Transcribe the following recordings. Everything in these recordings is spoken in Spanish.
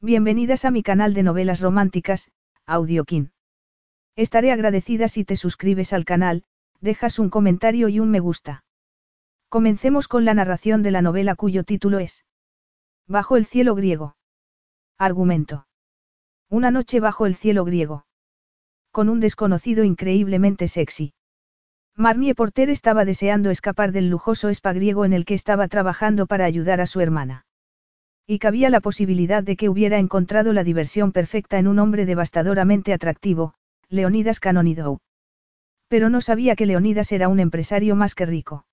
Bienvenidas a mi canal de novelas románticas, Audiokin. Estaré agradecida si te suscribes al canal, dejas un comentario y un me gusta. Comencemos con la narración de la novela cuyo título es Bajo el cielo griego. Argumento. Una noche bajo el cielo griego. Con un desconocido increíblemente sexy. Marnie Porter estaba deseando escapar del lujoso spa griego en el que estaba trabajando para ayudar a su hermana. Y cabía la posibilidad de que hubiera encontrado la diversión perfecta en un hombre devastadoramente atractivo, Leonidas Canonidou. Pero no sabía que Leonidas era un empresario más que rico.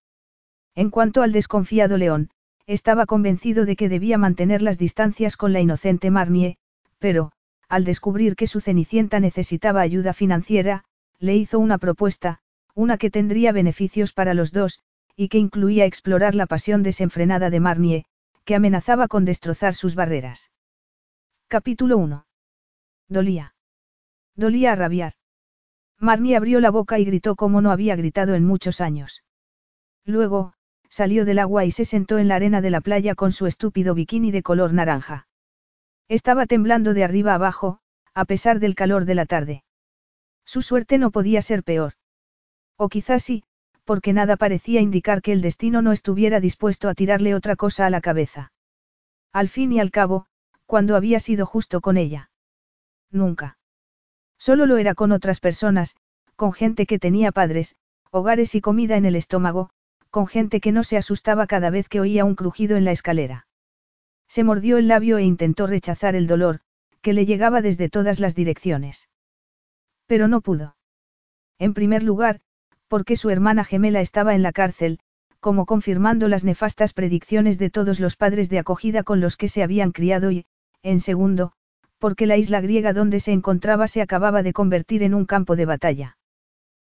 En cuanto al desconfiado León, estaba convencido de que debía mantener las distancias con la inocente Marnie, pero, al descubrir que su cenicienta necesitaba ayuda financiera, le hizo una propuesta, una que tendría beneficios para los dos, y que incluía explorar la pasión desenfrenada de Marnie, que amenazaba con destrozar sus barreras. Capítulo 1. Dolía. Dolía a rabiar. Marnie abrió la boca y gritó como no había gritado en muchos años. Luego, salió del agua y se sentó en la arena de la playa con su estúpido bikini de color naranja. Estaba temblando de arriba abajo, a pesar del calor de la tarde. Su suerte no podía ser peor. O quizás sí, porque nada parecía indicar que el destino no estuviera dispuesto a tirarle otra cosa a la cabeza. Al fin y al cabo, cuando había sido justo con ella. Nunca. Solo lo era con otras personas, con gente que tenía padres, hogares y comida en el estómago, con gente que no se asustaba cada vez que oía un crujido en la escalera. Se mordió el labio e intentó rechazar el dolor, que le llegaba desde todas las direcciones. Pero no pudo. En primer lugar, porque su hermana gemela estaba en la cárcel, como confirmando las nefastas predicciones de todos los padres de acogida con los que se habían criado y, en segundo, porque la isla griega donde se encontraba se acababa de convertir en un campo de batalla.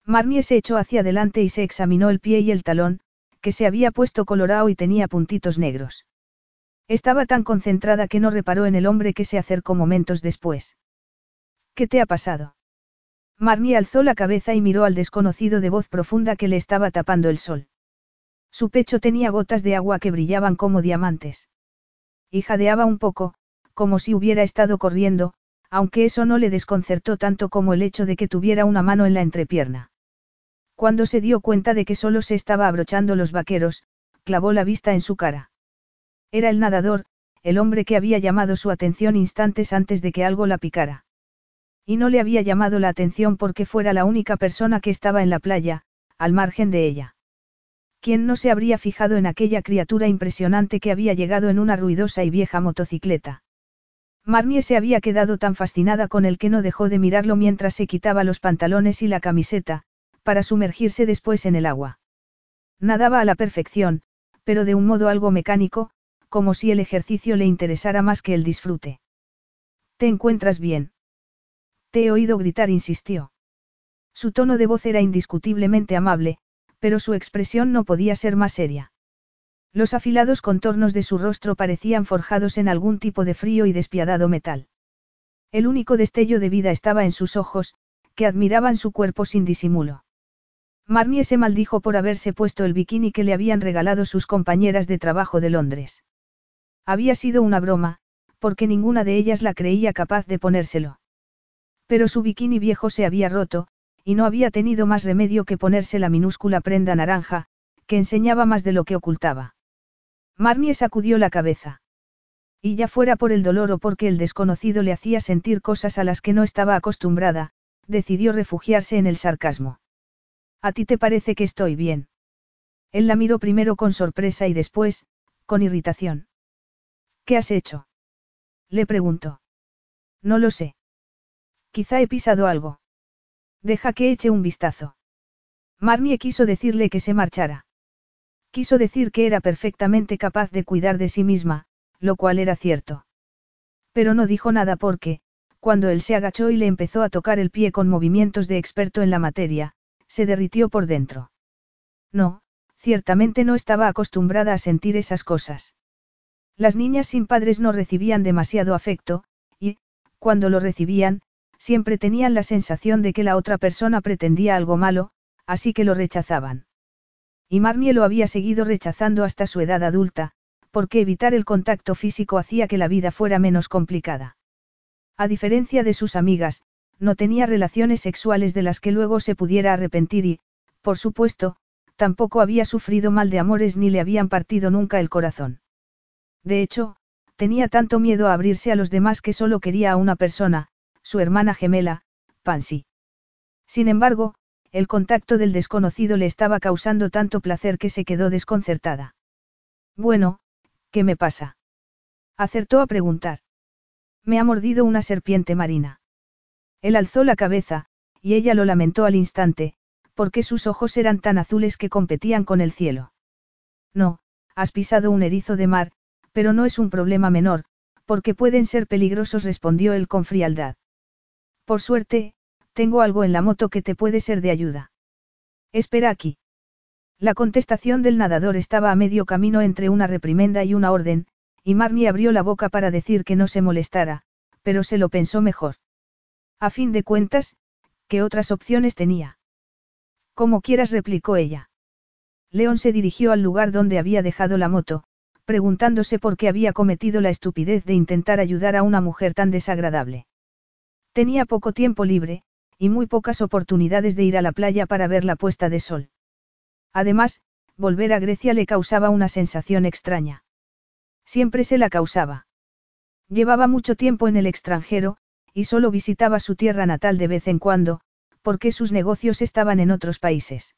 Marnie se echó hacia adelante y se examinó el pie y el talón, que se había puesto colorado y tenía puntitos negros. Estaba tan concentrada que no reparó en el hombre que se acercó momentos después. ¿Qué te ha pasado? Marnie alzó la cabeza y miró al desconocido de voz profunda que le estaba tapando el sol. Su pecho tenía gotas de agua que brillaban como diamantes. Y jadeaba un poco, como si hubiera estado corriendo, aunque eso no le desconcertó tanto como el hecho de que tuviera una mano en la entrepierna. Cuando se dio cuenta de que solo se estaba abrochando los vaqueros, clavó la vista en su cara. Era el nadador, el hombre que había llamado su atención instantes antes de que algo la picara. Y no le había llamado la atención porque fuera la única persona que estaba en la playa, al margen de ella. ¿Quién no se habría fijado en aquella criatura impresionante que había llegado en una ruidosa y vieja motocicleta? Marnie se había quedado tan fascinada con él que no dejó de mirarlo mientras se quitaba los pantalones y la camiseta, para sumergirse después en el agua. Nadaba a la perfección, pero de un modo algo mecánico, como si el ejercicio le interesara más que el disfrute. ¿Te encuentras bien? Te he oído gritar, insistió. Su tono de voz era indiscutiblemente amable, pero su expresión no podía ser más seria. Los afilados contornos de su rostro parecían forjados en algún tipo de frío y despiadado metal. El único destello de vida estaba en sus ojos, que admiraban su cuerpo sin disimulo. Marnie se maldijo por haberse puesto el bikini que le habían regalado sus compañeras de trabajo de Londres. Había sido una broma, porque ninguna de ellas la creía capaz de ponérselo. Pero su bikini viejo se había roto, y no había tenido más remedio que ponerse la minúscula prenda naranja, que enseñaba más de lo que ocultaba. Marnie sacudió la cabeza. Y ya fuera por el dolor o porque el desconocido le hacía sentir cosas a las que no estaba acostumbrada, decidió refugiarse en el sarcasmo. ¿A ti te parece que estoy bien? Él la miró primero con sorpresa y después, con irritación. ¿Qué has hecho? Le preguntó. No lo sé. Quizá he pisado algo. Deja que eche un vistazo. Marnie quiso decirle que se marchara. Quiso decir que era perfectamente capaz de cuidar de sí misma, lo cual era cierto. Pero no dijo nada porque, cuando él se agachó y le empezó a tocar el pie con movimientos de experto en la materia, se derritió por dentro. No, ciertamente no estaba acostumbrada a sentir esas cosas. Las niñas sin padres no recibían demasiado afecto, y, cuando lo recibían, siempre tenían la sensación de que la otra persona pretendía algo malo, así que lo rechazaban. Y Marnie lo había seguido rechazando hasta su edad adulta, porque evitar el contacto físico hacía que la vida fuera menos complicada. A diferencia de sus amigas, no tenía relaciones sexuales de las que luego se pudiera arrepentir y, por supuesto, tampoco había sufrido mal de amores ni le habían partido nunca el corazón. De hecho, tenía tanto miedo a abrirse a los demás que solo quería a una persona, su hermana gemela, Pansy. Sin embargo, el contacto del desconocido le estaba causando tanto placer que se quedó desconcertada. Bueno, ¿qué me pasa? Acertó a preguntar. Me ha mordido una serpiente marina. Él alzó la cabeza, y ella lo lamentó al instante, porque sus ojos eran tan azules que competían con el cielo. No, has pisado un erizo de mar, pero no es un problema menor, porque pueden ser peligrosos, respondió él con frialdad. Por suerte, tengo algo en la moto que te puede ser de ayuda. Espera aquí. La contestación del nadador estaba a medio camino entre una reprimenda y una orden, y Marnie abrió la boca para decir que no se molestara, pero se lo pensó mejor. A fin de cuentas, ¿qué otras opciones tenía? Como quieras, replicó ella. León se dirigió al lugar donde había dejado la moto, preguntándose por qué había cometido la estupidez de intentar ayudar a una mujer tan desagradable. Tenía poco tiempo libre, y muy pocas oportunidades de ir a la playa para ver la puesta de sol. Además, volver a Grecia le causaba una sensación extraña. Siempre se la causaba. Llevaba mucho tiempo en el extranjero, y solo visitaba su tierra natal de vez en cuando, porque sus negocios estaban en otros países.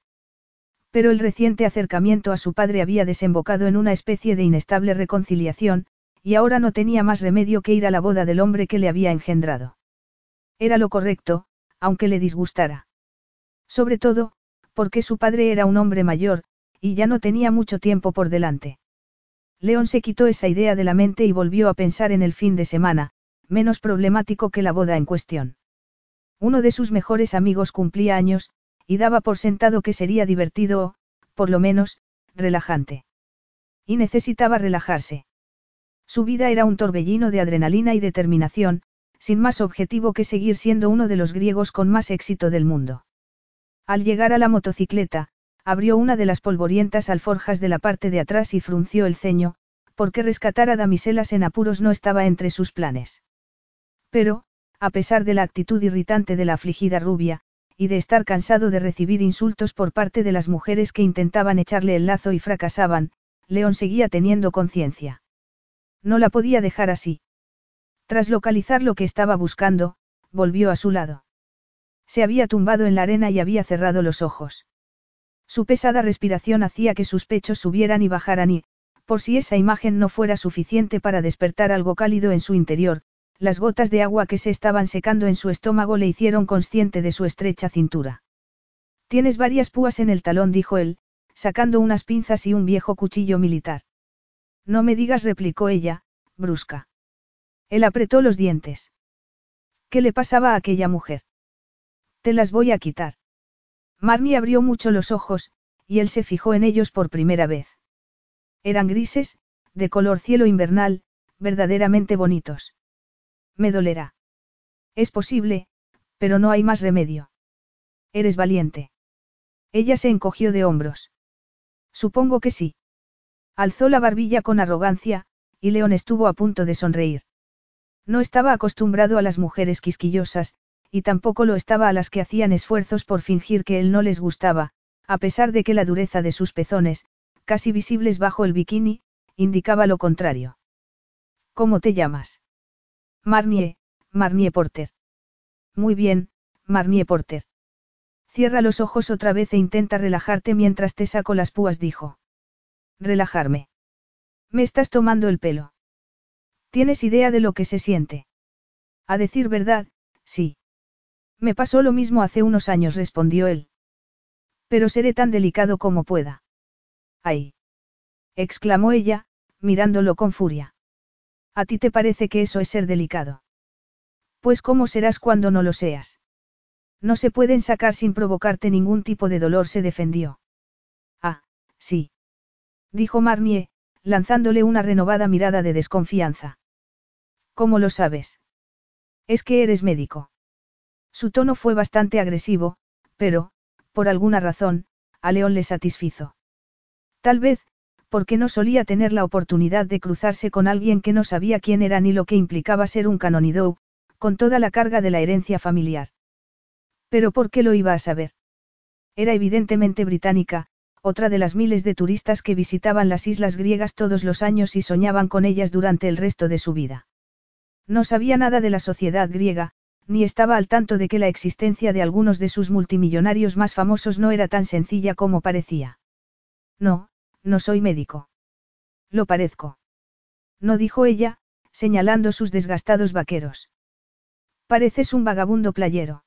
Pero el reciente acercamiento a su padre había desembocado en una especie de inestable reconciliación, y ahora no tenía más remedio que ir a la boda del hombre que le había engendrado. Era lo correcto, aunque le disgustara. Sobre todo, porque su padre era un hombre mayor, y ya no tenía mucho tiempo por delante. León se quitó esa idea de la mente y volvió a pensar en el fin de semana, menos problemático que la boda en cuestión. Uno de sus mejores amigos cumplía años, y daba por sentado que sería divertido o, por lo menos, relajante. Y necesitaba relajarse. Su vida era un torbellino de adrenalina y determinación, sin más objetivo que seguir siendo uno de los griegos con más éxito del mundo. Al llegar a la motocicleta, abrió una de las polvorientas alforjas de la parte de atrás y frunció el ceño, porque rescatar a damiselas en apuros no estaba entre sus planes. Pero, a pesar de la actitud irritante de la afligida rubia, y de estar cansado de recibir insultos por parte de las mujeres que intentaban echarle el lazo y fracasaban, León seguía teniendo conciencia. No la podía dejar así. Tras localizar lo que estaba buscando, volvió a su lado. Se había tumbado en la arena y había cerrado los ojos. Su pesada respiración hacía que sus pechos subieran y bajaran y, por si esa imagen no fuera suficiente para despertar algo cálido en su interior, las gotas de agua que se estaban secando en su estómago le hicieron consciente de su estrecha cintura. Tienes varias púas en el talón, dijo él, sacando unas pinzas y un viejo cuchillo militar. No me digas, replicó ella, brusca. Él apretó los dientes. ¿Qué le pasaba a aquella mujer? Te las voy a quitar. Marnie abrió mucho los ojos, y él se fijó en ellos por primera vez. Eran grises, de color cielo invernal, verdaderamente bonitos. Me dolerá. Es posible, pero no hay más remedio. Eres valiente. Ella se encogió de hombros. Supongo que sí. Alzó la barbilla con arrogancia, y León estuvo a punto de sonreír. No estaba acostumbrado a las mujeres quisquillosas, y tampoco lo estaba a las que hacían esfuerzos por fingir que él no les gustaba, a pesar de que la dureza de sus pezones, casi visibles bajo el bikini, indicaba lo contrario. ¿Cómo te llamas? Marnie, Marnie Porter. Muy bien, Marnie Porter. Cierra los ojos otra vez e intenta relajarte mientras te saco las púas, dijo. Relajarme. Me estás tomando el pelo. ¿Tienes idea de lo que se siente? A decir verdad, sí. Me pasó lo mismo hace unos años, respondió él. Pero seré tan delicado como pueda. ¡Ay! exclamó ella, mirándolo con furia. ¿A ti te parece que eso es ser delicado? Pues ¿cómo serás cuando no lo seas? No se pueden sacar sin provocarte ningún tipo de dolor, se defendió. Ah, sí. Dijo Marnie, lanzándole una renovada mirada de desconfianza. ¿Cómo lo sabes? Es que eres médico. Su tono fue bastante agresivo, pero, por alguna razón, a León le satisfizo. Tal vez, porque no solía tener la oportunidad de cruzarse con alguien que no sabía quién era ni lo que implicaba ser un canonidou, con toda la carga de la herencia familiar. Pero ¿por qué lo iba a saber? Era evidentemente británica, otra de las miles de turistas que visitaban las islas griegas todos los años y soñaban con ellas durante el resto de su vida. No sabía nada de la sociedad griega, ni estaba al tanto de que la existencia de algunos de sus multimillonarios más famosos no era tan sencilla como parecía. No, no soy médico. Lo parezco. No dijo ella, señalando sus desgastados vaqueros. Pareces un vagabundo playero.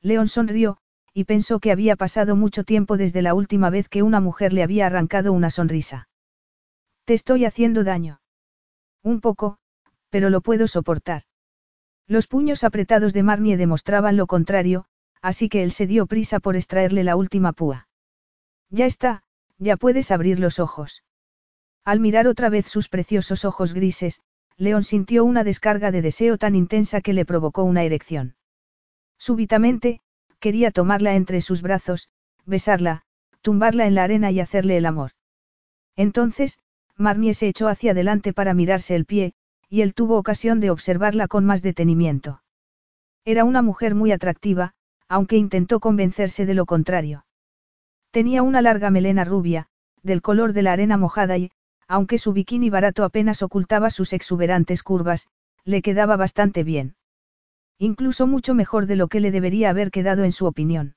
León sonrió, y pensó que había pasado mucho tiempo desde la última vez que una mujer le había arrancado una sonrisa. Te estoy haciendo daño. Un poco, pero lo puedo soportar. Los puños apretados de Marnie demostraban lo contrario, así que él se dio prisa por extraerle la última púa. Ya está, ya puedes abrir los ojos. Al mirar otra vez sus preciosos ojos grises, León sintió una descarga de deseo tan intensa que le provocó una erección. Súbitamente, quería tomarla entre sus brazos, besarla, tumbarla en la arena y hacerle el amor. Entonces, Marnie se echó hacia adelante para mirarse el pie, y él tuvo ocasión de observarla con más detenimiento. Era una mujer muy atractiva, aunque intentó convencerse de lo contrario. Tenía una larga melena rubia, del color de la arena mojada y, aunque su bikini barato apenas ocultaba sus exuberantes curvas, le quedaba bastante bien. Incluso mucho mejor de lo que le debería haber quedado en su opinión.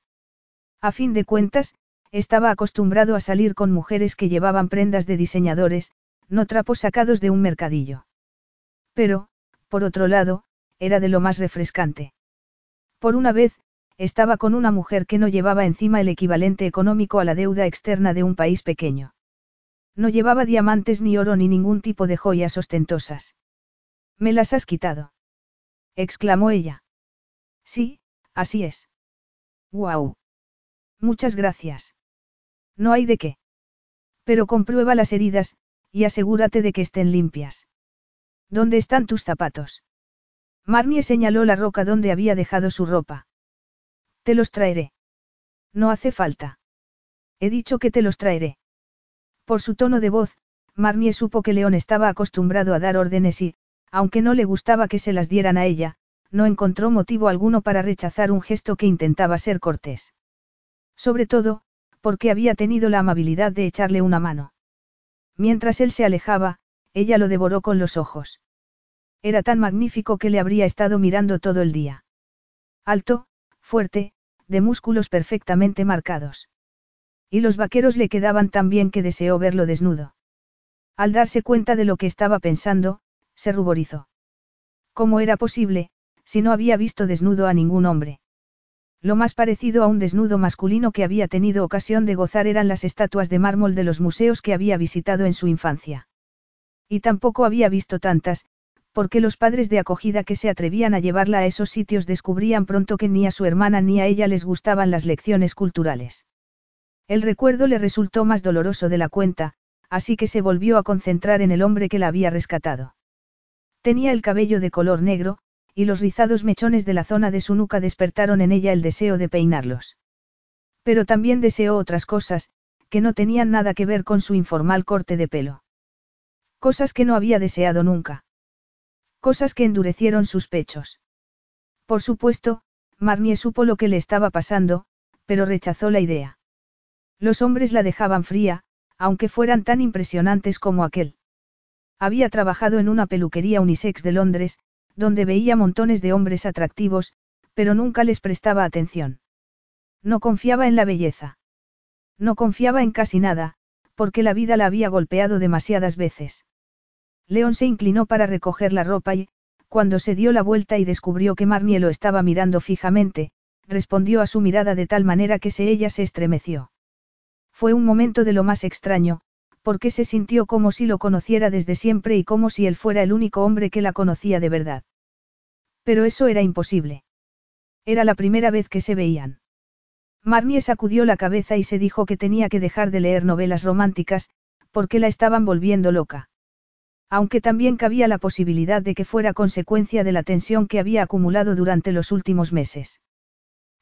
A fin de cuentas, estaba acostumbrado a salir con mujeres que llevaban prendas de diseñadores, no trapos sacados de un mercadillo. Pero, por otro lado, era de lo más refrescante. Por una vez, estaba con una mujer que no llevaba encima el equivalente económico a la deuda externa de un país pequeño. No llevaba diamantes ni oro ni ningún tipo de joyas ostentosas. Me las has quitado. exclamó ella. Sí, así es. Guau. Muchas gracias. No hay de qué. Pero comprueba las heridas, y asegúrate de que estén limpias. ¿Dónde están tus zapatos? Marnie señaló la roca donde había dejado su ropa. Te los traeré. No hace falta. He dicho que te los traeré. Por su tono de voz, Marnie supo que León estaba acostumbrado a dar órdenes y, aunque no le gustaba que se las dieran a ella, no encontró motivo alguno para rechazar un gesto que intentaba ser cortés. Sobre todo, porque había tenido la amabilidad de echarle una mano. Mientras él se alejaba, ella lo devoró con los ojos. Era tan magnífico que le habría estado mirando todo el día. Alto, fuerte, de músculos perfectamente marcados. Y los vaqueros le quedaban tan bien que deseó verlo desnudo. Al darse cuenta de lo que estaba pensando, se ruborizó. ¿Cómo era posible, si no había visto desnudo a ningún hombre? Lo más parecido a un desnudo masculino que había tenido ocasión de gozar eran las estatuas de mármol de los museos que había visitado en su infancia. Y tampoco había visto tantas, porque los padres de acogida que se atrevían a llevarla a esos sitios descubrían pronto que ni a su hermana ni a ella les gustaban las lecciones culturales. El recuerdo le resultó más doloroso de la cuenta, así que se volvió a concentrar en el hombre que la había rescatado. Tenía el cabello de color negro, y los rizados mechones de la zona de su nuca despertaron en ella el deseo de peinarlos. Pero también deseó otras cosas, que no tenían nada que ver con su informal corte de pelo. Cosas que no había deseado nunca. Cosas que endurecieron sus pechos. Por supuesto, Marnie supo lo que le estaba pasando, pero rechazó la idea. Los hombres la dejaban fría, aunque fueran tan impresionantes como aquel. Había trabajado en una peluquería unisex de Londres, donde veía montones de hombres atractivos, pero nunca les prestaba atención. No confiaba en la belleza. No confiaba en casi nada, porque la vida la había golpeado demasiadas veces. León se inclinó para recoger la ropa y, cuando se dio la vuelta y descubrió que Marnie lo estaba mirando fijamente, respondió a su mirada de tal manera que se ella se estremeció. Fue un momento de lo más extraño, porque se sintió como si lo conociera desde siempre y como si él fuera el único hombre que la conocía de verdad. Pero eso era imposible. Era la primera vez que se veían. Marnie sacudió la cabeza y se dijo que tenía que dejar de leer novelas románticas, porque la estaban volviendo loca. Aunque también cabía la posibilidad de que fuera consecuencia de la tensión que había acumulado durante los últimos meses.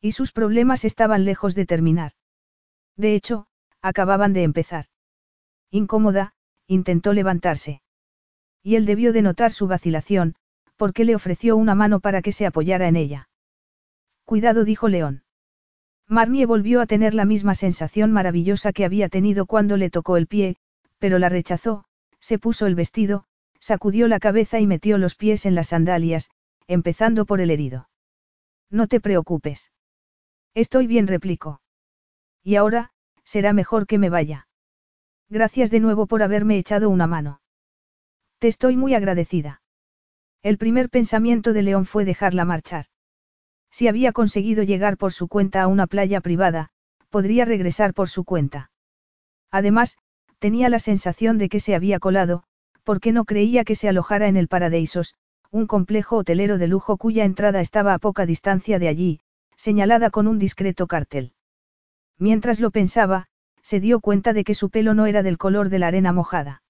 Y sus problemas estaban lejos de terminar. De hecho, acababan de empezar. Incómoda, intentó levantarse. Y él debió de notar su vacilación, porque le ofreció una mano para que se apoyara en ella. Cuidado, dijo León. Marnie volvió a tener la misma sensación maravillosa que había tenido cuando le tocó el pie, pero la rechazó, se puso el vestido, sacudió la cabeza y metió los pies en las sandalias, empezando por el herido. No te preocupes. Estoy bien, replicó. Y ahora, será mejor que me vaya. Gracias de nuevo por haberme echado una mano. Te estoy muy agradecida. El primer pensamiento de León fue dejarla marchar. Si había conseguido llegar por su cuenta a una playa privada, podría regresar por su cuenta. Además, tenía la sensación de que se había colado, porque no creía que se alojara en el Paradeisos, un complejo hotelero de lujo cuya entrada estaba a poca distancia de allí, señalada con un discreto cartel. Mientras lo pensaba, se dio cuenta de que su pelo no era del color de la arena mojada.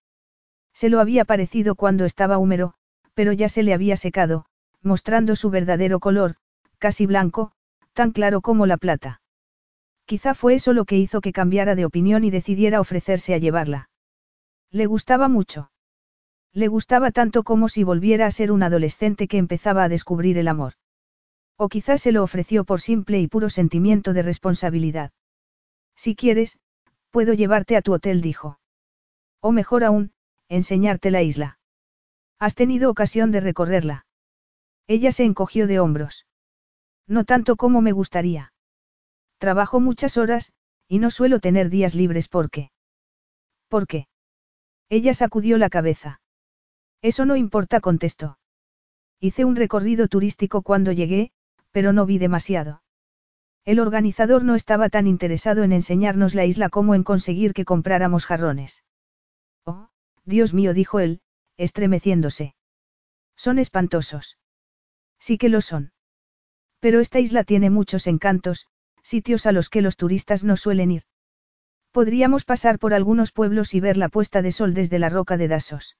Se lo había parecido cuando estaba húmero, pero ya se le había secado, mostrando su verdadero color, casi blanco, tan claro como la plata. Quizá fue eso lo que hizo que cambiara de opinión y decidiera ofrecerse a llevarla. Le gustaba mucho. Le gustaba tanto como si volviera a ser un adolescente que empezaba a descubrir el amor. O quizás se lo ofreció por simple y puro sentimiento de responsabilidad. Si quieres, puedo llevarte a tu hotel, dijo. O mejor aún, enseñarte la isla. ¿Has tenido ocasión de recorrerla? Ella se encogió de hombros. No tanto como me gustaría. Trabajo muchas horas, y no suelo tener días libres porque. ¿Por qué? Ella sacudió la cabeza. Eso no importa, contestó. Hice un recorrido turístico cuando llegué, pero no vi demasiado. El organizador no estaba tan interesado en enseñarnos la isla como en conseguir que compráramos jarrones. Oh, Dios mío, dijo él, estremeciéndose. Son espantosos. Sí que lo son. Pero esta isla tiene muchos encantos, sitios a los que los turistas no suelen ir. Podríamos pasar por algunos pueblos y ver la puesta de sol desde la roca de Dasos.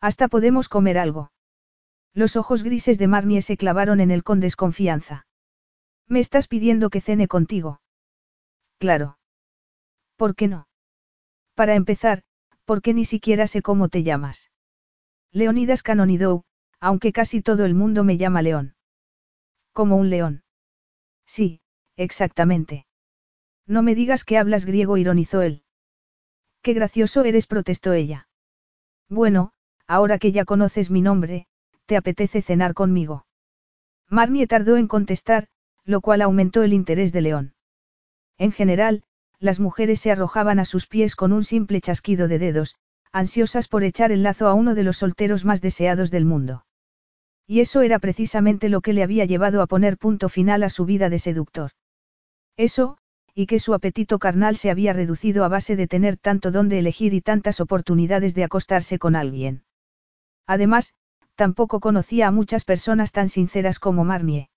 Hasta podemos comer algo. Los ojos grises de Marnie se clavaron en él con desconfianza. ¿Me estás pidiendo que cene contigo? Claro. ¿Por qué no? Para empezar, porque ni siquiera sé cómo te llamas. Leonidas Canonidou, aunque casi todo el mundo me llama León. Como un león. Sí, exactamente. No me digas que hablas griego, ironizó él. Qué gracioso eres, protestó ella. Bueno, ahora que ya conoces mi nombre, ¿te apetece cenar conmigo? Marnie tardó en contestar, lo cual aumentó el interés de León. En general, las mujeres se arrojaban a sus pies con un simple chasquido de dedos, ansiosas por echar el lazo a uno de los solteros más deseados del mundo. Y eso era precisamente lo que le había llevado a poner punto final a su vida de seductor. Eso, y que su apetito carnal se había reducido a base de tener tanto donde elegir y tantas oportunidades de acostarse con alguien. Además, tampoco conocía a muchas personas tan sinceras como Marnie.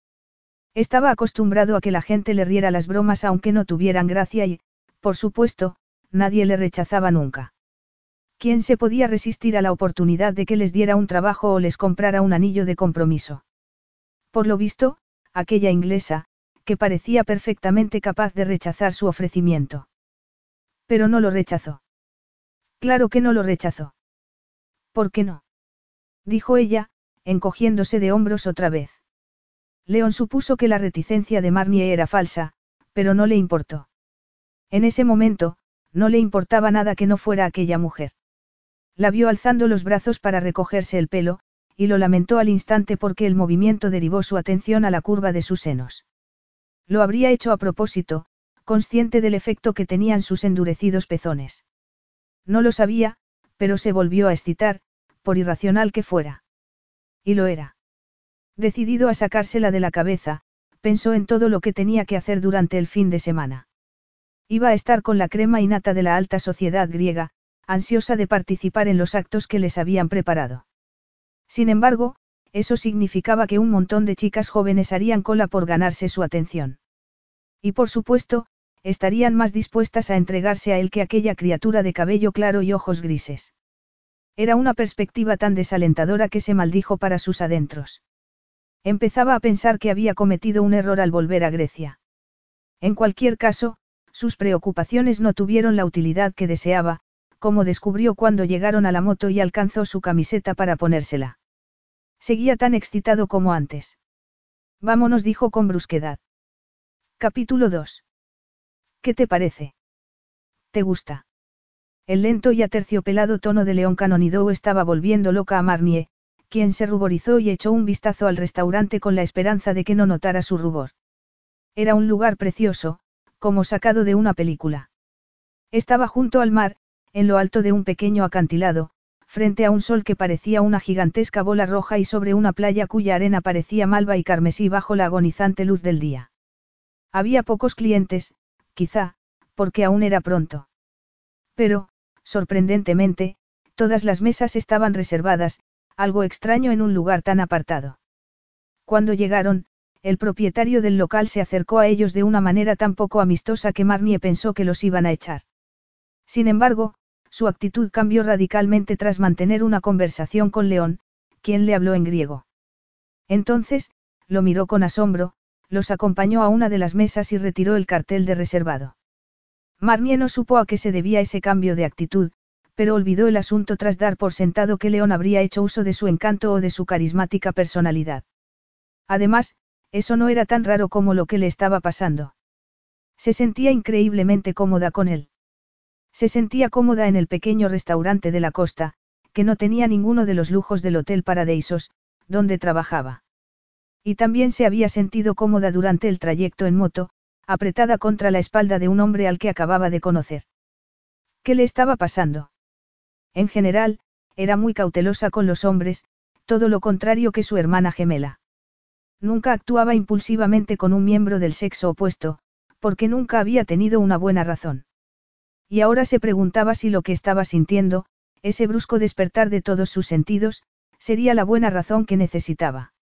Estaba acostumbrado a que la gente le riera las bromas aunque no tuvieran gracia y, por supuesto, nadie le rechazaba nunca. ¿Quién se podía resistir a la oportunidad de que les diera un trabajo o les comprara un anillo de compromiso? Por lo visto, aquella inglesa, que parecía perfectamente capaz de rechazar su ofrecimiento. Pero no lo rechazó. Claro que no lo rechazó. ¿Por qué no? Dijo ella, encogiéndose de hombros otra vez. León supuso que la reticencia de Marnie era falsa, pero no le importó. En ese momento, no le importaba nada que no fuera aquella mujer. La vio alzando los brazos para recogerse el pelo, y lo lamentó al instante porque el movimiento derivó su atención a la curva de sus senos. Lo habría hecho a propósito, consciente del efecto que tenían sus endurecidos pezones. No lo sabía, pero se volvió a excitar, por irracional que fuera. Y lo era. Decidido a sacársela de la cabeza, pensó en todo lo que tenía que hacer durante el fin de semana. Iba a estar con la crema innata de la alta sociedad griega, ansiosa de participar en los actos que les habían preparado. Sin embargo, eso significaba que un montón de chicas jóvenes harían cola por ganarse su atención. Y por supuesto, estarían más dispuestas a entregarse a él que aquella criatura de cabello claro y ojos grises. Era una perspectiva tan desalentadora que se maldijo para sus adentros. Empezaba a pensar que había cometido un error al volver a Grecia. En cualquier caso, sus preocupaciones no tuvieron la utilidad que deseaba, como descubrió cuando llegaron a la moto y alcanzó su camiseta para ponérsela. Seguía tan excitado como antes. Vámonos, dijo con brusquedad. Capítulo 2. ¿Qué te parece? ¿Te gusta? El lento y aterciopelado tono de León Canonidou estaba volviendo loca a Marnier, quien se ruborizó y echó un vistazo al restaurante con la esperanza de que no notara su rubor. Era un lugar precioso, como sacado de una película. Estaba junto al mar, en lo alto de un pequeño acantilado, frente a un sol que parecía una gigantesca bola roja y sobre una playa cuya arena parecía malva y carmesí bajo la agonizante luz del día. Había pocos clientes, quizá, porque aún era pronto. Pero, sorprendentemente, todas las mesas estaban reservadas, algo extraño en un lugar tan apartado. Cuando llegaron, el propietario del local se acercó a ellos de una manera tan poco amistosa que Marnie pensó que los iban a echar. Sin embargo, su actitud cambió radicalmente tras mantener una conversación con León, quien le habló en griego. Entonces, lo miró con asombro, los acompañó a una de las mesas y retiró el cartel de reservado. Marnie no supo a qué se debía ese cambio de actitud, pero olvidó el asunto tras dar por sentado que León habría hecho uso de su encanto o de su carismática personalidad. Además, eso no era tan raro como lo que le estaba pasando. Se sentía increíblemente cómoda con él. Se sentía cómoda en el pequeño restaurante de la costa, que no tenía ninguno de los lujos del Hotel Paradeisos, donde trabajaba. Y también se había sentido cómoda durante el trayecto en moto, apretada contra la espalda de un hombre al que acababa de conocer. ¿Qué le estaba pasando? En general, era muy cautelosa con los hombres, todo lo contrario que su hermana gemela. Nunca actuaba impulsivamente con un miembro del sexo opuesto, porque nunca había tenido una buena razón. Y ahora se preguntaba si lo que estaba sintiendo, ese brusco despertar de todos sus sentidos, sería la buena razón que necesitaba.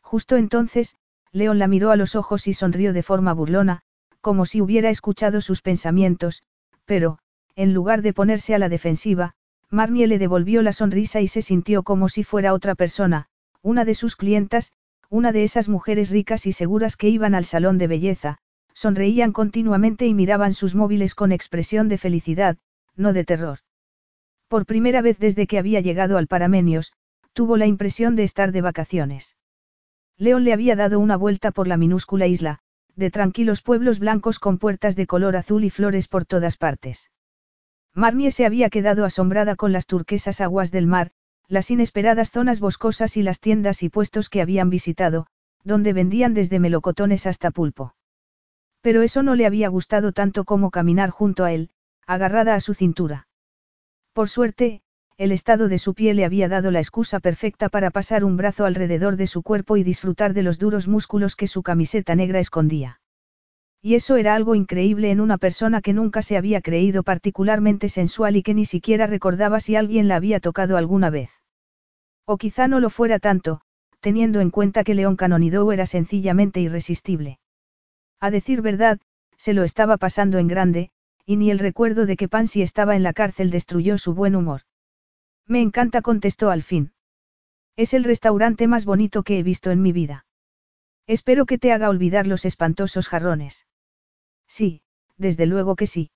Justo entonces, León la miró a los ojos y sonrió de forma burlona, como si hubiera escuchado sus pensamientos, pero, en lugar de ponerse a la defensiva, Marnie le devolvió la sonrisa y se sintió como si fuera otra persona, una de sus clientas, una de esas mujeres ricas y seguras que iban al salón de belleza, sonreían continuamente y miraban sus móviles con expresión de felicidad, no de terror. Por primera vez desde que había llegado al Paramenios, tuvo la impresión de estar de vacaciones. León le había dado una vuelta por la minúscula isla, de tranquilos pueblos blancos con puertas de color azul y flores por todas partes. Marnie se había quedado asombrada con las turquesas aguas del mar, las inesperadas zonas boscosas y las tiendas y puestos que habían visitado, donde vendían desde melocotones hasta pulpo. Pero eso no le había gustado tanto como caminar junto a él, agarrada a su cintura. Por suerte, el estado de su piel le había dado la excusa perfecta para pasar un brazo alrededor de su cuerpo y disfrutar de los duros músculos que su camiseta negra escondía. Y eso era algo increíble en una persona que nunca se había creído particularmente sensual y que ni siquiera recordaba si alguien la había tocado alguna vez. O quizá no lo fuera tanto, teniendo en cuenta que León Canonidou era sencillamente irresistible. A decir verdad, se lo estaba pasando en grande, y ni el recuerdo de que Pansy estaba en la cárcel destruyó su buen humor. Me encanta, contestó al fin. Es el restaurante más bonito que he visto en mi vida. Espero que te haga olvidar los espantosos jarrones. Sí, desde luego que sí.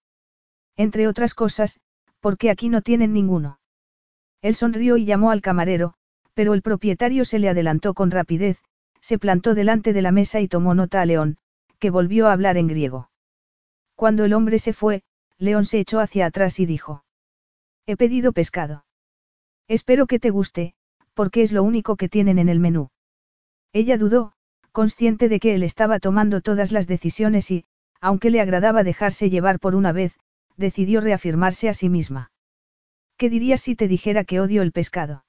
Entre otras cosas, porque aquí no tienen ninguno. Él sonrió y llamó al camarero, pero el propietario se le adelantó con rapidez, se plantó delante de la mesa y tomó nota a León, que volvió a hablar en griego. Cuando el hombre se fue, León se echó hacia atrás y dijo. He pedido pescado. Espero que te guste, porque es lo único que tienen en el menú. Ella dudó, consciente de que él estaba tomando todas las decisiones y, aunque le agradaba dejarse llevar por una vez, decidió reafirmarse a sí misma. ¿Qué dirías si te dijera que odio el pescado?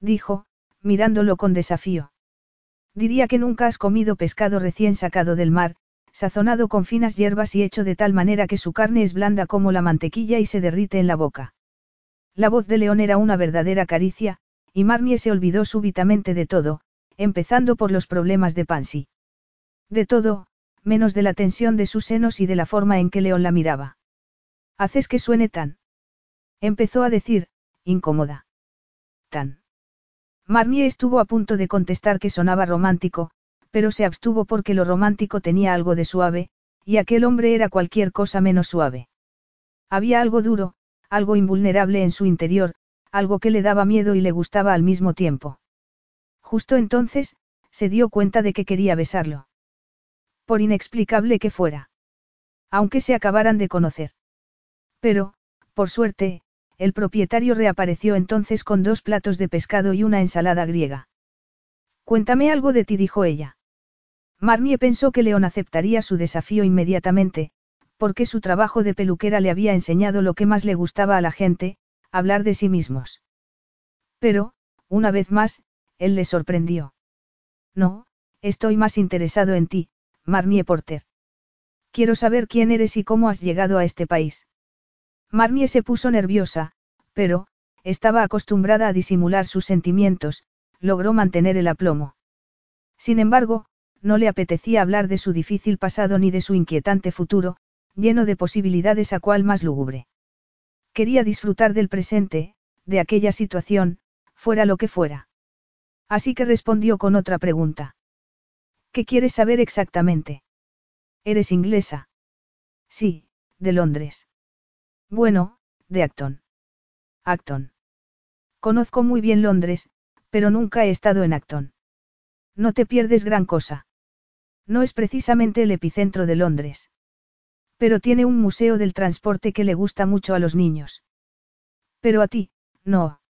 Dijo, mirándolo con desafío. Diría que nunca has comido pescado recién sacado del mar, sazonado con finas hierbas y hecho de tal manera que su carne es blanda como la mantequilla y se derrite en la boca. La voz de León era una verdadera caricia, y Marnie se olvidó súbitamente de todo, empezando por los problemas de Pansy. De todo, menos de la tensión de sus senos y de la forma en que León la miraba. Haces que suene tan. Empezó a decir, incómoda. Tan. Marnie estuvo a punto de contestar que sonaba romántico, pero se abstuvo porque lo romántico tenía algo de suave, y aquel hombre era cualquier cosa menos suave. Había algo duro, algo invulnerable en su interior, algo que le daba miedo y le gustaba al mismo tiempo. Justo entonces, se dio cuenta de que quería besarlo. Por inexplicable que fuera. Aunque se acabaran de conocer. Pero, por suerte, el propietario reapareció entonces con dos platos de pescado y una ensalada griega. Cuéntame algo de ti, dijo ella. Marnie pensó que León aceptaría su desafío inmediatamente, porque su trabajo de peluquera le había enseñado lo que más le gustaba a la gente, hablar de sí mismos. Pero, una vez más, él le sorprendió. No, estoy más interesado en ti, Marnie Porter. Quiero saber quién eres y cómo has llegado a este país. Marnie se puso nerviosa, pero, estaba acostumbrada a disimular sus sentimientos, logró mantener el aplomo. Sin embargo, no le apetecía hablar de su difícil pasado ni de su inquietante futuro, lleno de posibilidades a cual más lúgubre. Quería disfrutar del presente, de aquella situación, fuera lo que fuera. Así que respondió con otra pregunta. ¿Qué quieres saber exactamente? ¿Eres inglesa? Sí, de Londres. Bueno, de Acton. Acton. Conozco muy bien Londres, pero nunca he estado en Acton. No te pierdes gran cosa. No es precisamente el epicentro de Londres. Pero tiene un museo del transporte que le gusta mucho a los niños. Pero a ti, no.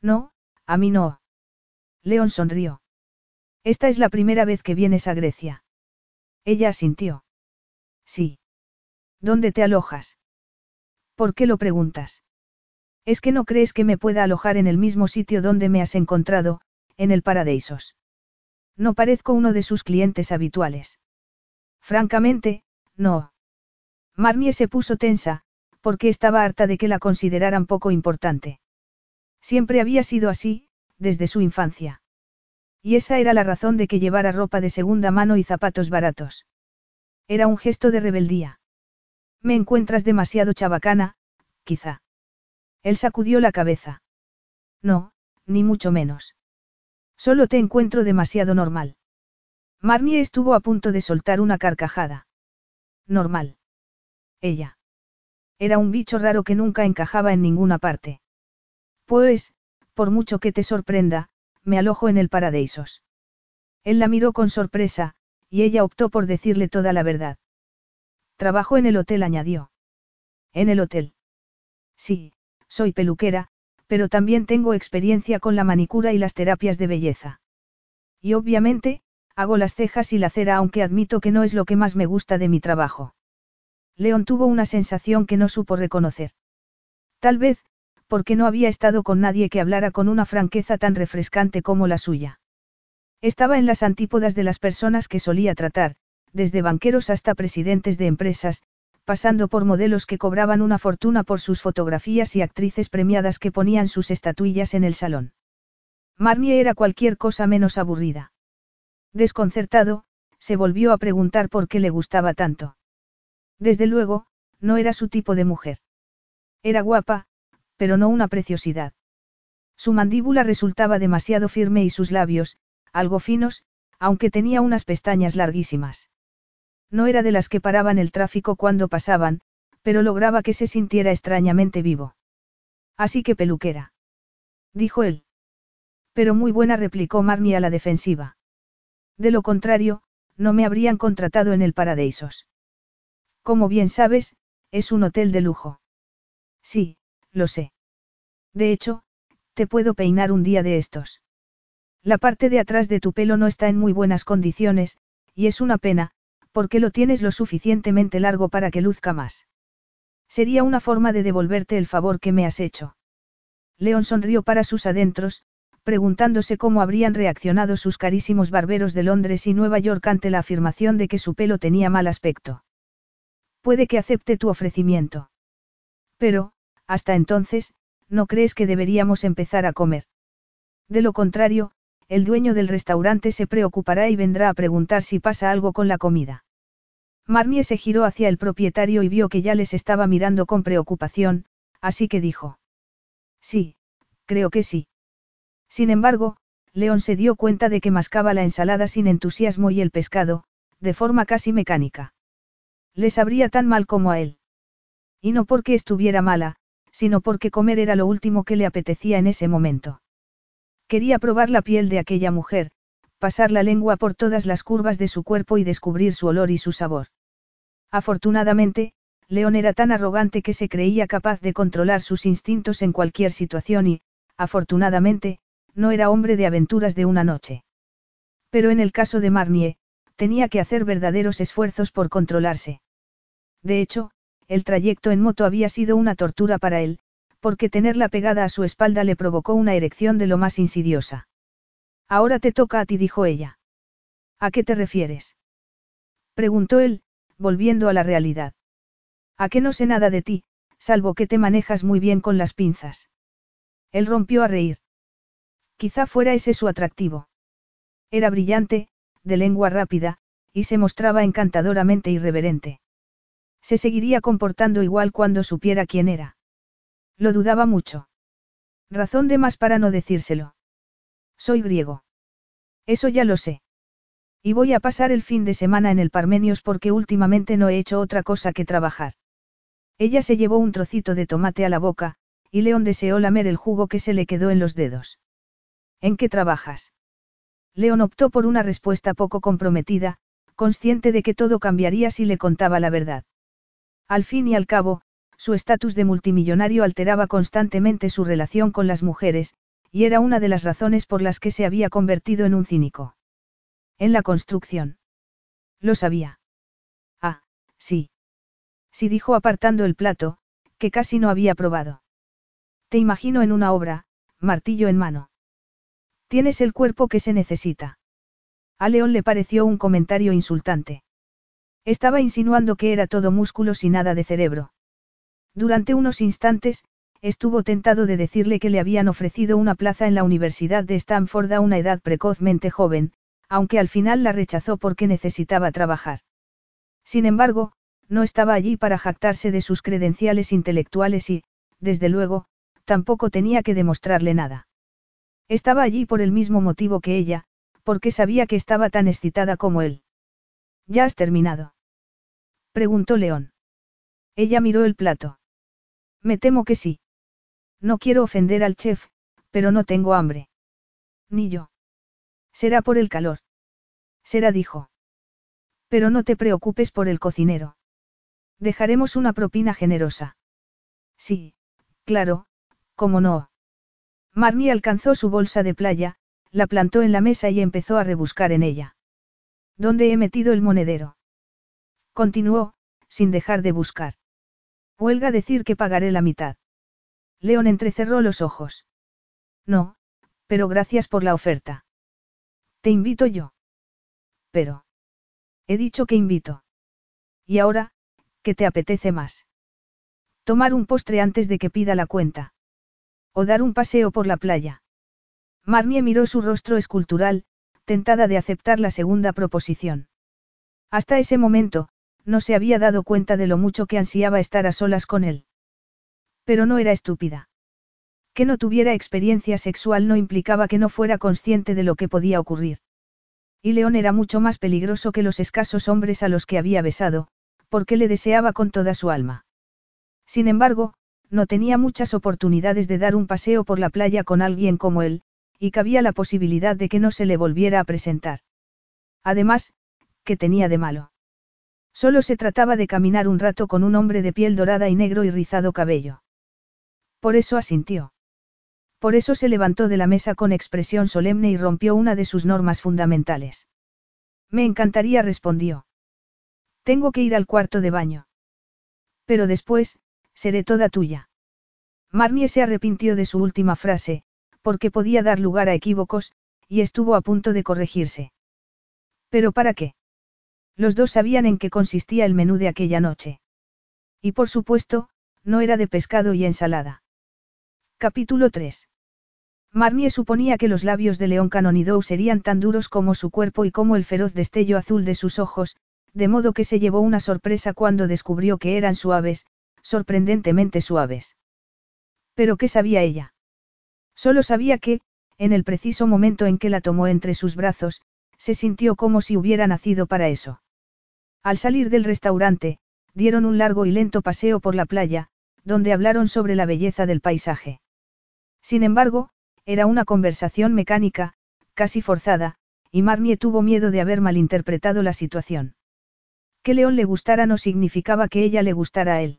No, a mí no. León sonrió. Esta es la primera vez que vienes a Grecia. Ella asintió. Sí. ¿Dónde te alojas? ¿Por qué lo preguntas? Es que no crees que me pueda alojar en el mismo sitio donde me has encontrado, en el Paradisos. No parezco uno de sus clientes habituales. Francamente, no. Marnie se puso tensa, porque estaba harta de que la consideraran poco importante. Siempre había sido así, desde su infancia. Y esa era la razón de que llevara ropa de segunda mano y zapatos baratos. Era un gesto de rebeldía. Me encuentras demasiado chabacana, quizá. Él sacudió la cabeza. No, ni mucho menos. Solo te encuentro demasiado normal. Marnie estuvo a punto de soltar una carcajada. Normal. Ella. Era un bicho raro que nunca encajaba en ninguna parte. Pues, por mucho que te sorprenda, me alojo en el Paradisos. Él la miró con sorpresa, y ella optó por decirle toda la verdad. Trabajo en el hotel, añadió. ¿En el hotel? Sí, soy peluquera, pero también tengo experiencia con la manicura y las terapias de belleza. Y obviamente, hago las cejas y la cera aunque admito que no es lo que más me gusta de mi trabajo. León tuvo una sensación que no supo reconocer. Tal vez, porque no había estado con nadie que hablara con una franqueza tan refrescante como la suya. Estaba en las antípodas de las personas que solía tratar, desde banqueros hasta presidentes de empresas, pasando por modelos que cobraban una fortuna por sus fotografías y actrices premiadas que ponían sus estatuillas en el salón. Marnie era cualquier cosa menos aburrida. Desconcertado, se volvió a preguntar por qué le gustaba tanto. Desde luego, no era su tipo de mujer. Era guapa, pero no una preciosidad. Su mandíbula resultaba demasiado firme y sus labios, algo finos, aunque tenía unas pestañas larguísimas. No era de las que paraban el tráfico cuando pasaban, pero lograba que se sintiera extrañamente vivo. Así que peluquera. Dijo él. Pero muy buena replicó Marnie a la defensiva. De lo contrario, no me habrían contratado en el Paradisos. Como bien sabes, es un hotel de lujo. Sí, lo sé. De hecho, te puedo peinar un día de estos. La parte de atrás de tu pelo no está en muy buenas condiciones, y es una pena, porque lo tienes lo suficientemente largo para que luzca más. Sería una forma de devolverte el favor que me has hecho. León sonrió para sus adentros, preguntándose cómo habrían reaccionado sus carísimos barberos de Londres y Nueva York ante la afirmación de que su pelo tenía mal aspecto. Puede que acepte tu ofrecimiento. Pero, hasta entonces, ¿no crees que deberíamos empezar a comer? De lo contrario, el dueño del restaurante se preocupará y vendrá a preguntar si pasa algo con la comida. Marnie se giró hacia el propietario y vio que ya les estaba mirando con preocupación, así que dijo. Sí, creo que sí. Sin embargo, León se dio cuenta de que mascaba la ensalada sin entusiasmo y el pescado, de forma casi mecánica. Le sabría tan mal como a él. Y no porque estuviera mala, sino porque comer era lo último que le apetecía en ese momento. Quería probar la piel de aquella mujer, pasar la lengua por todas las curvas de su cuerpo y descubrir su olor y su sabor. Afortunadamente, León era tan arrogante que se creía capaz de controlar sus instintos en cualquier situación y, afortunadamente, no era hombre de aventuras de una noche. Pero en el caso de Marnier, tenía que hacer verdaderos esfuerzos por controlarse. De hecho, el trayecto en moto había sido una tortura para él, porque tenerla pegada a su espalda le provocó una erección de lo más insidiosa. Ahora te toca a ti, dijo ella. ¿A qué te refieres? preguntó él, volviendo a la realidad. A qué no sé nada de ti, salvo que te manejas muy bien con las pinzas. Él rompió a reír. Quizá fuera ese su atractivo. Era brillante, de lengua rápida, y se mostraba encantadoramente irreverente. Se seguiría comportando igual cuando supiera quién era. Lo dudaba mucho. Razón de más para no decírselo. Soy griego. Eso ya lo sé. Y voy a pasar el fin de semana en el Parmenios porque últimamente no he hecho otra cosa que trabajar. Ella se llevó un trocito de tomate a la boca, y León deseó lamer el jugo que se le quedó en los dedos. ¿En qué trabajas? León optó por una respuesta poco comprometida, consciente de que todo cambiaría si le contaba la verdad. Al fin y al cabo, su estatus de multimillonario alteraba constantemente su relación con las mujeres, y era una de las razones por las que se había convertido en un cínico. En la construcción. Lo sabía. Ah, sí. Sí dijo apartando el plato, que casi no había probado. Te imagino en una obra, martillo en mano. Tienes el cuerpo que se necesita. A León le pareció un comentario insultante. Estaba insinuando que era todo músculos y nada de cerebro. Durante unos instantes, estuvo tentado de decirle que le habían ofrecido una plaza en la Universidad de Stanford a una edad precozmente joven, aunque al final la rechazó porque necesitaba trabajar. Sin embargo, no estaba allí para jactarse de sus credenciales intelectuales y, desde luego, tampoco tenía que demostrarle nada. Estaba allí por el mismo motivo que ella, porque sabía que estaba tan excitada como él. ¿Ya has terminado? Preguntó León. Ella miró el plato. Me temo que sí. No quiero ofender al chef, pero no tengo hambre. Ni yo. Será por el calor. Será dijo. Pero no te preocupes por el cocinero. Dejaremos una propina generosa. Sí, claro, cómo no. Marnie alcanzó su bolsa de playa, la plantó en la mesa y empezó a rebuscar en ella. ¿Dónde he metido el monedero? Continuó, sin dejar de buscar. Huelga decir que pagaré la mitad. León entrecerró los ojos. No, pero gracias por la oferta. Te invito yo. Pero. He dicho que invito. Y ahora, ¿qué te apetece más? Tomar un postre antes de que pida la cuenta. O dar un paseo por la playa. Marnie miró su rostro escultural, tentada de aceptar la segunda proposición. Hasta ese momento, no se había dado cuenta de lo mucho que ansiaba estar a solas con él. Pero no era estúpida. Que no tuviera experiencia sexual no implicaba que no fuera consciente de lo que podía ocurrir. Y León era mucho más peligroso que los escasos hombres a los que había besado, porque le deseaba con toda su alma. Sin embargo, no tenía muchas oportunidades de dar un paseo por la playa con alguien como él, y cabía la posibilidad de que no se le volviera a presentar. Además, ¿qué tenía de malo? Solo se trataba de caminar un rato con un hombre de piel dorada y negro y rizado cabello. Por eso asintió. Por eso se levantó de la mesa con expresión solemne y rompió una de sus normas fundamentales. Me encantaría, respondió. Tengo que ir al cuarto de baño. Pero después, seré toda tuya. Marnie se arrepintió de su última frase, porque podía dar lugar a equívocos, y estuvo a punto de corregirse. ¿Pero para qué? Los dos sabían en qué consistía el menú de aquella noche. Y por supuesto, no era de pescado y ensalada. Capítulo 3. Marnie suponía que los labios de León Canonidou serían tan duros como su cuerpo y como el feroz destello azul de sus ojos, de modo que se llevó una sorpresa cuando descubrió que eran suaves, sorprendentemente suaves. ¿Pero qué sabía ella? Solo sabía que, en el preciso momento en que la tomó entre sus brazos, se sintió como si hubiera nacido para eso. Al salir del restaurante, dieron un largo y lento paseo por la playa, donde hablaron sobre la belleza del paisaje. Sin embargo, era una conversación mecánica, casi forzada, y Marnie tuvo miedo de haber malinterpretado la situación. Que León le gustara no significaba que ella le gustara a él.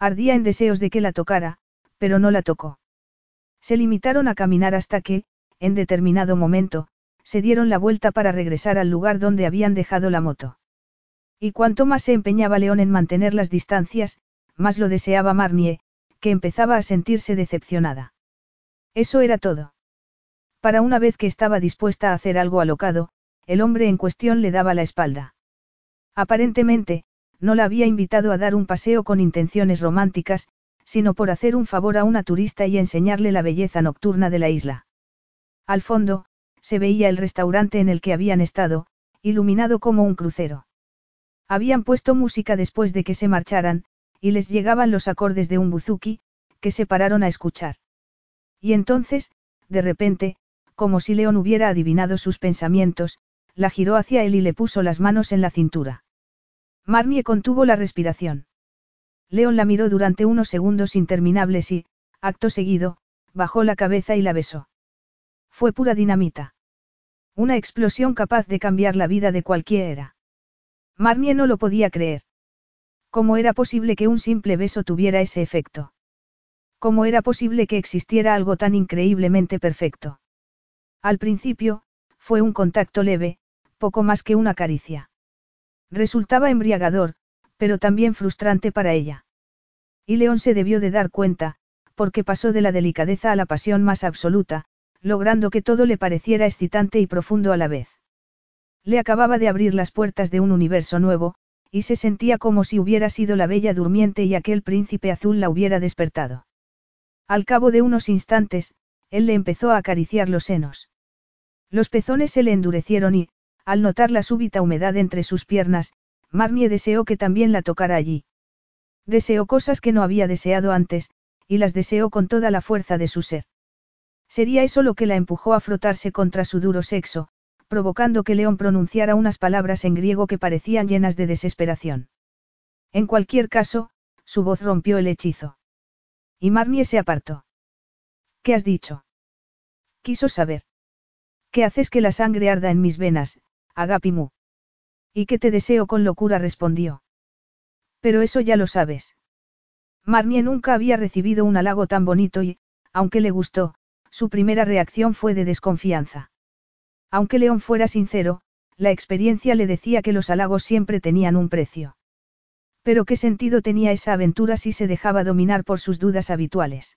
Ardía en deseos de que la tocara, pero no la tocó. Se limitaron a caminar hasta que, en determinado momento, se dieron la vuelta para regresar al lugar donde habían dejado la moto. Y cuanto más se empeñaba León en mantener las distancias, más lo deseaba Marnie, que empezaba a sentirse decepcionada. Eso era todo. Para una vez que estaba dispuesta a hacer algo alocado, el hombre en cuestión le daba la espalda. Aparentemente, no la había invitado a dar un paseo con intenciones románticas, sino por hacer un favor a una turista y enseñarle la belleza nocturna de la isla. Al fondo, se veía el restaurante en el que habían estado, iluminado como un crucero. Habían puesto música después de que se marcharan, y les llegaban los acordes de un buzuki, que se pararon a escuchar. Y entonces, de repente, como si León hubiera adivinado sus pensamientos, la giró hacia él y le puso las manos en la cintura. Marnie contuvo la respiración. León la miró durante unos segundos interminables y, acto seguido, bajó la cabeza y la besó. Fue pura dinamita. Una explosión capaz de cambiar la vida de cualquiera. Marnie no lo podía creer. ¿Cómo era posible que un simple beso tuviera ese efecto? ¿Cómo era posible que existiera algo tan increíblemente perfecto? Al principio, fue un contacto leve, poco más que una caricia. Resultaba embriagador, pero también frustrante para ella. Y León se debió de dar cuenta, porque pasó de la delicadeza a la pasión más absoluta, logrando que todo le pareciera excitante y profundo a la vez. Le acababa de abrir las puertas de un universo nuevo, y se sentía como si hubiera sido la bella durmiente y aquel príncipe azul la hubiera despertado. Al cabo de unos instantes, él le empezó a acariciar los senos. Los pezones se le endurecieron y, al notar la súbita humedad entre sus piernas, Marnie deseó que también la tocara allí. Deseó cosas que no había deseado antes, y las deseó con toda la fuerza de su ser. Sería eso lo que la empujó a frotarse contra su duro sexo, provocando que León pronunciara unas palabras en griego que parecían llenas de desesperación. En cualquier caso, su voz rompió el hechizo. Y Marnie se apartó. ¿Qué has dicho? Quiso saber. ¿Qué haces que la sangre arda en mis venas, Agapimu. Y que te deseo con locura respondió. Pero eso ya lo sabes. Marnie nunca había recibido un halago tan bonito y, aunque le gustó, su primera reacción fue de desconfianza. Aunque León fuera sincero, la experiencia le decía que los halagos siempre tenían un precio. Pero qué sentido tenía esa aventura si se dejaba dominar por sus dudas habituales.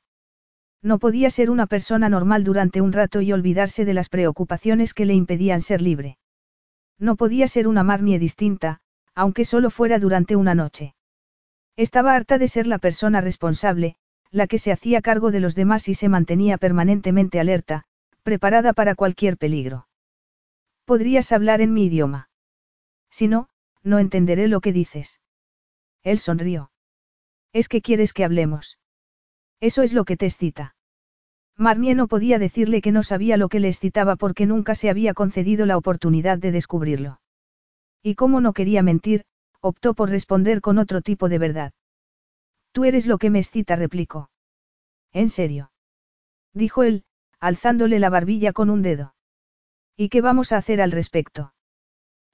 No podía ser una persona normal durante un rato y olvidarse de las preocupaciones que le impedían ser libre. No podía ser una Marnie distinta, aunque solo fuera durante una noche. Estaba harta de ser la persona responsable, la que se hacía cargo de los demás y se mantenía permanentemente alerta, preparada para cualquier peligro. ¿Podrías hablar en mi idioma? Si no, no entenderé lo que dices. Él sonrió. Es que quieres que hablemos. Eso es lo que te excita. Marnie no podía decirle que no sabía lo que le excitaba porque nunca se había concedido la oportunidad de descubrirlo. Y como no quería mentir, optó por responder con otro tipo de verdad. Tú eres lo que me excita, replicó. ¿En serio? Dijo él, alzándole la barbilla con un dedo. ¿Y qué vamos a hacer al respecto?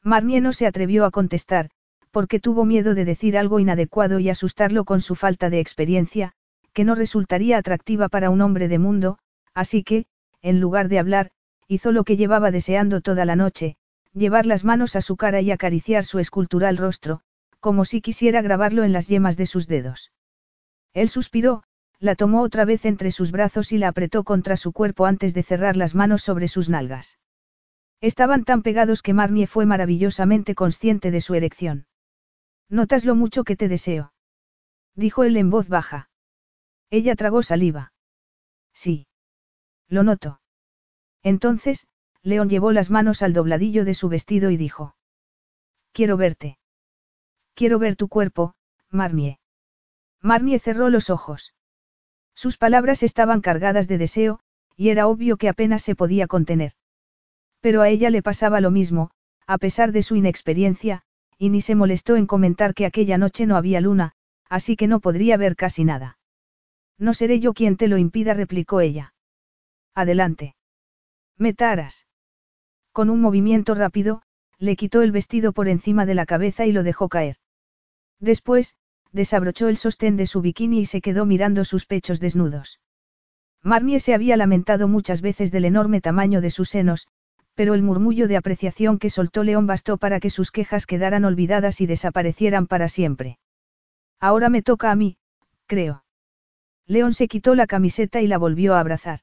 Marnie no se atrevió a contestar, porque tuvo miedo de decir algo inadecuado y asustarlo con su falta de experiencia, que no resultaría atractiva para un hombre de mundo, así que, en lugar de hablar, hizo lo que llevaba deseando toda la noche, llevar las manos a su cara y acariciar su escultural rostro, como si quisiera grabarlo en las yemas de sus dedos. Él suspiró, la tomó otra vez entre sus brazos y la apretó contra su cuerpo antes de cerrar las manos sobre sus nalgas. Estaban tan pegados que Marnie fue maravillosamente consciente de su erección. Notas lo mucho que te deseo. Dijo él en voz baja. Ella tragó saliva. Sí. Lo noto. Entonces, León llevó las manos al dobladillo de su vestido y dijo. Quiero verte. Quiero ver tu cuerpo, Marnie. Marnie cerró los ojos. Sus palabras estaban cargadas de deseo, y era obvio que apenas se podía contener. Pero a ella le pasaba lo mismo, a pesar de su inexperiencia, y ni se molestó en comentar que aquella noche no había luna, así que no podría ver casi nada. No seré yo quien te lo impida, replicó ella. Adelante. Metaras. Con un movimiento rápido, le quitó el vestido por encima de la cabeza y lo dejó caer. Después, desabrochó el sostén de su bikini y se quedó mirando sus pechos desnudos. Marnie se había lamentado muchas veces del enorme tamaño de sus senos, pero el murmullo de apreciación que soltó León bastó para que sus quejas quedaran olvidadas y desaparecieran para siempre. Ahora me toca a mí, creo. León se quitó la camiseta y la volvió a abrazar.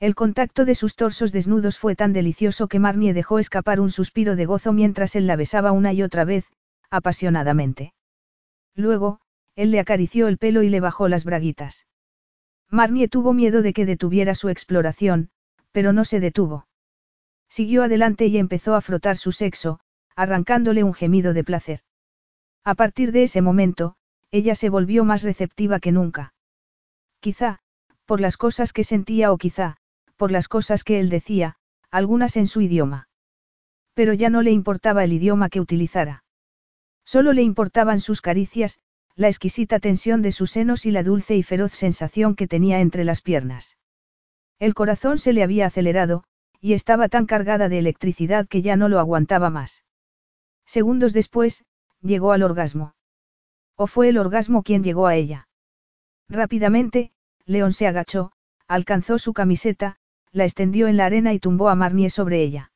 El contacto de sus torsos desnudos fue tan delicioso que Marnie dejó escapar un suspiro de gozo mientras él la besaba una y otra vez, apasionadamente. Luego, él le acarició el pelo y le bajó las braguitas. Marnie tuvo miedo de que detuviera su exploración, pero no se detuvo. Siguió adelante y empezó a frotar su sexo, arrancándole un gemido de placer. A partir de ese momento, ella se volvió más receptiva que nunca. Quizá, por las cosas que sentía o quizá, por las cosas que él decía, algunas en su idioma. Pero ya no le importaba el idioma que utilizara. Solo le importaban sus caricias, la exquisita tensión de sus senos y la dulce y feroz sensación que tenía entre las piernas. El corazón se le había acelerado, y estaba tan cargada de electricidad que ya no lo aguantaba más. Segundos después, llegó al orgasmo. ¿O fue el orgasmo quien llegó a ella? Rápidamente, León se agachó, alcanzó su camiseta, la extendió en la arena y tumbó a Marnie sobre ella.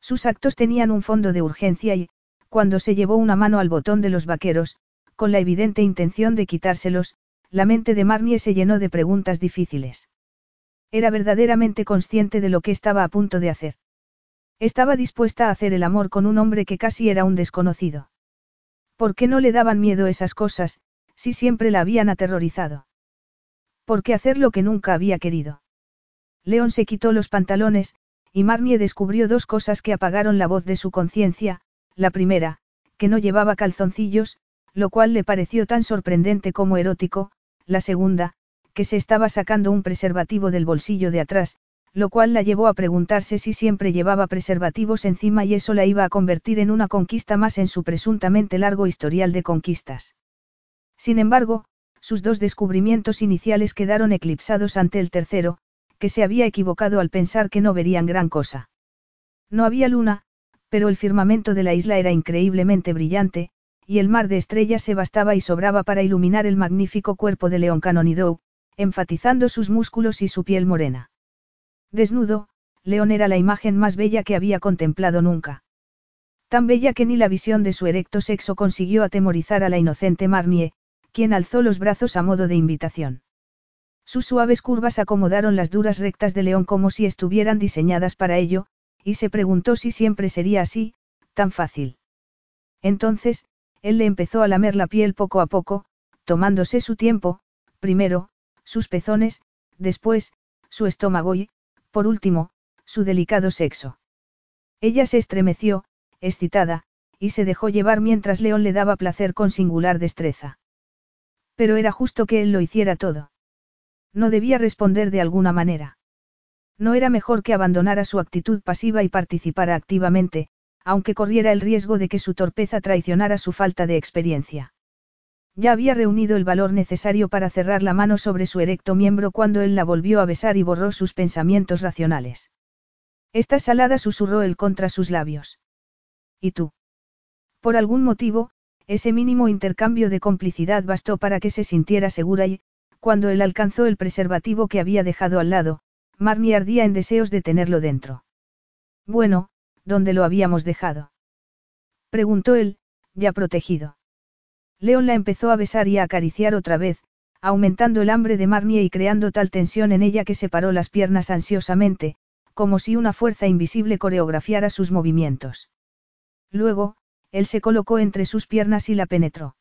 Sus actos tenían un fondo de urgencia y, cuando se llevó una mano al botón de los vaqueros, con la evidente intención de quitárselos, la mente de Marnie se llenó de preguntas difíciles. Era verdaderamente consciente de lo que estaba a punto de hacer. Estaba dispuesta a hacer el amor con un hombre que casi era un desconocido. ¿Por qué no le daban miedo esas cosas, si siempre la habían aterrorizado? ¿Por qué hacer lo que nunca había querido? León se quitó los pantalones, y Marnie descubrió dos cosas que apagaron la voz de su conciencia, la primera, que no llevaba calzoncillos, lo cual le pareció tan sorprendente como erótico, la segunda, que se estaba sacando un preservativo del bolsillo de atrás, lo cual la llevó a preguntarse si siempre llevaba preservativos encima y eso la iba a convertir en una conquista más en su presuntamente largo historial de conquistas. Sin embargo, sus dos descubrimientos iniciales quedaron eclipsados ante el tercero, que se había equivocado al pensar que no verían gran cosa. No había luna, pero el firmamento de la isla era increíblemente brillante, y el mar de estrellas se bastaba y sobraba para iluminar el magnífico cuerpo de León Canonidou, enfatizando sus músculos y su piel morena. Desnudo, León era la imagen más bella que había contemplado nunca. Tan bella que ni la visión de su erecto sexo consiguió atemorizar a la inocente Marnie, quien alzó los brazos a modo de invitación. Sus suaves curvas acomodaron las duras rectas de León como si estuvieran diseñadas para ello, y se preguntó si siempre sería así, tan fácil. Entonces, él le empezó a lamer la piel poco a poco, tomándose su tiempo, primero, sus pezones, después, su estómago y, por último, su delicado sexo. Ella se estremeció, excitada, y se dejó llevar mientras León le daba placer con singular destreza. Pero era justo que él lo hiciera todo. No debía responder de alguna manera. No era mejor que abandonara su actitud pasiva y participara activamente, aunque corriera el riesgo de que su torpeza traicionara su falta de experiencia. Ya había reunido el valor necesario para cerrar la mano sobre su erecto miembro cuando él la volvió a besar y borró sus pensamientos racionales. Esta salada susurró él contra sus labios. ¿Y tú? Por algún motivo, ese mínimo intercambio de complicidad bastó para que se sintiera segura y, cuando él alcanzó el preservativo que había dejado al lado, Marnie ardía en deseos de tenerlo dentro. Bueno, ¿dónde lo habíamos dejado? Preguntó él, ya protegido. León la empezó a besar y a acariciar otra vez, aumentando el hambre de Marnie y creando tal tensión en ella que separó las piernas ansiosamente, como si una fuerza invisible coreografiara sus movimientos. Luego, él se colocó entre sus piernas y la penetró.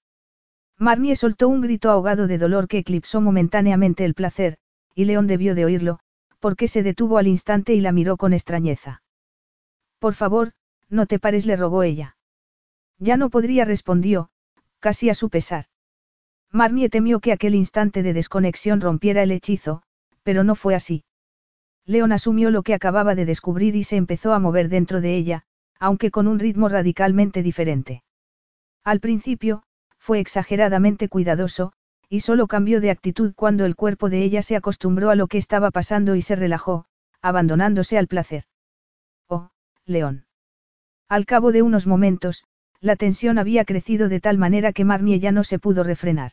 Marnie soltó un grito ahogado de dolor que eclipsó momentáneamente el placer, y León debió de oírlo, porque se detuvo al instante y la miró con extrañeza. Por favor, no te pares, le rogó ella. Ya no podría, respondió, casi a su pesar. Marnie temió que aquel instante de desconexión rompiera el hechizo, pero no fue así. León asumió lo que acababa de descubrir y se empezó a mover dentro de ella, aunque con un ritmo radicalmente diferente. Al principio, fue exageradamente cuidadoso, y solo cambió de actitud cuando el cuerpo de ella se acostumbró a lo que estaba pasando y se relajó, abandonándose al placer. Oh, León. Al cabo de unos momentos, la tensión había crecido de tal manera que Marnie ya no se pudo refrenar.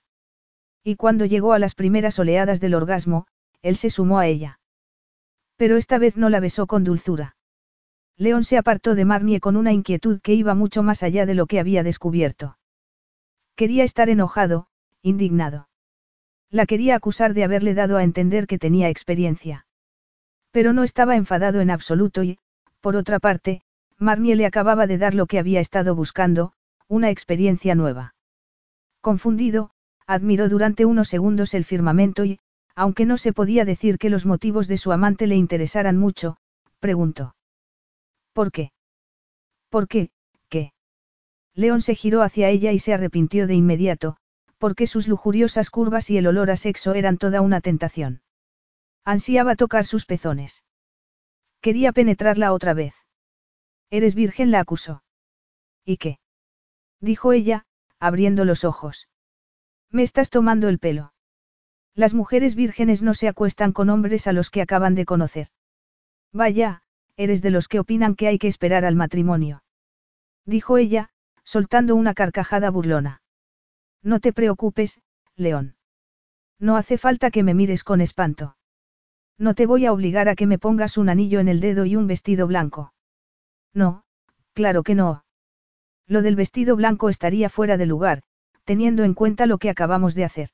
Y cuando llegó a las primeras oleadas del orgasmo, él se sumó a ella. Pero esta vez no la besó con dulzura. León se apartó de Marnie con una inquietud que iba mucho más allá de lo que había descubierto. Quería estar enojado, indignado. La quería acusar de haberle dado a entender que tenía experiencia. Pero no estaba enfadado en absoluto y, por otra parte, Marnie le acababa de dar lo que había estado buscando, una experiencia nueva. Confundido, admiró durante unos segundos el firmamento y, aunque no se podía decir que los motivos de su amante le interesaran mucho, preguntó. ¿Por qué? ¿Por qué? ¿Qué? León se giró hacia ella y se arrepintió de inmediato, porque sus lujuriosas curvas y el olor a sexo eran toda una tentación. Ansiaba tocar sus pezones. Quería penetrarla otra vez. Eres virgen, la acusó. ¿Y qué? dijo ella, abriendo los ojos. Me estás tomando el pelo. Las mujeres vírgenes no se acuestan con hombres a los que acaban de conocer. Vaya, eres de los que opinan que hay que esperar al matrimonio. Dijo ella, soltando una carcajada burlona. No te preocupes, León. No hace falta que me mires con espanto. No te voy a obligar a que me pongas un anillo en el dedo y un vestido blanco. No, claro que no. Lo del vestido blanco estaría fuera de lugar, teniendo en cuenta lo que acabamos de hacer.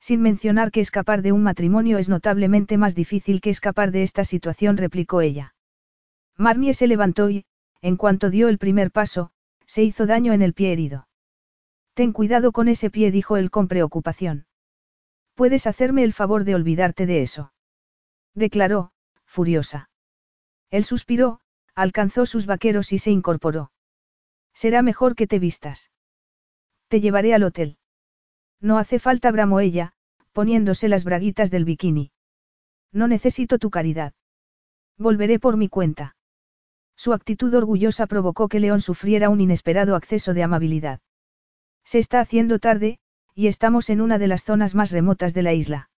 Sin mencionar que escapar de un matrimonio es notablemente más difícil que escapar de esta situación, replicó ella. Marnie se levantó y, en cuanto dio el primer paso, se hizo daño en el pie herido. Ten cuidado con ese pie, dijo él con preocupación. Puedes hacerme el favor de olvidarte de eso. Declaró, furiosa. Él suspiró, alcanzó sus vaqueros y se incorporó. Será mejor que te vistas. Te llevaré al hotel. No hace falta, bramó ella, poniéndose las braguitas del bikini. No necesito tu caridad. Volveré por mi cuenta. Su actitud orgullosa provocó que León sufriera un inesperado acceso de amabilidad. Se está haciendo tarde, y estamos en una de las zonas más remotas de la isla.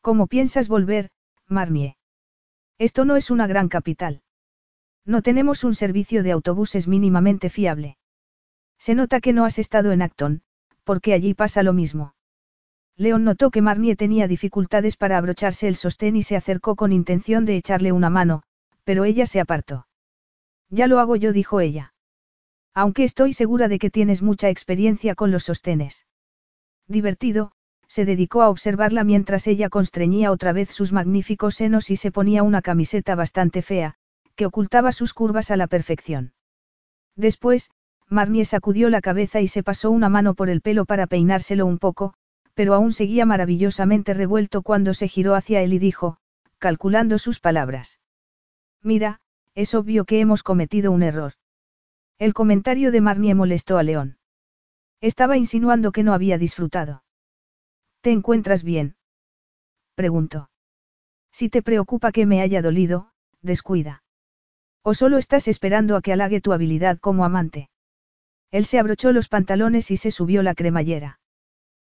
¿Cómo piensas volver, Marnie? Esto no es una gran capital. No tenemos un servicio de autobuses mínimamente fiable. Se nota que no has estado en Acton, porque allí pasa lo mismo. León notó que Marnie tenía dificultades para abrocharse el sostén y se acercó con intención de echarle una mano, pero ella se apartó. Ya lo hago yo, dijo ella. Aunque estoy segura de que tienes mucha experiencia con los sostenes. Divertido, se dedicó a observarla mientras ella constreñía otra vez sus magníficos senos y se ponía una camiseta bastante fea, que ocultaba sus curvas a la perfección. Después, Marnie sacudió la cabeza y se pasó una mano por el pelo para peinárselo un poco, pero aún seguía maravillosamente revuelto cuando se giró hacia él y dijo, calculando sus palabras. Mira, es obvio que hemos cometido un error. El comentario de Marnie molestó a León. Estaba insinuando que no había disfrutado. ¿Te encuentras bien? Preguntó. Si te preocupa que me haya dolido, descuida. ¿O solo estás esperando a que halague tu habilidad como amante? Él se abrochó los pantalones y se subió la cremallera.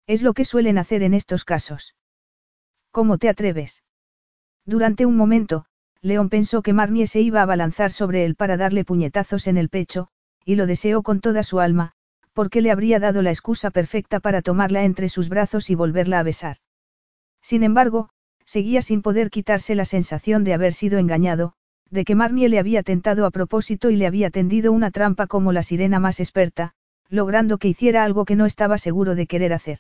Es lo que suelen hacer en estos casos. ¿Cómo te atreves? Durante un momento, León pensó que Marnie se iba a abalanzar sobre él para darle puñetazos en el pecho, y lo deseó con toda su alma, porque le habría dado la excusa perfecta para tomarla entre sus brazos y volverla a besar. Sin embargo, seguía sin poder quitarse la sensación de haber sido engañado, de que Marnie le había tentado a propósito y le había tendido una trampa como la sirena más experta, logrando que hiciera algo que no estaba seguro de querer hacer.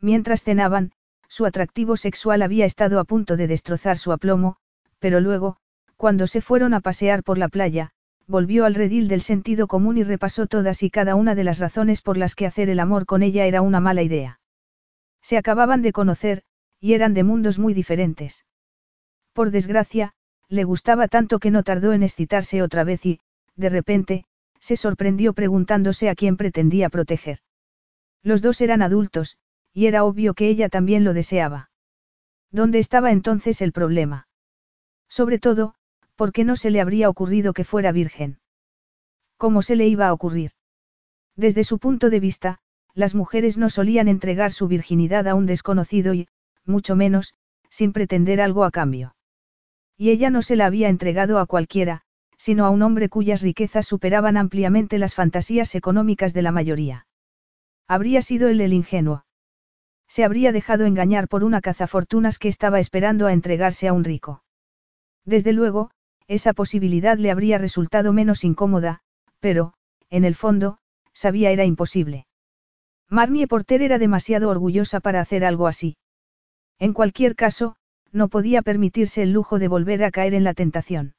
Mientras cenaban, su atractivo sexual había estado a punto de destrozar su aplomo, pero luego, cuando se fueron a pasear por la playa, volvió al redil del sentido común y repasó todas y cada una de las razones por las que hacer el amor con ella era una mala idea. Se acababan de conocer, y eran de mundos muy diferentes. Por desgracia, le gustaba tanto que no tardó en excitarse otra vez y, de repente, se sorprendió preguntándose a quién pretendía proteger. Los dos eran adultos, y era obvio que ella también lo deseaba. ¿Dónde estaba entonces el problema? Sobre todo, ¿por qué no se le habría ocurrido que fuera virgen? ¿Cómo se le iba a ocurrir? Desde su punto de vista, las mujeres no solían entregar su virginidad a un desconocido y, mucho menos, sin pretender algo a cambio. Y ella no se la había entregado a cualquiera, sino a un hombre cuyas riquezas superaban ampliamente las fantasías económicas de la mayoría. Habría sido él el ingenuo. Se habría dejado engañar por una cazafortunas que estaba esperando a entregarse a un rico. Desde luego, esa posibilidad le habría resultado menos incómoda, pero, en el fondo, sabía era imposible. Marnie Porter era demasiado orgullosa para hacer algo así. En cualquier caso, no podía permitirse el lujo de volver a caer en la tentación.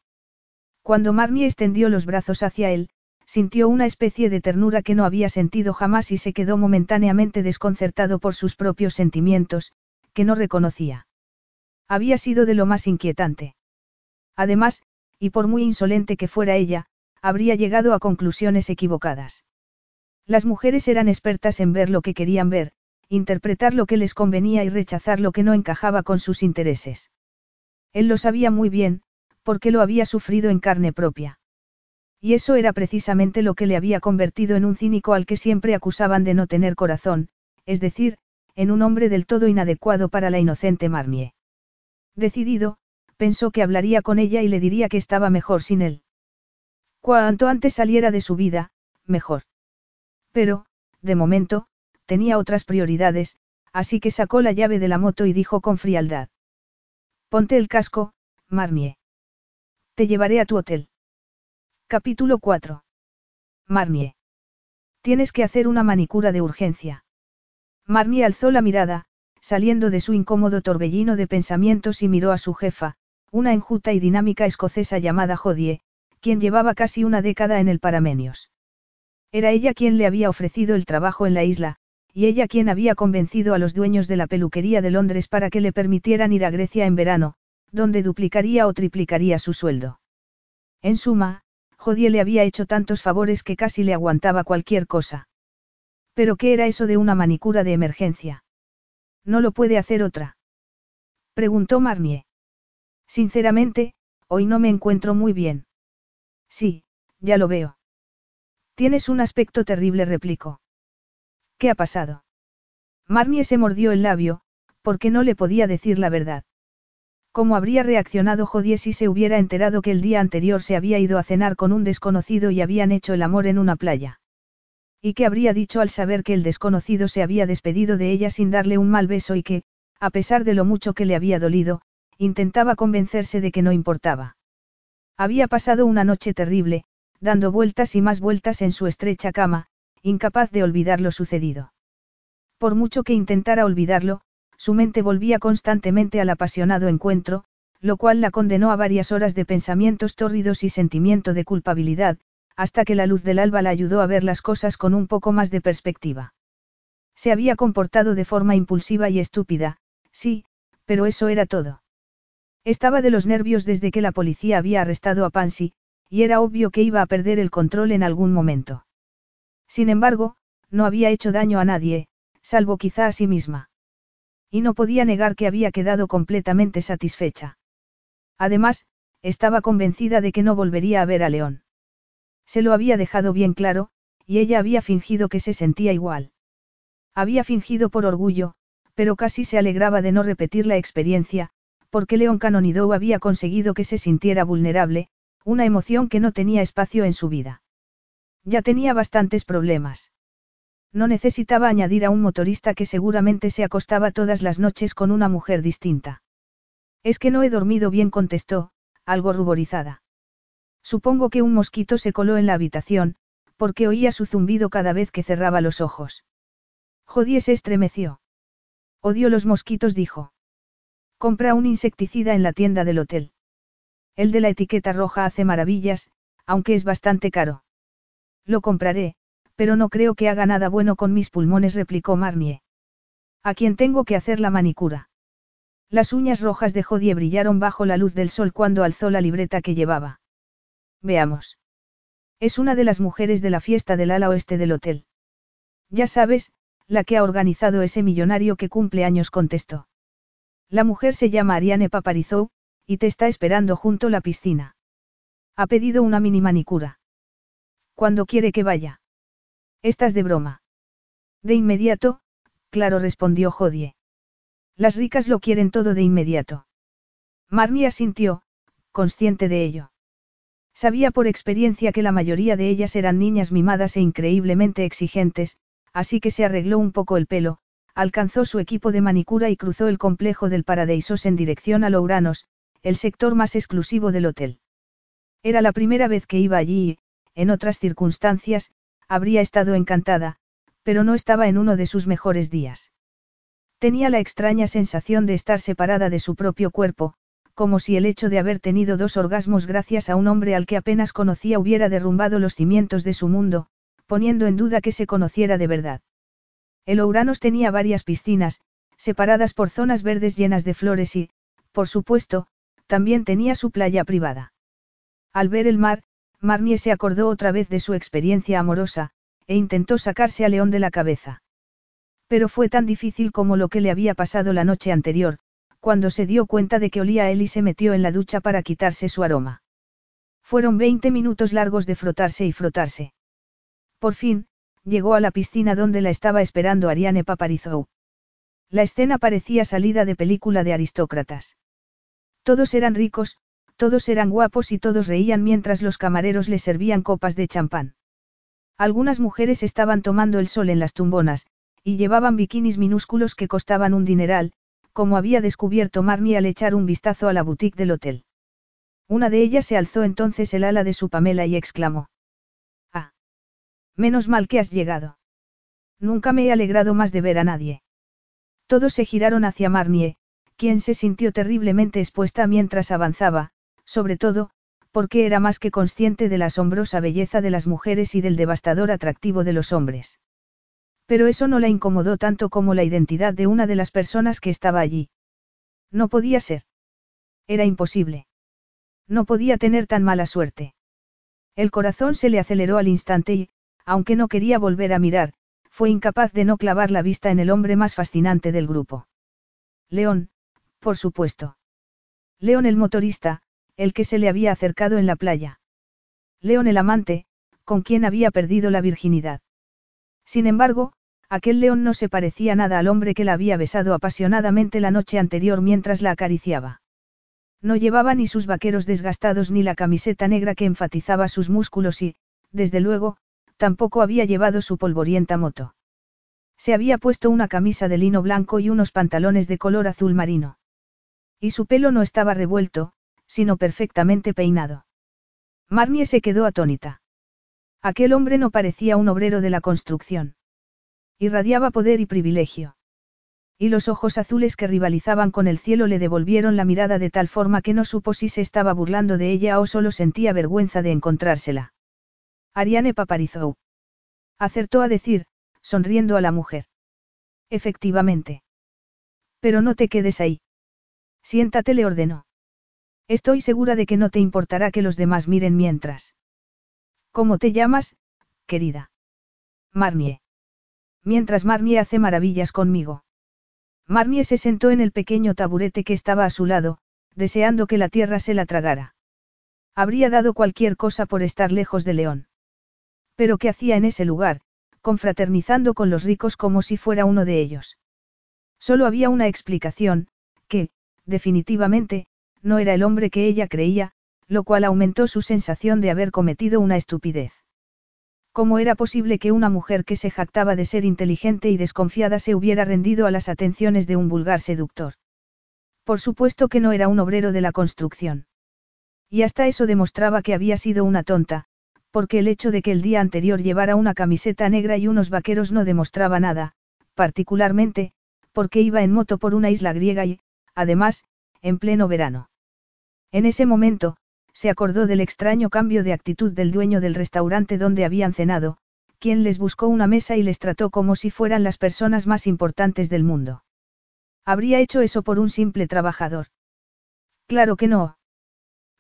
Cuando Marnie extendió los brazos hacia él, sintió una especie de ternura que no había sentido jamás y se quedó momentáneamente desconcertado por sus propios sentimientos, que no reconocía. Había sido de lo más inquietante. Además, y por muy insolente que fuera ella, habría llegado a conclusiones equivocadas. Las mujeres eran expertas en ver lo que querían ver, interpretar lo que les convenía y rechazar lo que no encajaba con sus intereses. Él lo sabía muy bien, porque lo había sufrido en carne propia. Y eso era precisamente lo que le había convertido en un cínico al que siempre acusaban de no tener corazón, es decir, en un hombre del todo inadecuado para la inocente Marnie. Decidido, pensó que hablaría con ella y le diría que estaba mejor sin él. Cuanto antes saliera de su vida, mejor. Pero, de momento, tenía otras prioridades, así que sacó la llave de la moto y dijo con frialdad. Ponte el casco, Marnie. Te llevaré a tu hotel. Capítulo 4. Marnie. Tienes que hacer una manicura de urgencia. Marnie alzó la mirada, saliendo de su incómodo torbellino de pensamientos y miró a su jefa, una enjuta y dinámica escocesa llamada Jodie, quien llevaba casi una década en el Paramenios. Era ella quien le había ofrecido el trabajo en la isla, y ella quien había convencido a los dueños de la peluquería de Londres para que le permitieran ir a Grecia en verano, donde duplicaría o triplicaría su sueldo. En suma, Jodie le había hecho tantos favores que casi le aguantaba cualquier cosa. ¿Pero qué era eso de una manicura de emergencia? ¿No lo puede hacer otra? Preguntó Marnier. Sinceramente, hoy no me encuentro muy bien. Sí, ya lo veo. Tienes un aspecto terrible, replicó. ¿Qué ha pasado? Marnie se mordió el labio, porque no le podía decir la verdad. ¿Cómo habría reaccionado Jodie si se hubiera enterado que el día anterior se había ido a cenar con un desconocido y habían hecho el amor en una playa? ¿Y qué habría dicho al saber que el desconocido se había despedido de ella sin darle un mal beso y que, a pesar de lo mucho que le había dolido, intentaba convencerse de que no importaba. Había pasado una noche terrible, dando vueltas y más vueltas en su estrecha cama, incapaz de olvidar lo sucedido. Por mucho que intentara olvidarlo, su mente volvía constantemente al apasionado encuentro, lo cual la condenó a varias horas de pensamientos tórridos y sentimiento de culpabilidad, hasta que la luz del alba la ayudó a ver las cosas con un poco más de perspectiva. Se había comportado de forma impulsiva y estúpida, sí, pero eso era todo. Estaba de los nervios desde que la policía había arrestado a Pansy, y era obvio que iba a perder el control en algún momento. Sin embargo, no había hecho daño a nadie, salvo quizá a sí misma. Y no podía negar que había quedado completamente satisfecha. Además, estaba convencida de que no volvería a ver a León. Se lo había dejado bien claro, y ella había fingido que se sentía igual. Había fingido por orgullo, pero casi se alegraba de no repetir la experiencia, porque León Canonidou había conseguido que se sintiera vulnerable, una emoción que no tenía espacio en su vida. Ya tenía bastantes problemas. No necesitaba añadir a un motorista que seguramente se acostaba todas las noches con una mujer distinta. Es que no he dormido bien, contestó, algo ruborizada. Supongo que un mosquito se coló en la habitación, porque oía su zumbido cada vez que cerraba los ojos. Jodie se estremeció. Odio los mosquitos, dijo. Compra un insecticida en la tienda del hotel. El de la etiqueta roja hace maravillas, aunque es bastante caro. Lo compraré, pero no creo que haga nada bueno con mis pulmones, replicó Marnie. ¿A quién tengo que hacer la manicura? Las uñas rojas de Jodie brillaron bajo la luz del sol cuando alzó la libreta que llevaba. Veamos. Es una de las mujeres de la fiesta del ala oeste del hotel. Ya sabes, la que ha organizado ese millonario que cumple años contestó. La mujer se llama Ariane Paparizou, y te está esperando junto a la piscina. Ha pedido una mini manicura. ¿Cuándo quiere que vaya? Estás de broma. De inmediato, claro respondió Jodie. Las ricas lo quieren todo de inmediato. Marnie asintió, consciente de ello. Sabía por experiencia que la mayoría de ellas eran niñas mimadas e increíblemente exigentes, así que se arregló un poco el pelo, alcanzó su equipo de manicura y cruzó el complejo del Paradeisos en dirección a Louranos, el sector más exclusivo del hotel. Era la primera vez que iba allí y, en otras circunstancias, habría estado encantada, pero no estaba en uno de sus mejores días. Tenía la extraña sensación de estar separada de su propio cuerpo, como si el hecho de haber tenido dos orgasmos gracias a un hombre al que apenas conocía hubiera derrumbado los cimientos de su mundo, poniendo en duda que se conociera de verdad. El Ouranos tenía varias piscinas, separadas por zonas verdes llenas de flores y, por supuesto, también tenía su playa privada. Al ver el mar, Marnie se acordó otra vez de su experiencia amorosa, e intentó sacarse a León de la cabeza. Pero fue tan difícil como lo que le había pasado la noche anterior, cuando se dio cuenta de que olía a él y se metió en la ducha para quitarse su aroma. Fueron 20 minutos largos de frotarse y frotarse. Por fin, llegó a la piscina donde la estaba esperando Ariane Paparizou. La escena parecía salida de película de aristócratas. Todos eran ricos, todos eran guapos y todos reían mientras los camareros le servían copas de champán. Algunas mujeres estaban tomando el sol en las tumbonas, y llevaban bikinis minúsculos que costaban un dineral, como había descubierto Marnie al echar un vistazo a la boutique del hotel. Una de ellas se alzó entonces el ala de su Pamela y exclamó. Menos mal que has llegado. Nunca me he alegrado más de ver a nadie. Todos se giraron hacia Marnie, quien se sintió terriblemente expuesta mientras avanzaba, sobre todo, porque era más que consciente de la asombrosa belleza de las mujeres y del devastador atractivo de los hombres. Pero eso no la incomodó tanto como la identidad de una de las personas que estaba allí. No podía ser. Era imposible. No podía tener tan mala suerte. El corazón se le aceleró al instante y, aunque no quería volver a mirar, fue incapaz de no clavar la vista en el hombre más fascinante del grupo. León, por supuesto. León el motorista, el que se le había acercado en la playa. León el amante, con quien había perdido la virginidad. Sin embargo, aquel león no se parecía nada al hombre que la había besado apasionadamente la noche anterior mientras la acariciaba. No llevaba ni sus vaqueros desgastados ni la camiseta negra que enfatizaba sus músculos y, desde luego, tampoco había llevado su polvorienta moto. Se había puesto una camisa de lino blanco y unos pantalones de color azul marino. Y su pelo no estaba revuelto, sino perfectamente peinado. Marnie se quedó atónita. Aquel hombre no parecía un obrero de la construcción. Irradiaba poder y privilegio. Y los ojos azules que rivalizaban con el cielo le devolvieron la mirada de tal forma que no supo si se estaba burlando de ella o solo sentía vergüenza de encontrársela. Ariane Paparizou. Acertó a decir, sonriendo a la mujer. Efectivamente. Pero no te quedes ahí. Siéntate, le ordenó. Estoy segura de que no te importará que los demás miren mientras. ¿Cómo te llamas, querida? Marnie. Mientras Marnie hace maravillas conmigo. Marnie se sentó en el pequeño taburete que estaba a su lado, deseando que la tierra se la tragara. Habría dado cualquier cosa por estar lejos de León. Pero ¿qué hacía en ese lugar, confraternizando con los ricos como si fuera uno de ellos? Solo había una explicación, que, definitivamente, no era el hombre que ella creía, lo cual aumentó su sensación de haber cometido una estupidez. ¿Cómo era posible que una mujer que se jactaba de ser inteligente y desconfiada se hubiera rendido a las atenciones de un vulgar seductor? Por supuesto que no era un obrero de la construcción. Y hasta eso demostraba que había sido una tonta, porque el hecho de que el día anterior llevara una camiseta negra y unos vaqueros no demostraba nada, particularmente, porque iba en moto por una isla griega y, además, en pleno verano. En ese momento, se acordó del extraño cambio de actitud del dueño del restaurante donde habían cenado, quien les buscó una mesa y les trató como si fueran las personas más importantes del mundo. ¿Habría hecho eso por un simple trabajador? Claro que no.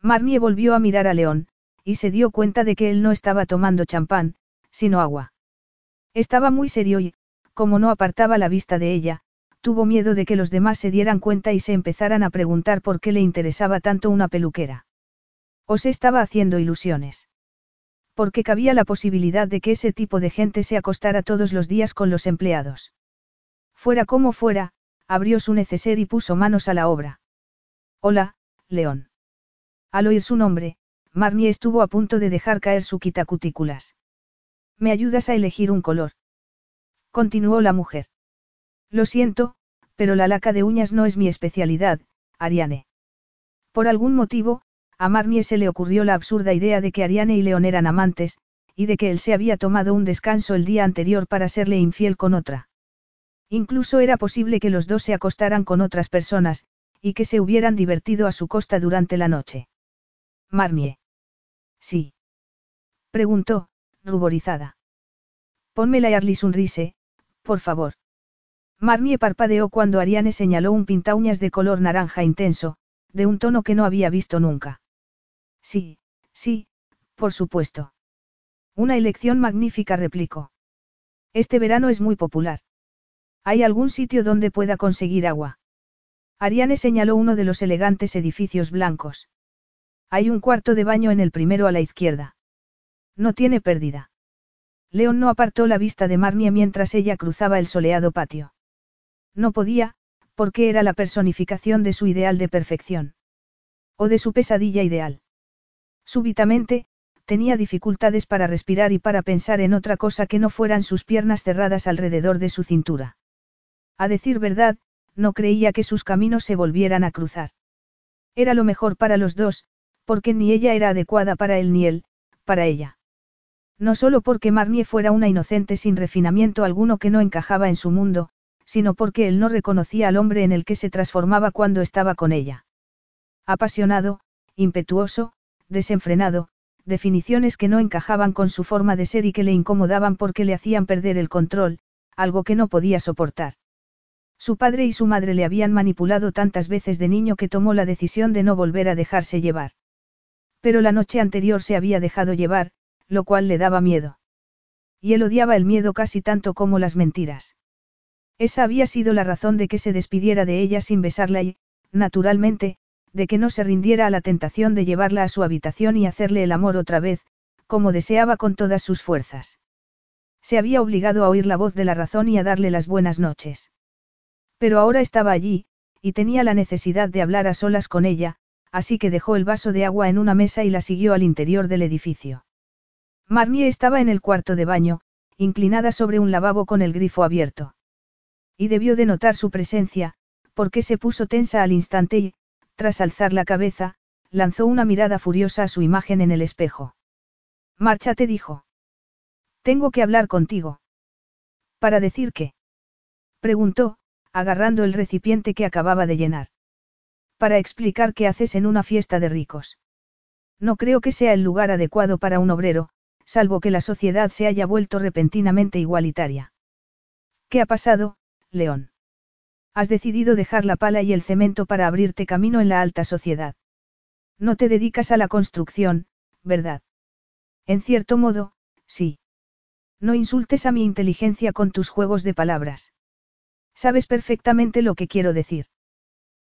Marnie volvió a mirar a León, y se dio cuenta de que él no estaba tomando champán, sino agua. Estaba muy serio y, como no apartaba la vista de ella, tuvo miedo de que los demás se dieran cuenta y se empezaran a preguntar por qué le interesaba tanto una peluquera. O se estaba haciendo ilusiones. Porque cabía la posibilidad de que ese tipo de gente se acostara todos los días con los empleados. Fuera como fuera, abrió su neceser y puso manos a la obra. Hola, León. Al oír su nombre, Marnie estuvo a punto de dejar caer su quitacutículas. ¿Me ayudas a elegir un color? Continuó la mujer. Lo siento, pero la laca de uñas no es mi especialidad, Ariane. Por algún motivo, a Marnie se le ocurrió la absurda idea de que Ariane y León eran amantes, y de que él se había tomado un descanso el día anterior para serle infiel con otra. Incluso era posible que los dos se acostaran con otras personas, y que se hubieran divertido a su costa durante la noche. Marnie. Sí. Preguntó, ruborizada. Ponme la Early Sunrise, por favor. Marnie parpadeó cuando Ariane señaló un pintauñas de color naranja intenso, de un tono que no había visto nunca. Sí, sí, por supuesto. Una elección magnífica replicó. Este verano es muy popular. ¿Hay algún sitio donde pueda conseguir agua? Ariane señaló uno de los elegantes edificios blancos. Hay un cuarto de baño en el primero a la izquierda. No tiene pérdida. León no apartó la vista de Marnie mientras ella cruzaba el soleado patio. No podía, porque era la personificación de su ideal de perfección. O de su pesadilla ideal. Súbitamente, tenía dificultades para respirar y para pensar en otra cosa que no fueran sus piernas cerradas alrededor de su cintura. A decir verdad, no creía que sus caminos se volvieran a cruzar. Era lo mejor para los dos, porque ni ella era adecuada para él ni él, para ella. No solo porque Marnie fuera una inocente sin refinamiento alguno que no encajaba en su mundo, sino porque él no reconocía al hombre en el que se transformaba cuando estaba con ella. Apasionado, impetuoso, desenfrenado, definiciones que no encajaban con su forma de ser y que le incomodaban porque le hacían perder el control, algo que no podía soportar. Su padre y su madre le habían manipulado tantas veces de niño que tomó la decisión de no volver a dejarse llevar. Pero la noche anterior se había dejado llevar, lo cual le daba miedo. Y él odiaba el miedo casi tanto como las mentiras. Esa había sido la razón de que se despidiera de ella sin besarla y, naturalmente, de que no se rindiera a la tentación de llevarla a su habitación y hacerle el amor otra vez, como deseaba con todas sus fuerzas. Se había obligado a oír la voz de la razón y a darle las buenas noches. Pero ahora estaba allí, y tenía la necesidad de hablar a solas con ella, así que dejó el vaso de agua en una mesa y la siguió al interior del edificio. Marnie estaba en el cuarto de baño, inclinada sobre un lavabo con el grifo abierto. Y debió de notar su presencia, porque se puso tensa al instante y, tras alzar la cabeza, lanzó una mirada furiosa a su imagen en el espejo. Márchate dijo. Tengo que hablar contigo. ¿Para decir qué? Preguntó, agarrando el recipiente que acababa de llenar. Para explicar qué haces en una fiesta de ricos. No creo que sea el lugar adecuado para un obrero, salvo que la sociedad se haya vuelto repentinamente igualitaria. ¿Qué ha pasado, León? Has decidido dejar la pala y el cemento para abrirte camino en la alta sociedad. No te dedicas a la construcción, ¿verdad? En cierto modo, sí. No insultes a mi inteligencia con tus juegos de palabras. Sabes perfectamente lo que quiero decir.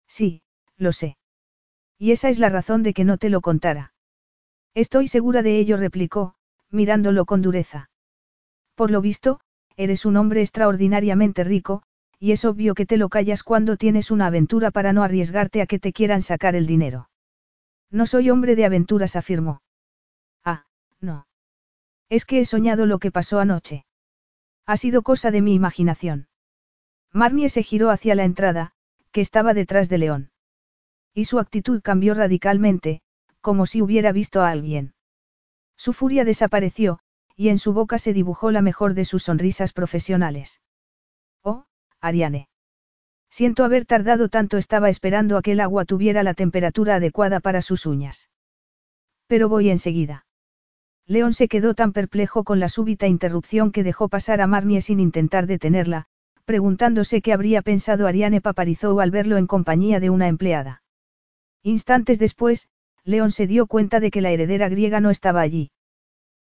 Sí, lo sé. Y esa es la razón de que no te lo contara. Estoy segura de ello, replicó, mirándolo con dureza. Por lo visto, eres un hombre extraordinariamente rico, y es obvio que te lo callas cuando tienes una aventura para no arriesgarte a que te quieran sacar el dinero. No soy hombre de aventuras, afirmó. Ah, no. Es que he soñado lo que pasó anoche. Ha sido cosa de mi imaginación. Marnie se giró hacia la entrada, que estaba detrás de León. Y su actitud cambió radicalmente, como si hubiera visto a alguien. Su furia desapareció, y en su boca se dibujó la mejor de sus sonrisas profesionales. Oh, Ariane. Siento haber tardado tanto, estaba esperando a que el agua tuviera la temperatura adecuada para sus uñas. Pero voy enseguida. León se quedó tan perplejo con la súbita interrupción que dejó pasar a Marnie sin intentar detenerla, preguntándose qué habría pensado Ariane Paparizou al verlo en compañía de una empleada. Instantes después, León se dio cuenta de que la heredera griega no estaba allí.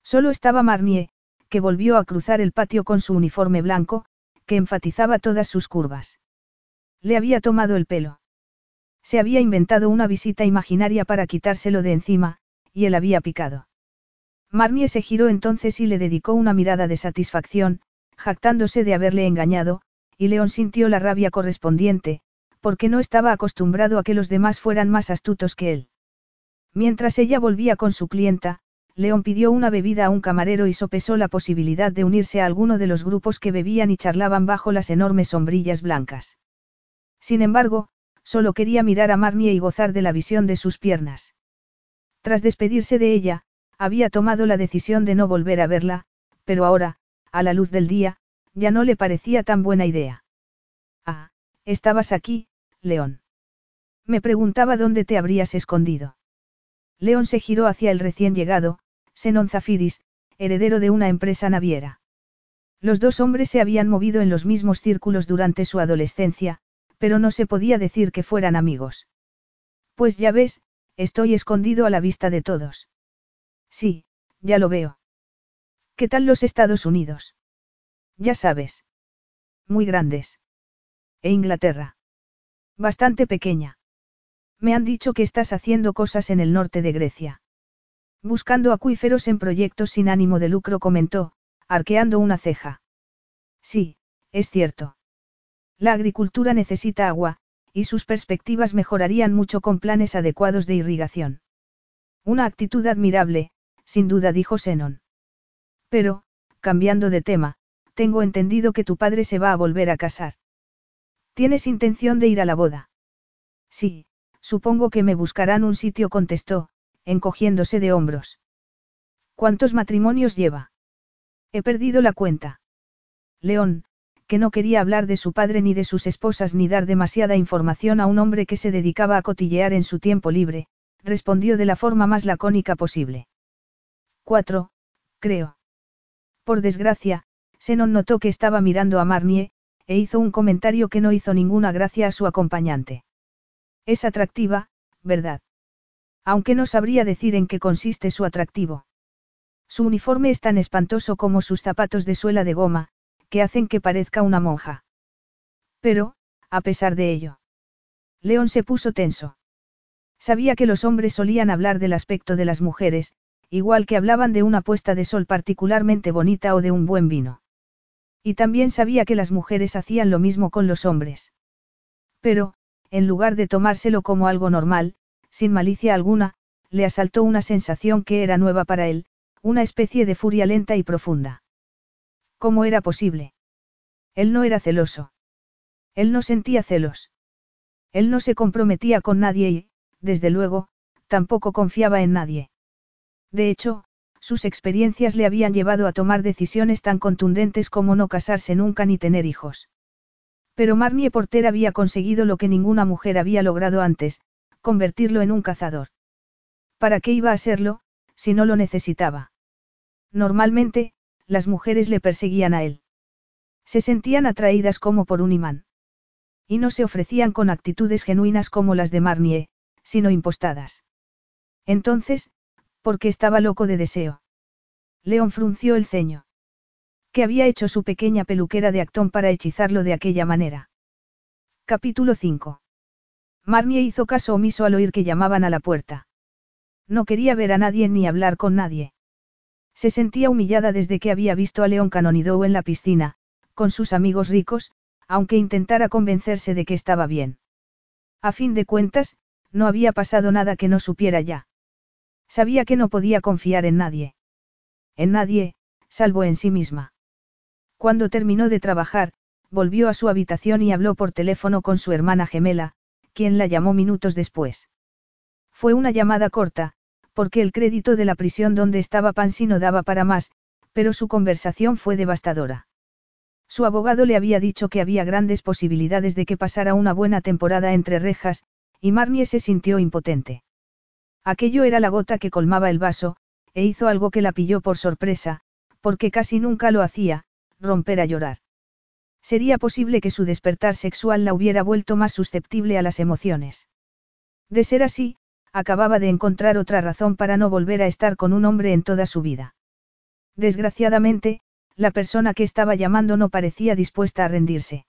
Solo estaba Marnie, que volvió a cruzar el patio con su uniforme blanco, que enfatizaba todas sus curvas. Le había tomado el pelo. Se había inventado una visita imaginaria para quitárselo de encima, y él había picado. Marnie se giró entonces y le dedicó una mirada de satisfacción, jactándose de haberle engañado, y León sintió la rabia correspondiente, porque no estaba acostumbrado a que los demás fueran más astutos que él. Mientras ella volvía con su clienta, León pidió una bebida a un camarero y sopesó la posibilidad de unirse a alguno de los grupos que bebían y charlaban bajo las enormes sombrillas blancas. Sin embargo, solo quería mirar a Marnie y gozar de la visión de sus piernas. Tras despedirse de ella, había tomado la decisión de no volver a verla, pero ahora, a la luz del día, ya no le parecía tan buena idea. Ah, estabas aquí, León. Me preguntaba dónde te habrías escondido. León se giró hacia el recién llegado, Senon Zafiris, heredero de una empresa naviera. Los dos hombres se habían movido en los mismos círculos durante su adolescencia, pero no se podía decir que fueran amigos. Pues ya ves, estoy escondido a la vista de todos. Sí, ya lo veo. ¿Qué tal los Estados Unidos? Ya sabes. Muy grandes. ¿E Inglaterra? Bastante pequeña. Me han dicho que estás haciendo cosas en el norte de Grecia. Buscando acuíferos en proyectos sin ánimo de lucro comentó, arqueando una ceja. Sí, es cierto. La agricultura necesita agua, y sus perspectivas mejorarían mucho con planes adecuados de irrigación. Una actitud admirable, sin duda dijo Senon. Pero, cambiando de tema, tengo entendido que tu padre se va a volver a casar. ¿Tienes intención de ir a la boda? Sí, supongo que me buscarán un sitio, contestó, encogiéndose de hombros. ¿Cuántos matrimonios lleva? He perdido la cuenta. León, que no quería hablar de su padre ni de sus esposas ni dar demasiada información a un hombre que se dedicaba a cotillear en su tiempo libre, respondió de la forma más lacónica posible. Cuatro, creo. Por desgracia, Senon notó que estaba mirando a Marnie, e hizo un comentario que no hizo ninguna gracia a su acompañante. Es atractiva, ¿verdad? Aunque no sabría decir en qué consiste su atractivo. Su uniforme es tan espantoso como sus zapatos de suela de goma, que hacen que parezca una monja. Pero, a pesar de ello. León se puso tenso. Sabía que los hombres solían hablar del aspecto de las mujeres, igual que hablaban de una puesta de sol particularmente bonita o de un buen vino. Y también sabía que las mujeres hacían lo mismo con los hombres. Pero, en lugar de tomárselo como algo normal, sin malicia alguna, le asaltó una sensación que era nueva para él, una especie de furia lenta y profunda. ¿Cómo era posible? Él no era celoso. Él no sentía celos. Él no se comprometía con nadie y, desde luego, tampoco confiaba en nadie. De hecho, sus experiencias le habían llevado a tomar decisiones tan contundentes como no casarse nunca ni tener hijos. Pero Marnie Porter había conseguido lo que ninguna mujer había logrado antes, convertirlo en un cazador. ¿Para qué iba a serlo, si no lo necesitaba? Normalmente, las mujeres le perseguían a él. Se sentían atraídas como por un imán. Y no se ofrecían con actitudes genuinas como las de Marnie, sino impostadas. Entonces, porque estaba loco de deseo. León frunció el ceño. ¿Qué había hecho su pequeña peluquera de actón para hechizarlo de aquella manera? Capítulo 5. Marnie hizo caso omiso al oír que llamaban a la puerta. No quería ver a nadie ni hablar con nadie. Se sentía humillada desde que había visto a León Canonido en la piscina, con sus amigos ricos, aunque intentara convencerse de que estaba bien. A fin de cuentas, no había pasado nada que no supiera ya. Sabía que no podía confiar en nadie. En nadie, salvo en sí misma. Cuando terminó de trabajar, volvió a su habitación y habló por teléfono con su hermana gemela, quien la llamó minutos después. Fue una llamada corta, porque el crédito de la prisión donde estaba Pansy no daba para más, pero su conversación fue devastadora. Su abogado le había dicho que había grandes posibilidades de que pasara una buena temporada entre rejas, y Marnie se sintió impotente. Aquello era la gota que colmaba el vaso, e hizo algo que la pilló por sorpresa, porque casi nunca lo hacía, romper a llorar. Sería posible que su despertar sexual la hubiera vuelto más susceptible a las emociones. De ser así, acababa de encontrar otra razón para no volver a estar con un hombre en toda su vida. Desgraciadamente, la persona que estaba llamando no parecía dispuesta a rendirse.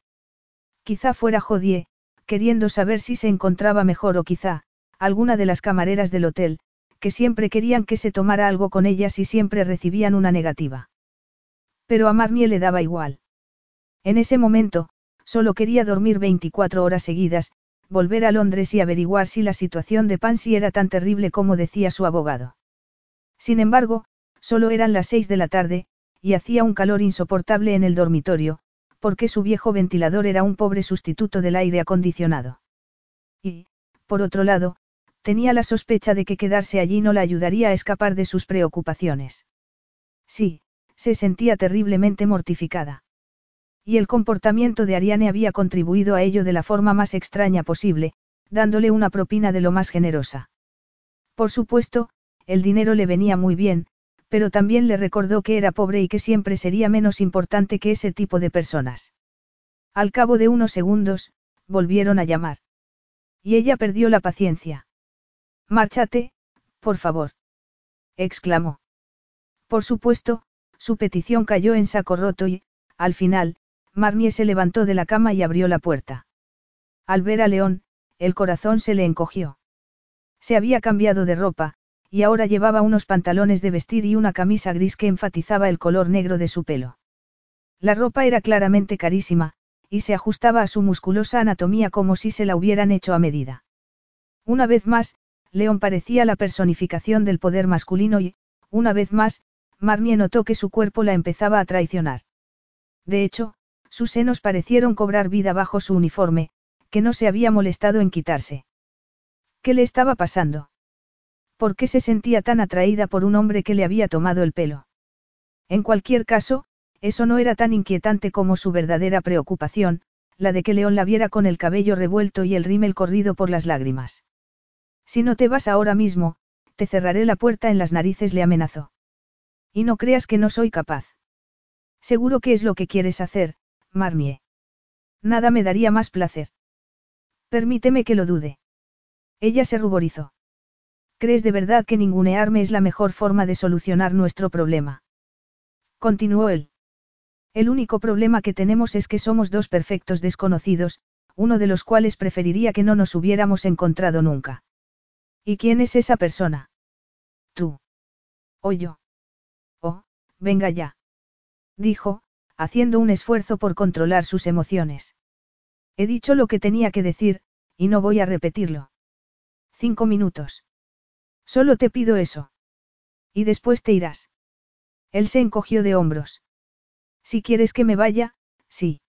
Quizá fuera Jodie, queriendo saber si se encontraba mejor o quizá, alguna de las camareras del hotel, que siempre querían que se tomara algo con ellas y siempre recibían una negativa. Pero a Marnie le daba igual. En ese momento, solo quería dormir 24 horas seguidas, volver a Londres y averiguar si la situación de Pansy era tan terrible como decía su abogado. Sin embargo, solo eran las seis de la tarde, y hacía un calor insoportable en el dormitorio, porque su viejo ventilador era un pobre sustituto del aire acondicionado. Y, por otro lado, tenía la sospecha de que quedarse allí no la ayudaría a escapar de sus preocupaciones. Sí, se sentía terriblemente mortificada. Y el comportamiento de Ariane había contribuido a ello de la forma más extraña posible, dándole una propina de lo más generosa. Por supuesto, el dinero le venía muy bien, pero también le recordó que era pobre y que siempre sería menos importante que ese tipo de personas. Al cabo de unos segundos, volvieron a llamar. Y ella perdió la paciencia. Márchate, por favor. exclamó. Por supuesto, su petición cayó en saco roto y, al final, Marnie se levantó de la cama y abrió la puerta. Al ver a León, el corazón se le encogió. Se había cambiado de ropa, y ahora llevaba unos pantalones de vestir y una camisa gris que enfatizaba el color negro de su pelo. La ropa era claramente carísima, y se ajustaba a su musculosa anatomía como si se la hubieran hecho a medida. Una vez más, León parecía la personificación del poder masculino y, una vez más, Marnie notó que su cuerpo la empezaba a traicionar. De hecho, sus senos parecieron cobrar vida bajo su uniforme, que no se había molestado en quitarse. ¿Qué le estaba pasando? ¿Por qué se sentía tan atraída por un hombre que le había tomado el pelo? En cualquier caso, eso no era tan inquietante como su verdadera preocupación, la de que León la viera con el cabello revuelto y el rímel corrido por las lágrimas. Si no te vas ahora mismo, te cerraré la puerta en las narices, le amenazó. Y no creas que no soy capaz. Seguro que es lo que quieres hacer, Marnie. Nada me daría más placer. Permíteme que lo dude. Ella se ruborizó. ¿Crees de verdad que ningunearme es la mejor forma de solucionar nuestro problema? Continuó él. El único problema que tenemos es que somos dos perfectos desconocidos, uno de los cuales preferiría que no nos hubiéramos encontrado nunca. ¿Y quién es esa persona? Tú. O yo. Oh, venga ya. Dijo, haciendo un esfuerzo por controlar sus emociones. He dicho lo que tenía que decir, y no voy a repetirlo. Cinco minutos. Solo te pido eso. Y después te irás. Él se encogió de hombros. Si quieres que me vaya, sí.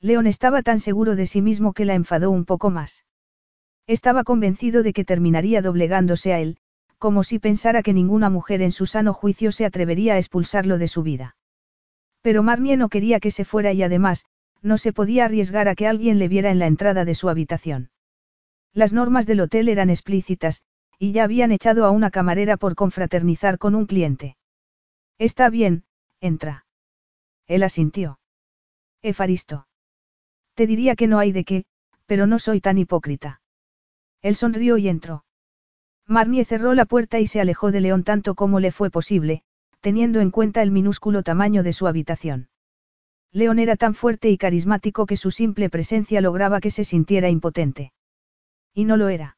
León estaba tan seguro de sí mismo que la enfadó un poco más. Estaba convencido de que terminaría doblegándose a él, como si pensara que ninguna mujer en su sano juicio se atrevería a expulsarlo de su vida. Pero Marnie no quería que se fuera y además, no se podía arriesgar a que alguien le viera en la entrada de su habitación. Las normas del hotel eran explícitas, y ya habían echado a una camarera por confraternizar con un cliente. Está bien, entra. Él asintió. Efaristo. Te diría que no hay de qué, pero no soy tan hipócrita. Él sonrió y entró. Marnie cerró la puerta y se alejó de León tanto como le fue posible, teniendo en cuenta el minúsculo tamaño de su habitación. León era tan fuerte y carismático que su simple presencia lograba que se sintiera impotente. Y no lo era.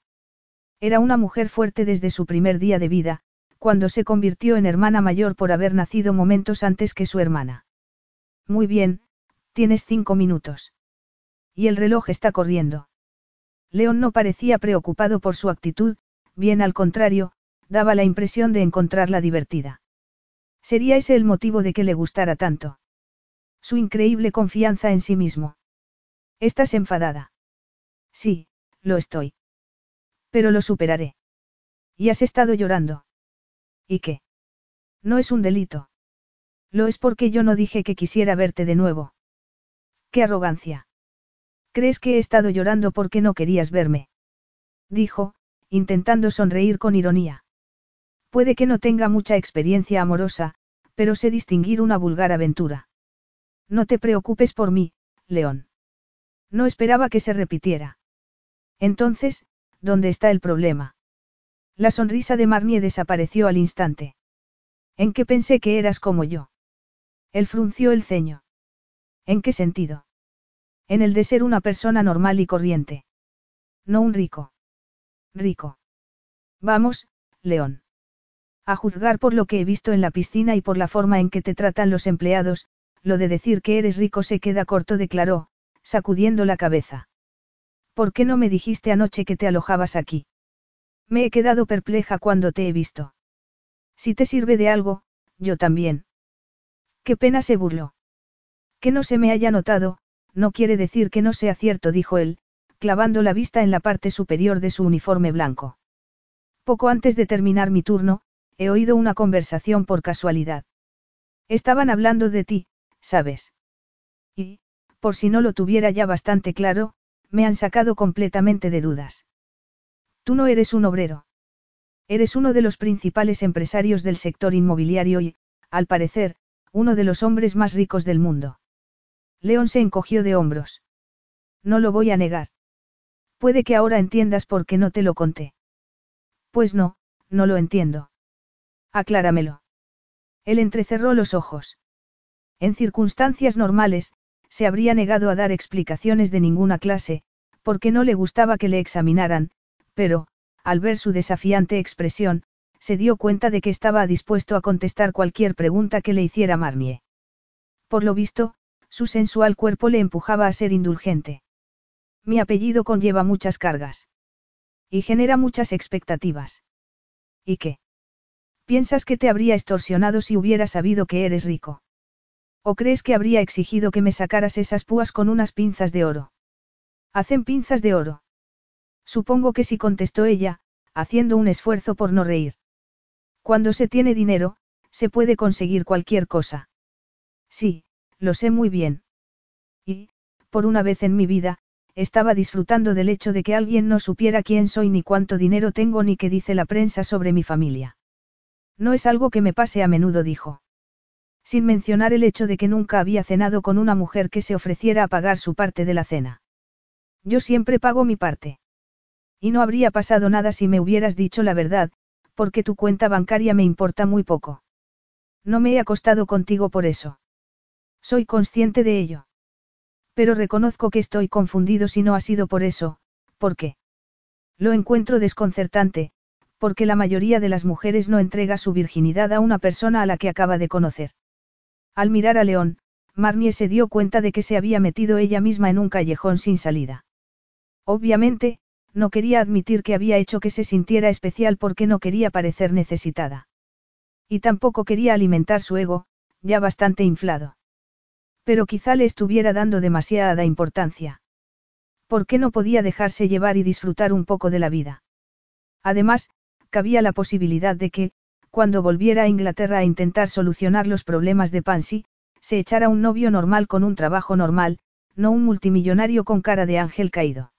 Era una mujer fuerte desde su primer día de vida, cuando se convirtió en hermana mayor por haber nacido momentos antes que su hermana. Muy bien, tienes cinco minutos. Y el reloj está corriendo. León no parecía preocupado por su actitud, bien al contrario, daba la impresión de encontrarla divertida. ¿Sería ese el motivo de que le gustara tanto? Su increíble confianza en sí mismo. ¿Estás enfadada? Sí, lo estoy. Pero lo superaré. ¿Y has estado llorando? ¿Y qué? No es un delito. Lo es porque yo no dije que quisiera verte de nuevo. ¡Qué arrogancia! ¿Crees que he estado llorando porque no querías verme? Dijo, intentando sonreír con ironía. Puede que no tenga mucha experiencia amorosa, pero sé distinguir una vulgar aventura. No te preocupes por mí, León. No esperaba que se repitiera. Entonces, ¿dónde está el problema? La sonrisa de Marnie desapareció al instante. ¿En qué pensé que eras como yo? Él frunció el ceño. ¿En qué sentido? En el de ser una persona normal y corriente. No un rico. Rico. Vamos, León. A juzgar por lo que he visto en la piscina y por la forma en que te tratan los empleados, lo de decir que eres rico se queda corto, declaró, sacudiendo la cabeza. ¿Por qué no me dijiste anoche que te alojabas aquí? Me he quedado perpleja cuando te he visto. Si te sirve de algo, yo también. Qué pena se burló. Que no se me haya notado, no quiere decir que no sea cierto, dijo él, clavando la vista en la parte superior de su uniforme blanco. Poco antes de terminar mi turno, he oído una conversación por casualidad. Estaban hablando de ti, ¿sabes? Y, por si no lo tuviera ya bastante claro, me han sacado completamente de dudas. Tú no eres un obrero. Eres uno de los principales empresarios del sector inmobiliario y, al parecer, uno de los hombres más ricos del mundo. León se encogió de hombros. No lo voy a negar. Puede que ahora entiendas por qué no te lo conté. Pues no, no lo entiendo. Acláramelo. Él entrecerró los ojos. En circunstancias normales, se habría negado a dar explicaciones de ninguna clase, porque no le gustaba que le examinaran, pero, al ver su desafiante expresión, se dio cuenta de que estaba dispuesto a contestar cualquier pregunta que le hiciera Marnie. Por lo visto, su sensual cuerpo le empujaba a ser indulgente. Mi apellido conlleva muchas cargas. Y genera muchas expectativas. ¿Y qué? ¿Piensas que te habría extorsionado si hubiera sabido que eres rico? ¿O crees que habría exigido que me sacaras esas púas con unas pinzas de oro? ¿Hacen pinzas de oro? Supongo que sí contestó ella, haciendo un esfuerzo por no reír. Cuando se tiene dinero, se puede conseguir cualquier cosa. Sí, lo sé muy bien. Y, por una vez en mi vida, estaba disfrutando del hecho de que alguien no supiera quién soy ni cuánto dinero tengo ni qué dice la prensa sobre mi familia. No es algo que me pase a menudo, dijo. Sin mencionar el hecho de que nunca había cenado con una mujer que se ofreciera a pagar su parte de la cena. Yo siempre pago mi parte. Y no habría pasado nada si me hubieras dicho la verdad, porque tu cuenta bancaria me importa muy poco. No me he acostado contigo por eso. Soy consciente de ello. Pero reconozco que estoy confundido si no ha sido por eso, ¿por qué? Lo encuentro desconcertante, porque la mayoría de las mujeres no entrega su virginidad a una persona a la que acaba de conocer. Al mirar a León, Marnie se dio cuenta de que se había metido ella misma en un callejón sin salida. Obviamente, no quería admitir que había hecho que se sintiera especial porque no quería parecer necesitada. Y tampoco quería alimentar su ego, ya bastante inflado. Pero quizá le estuviera dando demasiada importancia. ¿Por qué no podía dejarse llevar y disfrutar un poco de la vida? Además, cabía la posibilidad de que, cuando volviera a Inglaterra a intentar solucionar los problemas de Pansy, se echara un novio normal con un trabajo normal, no un multimillonario con cara de ángel caído.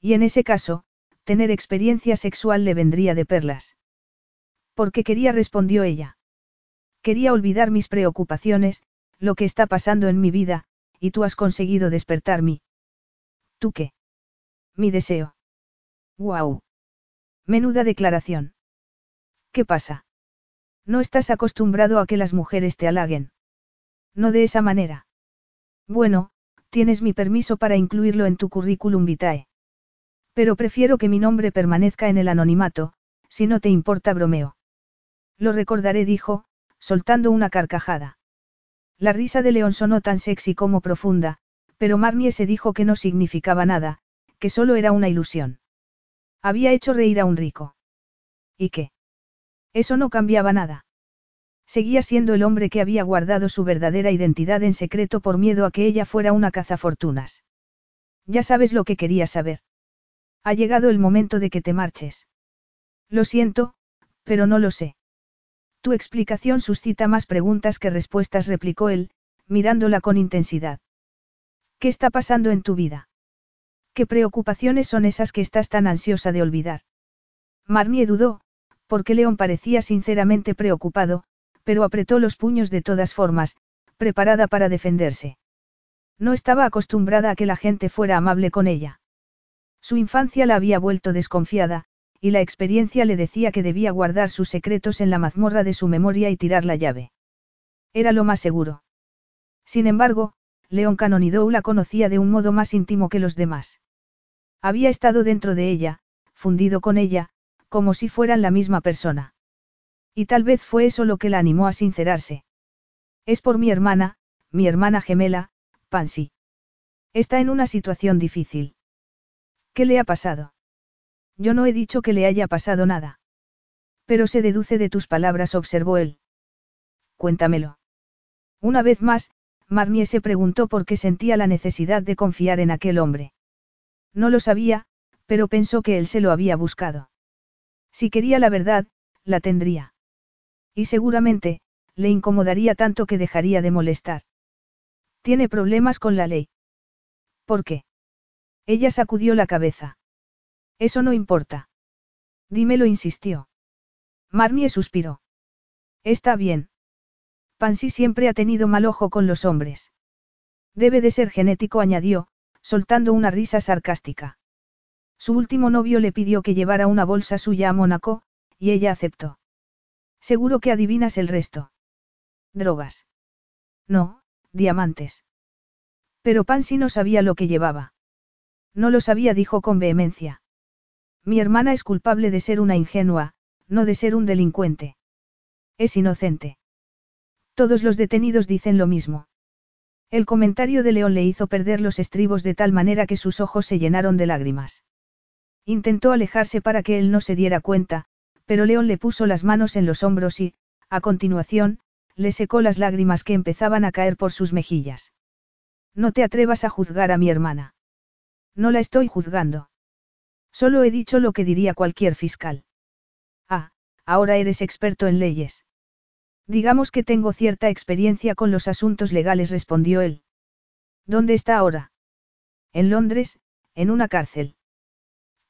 Y en ese caso, tener experiencia sexual le vendría de perlas. Porque quería, respondió ella. Quería olvidar mis preocupaciones, lo que está pasando en mi vida, y tú has conseguido despertar mi. ¿Tú qué? Mi deseo. ¡Guau! Menuda declaración. ¿Qué pasa? No estás acostumbrado a que las mujeres te halaguen. No de esa manera. Bueno, tienes mi permiso para incluirlo en tu currículum vitae. Pero prefiero que mi nombre permanezca en el anonimato, si no te importa bromeo. Lo recordaré, dijo, soltando una carcajada. La risa de León sonó tan sexy como profunda, pero Marnie se dijo que no significaba nada, que solo era una ilusión. Había hecho reír a un rico. ¿Y qué? Eso no cambiaba nada. Seguía siendo el hombre que había guardado su verdadera identidad en secreto por miedo a que ella fuera una cazafortunas. Ya sabes lo que quería saber. Ha llegado el momento de que te marches. Lo siento, pero no lo sé. Tu explicación suscita más preguntas que respuestas, replicó él, mirándola con intensidad. ¿Qué está pasando en tu vida? ¿Qué preocupaciones son esas que estás tan ansiosa de olvidar? Marnie dudó, porque León parecía sinceramente preocupado, pero apretó los puños de todas formas, preparada para defenderse. No estaba acostumbrada a que la gente fuera amable con ella. Su infancia la había vuelto desconfiada, y la experiencia le decía que debía guardar sus secretos en la mazmorra de su memoria y tirar la llave. Era lo más seguro. Sin embargo, León Canonidou la conocía de un modo más íntimo que los demás. Había estado dentro de ella, fundido con ella, como si fueran la misma persona. Y tal vez fue eso lo que la animó a sincerarse. Es por mi hermana, mi hermana gemela, Pansy. Está en una situación difícil. ¿Qué le ha pasado? Yo no he dicho que le haya pasado nada. Pero se deduce de tus palabras, observó él. Cuéntamelo. Una vez más, Marnie se preguntó por qué sentía la necesidad de confiar en aquel hombre. No lo sabía, pero pensó que él se lo había buscado. Si quería la verdad, la tendría. Y seguramente, le incomodaría tanto que dejaría de molestar. Tiene problemas con la ley. ¿Por qué? Ella sacudió la cabeza. Eso no importa. Dímelo, insistió. Marnie suspiró. Está bien. Pansy siempre ha tenido mal ojo con los hombres. Debe de ser genético, añadió, soltando una risa sarcástica. Su último novio le pidió que llevara una bolsa suya a Mónaco, y ella aceptó. Seguro que adivinas el resto. Drogas. No, diamantes. Pero Pansy no sabía lo que llevaba. No lo sabía, dijo con vehemencia. Mi hermana es culpable de ser una ingenua, no de ser un delincuente. Es inocente. Todos los detenidos dicen lo mismo. El comentario de León le hizo perder los estribos de tal manera que sus ojos se llenaron de lágrimas. Intentó alejarse para que él no se diera cuenta, pero León le puso las manos en los hombros y, a continuación, le secó las lágrimas que empezaban a caer por sus mejillas. No te atrevas a juzgar a mi hermana. No la estoy juzgando. Solo he dicho lo que diría cualquier fiscal. Ah, ahora eres experto en leyes. Digamos que tengo cierta experiencia con los asuntos legales, respondió él. ¿Dónde está ahora? En Londres, en una cárcel.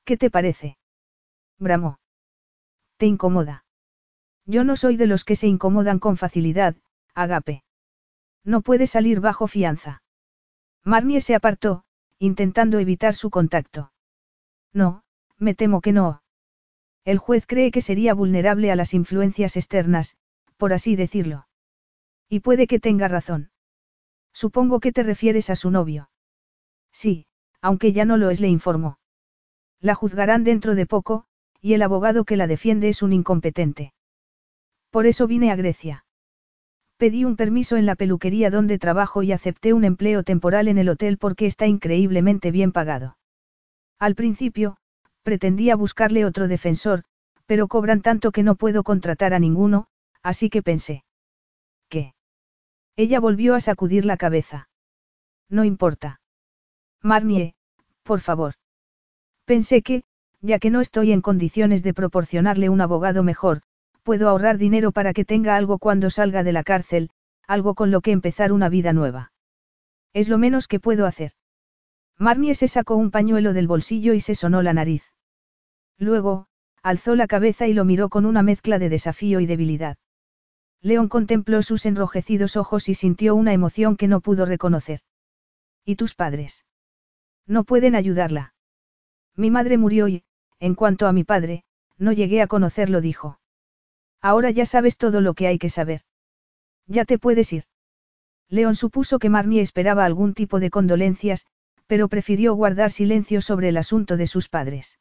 ¿Qué te parece? Bramó. ¿Te incomoda? Yo no soy de los que se incomodan con facilidad, Agape. No puede salir bajo fianza. Marnie se apartó, intentando evitar su contacto. No, me temo que no. El juez cree que sería vulnerable a las influencias externas, por así decirlo. Y puede que tenga razón. Supongo que te refieres a su novio. Sí, aunque ya no lo es, le informó. La juzgarán dentro de poco, y el abogado que la defiende es un incompetente. Por eso vine a Grecia. Pedí un permiso en la peluquería donde trabajo y acepté un empleo temporal en el hotel porque está increíblemente bien pagado. Al principio, pretendía buscarle otro defensor, pero cobran tanto que no puedo contratar a ninguno, así que pensé. ¿Qué? Ella volvió a sacudir la cabeza. No importa. Marnie, por favor. Pensé que, ya que no estoy en condiciones de proporcionarle un abogado mejor, puedo ahorrar dinero para que tenga algo cuando salga de la cárcel, algo con lo que empezar una vida nueva. Es lo menos que puedo hacer. Marnie se sacó un pañuelo del bolsillo y se sonó la nariz. Luego, alzó la cabeza y lo miró con una mezcla de desafío y debilidad. León contempló sus enrojecidos ojos y sintió una emoción que no pudo reconocer. ¿Y tus padres? No pueden ayudarla. Mi madre murió y, en cuanto a mi padre, no llegué a conocerlo, dijo. Ahora ya sabes todo lo que hay que saber. Ya te puedes ir. León supuso que Marnie esperaba algún tipo de condolencias, pero prefirió guardar silencio sobre el asunto de sus padres.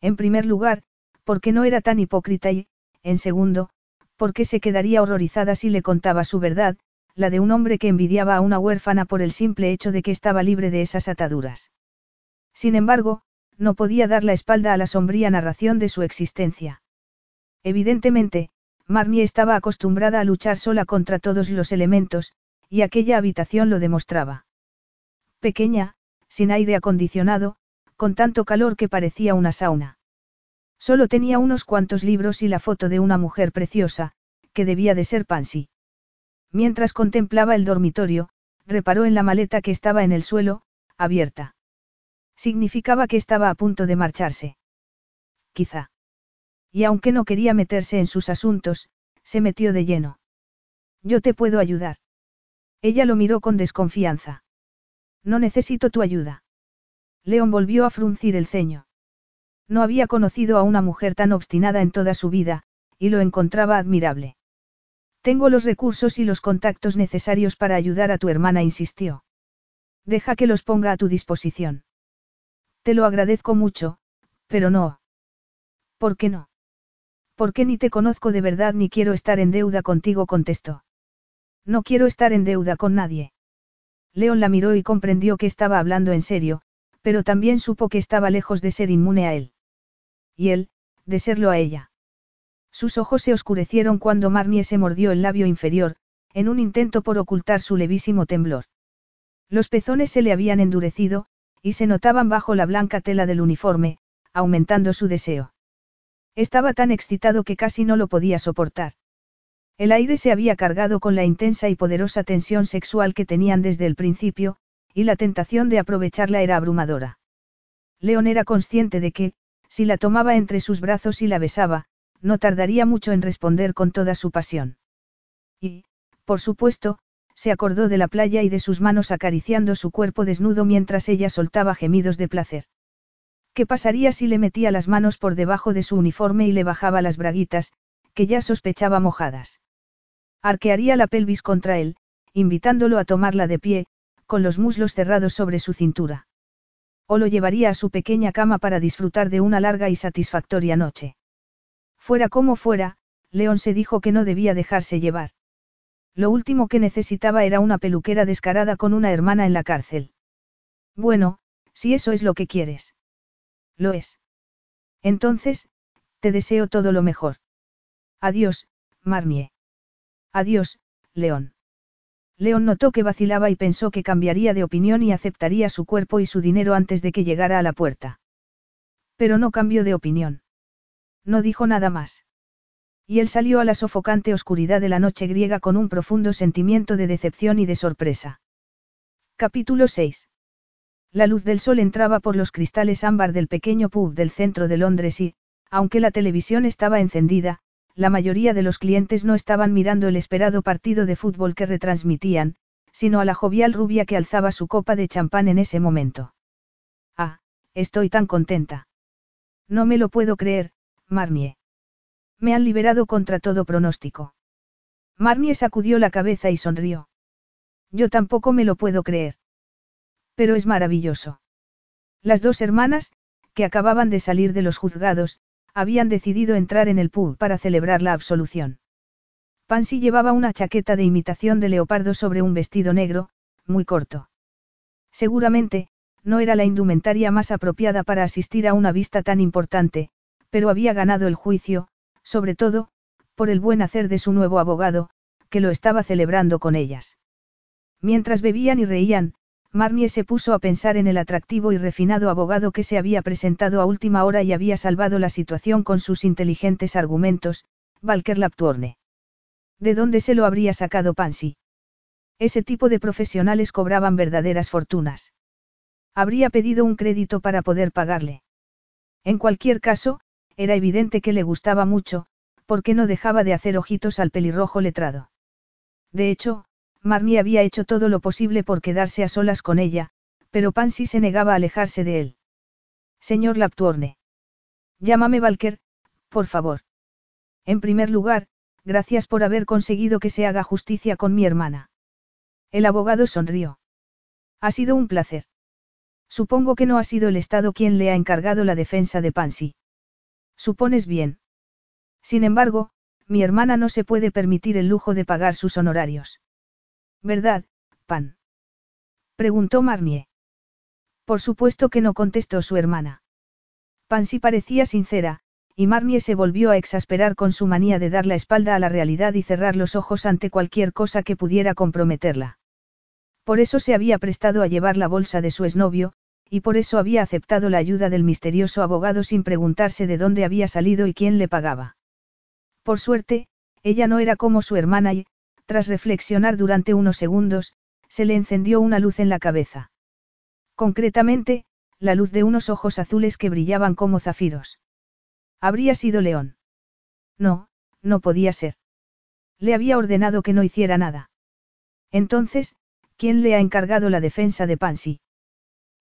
En primer lugar, porque no era tan hipócrita y, en segundo, porque se quedaría horrorizada si le contaba su verdad, la de un hombre que envidiaba a una huérfana por el simple hecho de que estaba libre de esas ataduras. Sin embargo, no podía dar la espalda a la sombría narración de su existencia. Evidentemente, Marnie estaba acostumbrada a luchar sola contra todos los elementos, y aquella habitación lo demostraba. Pequeña, sin aire acondicionado, con tanto calor que parecía una sauna. Solo tenía unos cuantos libros y la foto de una mujer preciosa, que debía de ser Pansy. Mientras contemplaba el dormitorio, reparó en la maleta que estaba en el suelo, abierta. Significaba que estaba a punto de marcharse. Quizá. Y aunque no quería meterse en sus asuntos, se metió de lleno. Yo te puedo ayudar. Ella lo miró con desconfianza. No necesito tu ayuda. León volvió a fruncir el ceño. No había conocido a una mujer tan obstinada en toda su vida, y lo encontraba admirable. Tengo los recursos y los contactos necesarios para ayudar a tu hermana, insistió. Deja que los ponga a tu disposición. Te lo agradezco mucho, pero no. ¿Por qué no? ¿Por qué ni te conozco de verdad ni quiero estar en deuda contigo? contestó. No quiero estar en deuda con nadie. León la miró y comprendió que estaba hablando en serio, pero también supo que estaba lejos de ser inmune a él. Y él, de serlo a ella. Sus ojos se oscurecieron cuando Marnie se mordió el labio inferior, en un intento por ocultar su levísimo temblor. Los pezones se le habían endurecido, y se notaban bajo la blanca tela del uniforme, aumentando su deseo. Estaba tan excitado que casi no lo podía soportar. El aire se había cargado con la intensa y poderosa tensión sexual que tenían desde el principio, y la tentación de aprovecharla era abrumadora. León era consciente de que, si la tomaba entre sus brazos y la besaba, no tardaría mucho en responder con toda su pasión. Y, por supuesto, se acordó de la playa y de sus manos acariciando su cuerpo desnudo mientras ella soltaba gemidos de placer. ¿Qué pasaría si le metía las manos por debajo de su uniforme y le bajaba las braguitas, que ya sospechaba mojadas? Arquearía la pelvis contra él, invitándolo a tomarla de pie, con los muslos cerrados sobre su cintura. O lo llevaría a su pequeña cama para disfrutar de una larga y satisfactoria noche. Fuera como fuera, León se dijo que no debía dejarse llevar. Lo último que necesitaba era una peluquera descarada con una hermana en la cárcel. Bueno, si eso es lo que quieres. Lo es. Entonces, te deseo todo lo mejor. Adiós, Marnie. Adiós, León. León notó que vacilaba y pensó que cambiaría de opinión y aceptaría su cuerpo y su dinero antes de que llegara a la puerta. Pero no cambió de opinión. No dijo nada más. Y él salió a la sofocante oscuridad de la noche griega con un profundo sentimiento de decepción y de sorpresa. Capítulo 6. La luz del sol entraba por los cristales ámbar del pequeño pub del centro de Londres y, aunque la televisión estaba encendida, la mayoría de los clientes no estaban mirando el esperado partido de fútbol que retransmitían, sino a la jovial rubia que alzaba su copa de champán en ese momento. Ah, estoy tan contenta. No me lo puedo creer, Marnie. Me han liberado contra todo pronóstico. Marnie sacudió la cabeza y sonrió. Yo tampoco me lo puedo creer. Pero es maravilloso. Las dos hermanas, que acababan de salir de los juzgados, habían decidido entrar en el pub para celebrar la absolución. Pansy llevaba una chaqueta de imitación de leopardo sobre un vestido negro, muy corto. Seguramente, no era la indumentaria más apropiada para asistir a una vista tan importante, pero había ganado el juicio, sobre todo, por el buen hacer de su nuevo abogado, que lo estaba celebrando con ellas. Mientras bebían y reían, Marnie se puso a pensar en el atractivo y refinado abogado que se había presentado a última hora y había salvado la situación con sus inteligentes argumentos, Valker Laptuorne. ¿De dónde se lo habría sacado Pansy? Ese tipo de profesionales cobraban verdaderas fortunas. Habría pedido un crédito para poder pagarle. En cualquier caso, era evidente que le gustaba mucho, porque no dejaba de hacer ojitos al pelirrojo letrado. De hecho, Marnie había hecho todo lo posible por quedarse a solas con ella, pero Pansy se negaba a alejarse de él. Señor Laptuorne. Llámame Valker, por favor. En primer lugar, gracias por haber conseguido que se haga justicia con mi hermana. El abogado sonrió. Ha sido un placer. Supongo que no ha sido el Estado quien le ha encargado la defensa de Pansy. Supones bien. Sin embargo, mi hermana no se puede permitir el lujo de pagar sus honorarios. ¿Verdad, Pan? Preguntó Marnie. Por supuesto que no contestó su hermana. Pansy parecía sincera, y Marnie se volvió a exasperar con su manía de dar la espalda a la realidad y cerrar los ojos ante cualquier cosa que pudiera comprometerla. Por eso se había prestado a llevar la bolsa de su exnovio, y por eso había aceptado la ayuda del misterioso abogado sin preguntarse de dónde había salido y quién le pagaba. Por suerte, ella no era como su hermana y, tras reflexionar durante unos segundos, se le encendió una luz en la cabeza. Concretamente, la luz de unos ojos azules que brillaban como zafiros. Habría sido León. No, no podía ser. Le había ordenado que no hiciera nada. Entonces, ¿quién le ha encargado la defensa de Pansy?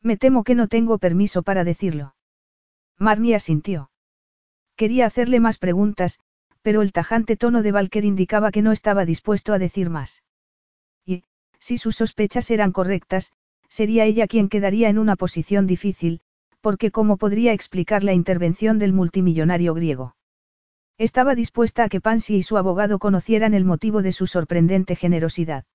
Me temo que no tengo permiso para decirlo. Marnie asintió. Quería hacerle más preguntas, pero el tajante tono de Valker indicaba que no estaba dispuesto a decir más. Y, si sus sospechas eran correctas, sería ella quien quedaría en una posición difícil, porque cómo podría explicar la intervención del multimillonario griego. Estaba dispuesta a que Pansy y su abogado conocieran el motivo de su sorprendente generosidad.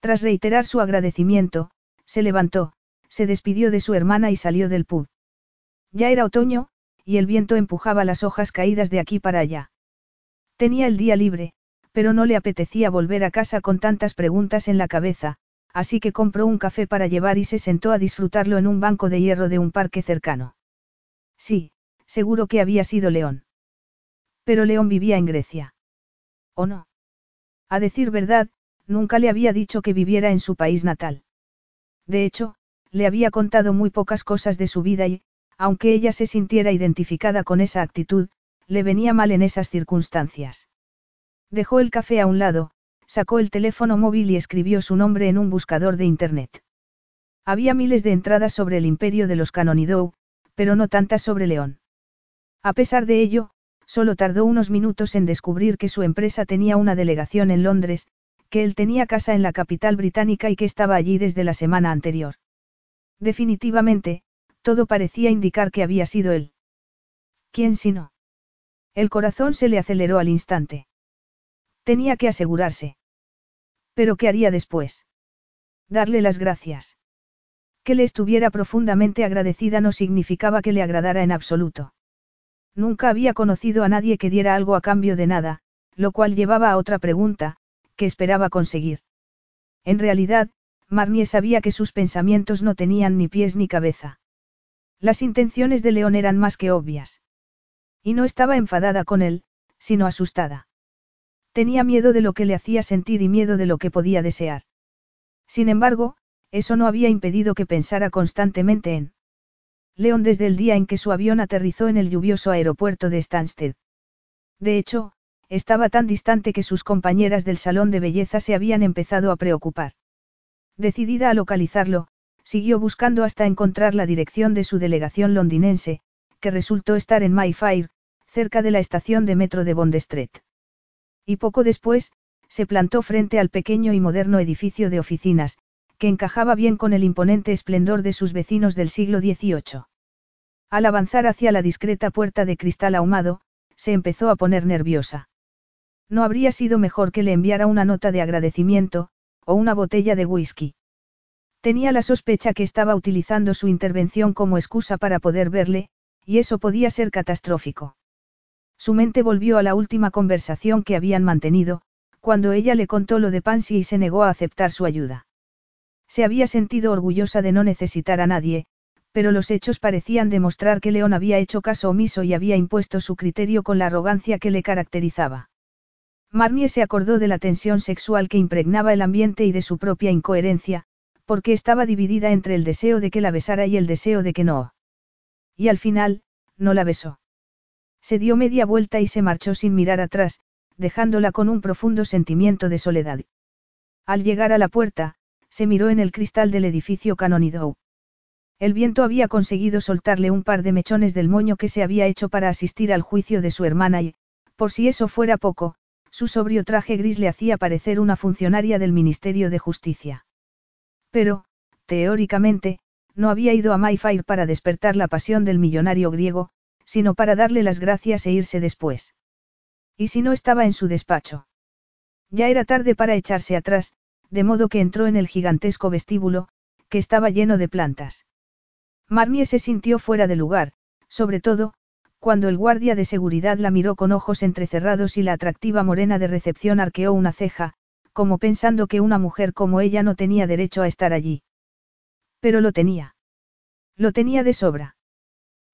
Tras reiterar su agradecimiento, se levantó, se despidió de su hermana y salió del pub. Ya era otoño, y el viento empujaba las hojas caídas de aquí para allá. Tenía el día libre, pero no le apetecía volver a casa con tantas preguntas en la cabeza, así que compró un café para llevar y se sentó a disfrutarlo en un banco de hierro de un parque cercano. Sí, seguro que había sido León. Pero León vivía en Grecia. ¿O no? A decir verdad, nunca le había dicho que viviera en su país natal. De hecho, le había contado muy pocas cosas de su vida y, aunque ella se sintiera identificada con esa actitud, le venía mal en esas circunstancias. Dejó el café a un lado, sacó el teléfono móvil y escribió su nombre en un buscador de Internet. Había miles de entradas sobre el imperio de los Canonidou, pero no tantas sobre León. A pesar de ello, solo tardó unos minutos en descubrir que su empresa tenía una delegación en Londres, que él tenía casa en la capital británica y que estaba allí desde la semana anterior. Definitivamente, todo parecía indicar que había sido él. ¿Quién si no? El corazón se le aceleró al instante. Tenía que asegurarse. Pero ¿qué haría después? Darle las gracias. Que le estuviera profundamente agradecida no significaba que le agradara en absoluto. Nunca había conocido a nadie que diera algo a cambio de nada, lo cual llevaba a otra pregunta, que esperaba conseguir. En realidad, Marnie sabía que sus pensamientos no tenían ni pies ni cabeza. Las intenciones de León eran más que obvias. Y no estaba enfadada con él, sino asustada. Tenía miedo de lo que le hacía sentir y miedo de lo que podía desear. Sin embargo, eso no había impedido que pensara constantemente en León desde el día en que su avión aterrizó en el lluvioso aeropuerto de Stansted. De hecho, estaba tan distante que sus compañeras del salón de belleza se habían empezado a preocupar. Decidida a localizarlo, siguió buscando hasta encontrar la dirección de su delegación londinense, que resultó estar en Mayfair, cerca de la estación de metro de Bond Street. Y poco después, se plantó frente al pequeño y moderno edificio de oficinas, que encajaba bien con el imponente esplendor de sus vecinos del siglo XVIII. Al avanzar hacia la discreta puerta de cristal ahumado, se empezó a poner nerviosa. No habría sido mejor que le enviara una nota de agradecimiento, o una botella de whisky. Tenía la sospecha que estaba utilizando su intervención como excusa para poder verle, y eso podía ser catastrófico. Su mente volvió a la última conversación que habían mantenido, cuando ella le contó lo de Pansy y se negó a aceptar su ayuda. Se había sentido orgullosa de no necesitar a nadie, pero los hechos parecían demostrar que León había hecho caso omiso y había impuesto su criterio con la arrogancia que le caracterizaba. Marnie se acordó de la tensión sexual que impregnaba el ambiente y de su propia incoherencia, porque estaba dividida entre el deseo de que la besara y el deseo de que no. Y al final, no la besó. Se dio media vuelta y se marchó sin mirar atrás, dejándola con un profundo sentimiento de soledad. Al llegar a la puerta, se miró en el cristal del edificio Canonidou. El viento había conseguido soltarle un par de mechones del moño que se había hecho para asistir al juicio de su hermana y, por si eso fuera poco, su sobrio traje gris le hacía parecer una funcionaria del Ministerio de Justicia. Pero, teóricamente, no había ido a Mayfair para despertar la pasión del millonario griego, sino para darle las gracias e irse después. ¿Y si no estaba en su despacho? Ya era tarde para echarse atrás, de modo que entró en el gigantesco vestíbulo, que estaba lleno de plantas. Marnie se sintió fuera de lugar, sobre todo, cuando el guardia de seguridad la miró con ojos entrecerrados y la atractiva morena de recepción arqueó una ceja, como pensando que una mujer como ella no tenía derecho a estar allí. Pero lo tenía. Lo tenía de sobra.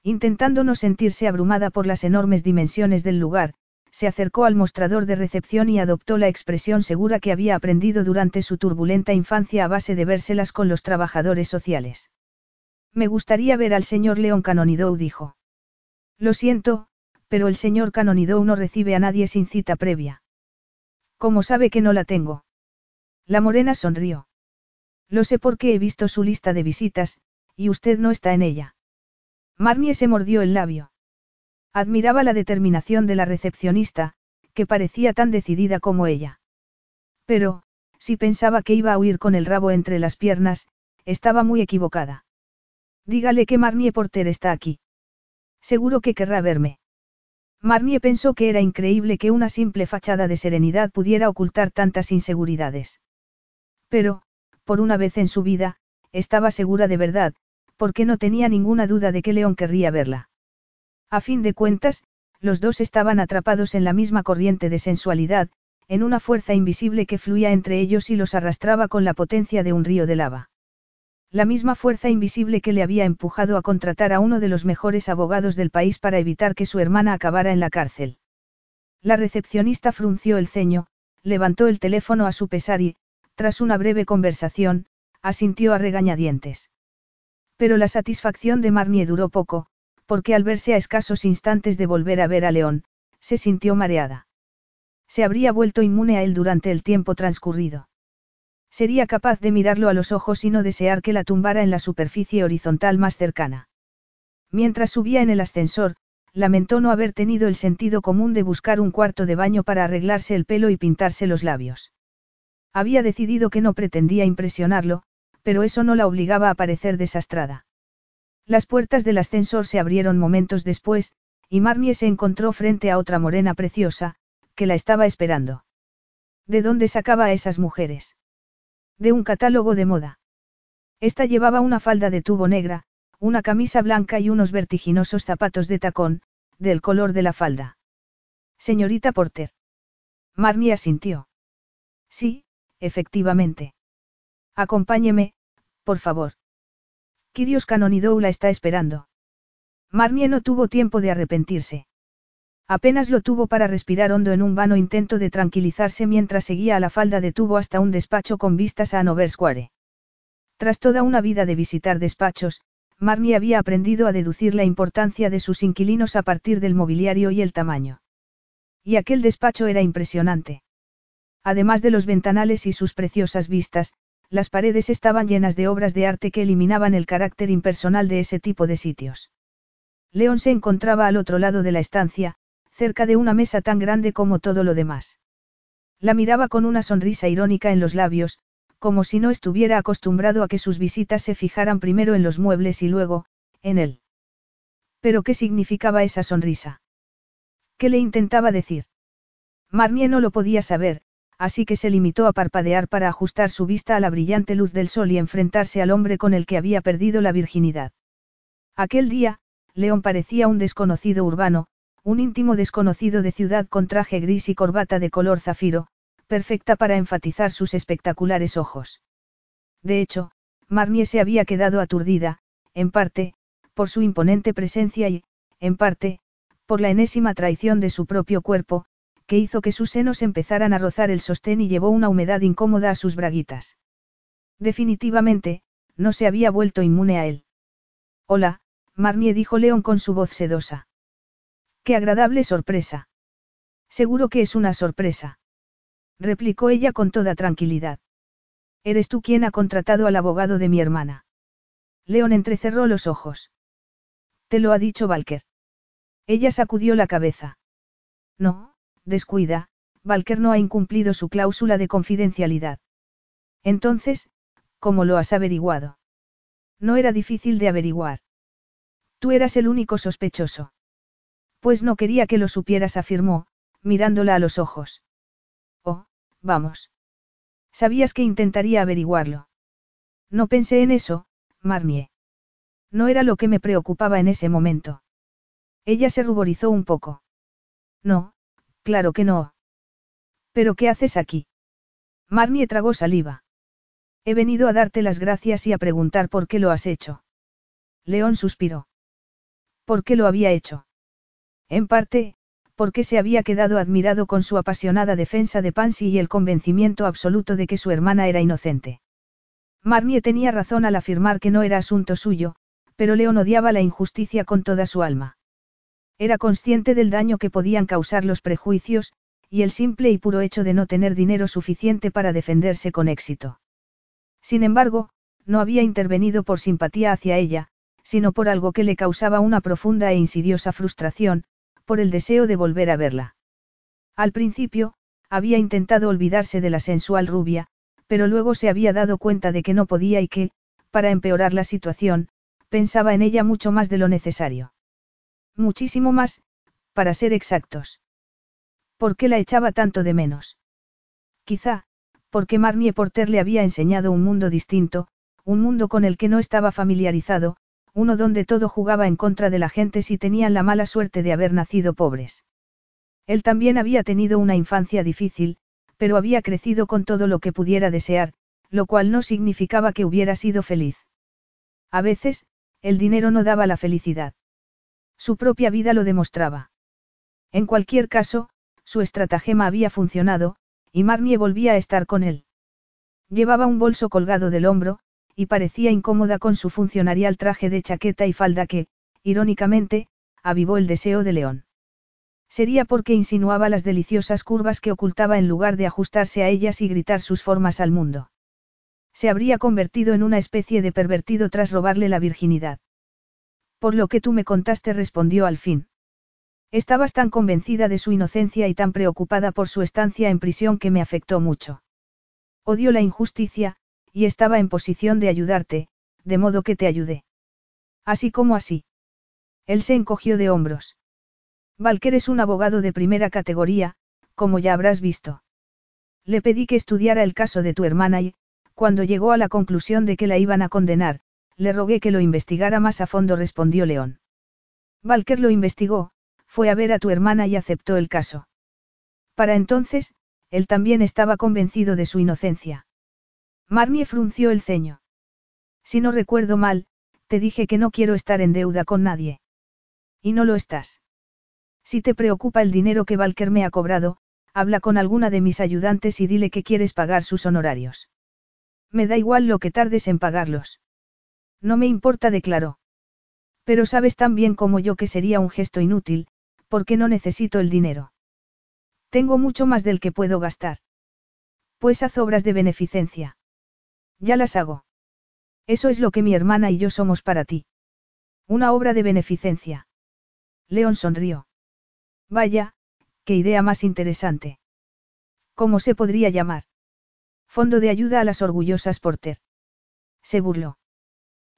Intentando no sentirse abrumada por las enormes dimensiones del lugar, se acercó al mostrador de recepción y adoptó la expresión segura que había aprendido durante su turbulenta infancia a base de vérselas con los trabajadores sociales. Me gustaría ver al señor León Canonidou, dijo. Lo siento, pero el señor Canonidou no recibe a nadie sin cita previa. ¿Cómo sabe que no la tengo? La morena sonrió. Lo sé porque he visto su lista de visitas, y usted no está en ella. Marnie se mordió el labio. Admiraba la determinación de la recepcionista, que parecía tan decidida como ella. Pero, si pensaba que iba a huir con el rabo entre las piernas, estaba muy equivocada. Dígale que Marnie Porter está aquí. Seguro que querrá verme. Marnie pensó que era increíble que una simple fachada de serenidad pudiera ocultar tantas inseguridades. Pero, por una vez en su vida, estaba segura de verdad, porque no tenía ninguna duda de que León querría verla. A fin de cuentas, los dos estaban atrapados en la misma corriente de sensualidad, en una fuerza invisible que fluía entre ellos y los arrastraba con la potencia de un río de lava. La misma fuerza invisible que le había empujado a contratar a uno de los mejores abogados del país para evitar que su hermana acabara en la cárcel. La recepcionista frunció el ceño, levantó el teléfono a su pesar y, tras una breve conversación, asintió a regañadientes. Pero la satisfacción de Marnie duró poco, porque al verse a escasos instantes de volver a ver a León, se sintió mareada. Se habría vuelto inmune a él durante el tiempo transcurrido. Sería capaz de mirarlo a los ojos y no desear que la tumbara en la superficie horizontal más cercana. Mientras subía en el ascensor, lamentó no haber tenido el sentido común de buscar un cuarto de baño para arreglarse el pelo y pintarse los labios. Había decidido que no pretendía impresionarlo, pero eso no la obligaba a parecer desastrada. Las puertas del ascensor se abrieron momentos después, y Marnie se encontró frente a otra morena preciosa, que la estaba esperando. ¿De dónde sacaba a esas mujeres? De un catálogo de moda. Esta llevaba una falda de tubo negra, una camisa blanca y unos vertiginosos zapatos de tacón, del color de la falda. Señorita Porter. Marnie asintió. Sí, efectivamente. Acompáñeme, por favor. Kirios Canonidou la está esperando. Marnie no tuvo tiempo de arrepentirse. Apenas lo tuvo para respirar hondo en un vano intento de tranquilizarse mientras seguía a la falda de tubo hasta un despacho con vistas a Hanover Square. Tras toda una vida de visitar despachos, Marnie había aprendido a deducir la importancia de sus inquilinos a partir del mobiliario y el tamaño. Y aquel despacho era impresionante. Además de los ventanales y sus preciosas vistas, las paredes estaban llenas de obras de arte que eliminaban el carácter impersonal de ese tipo de sitios. León se encontraba al otro lado de la estancia, cerca de una mesa tan grande como todo lo demás. La miraba con una sonrisa irónica en los labios, como si no estuviera acostumbrado a que sus visitas se fijaran primero en los muebles y luego, en él. Pero ¿qué significaba esa sonrisa? ¿Qué le intentaba decir? Marnie no lo podía saber, así que se limitó a parpadear para ajustar su vista a la brillante luz del sol y enfrentarse al hombre con el que había perdido la virginidad. Aquel día, León parecía un desconocido urbano, un íntimo desconocido de ciudad con traje gris y corbata de color zafiro, perfecta para enfatizar sus espectaculares ojos. De hecho, Marnie se había quedado aturdida, en parte, por su imponente presencia y, en parte, por la enésima traición de su propio cuerpo, que hizo que sus senos empezaran a rozar el sostén y llevó una humedad incómoda a sus braguitas. Definitivamente, no se había vuelto inmune a él. Hola, Marnie dijo León con su voz sedosa. Qué agradable sorpresa. Seguro que es una sorpresa. Replicó ella con toda tranquilidad. Eres tú quien ha contratado al abogado de mi hermana. León entrecerró los ojos. Te lo ha dicho Valker. Ella sacudió la cabeza. No, descuida, Valker no ha incumplido su cláusula de confidencialidad. Entonces, ¿cómo lo has averiguado? No era difícil de averiguar. Tú eras el único sospechoso. Pues no quería que lo supieras, afirmó, mirándola a los ojos. Oh, vamos. Sabías que intentaría averiguarlo. No pensé en eso, Marnie. No era lo que me preocupaba en ese momento. Ella se ruborizó un poco. No, claro que no. ¿Pero qué haces aquí? Marnie tragó saliva. He venido a darte las gracias y a preguntar por qué lo has hecho. León suspiró. ¿Por qué lo había hecho? En parte, porque se había quedado admirado con su apasionada defensa de Pansy y el convencimiento absoluto de que su hermana era inocente. Marnie tenía razón al afirmar que no era asunto suyo, pero León odiaba la injusticia con toda su alma. Era consciente del daño que podían causar los prejuicios, y el simple y puro hecho de no tener dinero suficiente para defenderse con éxito. Sin embargo, no había intervenido por simpatía hacia ella, sino por algo que le causaba una profunda e insidiosa frustración, por el deseo de volver a verla. Al principio, había intentado olvidarse de la sensual rubia, pero luego se había dado cuenta de que no podía y que, para empeorar la situación, pensaba en ella mucho más de lo necesario. Muchísimo más, para ser exactos. ¿Por qué la echaba tanto de menos? Quizá, porque Marnie Porter le había enseñado un mundo distinto, un mundo con el que no estaba familiarizado, uno donde todo jugaba en contra de la gente si tenían la mala suerte de haber nacido pobres. Él también había tenido una infancia difícil, pero había crecido con todo lo que pudiera desear, lo cual no significaba que hubiera sido feliz. A veces, el dinero no daba la felicidad. Su propia vida lo demostraba. En cualquier caso, su estratagema había funcionado, y Marnie volvía a estar con él. Llevaba un bolso colgado del hombro, y parecía incómoda con su funcionarial traje de chaqueta y falda que, irónicamente, avivó el deseo de León. Sería porque insinuaba las deliciosas curvas que ocultaba en lugar de ajustarse a ellas y gritar sus formas al mundo. Se habría convertido en una especie de pervertido tras robarle la virginidad. Por lo que tú me contaste respondió al fin. Estabas tan convencida de su inocencia y tan preocupada por su estancia en prisión que me afectó mucho. Odio la injusticia, y estaba en posición de ayudarte, de modo que te ayudé. Así como así. Él se encogió de hombros. Valker es un abogado de primera categoría, como ya habrás visto. Le pedí que estudiara el caso de tu hermana y, cuando llegó a la conclusión de que la iban a condenar, le rogué que lo investigara más a fondo, respondió León. Valker lo investigó, fue a ver a tu hermana y aceptó el caso. Para entonces, él también estaba convencido de su inocencia. Marnie frunció el ceño. Si no recuerdo mal, te dije que no quiero estar en deuda con nadie. Y no lo estás. Si te preocupa el dinero que Valker me ha cobrado, habla con alguna de mis ayudantes y dile que quieres pagar sus honorarios. Me da igual lo que tardes en pagarlos. No me importa, declaró. Pero sabes tan bien como yo que sería un gesto inútil, porque no necesito el dinero. Tengo mucho más del que puedo gastar. Pues haz obras de beneficencia. Ya las hago. Eso es lo que mi hermana y yo somos para ti. Una obra de beneficencia. León sonrió. Vaya, qué idea más interesante. ¿Cómo se podría llamar? Fondo de ayuda a las orgullosas Porter. Se burló.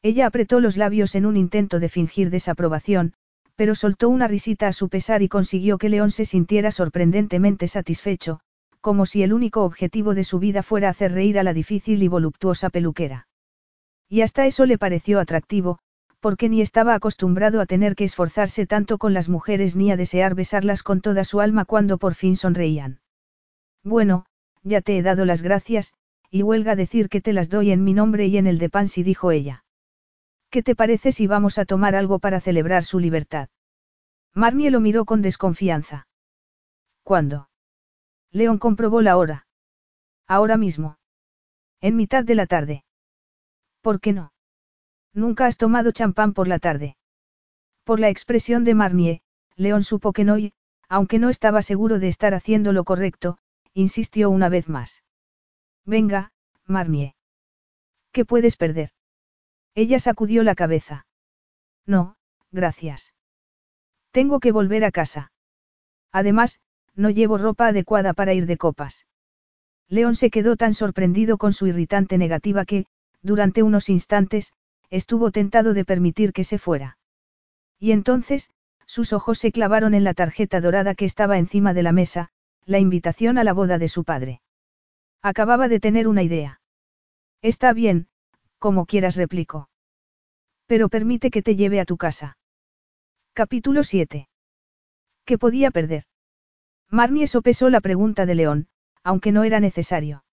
Ella apretó los labios en un intento de fingir desaprobación, pero soltó una risita a su pesar y consiguió que León se sintiera sorprendentemente satisfecho, como si el único objetivo de su vida fuera hacer reír a la difícil y voluptuosa peluquera. Y hasta eso le pareció atractivo, porque ni estaba acostumbrado a tener que esforzarse tanto con las mujeres ni a desear besarlas con toda su alma cuando por fin sonreían. Bueno, ya te he dado las gracias, y huelga decir que te las doy en mi nombre y en el de Pansy, dijo ella. ¿Qué te parece si vamos a tomar algo para celebrar su libertad? Marnie lo miró con desconfianza. ¿Cuándo? León comprobó la hora. Ahora mismo. En mitad de la tarde. ¿Por qué no? Nunca has tomado champán por la tarde. Por la expresión de Marnie, León supo que no y, aunque no estaba seguro de estar haciendo lo correcto, insistió una vez más. Venga, Marnie. ¿Qué puedes perder? Ella sacudió la cabeza. No, gracias. Tengo que volver a casa. Además, no llevo ropa adecuada para ir de copas. León se quedó tan sorprendido con su irritante negativa que, durante unos instantes, estuvo tentado de permitir que se fuera. Y entonces, sus ojos se clavaron en la tarjeta dorada que estaba encima de la mesa, la invitación a la boda de su padre. Acababa de tener una idea. Está bien, como quieras replicó. Pero permite que te lleve a tu casa. Capítulo 7. ¿Qué podía perder? Marnie sopesó la pregunta de León, aunque no era necesario.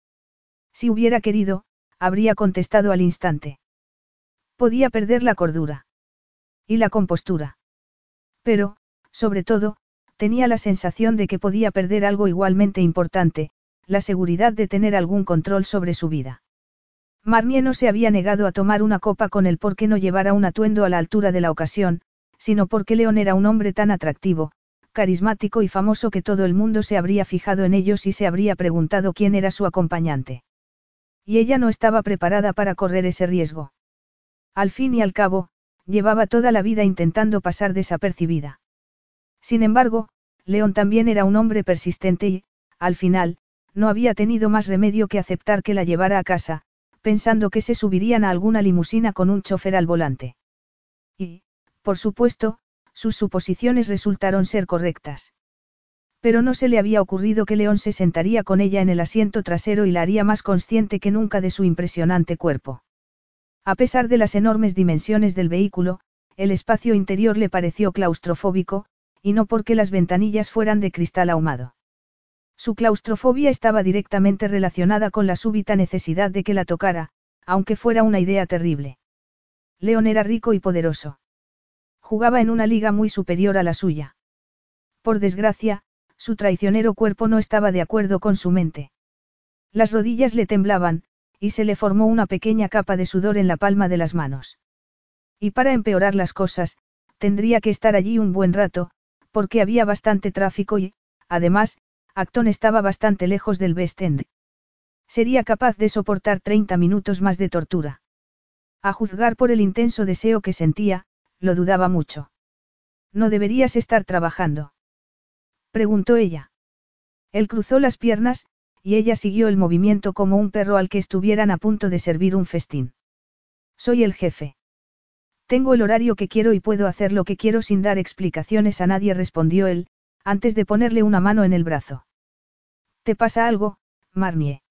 Si hubiera querido, habría contestado al instante. Podía perder la cordura. Y la compostura. Pero, sobre todo, tenía la sensación de que podía perder algo igualmente importante, la seguridad de tener algún control sobre su vida. Marnie no se había negado a tomar una copa con él porque no llevara un atuendo a la altura de la ocasión, sino porque León era un hombre tan atractivo, carismático y famoso que todo el mundo se habría fijado en ellos y se habría preguntado quién era su acompañante. Y ella no estaba preparada para correr ese riesgo. Al fin y al cabo, llevaba toda la vida intentando pasar desapercibida. Sin embargo, León también era un hombre persistente y, al final, no había tenido más remedio que aceptar que la llevara a casa, pensando que se subirían a alguna limusina con un chofer al volante. Y, por supuesto, sus suposiciones resultaron ser correctas. Pero no se le había ocurrido que León se sentaría con ella en el asiento trasero y la haría más consciente que nunca de su impresionante cuerpo. A pesar de las enormes dimensiones del vehículo, el espacio interior le pareció claustrofóbico, y no porque las ventanillas fueran de cristal ahumado. Su claustrofobia estaba directamente relacionada con la súbita necesidad de que la tocara, aunque fuera una idea terrible. León era rico y poderoso. Jugaba en una liga muy superior a la suya. Por desgracia, su traicionero cuerpo no estaba de acuerdo con su mente. Las rodillas le temblaban, y se le formó una pequeña capa de sudor en la palma de las manos. Y para empeorar las cosas, tendría que estar allí un buen rato, porque había bastante tráfico y, además, Acton estaba bastante lejos del West End. Sería capaz de soportar 30 minutos más de tortura. A juzgar por el intenso deseo que sentía, lo dudaba mucho. No deberías estar trabajando. Preguntó ella. Él cruzó las piernas, y ella siguió el movimiento como un perro al que estuvieran a punto de servir un festín. Soy el jefe. Tengo el horario que quiero y puedo hacer lo que quiero sin dar explicaciones a nadie, respondió él, antes de ponerle una mano en el brazo. ¿Te pasa algo, Marnie?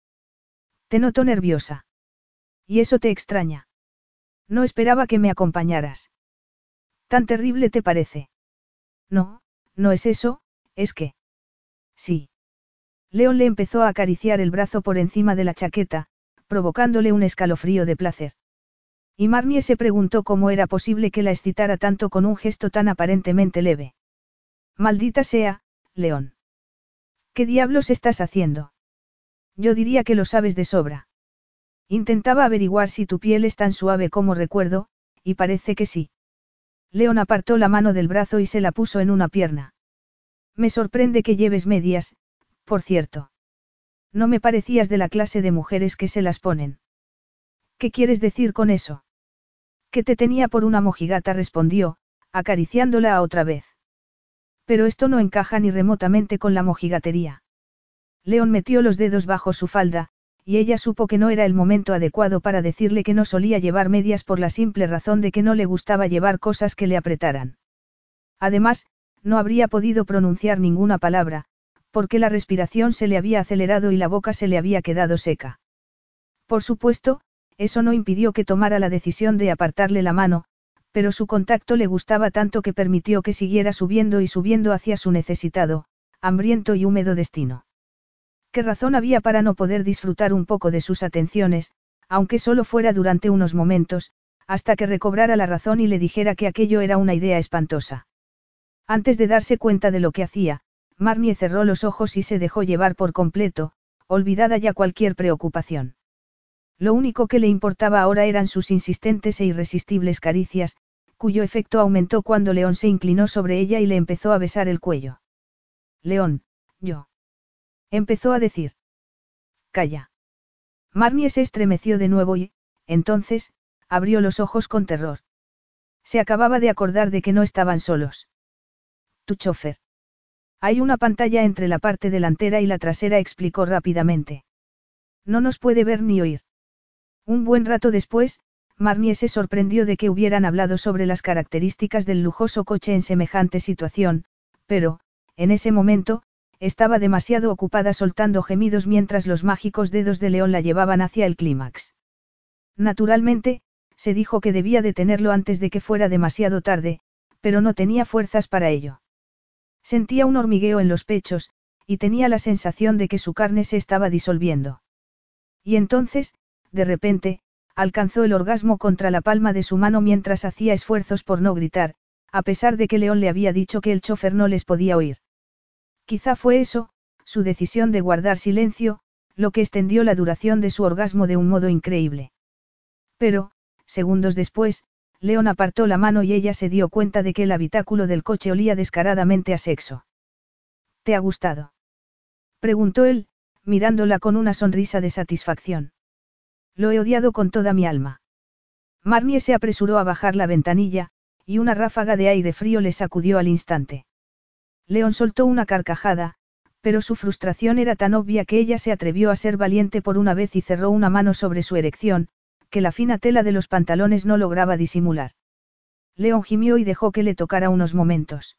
Te noto nerviosa. ¿Y eso te extraña? No esperaba que me acompañaras. ¿Tan terrible te parece? No, no es eso, es que... Sí. León le empezó a acariciar el brazo por encima de la chaqueta, provocándole un escalofrío de placer. Y Marnie se preguntó cómo era posible que la excitara tanto con un gesto tan aparentemente leve. Maldita sea, León. ¿Qué diablos estás haciendo? Yo diría que lo sabes de sobra. Intentaba averiguar si tu piel es tan suave como recuerdo, y parece que sí. León apartó la mano del brazo y se la puso en una pierna. Me sorprende que lleves medias, por cierto. No me parecías de la clase de mujeres que se las ponen. ¿Qué quieres decir con eso? Que te tenía por una mojigata, respondió, acariciándola otra vez. Pero esto no encaja ni remotamente con la mojigatería. León metió los dedos bajo su falda, y ella supo que no era el momento adecuado para decirle que no solía llevar medias por la simple razón de que no le gustaba llevar cosas que le apretaran. Además, no habría podido pronunciar ninguna palabra, porque la respiración se le había acelerado y la boca se le había quedado seca. Por supuesto, eso no impidió que tomara la decisión de apartarle la mano, pero su contacto le gustaba tanto que permitió que siguiera subiendo y subiendo hacia su necesitado, hambriento y húmedo destino. ¿Qué razón había para no poder disfrutar un poco de sus atenciones, aunque solo fuera durante unos momentos, hasta que recobrara la razón y le dijera que aquello era una idea espantosa? Antes de darse cuenta de lo que hacía, Marnie cerró los ojos y se dejó llevar por completo, olvidada ya cualquier preocupación. Lo único que le importaba ahora eran sus insistentes e irresistibles caricias, cuyo efecto aumentó cuando León se inclinó sobre ella y le empezó a besar el cuello. León, yo. Empezó a decir. Calla. Marnie se estremeció de nuevo y, entonces, abrió los ojos con terror. Se acababa de acordar de que no estaban solos. Tu chofer. Hay una pantalla entre la parte delantera y la trasera, explicó rápidamente. No nos puede ver ni oír. Un buen rato después, Marnie se sorprendió de que hubieran hablado sobre las características del lujoso coche en semejante situación, pero, en ese momento, estaba demasiado ocupada soltando gemidos mientras los mágicos dedos de León la llevaban hacia el clímax. Naturalmente, se dijo que debía detenerlo antes de que fuera demasiado tarde, pero no tenía fuerzas para ello. Sentía un hormigueo en los pechos, y tenía la sensación de que su carne se estaba disolviendo. Y entonces, de repente, alcanzó el orgasmo contra la palma de su mano mientras hacía esfuerzos por no gritar, a pesar de que León le había dicho que el chofer no les podía oír. Quizá fue eso, su decisión de guardar silencio, lo que extendió la duración de su orgasmo de un modo increíble. Pero, segundos después, León apartó la mano y ella se dio cuenta de que el habitáculo del coche olía descaradamente a sexo. ¿Te ha gustado? preguntó él, mirándola con una sonrisa de satisfacción. Lo he odiado con toda mi alma. Marnie se apresuró a bajar la ventanilla, y una ráfaga de aire frío le sacudió al instante. León soltó una carcajada, pero su frustración era tan obvia que ella se atrevió a ser valiente por una vez y cerró una mano sobre su erección, que la fina tela de los pantalones no lograba disimular. León gimió y dejó que le tocara unos momentos.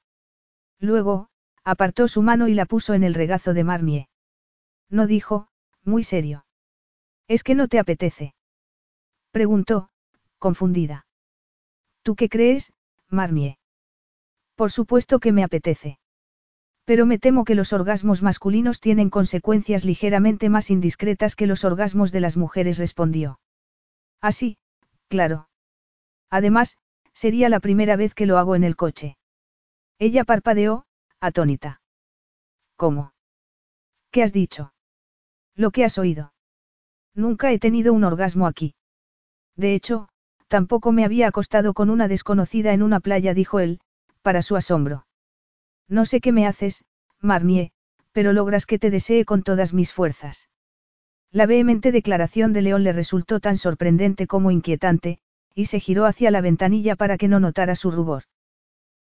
Luego, apartó su mano y la puso en el regazo de Marnie. No dijo, muy serio. ¿Es que no te apetece? Preguntó, confundida. ¿Tú qué crees, Marnie? Por supuesto que me apetece. Pero me temo que los orgasmos masculinos tienen consecuencias ligeramente más indiscretas que los orgasmos de las mujeres, respondió. Así, claro. Además, sería la primera vez que lo hago en el coche. Ella parpadeó, atónita. ¿Cómo? ¿Qué has dicho? Lo que has oído. Nunca he tenido un orgasmo aquí. De hecho, tampoco me había acostado con una desconocida en una playa, dijo él, para su asombro. No sé qué me haces, Marnier, pero logras que te desee con todas mis fuerzas. La vehemente declaración de León le resultó tan sorprendente como inquietante, y se giró hacia la ventanilla para que no notara su rubor.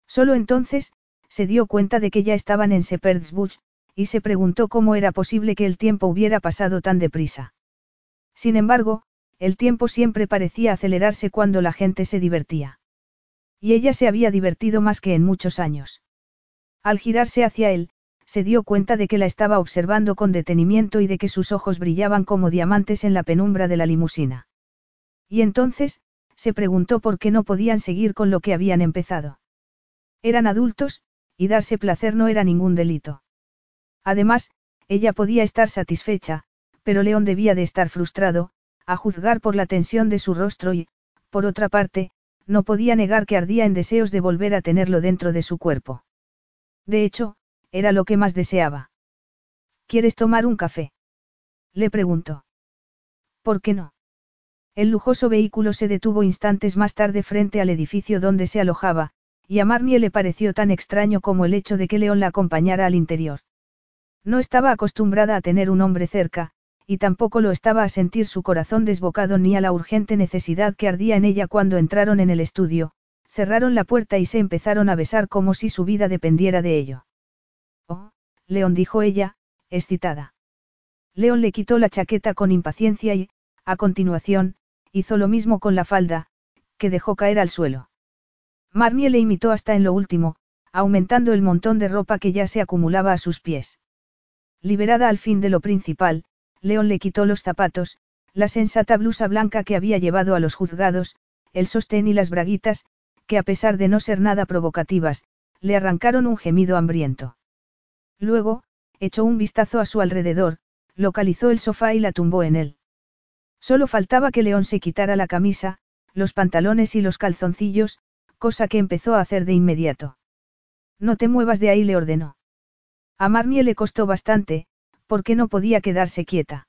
Solo entonces, se dio cuenta de que ya estaban en Shepherd's Bush, y se preguntó cómo era posible que el tiempo hubiera pasado tan deprisa. Sin embargo, el tiempo siempre parecía acelerarse cuando la gente se divertía. Y ella se había divertido más que en muchos años. Al girarse hacia él, se dio cuenta de que la estaba observando con detenimiento y de que sus ojos brillaban como diamantes en la penumbra de la limusina. Y entonces, se preguntó por qué no podían seguir con lo que habían empezado. Eran adultos, y darse placer no era ningún delito. Además, ella podía estar satisfecha, pero León debía de estar frustrado, a juzgar por la tensión de su rostro y, por otra parte, no podía negar que ardía en deseos de volver a tenerlo dentro de su cuerpo. De hecho, era lo que más deseaba. ¿Quieres tomar un café? Le preguntó. ¿Por qué no? El lujoso vehículo se detuvo instantes más tarde frente al edificio donde se alojaba, y a Marnie le pareció tan extraño como el hecho de que León la acompañara al interior. No estaba acostumbrada a tener un hombre cerca, y tampoco lo estaba a sentir su corazón desbocado ni a la urgente necesidad que ardía en ella cuando entraron en el estudio, cerraron la puerta y se empezaron a besar como si su vida dependiera de ello. Oh, León dijo ella, excitada. León le quitó la chaqueta con impaciencia y, a continuación, hizo lo mismo con la falda, que dejó caer al suelo. Marnie le imitó hasta en lo último, aumentando el montón de ropa que ya se acumulaba a sus pies. Liberada al fin de lo principal, León le quitó los zapatos, la sensata blusa blanca que había llevado a los juzgados, el sostén y las braguitas, que a pesar de no ser nada provocativas, le arrancaron un gemido hambriento. Luego, echó un vistazo a su alrededor, localizó el sofá y la tumbó en él. Solo faltaba que León se quitara la camisa, los pantalones y los calzoncillos, cosa que empezó a hacer de inmediato. No te muevas de ahí, le ordenó. A Marnie le costó bastante, porque no podía quedarse quieta.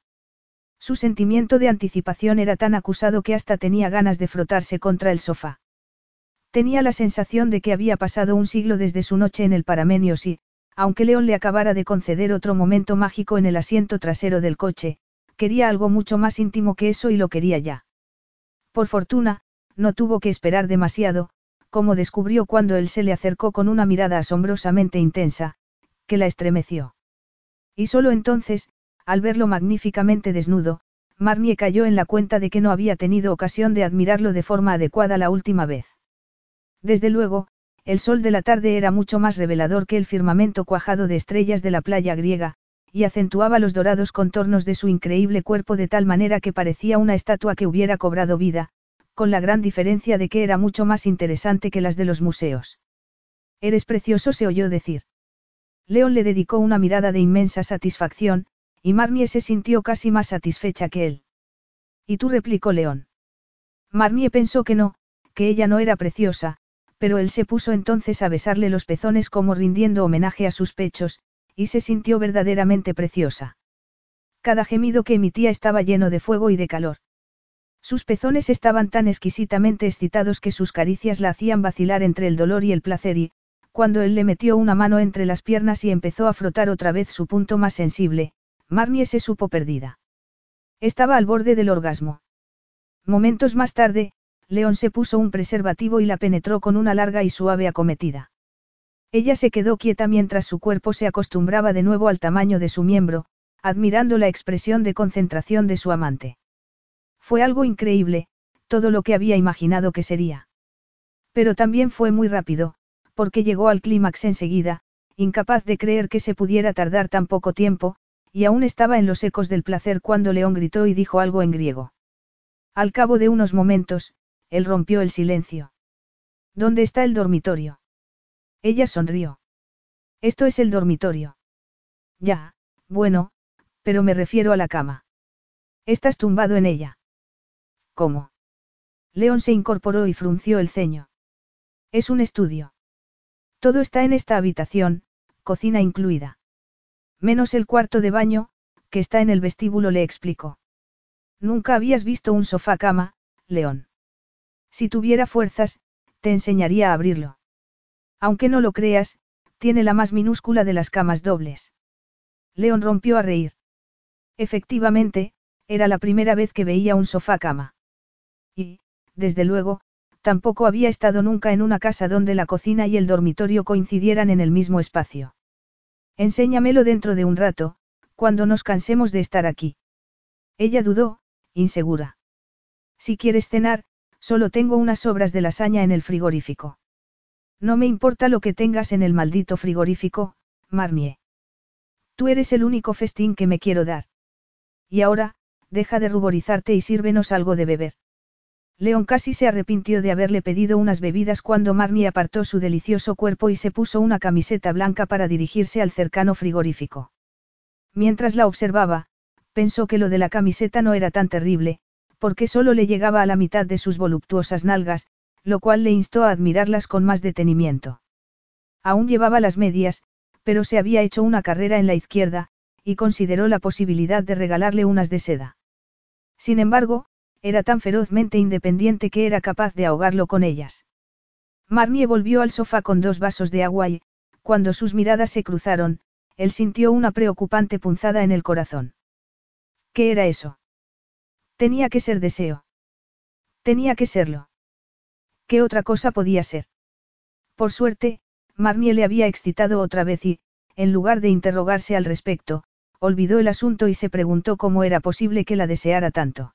Su sentimiento de anticipación era tan acusado que hasta tenía ganas de frotarse contra el sofá. Tenía la sensación de que había pasado un siglo desde su noche en el Paramenios y, aunque León le acabara de conceder otro momento mágico en el asiento trasero del coche, quería algo mucho más íntimo que eso y lo quería ya. Por fortuna, no tuvo que esperar demasiado, como descubrió cuando él se le acercó con una mirada asombrosamente intensa, que la estremeció. Y solo entonces, al verlo magníficamente desnudo, Marnie cayó en la cuenta de que no había tenido ocasión de admirarlo de forma adecuada la última vez. Desde luego, el sol de la tarde era mucho más revelador que el firmamento cuajado de estrellas de la playa griega, y acentuaba los dorados contornos de su increíble cuerpo de tal manera que parecía una estatua que hubiera cobrado vida, con la gran diferencia de que era mucho más interesante que las de los museos. Eres precioso, se oyó decir. León le dedicó una mirada de inmensa satisfacción, y Marnie se sintió casi más satisfecha que él. ¿Y tú? replicó León. Marnie pensó que no, que ella no era preciosa, pero él se puso entonces a besarle los pezones como rindiendo homenaje a sus pechos, y se sintió verdaderamente preciosa. Cada gemido que emitía estaba lleno de fuego y de calor. Sus pezones estaban tan exquisitamente excitados que sus caricias la hacían vacilar entre el dolor y el placer y, cuando él le metió una mano entre las piernas y empezó a frotar otra vez su punto más sensible, Marnie se supo perdida. Estaba al borde del orgasmo. Momentos más tarde, León se puso un preservativo y la penetró con una larga y suave acometida. Ella se quedó quieta mientras su cuerpo se acostumbraba de nuevo al tamaño de su miembro, admirando la expresión de concentración de su amante. Fue algo increíble, todo lo que había imaginado que sería. Pero también fue muy rápido, porque llegó al clímax enseguida, incapaz de creer que se pudiera tardar tan poco tiempo, y aún estaba en los ecos del placer cuando León gritó y dijo algo en griego. Al cabo de unos momentos, él rompió el silencio. ¿Dónde está el dormitorio? Ella sonrió. Esto es el dormitorio. Ya, bueno, pero me refiero a la cama. Estás tumbado en ella. ¿Cómo? León se incorporó y frunció el ceño. Es un estudio. Todo está en esta habitación, cocina incluida. Menos el cuarto de baño, que está en el vestíbulo, le explicó. Nunca habías visto un sofá cama, León. Si tuviera fuerzas, te enseñaría a abrirlo. Aunque no lo creas, tiene la más minúscula de las camas dobles. León rompió a reír. Efectivamente, era la primera vez que veía un sofá cama. Y, desde luego, tampoco había estado nunca en una casa donde la cocina y el dormitorio coincidieran en el mismo espacio. Enséñamelo dentro de un rato, cuando nos cansemos de estar aquí. Ella dudó, insegura. Si quieres cenar, solo tengo unas sobras de lasaña en el frigorífico. No me importa lo que tengas en el maldito frigorífico, Marnie. Tú eres el único festín que me quiero dar. Y ahora, deja de ruborizarte y sírvenos algo de beber. León casi se arrepintió de haberle pedido unas bebidas cuando Marnie apartó su delicioso cuerpo y se puso una camiseta blanca para dirigirse al cercano frigorífico. Mientras la observaba, pensó que lo de la camiseta no era tan terrible, porque solo le llegaba a la mitad de sus voluptuosas nalgas, lo cual le instó a admirarlas con más detenimiento. Aún llevaba las medias, pero se había hecho una carrera en la izquierda, y consideró la posibilidad de regalarle unas de seda. Sin embargo, era tan ferozmente independiente que era capaz de ahogarlo con ellas. Marnie volvió al sofá con dos vasos de agua y, cuando sus miradas se cruzaron, él sintió una preocupante punzada en el corazón. ¿Qué era eso? Tenía que ser deseo. Tenía que serlo. ¿Qué otra cosa podía ser? Por suerte, Marnie le había excitado otra vez y, en lugar de interrogarse al respecto, olvidó el asunto y se preguntó cómo era posible que la deseara tanto.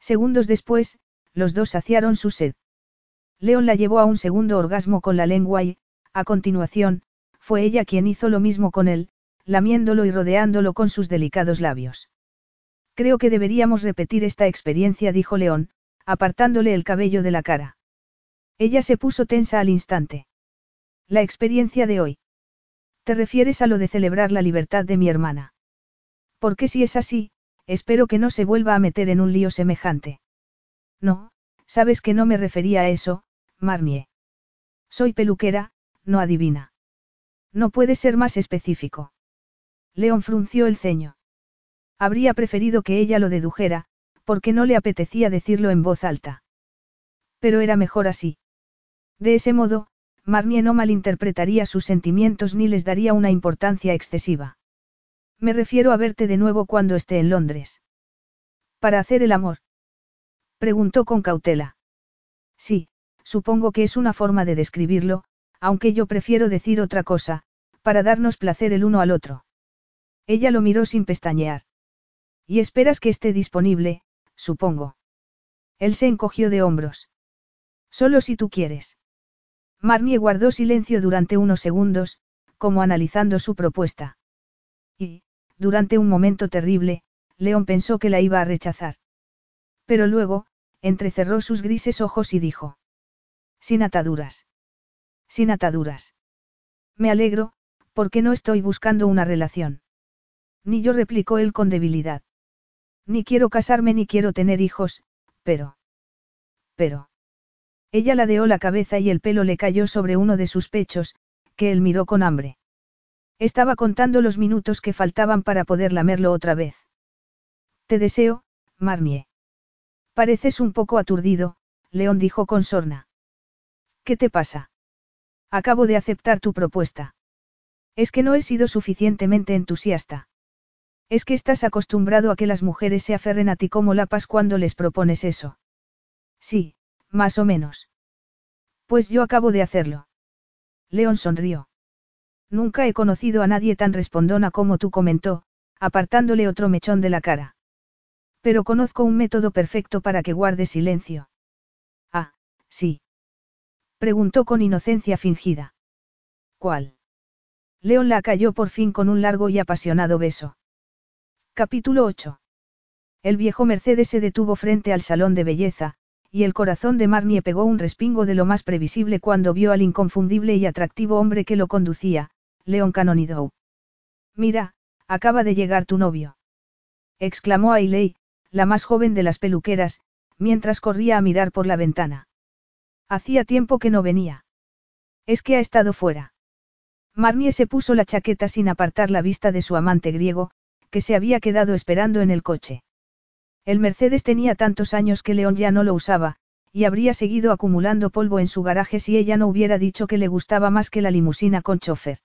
Segundos después, los dos saciaron su sed. León la llevó a un segundo orgasmo con la lengua y, a continuación, fue ella quien hizo lo mismo con él, lamiéndolo y rodeándolo con sus delicados labios. Creo que deberíamos repetir esta experiencia, dijo León, apartándole el cabello de la cara. Ella se puso tensa al instante. La experiencia de hoy. ¿Te refieres a lo de celebrar la libertad de mi hermana? Porque si es así, Espero que no se vuelva a meter en un lío semejante. No, sabes que no me refería a eso, Marnie. Soy peluquera, no adivina. No puede ser más específico. León frunció el ceño. Habría preferido que ella lo dedujera, porque no le apetecía decirlo en voz alta. Pero era mejor así. De ese modo, Marnie no malinterpretaría sus sentimientos ni les daría una importancia excesiva. Me refiero a verte de nuevo cuando esté en Londres. ¿Para hacer el amor? Preguntó con cautela. Sí, supongo que es una forma de describirlo, aunque yo prefiero decir otra cosa, para darnos placer el uno al otro. Ella lo miró sin pestañear. Y esperas que esté disponible, supongo. Él se encogió de hombros. Solo si tú quieres. Marnie guardó silencio durante unos segundos, como analizando su propuesta. Durante un momento terrible, León pensó que la iba a rechazar. Pero luego, entrecerró sus grises ojos y dijo. Sin ataduras. Sin ataduras. Me alegro, porque no estoy buscando una relación. Ni yo replicó él con debilidad. Ni quiero casarme ni quiero tener hijos, pero... Pero... Ella ladeó la cabeza y el pelo le cayó sobre uno de sus pechos, que él miró con hambre. Estaba contando los minutos que faltaban para poder lamerlo otra vez. Te deseo, Marnie. Pareces un poco aturdido, León dijo con sorna. ¿Qué te pasa? Acabo de aceptar tu propuesta. Es que no he sido suficientemente entusiasta. Es que estás acostumbrado a que las mujeres se aferren a ti como lapas cuando les propones eso. Sí, más o menos. Pues yo acabo de hacerlo. León sonrió. Nunca he conocido a nadie tan respondona como tú comentó, apartándole otro mechón de la cara. Pero conozco un método perfecto para que guarde silencio. Ah, sí. Preguntó con inocencia fingida. ¿Cuál? León la acalló por fin con un largo y apasionado beso. Capítulo 8. El viejo Mercedes se detuvo frente al salón de belleza, y el corazón de Marnie pegó un respingo de lo más previsible cuando vio al inconfundible y atractivo hombre que lo conducía, León Canonidow. Mira, acaba de llegar tu novio. Exclamó Ailey, la más joven de las peluqueras, mientras corría a mirar por la ventana. Hacía tiempo que no venía. Es que ha estado fuera. Marnie se puso la chaqueta sin apartar la vista de su amante griego, que se había quedado esperando en el coche. El Mercedes tenía tantos años que León ya no lo usaba, y habría seguido acumulando polvo en su garaje si ella no hubiera dicho que le gustaba más que la limusina con chofer.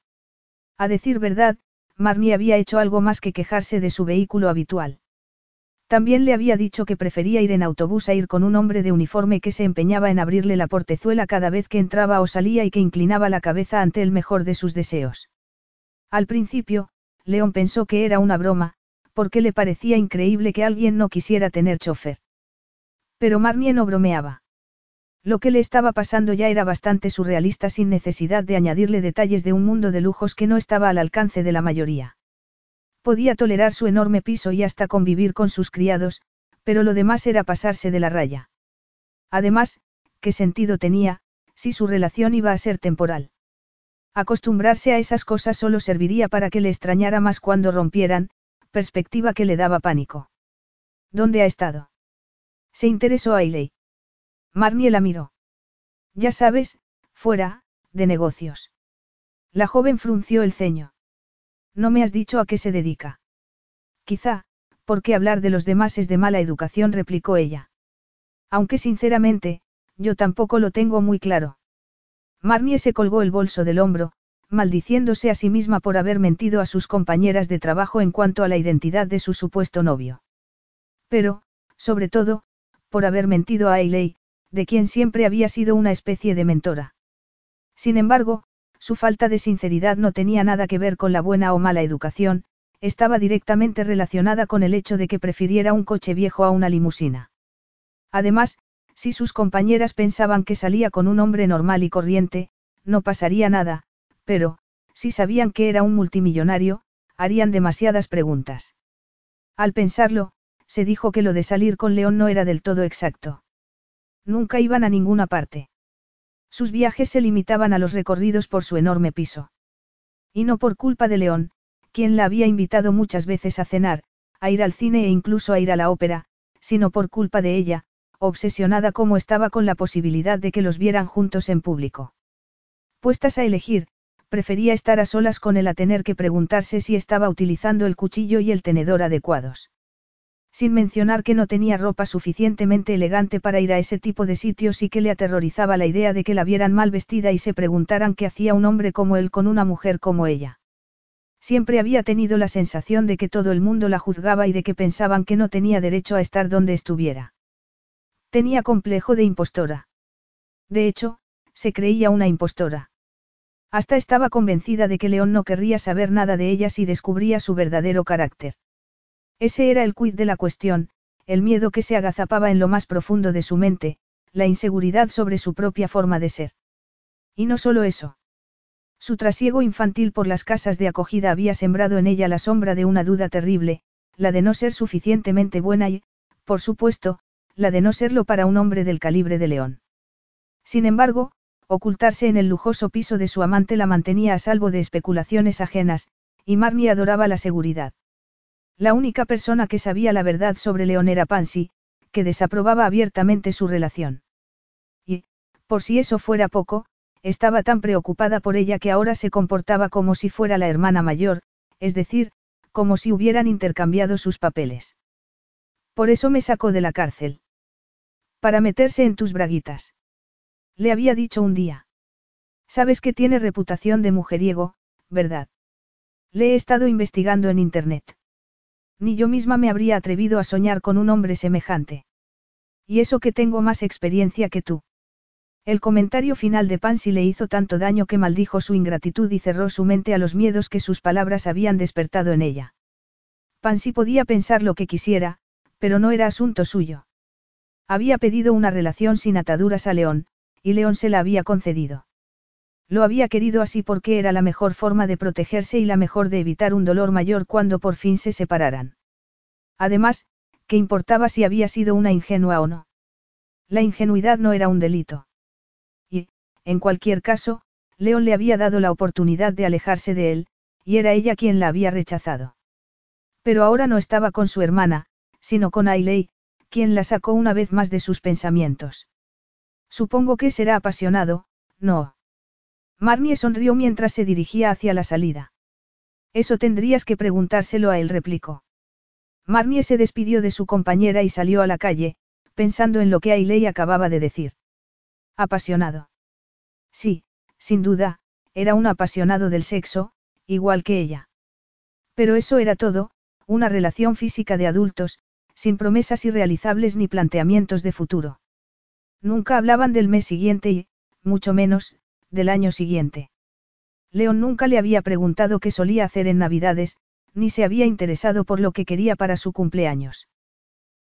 A decir verdad, Marnie había hecho algo más que quejarse de su vehículo habitual. También le había dicho que prefería ir en autobús a ir con un hombre de uniforme que se empeñaba en abrirle la portezuela cada vez que entraba o salía y que inclinaba la cabeza ante el mejor de sus deseos. Al principio, León pensó que era una broma, porque le parecía increíble que alguien no quisiera tener chofer. Pero Marnie no bromeaba. Lo que le estaba pasando ya era bastante surrealista sin necesidad de añadirle detalles de un mundo de lujos que no estaba al alcance de la mayoría. Podía tolerar su enorme piso y hasta convivir con sus criados, pero lo demás era pasarse de la raya. Además, ¿qué sentido tenía, si su relación iba a ser temporal? Acostumbrarse a esas cosas solo serviría para que le extrañara más cuando rompieran, perspectiva que le daba pánico. ¿Dónde ha estado? Se interesó Ailey. Marnie la miró. Ya sabes, fuera, de negocios. La joven frunció el ceño. No me has dicho a qué se dedica. Quizá, porque hablar de los demás es de mala educación, replicó ella. Aunque sinceramente, yo tampoco lo tengo muy claro. Marnie se colgó el bolso del hombro, maldiciéndose a sí misma por haber mentido a sus compañeras de trabajo en cuanto a la identidad de su supuesto novio. Pero, sobre todo, por haber mentido a Ailey, de quien siempre había sido una especie de mentora. Sin embargo, su falta de sinceridad no tenía nada que ver con la buena o mala educación, estaba directamente relacionada con el hecho de que prefiriera un coche viejo a una limusina. Además, si sus compañeras pensaban que salía con un hombre normal y corriente, no pasaría nada, pero, si sabían que era un multimillonario, harían demasiadas preguntas. Al pensarlo, se dijo que lo de salir con León no era del todo exacto. Nunca iban a ninguna parte. Sus viajes se limitaban a los recorridos por su enorme piso. Y no por culpa de León, quien la había invitado muchas veces a cenar, a ir al cine e incluso a ir a la ópera, sino por culpa de ella, obsesionada como estaba con la posibilidad de que los vieran juntos en público. Puestas a elegir, prefería estar a solas con él a tener que preguntarse si estaba utilizando el cuchillo y el tenedor adecuados. Sin mencionar que no tenía ropa suficientemente elegante para ir a ese tipo de sitios y que le aterrorizaba la idea de que la vieran mal vestida y se preguntaran qué hacía un hombre como él con una mujer como ella. Siempre había tenido la sensación de que todo el mundo la juzgaba y de que pensaban que no tenía derecho a estar donde estuviera. Tenía complejo de impostora. De hecho, se creía una impostora. Hasta estaba convencida de que León no querría saber nada de ella si descubría su verdadero carácter. Ese era el quid de la cuestión, el miedo que se agazapaba en lo más profundo de su mente, la inseguridad sobre su propia forma de ser. Y no solo eso. Su trasiego infantil por las casas de acogida había sembrado en ella la sombra de una duda terrible, la de no ser suficientemente buena y, por supuesto, la de no serlo para un hombre del calibre de León. Sin embargo, ocultarse en el lujoso piso de su amante la mantenía a salvo de especulaciones ajenas, y Marnie adoraba la seguridad. La única persona que sabía la verdad sobre León era Pansy, que desaprobaba abiertamente su relación. Y, por si eso fuera poco, estaba tan preocupada por ella que ahora se comportaba como si fuera la hermana mayor, es decir, como si hubieran intercambiado sus papeles. Por eso me sacó de la cárcel. Para meterse en tus braguitas. Le había dicho un día. Sabes que tiene reputación de mujeriego, ¿verdad? Le he estado investigando en Internet. Ni yo misma me habría atrevido a soñar con un hombre semejante. Y eso que tengo más experiencia que tú. El comentario final de Pansy le hizo tanto daño que maldijo su ingratitud y cerró su mente a los miedos que sus palabras habían despertado en ella. Pansy podía pensar lo que quisiera, pero no era asunto suyo. Había pedido una relación sin ataduras a León, y León se la había concedido. Lo había querido así porque era la mejor forma de protegerse y la mejor de evitar un dolor mayor cuando por fin se separaran. Además, ¿qué importaba si había sido una ingenua o no? La ingenuidad no era un delito. Y, en cualquier caso, León le había dado la oportunidad de alejarse de él, y era ella quien la había rechazado. Pero ahora no estaba con su hermana, sino con Ailey, quien la sacó una vez más de sus pensamientos. Supongo que será apasionado, no. Marnie sonrió mientras se dirigía hacia la salida. Eso tendrías que preguntárselo a él, replicó. Marnie se despidió de su compañera y salió a la calle, pensando en lo que Ailey acababa de decir. Apasionado. Sí, sin duda, era un apasionado del sexo, igual que ella. Pero eso era todo, una relación física de adultos, sin promesas irrealizables ni planteamientos de futuro. Nunca hablaban del mes siguiente y, mucho menos, del año siguiente. León nunca le había preguntado qué solía hacer en Navidades, ni se había interesado por lo que quería para su cumpleaños.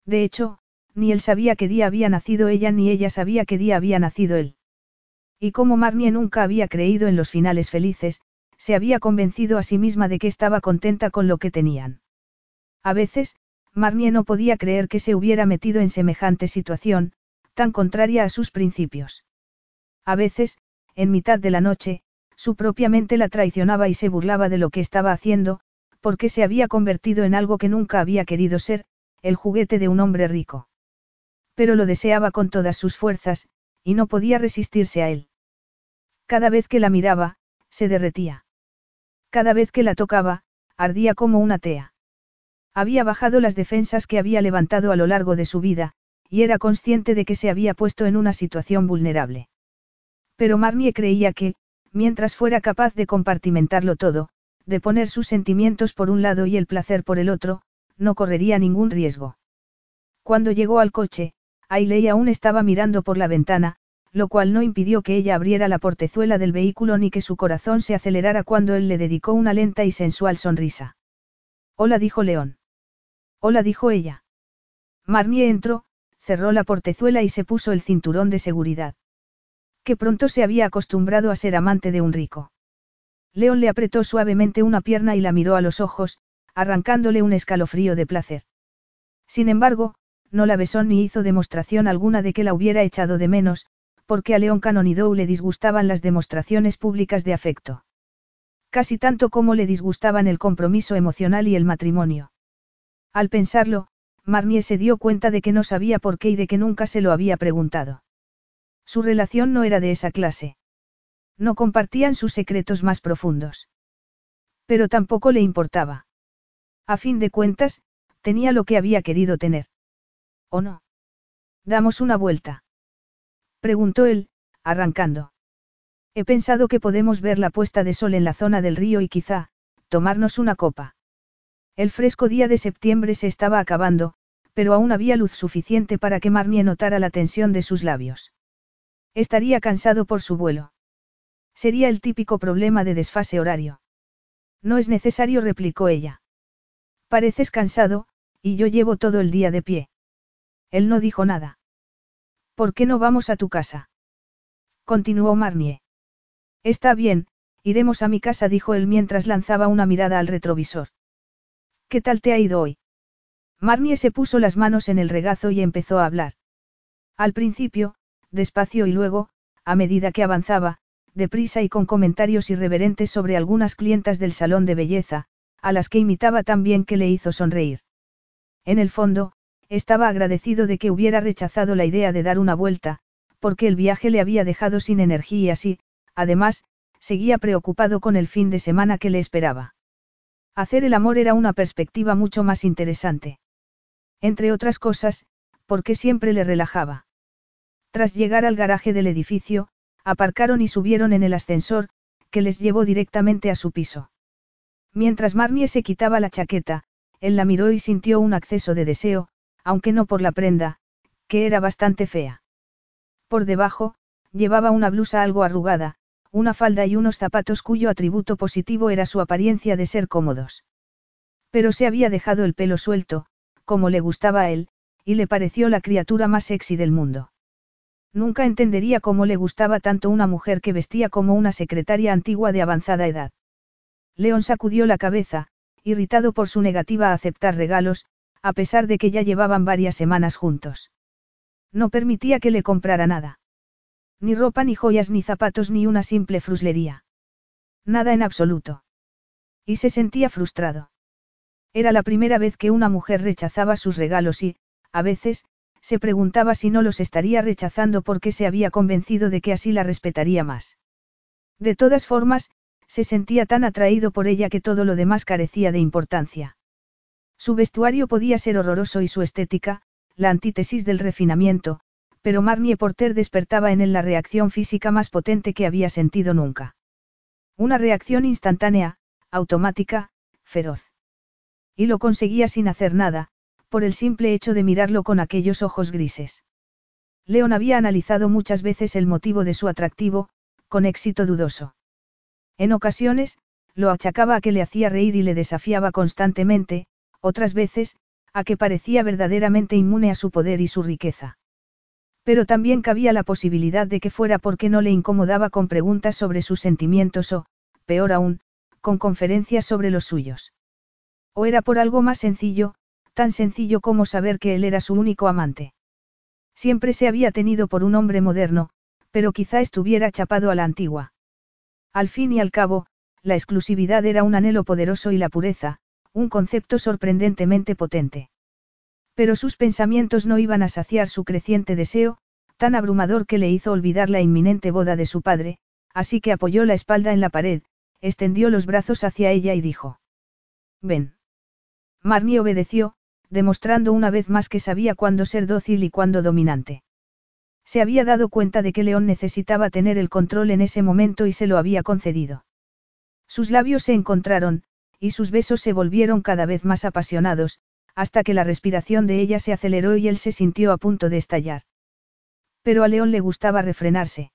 De hecho, ni él sabía qué día había nacido ella ni ella sabía qué día había nacido él. Y como Marnie nunca había creído en los finales felices, se había convencido a sí misma de que estaba contenta con lo que tenían. A veces, Marnie no podía creer que se hubiera metido en semejante situación, tan contraria a sus principios. A veces, en mitad de la noche, su propia mente la traicionaba y se burlaba de lo que estaba haciendo, porque se había convertido en algo que nunca había querido ser, el juguete de un hombre rico. Pero lo deseaba con todas sus fuerzas, y no podía resistirse a él. Cada vez que la miraba, se derretía. Cada vez que la tocaba, ardía como una tea. Había bajado las defensas que había levantado a lo largo de su vida, y era consciente de que se había puesto en una situación vulnerable. Pero Marnie creía que, mientras fuera capaz de compartimentarlo todo, de poner sus sentimientos por un lado y el placer por el otro, no correría ningún riesgo. Cuando llegó al coche, Ailey aún estaba mirando por la ventana, lo cual no impidió que ella abriera la portezuela del vehículo ni que su corazón se acelerara cuando él le dedicó una lenta y sensual sonrisa. Hola dijo León. Hola dijo ella. Marnie entró, cerró la portezuela y se puso el cinturón de seguridad que pronto se había acostumbrado a ser amante de un rico. León le apretó suavemente una pierna y la miró a los ojos, arrancándole un escalofrío de placer. Sin embargo, no la besó ni hizo demostración alguna de que la hubiera echado de menos, porque a León Canonidou le disgustaban las demostraciones públicas de afecto. Casi tanto como le disgustaban el compromiso emocional y el matrimonio. Al pensarlo, Marnie se dio cuenta de que no sabía por qué y de que nunca se lo había preguntado. Su relación no era de esa clase. No compartían sus secretos más profundos. Pero tampoco le importaba. A fin de cuentas, tenía lo que había querido tener. ¿O no? Damos una vuelta. Preguntó él, arrancando. He pensado que podemos ver la puesta de sol en la zona del río y quizá, tomarnos una copa. El fresco día de septiembre se estaba acabando, pero aún había luz suficiente para que Marnie notara la tensión de sus labios. Estaría cansado por su vuelo. Sería el típico problema de desfase horario. No es necesario, replicó ella. Pareces cansado, y yo llevo todo el día de pie. Él no dijo nada. ¿Por qué no vamos a tu casa? Continuó Marnie. Está bien, iremos a mi casa, dijo él mientras lanzaba una mirada al retrovisor. ¿Qué tal te ha ido hoy? Marnie se puso las manos en el regazo y empezó a hablar. Al principio, despacio y luego, a medida que avanzaba, deprisa y con comentarios irreverentes sobre algunas clientas del salón de belleza, a las que imitaba tan bien que le hizo sonreír. En el fondo, estaba agradecido de que hubiera rechazado la idea de dar una vuelta, porque el viaje le había dejado sin energía y así, además, seguía preocupado con el fin de semana que le esperaba. Hacer el amor era una perspectiva mucho más interesante. Entre otras cosas, porque siempre le relajaba. Tras llegar al garaje del edificio, aparcaron y subieron en el ascensor, que les llevó directamente a su piso. Mientras Marnie se quitaba la chaqueta, él la miró y sintió un acceso de deseo, aunque no por la prenda, que era bastante fea. Por debajo, llevaba una blusa algo arrugada, una falda y unos zapatos cuyo atributo positivo era su apariencia de ser cómodos. Pero se había dejado el pelo suelto, como le gustaba a él, y le pareció la criatura más sexy del mundo. Nunca entendería cómo le gustaba tanto una mujer que vestía como una secretaria antigua de avanzada edad. León sacudió la cabeza, irritado por su negativa a aceptar regalos, a pesar de que ya llevaban varias semanas juntos. No permitía que le comprara nada. Ni ropa, ni joyas, ni zapatos, ni una simple fruslería. Nada en absoluto. Y se sentía frustrado. Era la primera vez que una mujer rechazaba sus regalos y, a veces, se preguntaba si no los estaría rechazando porque se había convencido de que así la respetaría más. De todas formas, se sentía tan atraído por ella que todo lo demás carecía de importancia. Su vestuario podía ser horroroso y su estética, la antítesis del refinamiento, pero Marnie Porter despertaba en él la reacción física más potente que había sentido nunca. Una reacción instantánea, automática, feroz. Y lo conseguía sin hacer nada, por el simple hecho de mirarlo con aquellos ojos grises. León había analizado muchas veces el motivo de su atractivo, con éxito dudoso. En ocasiones, lo achacaba a que le hacía reír y le desafiaba constantemente, otras veces, a que parecía verdaderamente inmune a su poder y su riqueza. Pero también cabía la posibilidad de que fuera porque no le incomodaba con preguntas sobre sus sentimientos o, peor aún, con conferencias sobre los suyos. O era por algo más sencillo, tan sencillo como saber que él era su único amante. Siempre se había tenido por un hombre moderno, pero quizá estuviera chapado a la antigua. Al fin y al cabo, la exclusividad era un anhelo poderoso y la pureza, un concepto sorprendentemente potente. Pero sus pensamientos no iban a saciar su creciente deseo, tan abrumador que le hizo olvidar la inminente boda de su padre, así que apoyó la espalda en la pared, extendió los brazos hacia ella y dijo. Ven. Marnie obedeció, demostrando una vez más que sabía cuándo ser dócil y cuándo dominante. Se había dado cuenta de que León necesitaba tener el control en ese momento y se lo había concedido. Sus labios se encontraron, y sus besos se volvieron cada vez más apasionados, hasta que la respiración de ella se aceleró y él se sintió a punto de estallar. Pero a León le gustaba refrenarse.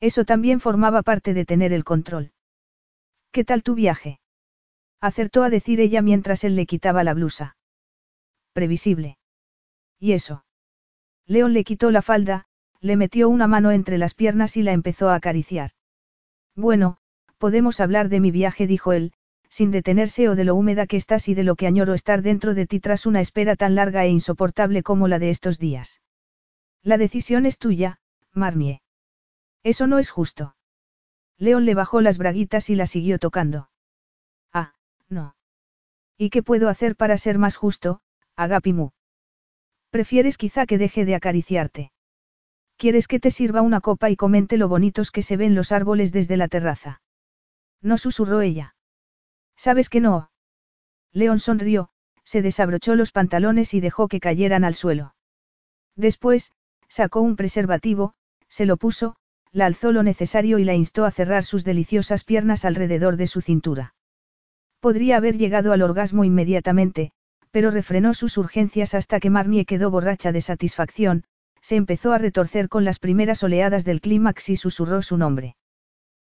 Eso también formaba parte de tener el control. ¿Qué tal tu viaje? Acertó a decir ella mientras él le quitaba la blusa previsible. ¿Y eso? León le quitó la falda, le metió una mano entre las piernas y la empezó a acariciar. Bueno, podemos hablar de mi viaje, dijo él, sin detenerse o de lo húmeda que estás y de lo que añoro estar dentro de ti tras una espera tan larga e insoportable como la de estos días. La decisión es tuya, Marnie. Eso no es justo. León le bajó las braguitas y la siguió tocando. Ah, no. ¿Y qué puedo hacer para ser más justo, Agapimu. Prefieres quizá que deje de acariciarte. ¿Quieres que te sirva una copa y comente lo bonitos que se ven los árboles desde la terraza? No susurró ella. ¿Sabes que no? León sonrió, se desabrochó los pantalones y dejó que cayeran al suelo. Después, sacó un preservativo, se lo puso, la alzó lo necesario y la instó a cerrar sus deliciosas piernas alrededor de su cintura. Podría haber llegado al orgasmo inmediatamente, pero refrenó sus urgencias hasta que Marnie quedó borracha de satisfacción, se empezó a retorcer con las primeras oleadas del clímax y susurró su nombre.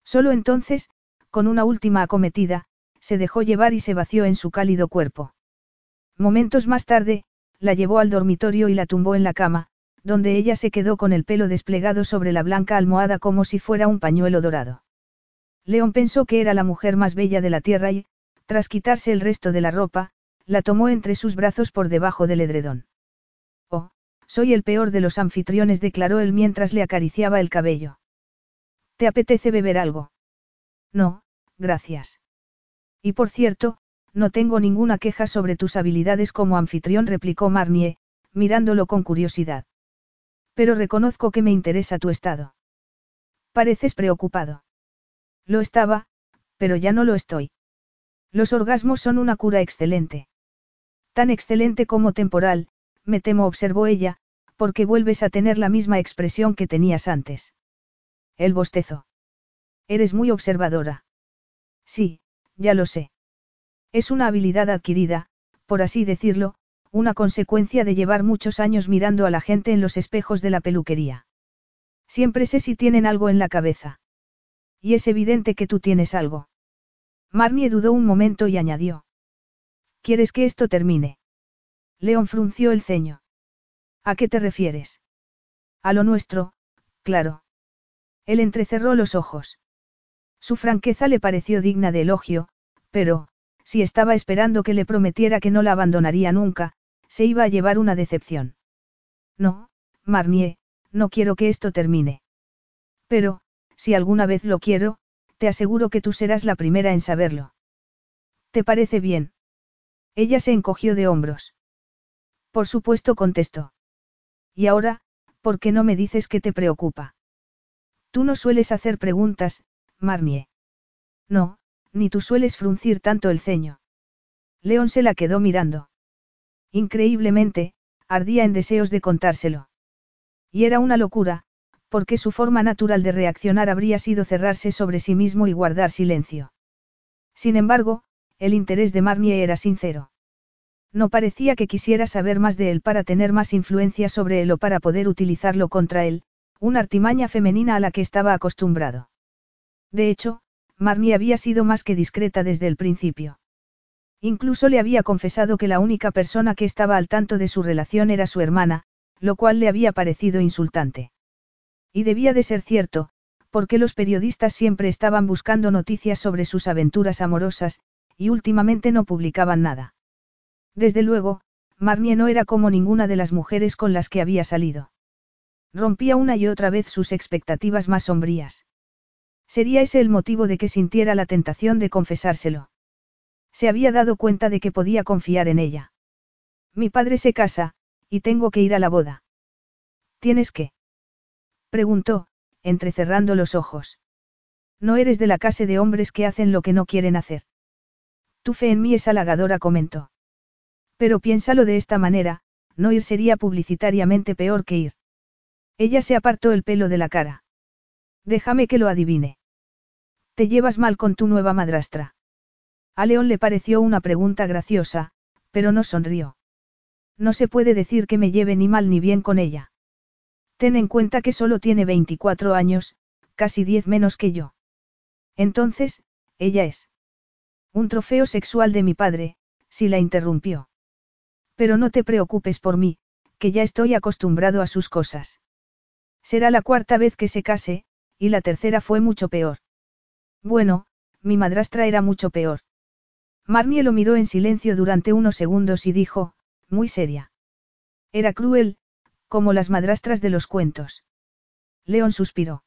Solo entonces, con una última acometida, se dejó llevar y se vació en su cálido cuerpo. Momentos más tarde, la llevó al dormitorio y la tumbó en la cama, donde ella se quedó con el pelo desplegado sobre la blanca almohada como si fuera un pañuelo dorado. León pensó que era la mujer más bella de la tierra y, tras quitarse el resto de la ropa, la tomó entre sus brazos por debajo del edredón. Oh, soy el peor de los anfitriones, declaró él mientras le acariciaba el cabello. ¿Te apetece beber algo? No, gracias. Y por cierto, no tengo ninguna queja sobre tus habilidades como anfitrión, replicó Marnier, mirándolo con curiosidad. Pero reconozco que me interesa tu estado. Pareces preocupado. Lo estaba, pero ya no lo estoy. Los orgasmos son una cura excelente. Tan excelente como temporal, me temo, observó ella, porque vuelves a tener la misma expresión que tenías antes. El bostezo. Eres muy observadora. Sí, ya lo sé. Es una habilidad adquirida, por así decirlo, una consecuencia de llevar muchos años mirando a la gente en los espejos de la peluquería. Siempre sé si tienen algo en la cabeza. Y es evidente que tú tienes algo. Marnie dudó un momento y añadió. ¿Quieres que esto termine? León frunció el ceño. ¿A qué te refieres? A lo nuestro, claro. Él entrecerró los ojos. Su franqueza le pareció digna de elogio, pero, si estaba esperando que le prometiera que no la abandonaría nunca, se iba a llevar una decepción. No, Marnier, no quiero que esto termine. Pero, si alguna vez lo quiero, te aseguro que tú serás la primera en saberlo. ¿Te parece bien? Ella se encogió de hombros. Por supuesto contestó. Y ahora, ¿por qué no me dices que te preocupa? Tú no sueles hacer preguntas, Marnier. No, ni tú sueles fruncir tanto el ceño. León se la quedó mirando. Increíblemente, ardía en deseos de contárselo. Y era una locura, porque su forma natural de reaccionar habría sido cerrarse sobre sí mismo y guardar silencio. Sin embargo, el interés de Marnier era sincero. No parecía que quisiera saber más de él para tener más influencia sobre él o para poder utilizarlo contra él, una artimaña femenina a la que estaba acostumbrado. De hecho, Marnie había sido más que discreta desde el principio. Incluso le había confesado que la única persona que estaba al tanto de su relación era su hermana, lo cual le había parecido insultante. Y debía de ser cierto, porque los periodistas siempre estaban buscando noticias sobre sus aventuras amorosas, y últimamente no publicaban nada. Desde luego, Marnie no era como ninguna de las mujeres con las que había salido. Rompía una y otra vez sus expectativas más sombrías. Sería ese el motivo de que sintiera la tentación de confesárselo. Se había dado cuenta de que podía confiar en ella. Mi padre se casa, y tengo que ir a la boda. ¿Tienes qué? Preguntó, entrecerrando los ojos. No eres de la clase de hombres que hacen lo que no quieren hacer. Tu fe en mí es halagadora, comentó. Pero piénsalo de esta manera, no ir sería publicitariamente peor que ir. Ella se apartó el pelo de la cara. Déjame que lo adivine. Te llevas mal con tu nueva madrastra. A León le pareció una pregunta graciosa, pero no sonrió. No se puede decir que me lleve ni mal ni bien con ella. Ten en cuenta que solo tiene 24 años, casi 10 menos que yo. Entonces, ella es. Un trofeo sexual de mi padre, si la interrumpió. Pero no te preocupes por mí, que ya estoy acostumbrado a sus cosas. Será la cuarta vez que se case, y la tercera fue mucho peor. Bueno, mi madrastra era mucho peor. Marnie lo miró en silencio durante unos segundos y dijo, muy seria. Era cruel, como las madrastras de los cuentos. León suspiró.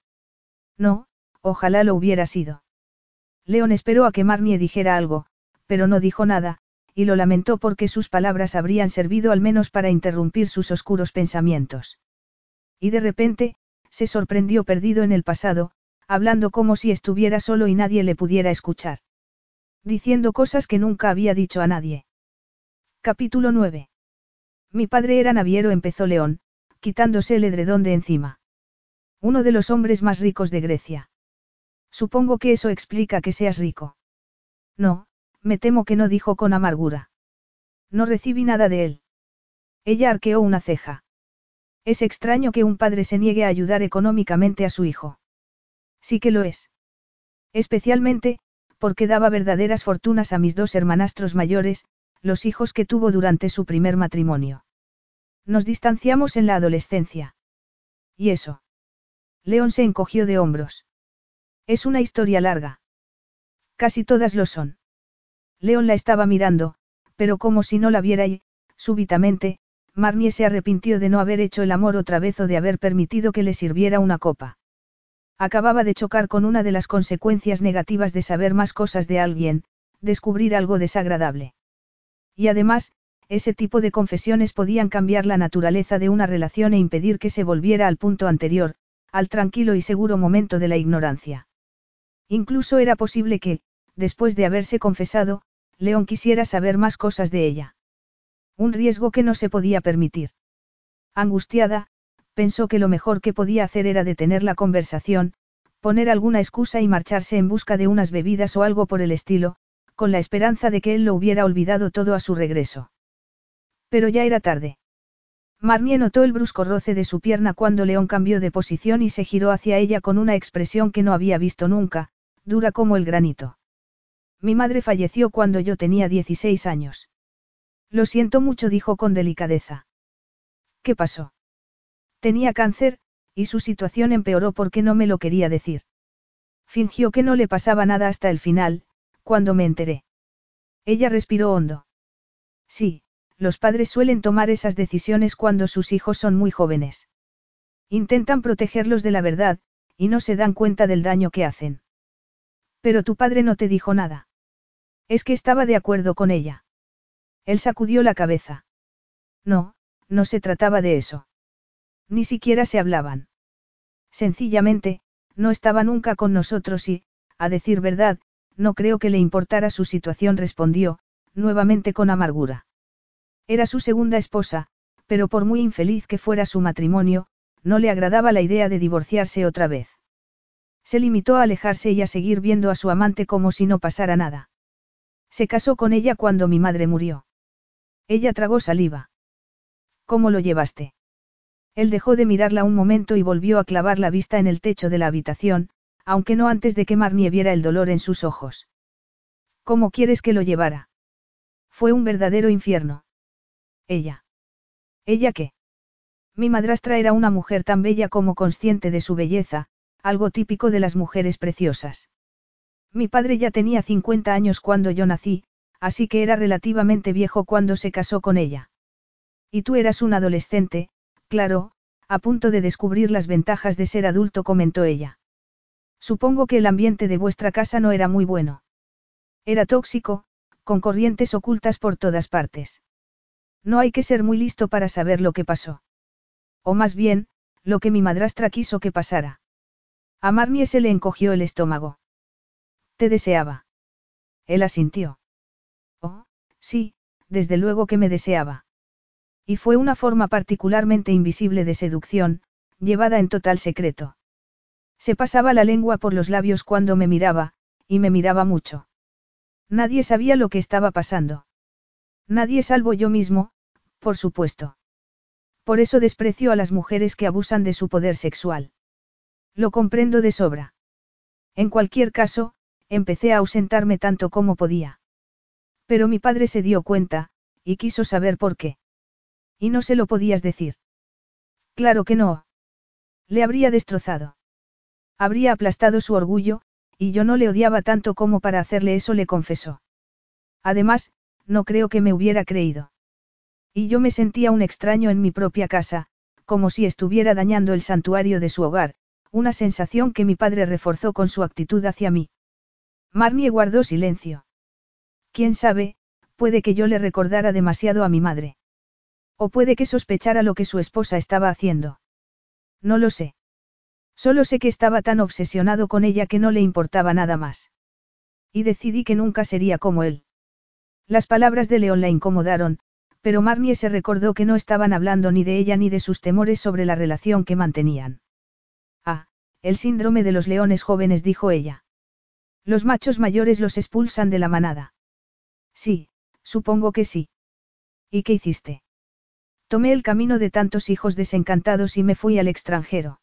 No, ojalá lo hubiera sido. León esperó a que Marnie dijera algo, pero no dijo nada, y lo lamentó porque sus palabras habrían servido al menos para interrumpir sus oscuros pensamientos. Y de repente, se sorprendió perdido en el pasado, hablando como si estuviera solo y nadie le pudiera escuchar. Diciendo cosas que nunca había dicho a nadie. Capítulo 9. Mi padre era naviero, empezó León, quitándose el edredón de encima. Uno de los hombres más ricos de Grecia. Supongo que eso explica que seas rico. No, me temo que no dijo con amargura. No recibí nada de él. Ella arqueó una ceja. Es extraño que un padre se niegue a ayudar económicamente a su hijo. Sí que lo es. Especialmente, porque daba verdaderas fortunas a mis dos hermanastros mayores, los hijos que tuvo durante su primer matrimonio. Nos distanciamos en la adolescencia. ¿Y eso? León se encogió de hombros. Es una historia larga. Casi todas lo son. León la estaba mirando, pero como si no la viera y, súbitamente, Marnie se arrepintió de no haber hecho el amor otra vez o de haber permitido que le sirviera una copa. Acababa de chocar con una de las consecuencias negativas de saber más cosas de alguien, descubrir algo desagradable. Y además, ese tipo de confesiones podían cambiar la naturaleza de una relación e impedir que se volviera al punto anterior, al tranquilo y seguro momento de la ignorancia. Incluso era posible que, después de haberse confesado, León quisiera saber más cosas de ella. Un riesgo que no se podía permitir. Angustiada, pensó que lo mejor que podía hacer era detener la conversación, poner alguna excusa y marcharse en busca de unas bebidas o algo por el estilo, con la esperanza de que él lo hubiera olvidado todo a su regreso. Pero ya era tarde. Marnie notó el brusco roce de su pierna cuando León cambió de posición y se giró hacia ella con una expresión que no había visto nunca, dura como el granito. Mi madre falleció cuando yo tenía 16 años. Lo siento mucho, dijo con delicadeza. ¿Qué pasó? Tenía cáncer, y su situación empeoró porque no me lo quería decir. Fingió que no le pasaba nada hasta el final, cuando me enteré. Ella respiró hondo. Sí, los padres suelen tomar esas decisiones cuando sus hijos son muy jóvenes. Intentan protegerlos de la verdad, y no se dan cuenta del daño que hacen. Pero tu padre no te dijo nada. Es que estaba de acuerdo con ella. Él sacudió la cabeza. No, no se trataba de eso. Ni siquiera se hablaban. Sencillamente, no estaba nunca con nosotros y, a decir verdad, no creo que le importara su situación, respondió, nuevamente con amargura. Era su segunda esposa, pero por muy infeliz que fuera su matrimonio, no le agradaba la idea de divorciarse otra vez. Se limitó a alejarse y a seguir viendo a su amante como si no pasara nada. Se casó con ella cuando mi madre murió. Ella tragó saliva. ¿Cómo lo llevaste? Él dejó de mirarla un momento y volvió a clavar la vista en el techo de la habitación, aunque no antes de que Marnie viera el dolor en sus ojos. ¿Cómo quieres que lo llevara? Fue un verdadero infierno. Ella. ¿Ella qué? Mi madrastra era una mujer tan bella como consciente de su belleza, algo típico de las mujeres preciosas. Mi padre ya tenía 50 años cuando yo nací, así que era relativamente viejo cuando se casó con ella. Y tú eras un adolescente, claro, a punto de descubrir las ventajas de ser adulto, comentó ella. Supongo que el ambiente de vuestra casa no era muy bueno. Era tóxico, con corrientes ocultas por todas partes. No hay que ser muy listo para saber lo que pasó. O más bien, lo que mi madrastra quiso que pasara. A Marnie se le encogió el estómago. Te deseaba. Él asintió. Oh, sí, desde luego que me deseaba. Y fue una forma particularmente invisible de seducción, llevada en total secreto. Se pasaba la lengua por los labios cuando me miraba, y me miraba mucho. Nadie sabía lo que estaba pasando. Nadie salvo yo mismo, por supuesto. Por eso desprecio a las mujeres que abusan de su poder sexual. Lo comprendo de sobra. En cualquier caso, empecé a ausentarme tanto como podía. Pero mi padre se dio cuenta, y quiso saber por qué. Y no se lo podías decir. Claro que no. Le habría destrozado. Habría aplastado su orgullo, y yo no le odiaba tanto como para hacerle eso, le confesó. Además, no creo que me hubiera creído. Y yo me sentía un extraño en mi propia casa, como si estuviera dañando el santuario de su hogar, una sensación que mi padre reforzó con su actitud hacia mí. Marnie guardó silencio. Quién sabe, puede que yo le recordara demasiado a mi madre. O puede que sospechara lo que su esposa estaba haciendo. No lo sé. Solo sé que estaba tan obsesionado con ella que no le importaba nada más. Y decidí que nunca sería como él. Las palabras de León la incomodaron, pero Marnie se recordó que no estaban hablando ni de ella ni de sus temores sobre la relación que mantenían. El síndrome de los leones jóvenes, dijo ella. Los machos mayores los expulsan de la manada. Sí, supongo que sí. ¿Y qué hiciste? Tomé el camino de tantos hijos desencantados y me fui al extranjero.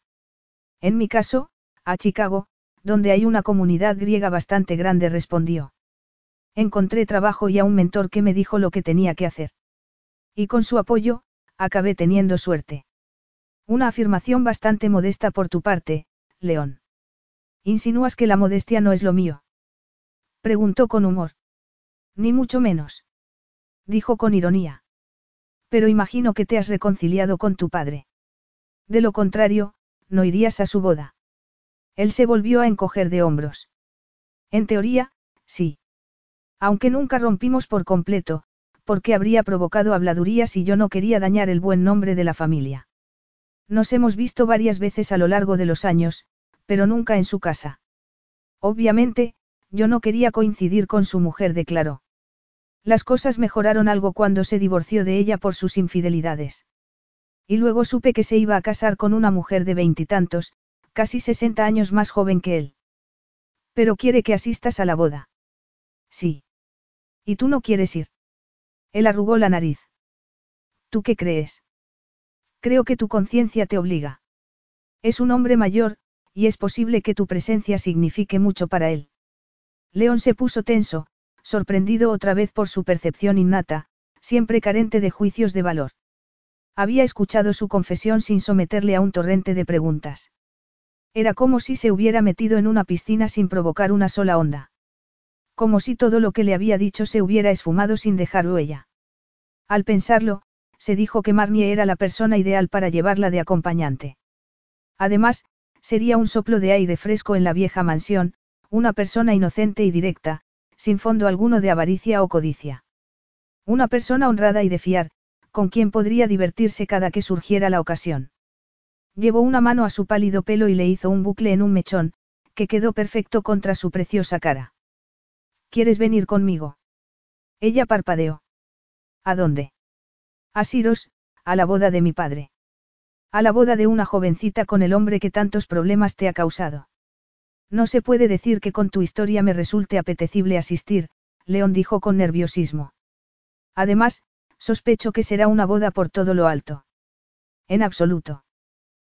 En mi caso, a Chicago, donde hay una comunidad griega bastante grande, respondió. Encontré trabajo y a un mentor que me dijo lo que tenía que hacer. Y con su apoyo, acabé teniendo suerte. Una afirmación bastante modesta por tu parte, León. ¿Insinúas que la modestia no es lo mío? Preguntó con humor. Ni mucho menos. Dijo con ironía. Pero imagino que te has reconciliado con tu padre. De lo contrario, no irías a su boda. Él se volvió a encoger de hombros. En teoría, sí. Aunque nunca rompimos por completo, porque habría provocado habladurías y yo no quería dañar el buen nombre de la familia. Nos hemos visto varias veces a lo largo de los años, pero nunca en su casa. Obviamente, yo no quería coincidir con su mujer, declaró. Las cosas mejoraron algo cuando se divorció de ella por sus infidelidades. Y luego supe que se iba a casar con una mujer de veintitantos, casi sesenta años más joven que él. Pero quiere que asistas a la boda. Sí. ¿Y tú no quieres ir? Él arrugó la nariz. ¿Tú qué crees? Creo que tu conciencia te obliga. Es un hombre mayor, y es posible que tu presencia signifique mucho para él. León se puso tenso, sorprendido otra vez por su percepción innata, siempre carente de juicios de valor. Había escuchado su confesión sin someterle a un torrente de preguntas. Era como si se hubiera metido en una piscina sin provocar una sola onda. Como si todo lo que le había dicho se hubiera esfumado sin dejar huella. Al pensarlo, se dijo que Marnie era la persona ideal para llevarla de acompañante. Además, sería un soplo de aire fresco en la vieja mansión, una persona inocente y directa, sin fondo alguno de avaricia o codicia. Una persona honrada y de fiar, con quien podría divertirse cada que surgiera la ocasión. Llevó una mano a su pálido pelo y le hizo un bucle en un mechón, que quedó perfecto contra su preciosa cara. ¿Quieres venir conmigo? Ella parpadeó. ¿A dónde? A Siros, a la boda de mi padre. A la boda de una jovencita con el hombre que tantos problemas te ha causado. No se puede decir que con tu historia me resulte apetecible asistir, León dijo con nerviosismo. Además, sospecho que será una boda por todo lo alto. En absoluto.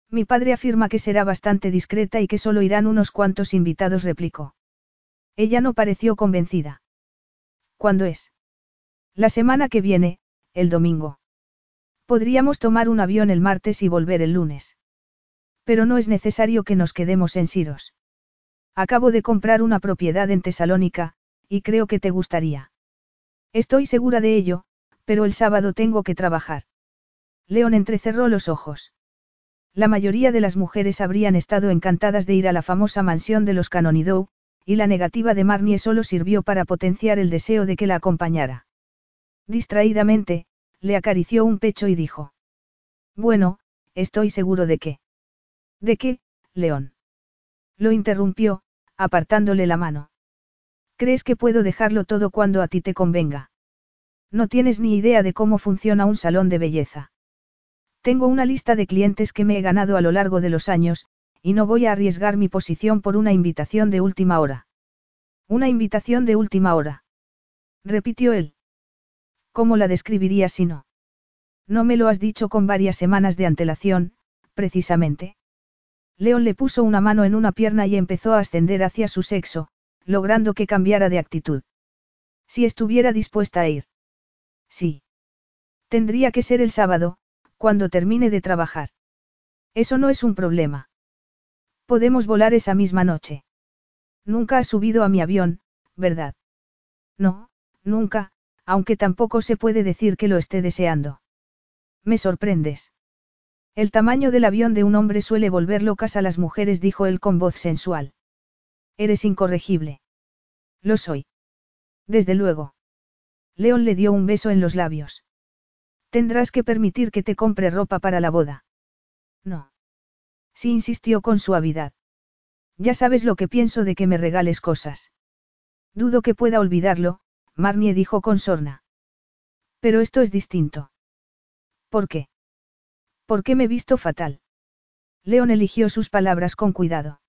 Mi padre afirma que será bastante discreta y que solo irán unos cuantos invitados, replicó. Ella no pareció convencida. ¿Cuándo es? La semana que viene, el domingo. Podríamos tomar un avión el martes y volver el lunes. Pero no es necesario que nos quedemos en Siros. Acabo de comprar una propiedad en Tesalónica, y creo que te gustaría. Estoy segura de ello, pero el sábado tengo que trabajar. León entrecerró los ojos. La mayoría de las mujeres habrían estado encantadas de ir a la famosa mansión de los Canonidou, y la negativa de Marnie solo sirvió para potenciar el deseo de que la acompañara. Distraídamente, le acarició un pecho y dijo. Bueno, estoy seguro de que. ¿De qué, León? Lo interrumpió, apartándole la mano. ¿Crees que puedo dejarlo todo cuando a ti te convenga? No tienes ni idea de cómo funciona un salón de belleza. Tengo una lista de clientes que me he ganado a lo largo de los años, y no voy a arriesgar mi posición por una invitación de última hora. Una invitación de última hora. Repitió él. ¿Cómo la describirías si no? No me lo has dicho con varias semanas de antelación, precisamente. León le puso una mano en una pierna y empezó a ascender hacia su sexo, logrando que cambiara de actitud. Si estuviera dispuesta a ir. Sí. Tendría que ser el sábado, cuando termine de trabajar. Eso no es un problema. Podemos volar esa misma noche. Nunca has subido a mi avión, ¿verdad? No, nunca, aunque tampoco se puede decir que lo esté deseando. Me sorprendes. El tamaño del avión de un hombre suele volver locas a las mujeres, dijo él con voz sensual. Eres incorregible. Lo soy. Desde luego. León le dio un beso en los labios. Tendrás que permitir que te compre ropa para la boda. No. Sí insistió con suavidad. Ya sabes lo que pienso de que me regales cosas. Dudo que pueda olvidarlo, Marnie dijo con sorna. Pero esto es distinto. ¿Por qué? ¿Por qué me he visto fatal? León eligió sus palabras con cuidado.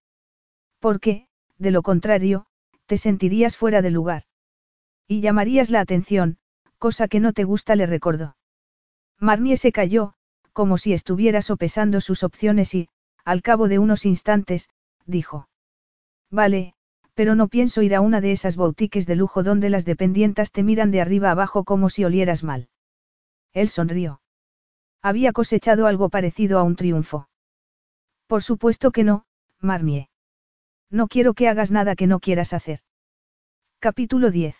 Porque, de lo contrario, te sentirías fuera de lugar. Y llamarías la atención, cosa que no te gusta, le recordó. Marnie se calló, como si estuviera sopesando sus opciones y, al cabo de unos instantes, dijo. Vale, pero no pienso ir a una de esas boutiques de lujo donde las dependientas te miran de arriba abajo como si olieras mal. Él sonrió. Había cosechado algo parecido a un triunfo. Por supuesto que no, Marnie. No quiero que hagas nada que no quieras hacer. Capítulo 10.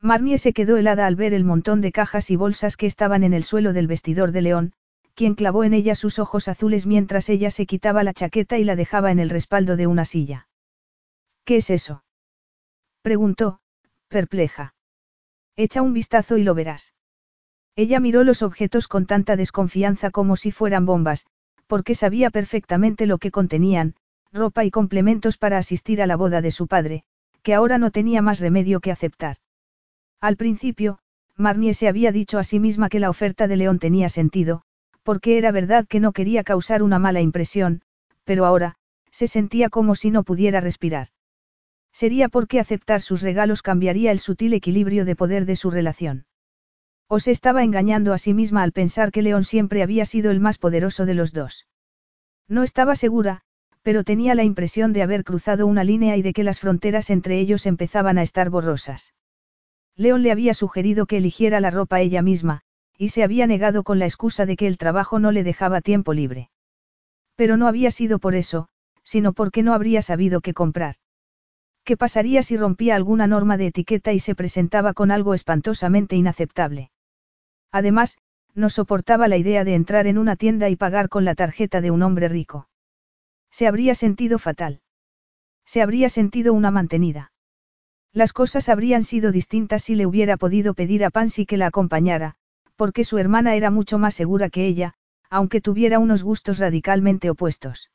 Marnie se quedó helada al ver el montón de cajas y bolsas que estaban en el suelo del vestidor de León, quien clavó en ella sus ojos azules mientras ella se quitaba la chaqueta y la dejaba en el respaldo de una silla. ¿Qué es eso? preguntó, perpleja. Echa un vistazo y lo verás. Ella miró los objetos con tanta desconfianza como si fueran bombas, porque sabía perfectamente lo que contenían, ropa y complementos para asistir a la boda de su padre, que ahora no tenía más remedio que aceptar. Al principio, Marnie se había dicho a sí misma que la oferta de León tenía sentido, porque era verdad que no quería causar una mala impresión, pero ahora, se sentía como si no pudiera respirar. Sería porque aceptar sus regalos cambiaría el sutil equilibrio de poder de su relación. O se estaba engañando a sí misma al pensar que León siempre había sido el más poderoso de los dos. No estaba segura, pero tenía la impresión de haber cruzado una línea y de que las fronteras entre ellos empezaban a estar borrosas. León le había sugerido que eligiera la ropa ella misma, y se había negado con la excusa de que el trabajo no le dejaba tiempo libre. Pero no había sido por eso, sino porque no habría sabido qué comprar. ¿Qué pasaría si rompía alguna norma de etiqueta y se presentaba con algo espantosamente inaceptable? Además, no soportaba la idea de entrar en una tienda y pagar con la tarjeta de un hombre rico. Se habría sentido fatal. Se habría sentido una mantenida. Las cosas habrían sido distintas si le hubiera podido pedir a Pansy que la acompañara, porque su hermana era mucho más segura que ella, aunque tuviera unos gustos radicalmente opuestos.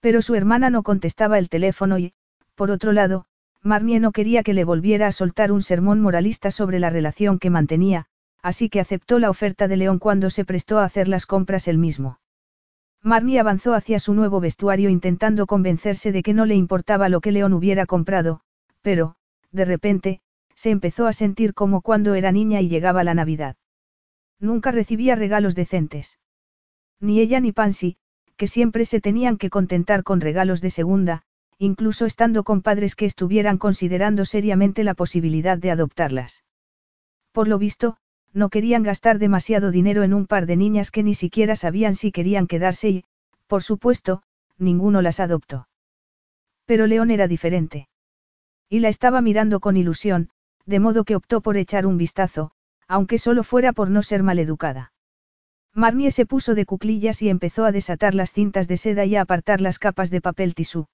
Pero su hermana no contestaba el teléfono y, por otro lado, Marnie no quería que le volviera a soltar un sermón moralista sobre la relación que mantenía, así que aceptó la oferta de León cuando se prestó a hacer las compras él mismo. Marnie avanzó hacia su nuevo vestuario intentando convencerse de que no le importaba lo que León hubiera comprado, pero, de repente, se empezó a sentir como cuando era niña y llegaba la Navidad. Nunca recibía regalos decentes. Ni ella ni Pansy, que siempre se tenían que contentar con regalos de segunda, incluso estando con padres que estuvieran considerando seriamente la posibilidad de adoptarlas. Por lo visto, no querían gastar demasiado dinero en un par de niñas que ni siquiera sabían si querían quedarse y, por supuesto, ninguno las adoptó. Pero León era diferente. Y la estaba mirando con ilusión, de modo que optó por echar un vistazo, aunque solo fuera por no ser maleducada. Marnie se puso de cuclillas y empezó a desatar las cintas de seda y a apartar las capas de papel tisú.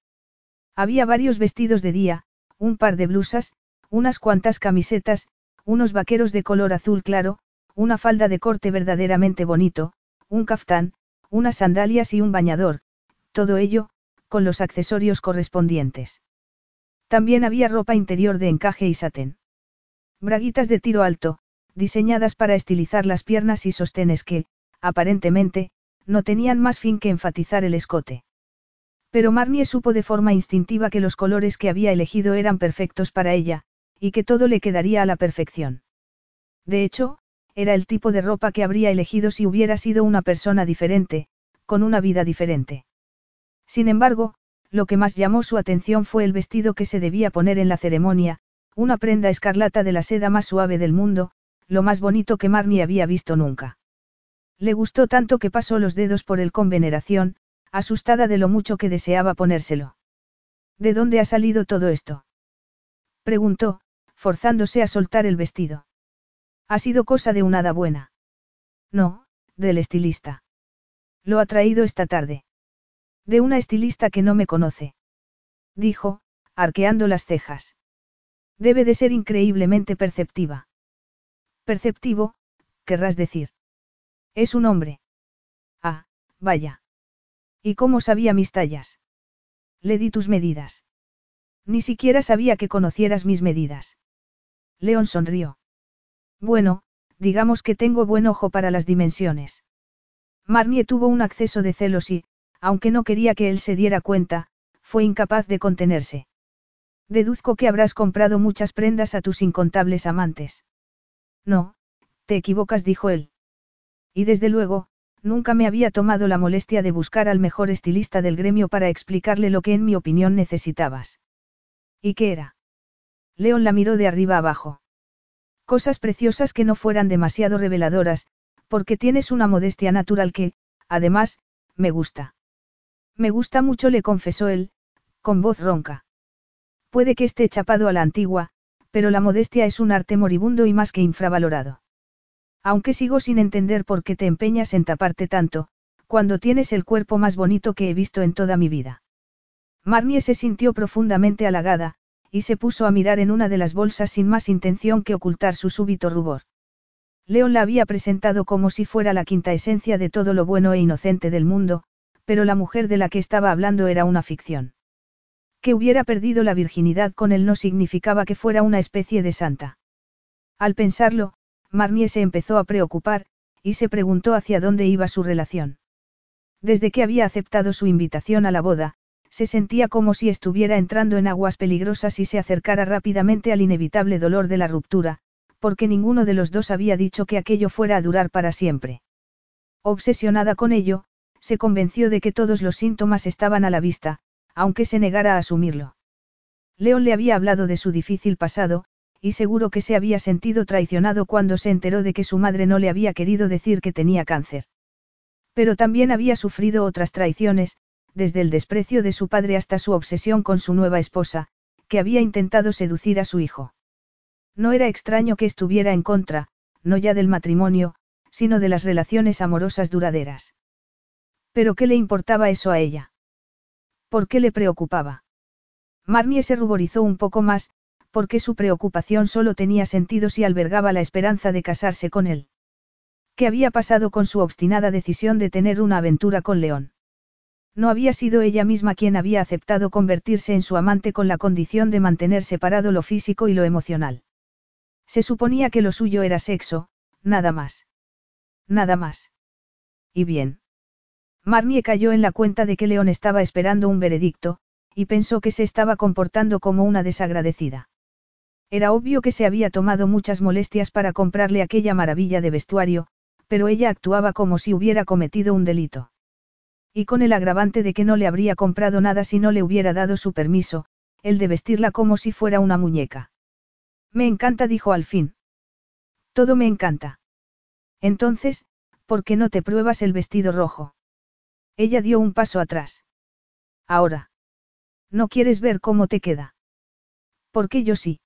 Había varios vestidos de día, un par de blusas, unas cuantas camisetas, unos vaqueros de color azul claro, una falda de corte verdaderamente bonito, un caftán, unas sandalias y un bañador, todo ello, con los accesorios correspondientes. También había ropa interior de encaje y satén. Braguitas de tiro alto, diseñadas para estilizar las piernas y sostenes que, aparentemente, no tenían más fin que enfatizar el escote. Pero Marnie supo de forma instintiva que los colores que había elegido eran perfectos para ella, y que todo le quedaría a la perfección. De hecho, era el tipo de ropa que habría elegido si hubiera sido una persona diferente, con una vida diferente. Sin embargo, lo que más llamó su atención fue el vestido que se debía poner en la ceremonia, una prenda escarlata de la seda más suave del mundo, lo más bonito que Marnie había visto nunca. Le gustó tanto que pasó los dedos por él con veneración, asustada de lo mucho que deseaba ponérselo. ¿De dónde ha salido todo esto? Preguntó, forzándose a soltar el vestido. Ha sido cosa de una hada buena. No, del estilista. Lo ha traído esta tarde. De una estilista que no me conoce. Dijo, arqueando las cejas. Debe de ser increíblemente perceptiva. Perceptivo, querrás decir. Es un hombre. Ah, vaya. ¿Y cómo sabía mis tallas? Le di tus medidas. Ni siquiera sabía que conocieras mis medidas. León sonrió. Bueno, digamos que tengo buen ojo para las dimensiones. Marnie tuvo un acceso de celos y, aunque no quería que él se diera cuenta, fue incapaz de contenerse. Deduzco que habrás comprado muchas prendas a tus incontables amantes. No, te equivocas, dijo él. Y desde luego, nunca me había tomado la molestia de buscar al mejor estilista del gremio para explicarle lo que en mi opinión necesitabas. ¿Y qué era? León la miró de arriba abajo. Cosas preciosas que no fueran demasiado reveladoras, porque tienes una modestia natural que, además, me gusta. Me gusta mucho, le confesó él, con voz ronca. Puede que esté chapado a la antigua, pero la modestia es un arte moribundo y más que infravalorado. Aunque sigo sin entender por qué te empeñas en taparte tanto, cuando tienes el cuerpo más bonito que he visto en toda mi vida. Marnie se sintió profundamente halagada, y se puso a mirar en una de las bolsas sin más intención que ocultar su súbito rubor. León la había presentado como si fuera la quinta esencia de todo lo bueno e inocente del mundo, pero la mujer de la que estaba hablando era una ficción. Que hubiera perdido la virginidad con él no significaba que fuera una especie de santa. Al pensarlo, Marnie se empezó a preocupar, y se preguntó hacia dónde iba su relación. Desde que había aceptado su invitación a la boda, se sentía como si estuviera entrando en aguas peligrosas y se acercara rápidamente al inevitable dolor de la ruptura, porque ninguno de los dos había dicho que aquello fuera a durar para siempre. Obsesionada con ello, se convenció de que todos los síntomas estaban a la vista, aunque se negara a asumirlo. León le había hablado de su difícil pasado, y seguro que se había sentido traicionado cuando se enteró de que su madre no le había querido decir que tenía cáncer. Pero también había sufrido otras traiciones, desde el desprecio de su padre hasta su obsesión con su nueva esposa, que había intentado seducir a su hijo. No era extraño que estuviera en contra, no ya del matrimonio, sino de las relaciones amorosas duraderas. ¿Pero qué le importaba eso a ella? ¿Por qué le preocupaba? Marnie se ruborizó un poco más, porque su preocupación solo tenía sentido si albergaba la esperanza de casarse con él. ¿Qué había pasado con su obstinada decisión de tener una aventura con León? No había sido ella misma quien había aceptado convertirse en su amante con la condición de mantener separado lo físico y lo emocional. Se suponía que lo suyo era sexo, nada más. Nada más. Y bien. Marnie cayó en la cuenta de que León estaba esperando un veredicto, y pensó que se estaba comportando como una desagradecida. Era obvio que se había tomado muchas molestias para comprarle aquella maravilla de vestuario, pero ella actuaba como si hubiera cometido un delito. Y con el agravante de que no le habría comprado nada si no le hubiera dado su permiso, el de vestirla como si fuera una muñeca. Me encanta, dijo al fin. Todo me encanta. Entonces, ¿por qué no te pruebas el vestido rojo? Ella dio un paso atrás. Ahora. ¿No quieres ver cómo te queda? Porque yo sí.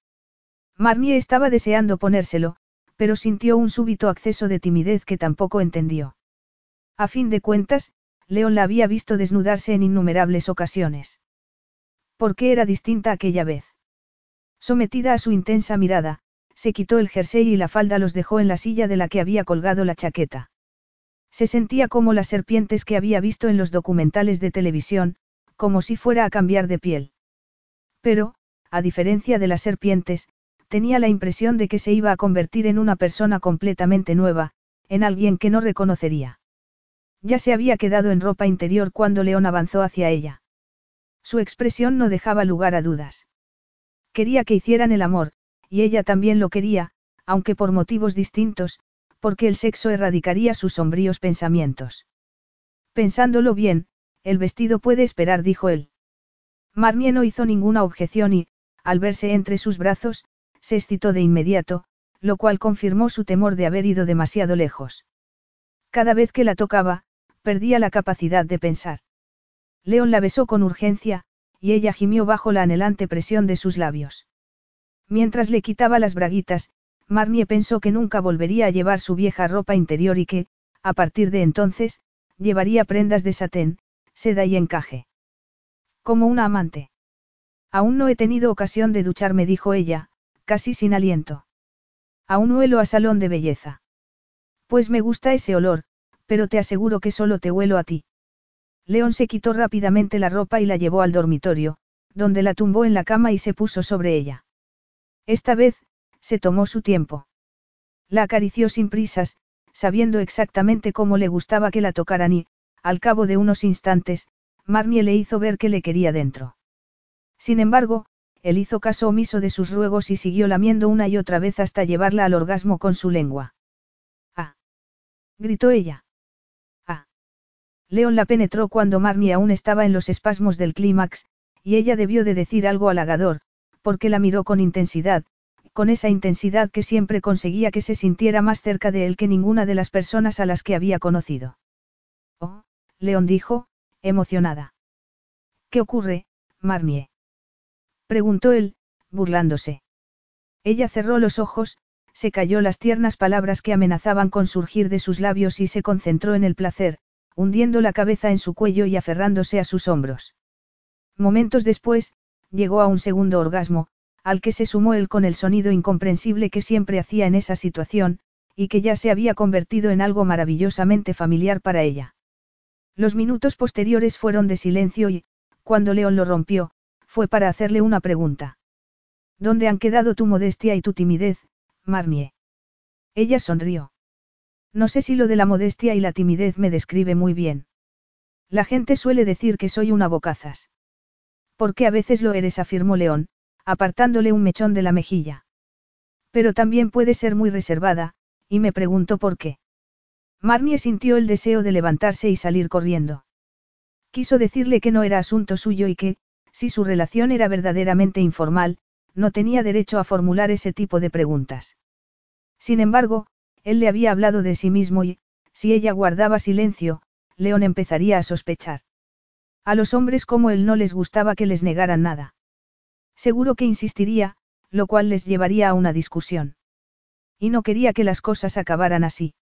Marnie estaba deseando ponérselo, pero sintió un súbito acceso de timidez que tampoco entendió. A fin de cuentas, León la había visto desnudarse en innumerables ocasiones. ¿Por qué era distinta aquella vez? Sometida a su intensa mirada, se quitó el jersey y la falda los dejó en la silla de la que había colgado la chaqueta. Se sentía como las serpientes que había visto en los documentales de televisión, como si fuera a cambiar de piel. Pero, a diferencia de las serpientes, tenía la impresión de que se iba a convertir en una persona completamente nueva, en alguien que no reconocería. Ya se había quedado en ropa interior cuando León avanzó hacia ella. Su expresión no dejaba lugar a dudas. Quería que hicieran el amor, y ella también lo quería, aunque por motivos distintos, porque el sexo erradicaría sus sombríos pensamientos. Pensándolo bien, el vestido puede esperar, dijo él. Marnie no hizo ninguna objeción y, al verse entre sus brazos, se excitó de inmediato, lo cual confirmó su temor de haber ido demasiado lejos. Cada vez que la tocaba, perdía la capacidad de pensar. León la besó con urgencia, y ella gimió bajo la anhelante presión de sus labios. Mientras le quitaba las braguitas, Marnie pensó que nunca volvería a llevar su vieja ropa interior y que, a partir de entonces, llevaría prendas de satén, seda y encaje. Como una amante. Aún no he tenido ocasión de ducharme, dijo ella, casi sin aliento. Aún huelo a salón de belleza. Pues me gusta ese olor, pero te aseguro que solo te huelo a ti. León se quitó rápidamente la ropa y la llevó al dormitorio, donde la tumbó en la cama y se puso sobre ella. Esta vez, se tomó su tiempo. La acarició sin prisas, sabiendo exactamente cómo le gustaba que la tocaran y, al cabo de unos instantes, Marnie le hizo ver que le quería dentro. Sin embargo, él hizo caso omiso de sus ruegos y siguió lamiendo una y otra vez hasta llevarla al orgasmo con su lengua. ¡Ah! gritó ella. León la penetró cuando Marnie aún estaba en los espasmos del clímax, y ella debió de decir algo halagador, porque la miró con intensidad, con esa intensidad que siempre conseguía que se sintiera más cerca de él que ninguna de las personas a las que había conocido. Oh, León dijo, emocionada. ¿Qué ocurre, Marnie? Preguntó él, burlándose. Ella cerró los ojos, se cayó las tiernas palabras que amenazaban con surgir de sus labios y se concentró en el placer, hundiendo la cabeza en su cuello y aferrándose a sus hombros. Momentos después, llegó a un segundo orgasmo, al que se sumó él con el sonido incomprensible que siempre hacía en esa situación, y que ya se había convertido en algo maravillosamente familiar para ella. Los minutos posteriores fueron de silencio y, cuando León lo rompió, fue para hacerle una pregunta. ¿Dónde han quedado tu modestia y tu timidez, Marnie? Ella sonrió. No sé si lo de la modestia y la timidez me describe muy bien. La gente suele decir que soy una bocazas. Porque a veces lo eres, afirmó León, apartándole un mechón de la mejilla. Pero también puede ser muy reservada, y me preguntó por qué. Marnie sintió el deseo de levantarse y salir corriendo. Quiso decirle que no era asunto suyo y que, si su relación era verdaderamente informal, no tenía derecho a formular ese tipo de preguntas. Sin embargo, él le había hablado de sí mismo y, si ella guardaba silencio, León empezaría a sospechar. A los hombres como él no les gustaba que les negaran nada. Seguro que insistiría, lo cual les llevaría a una discusión. Y no quería que las cosas acabaran así.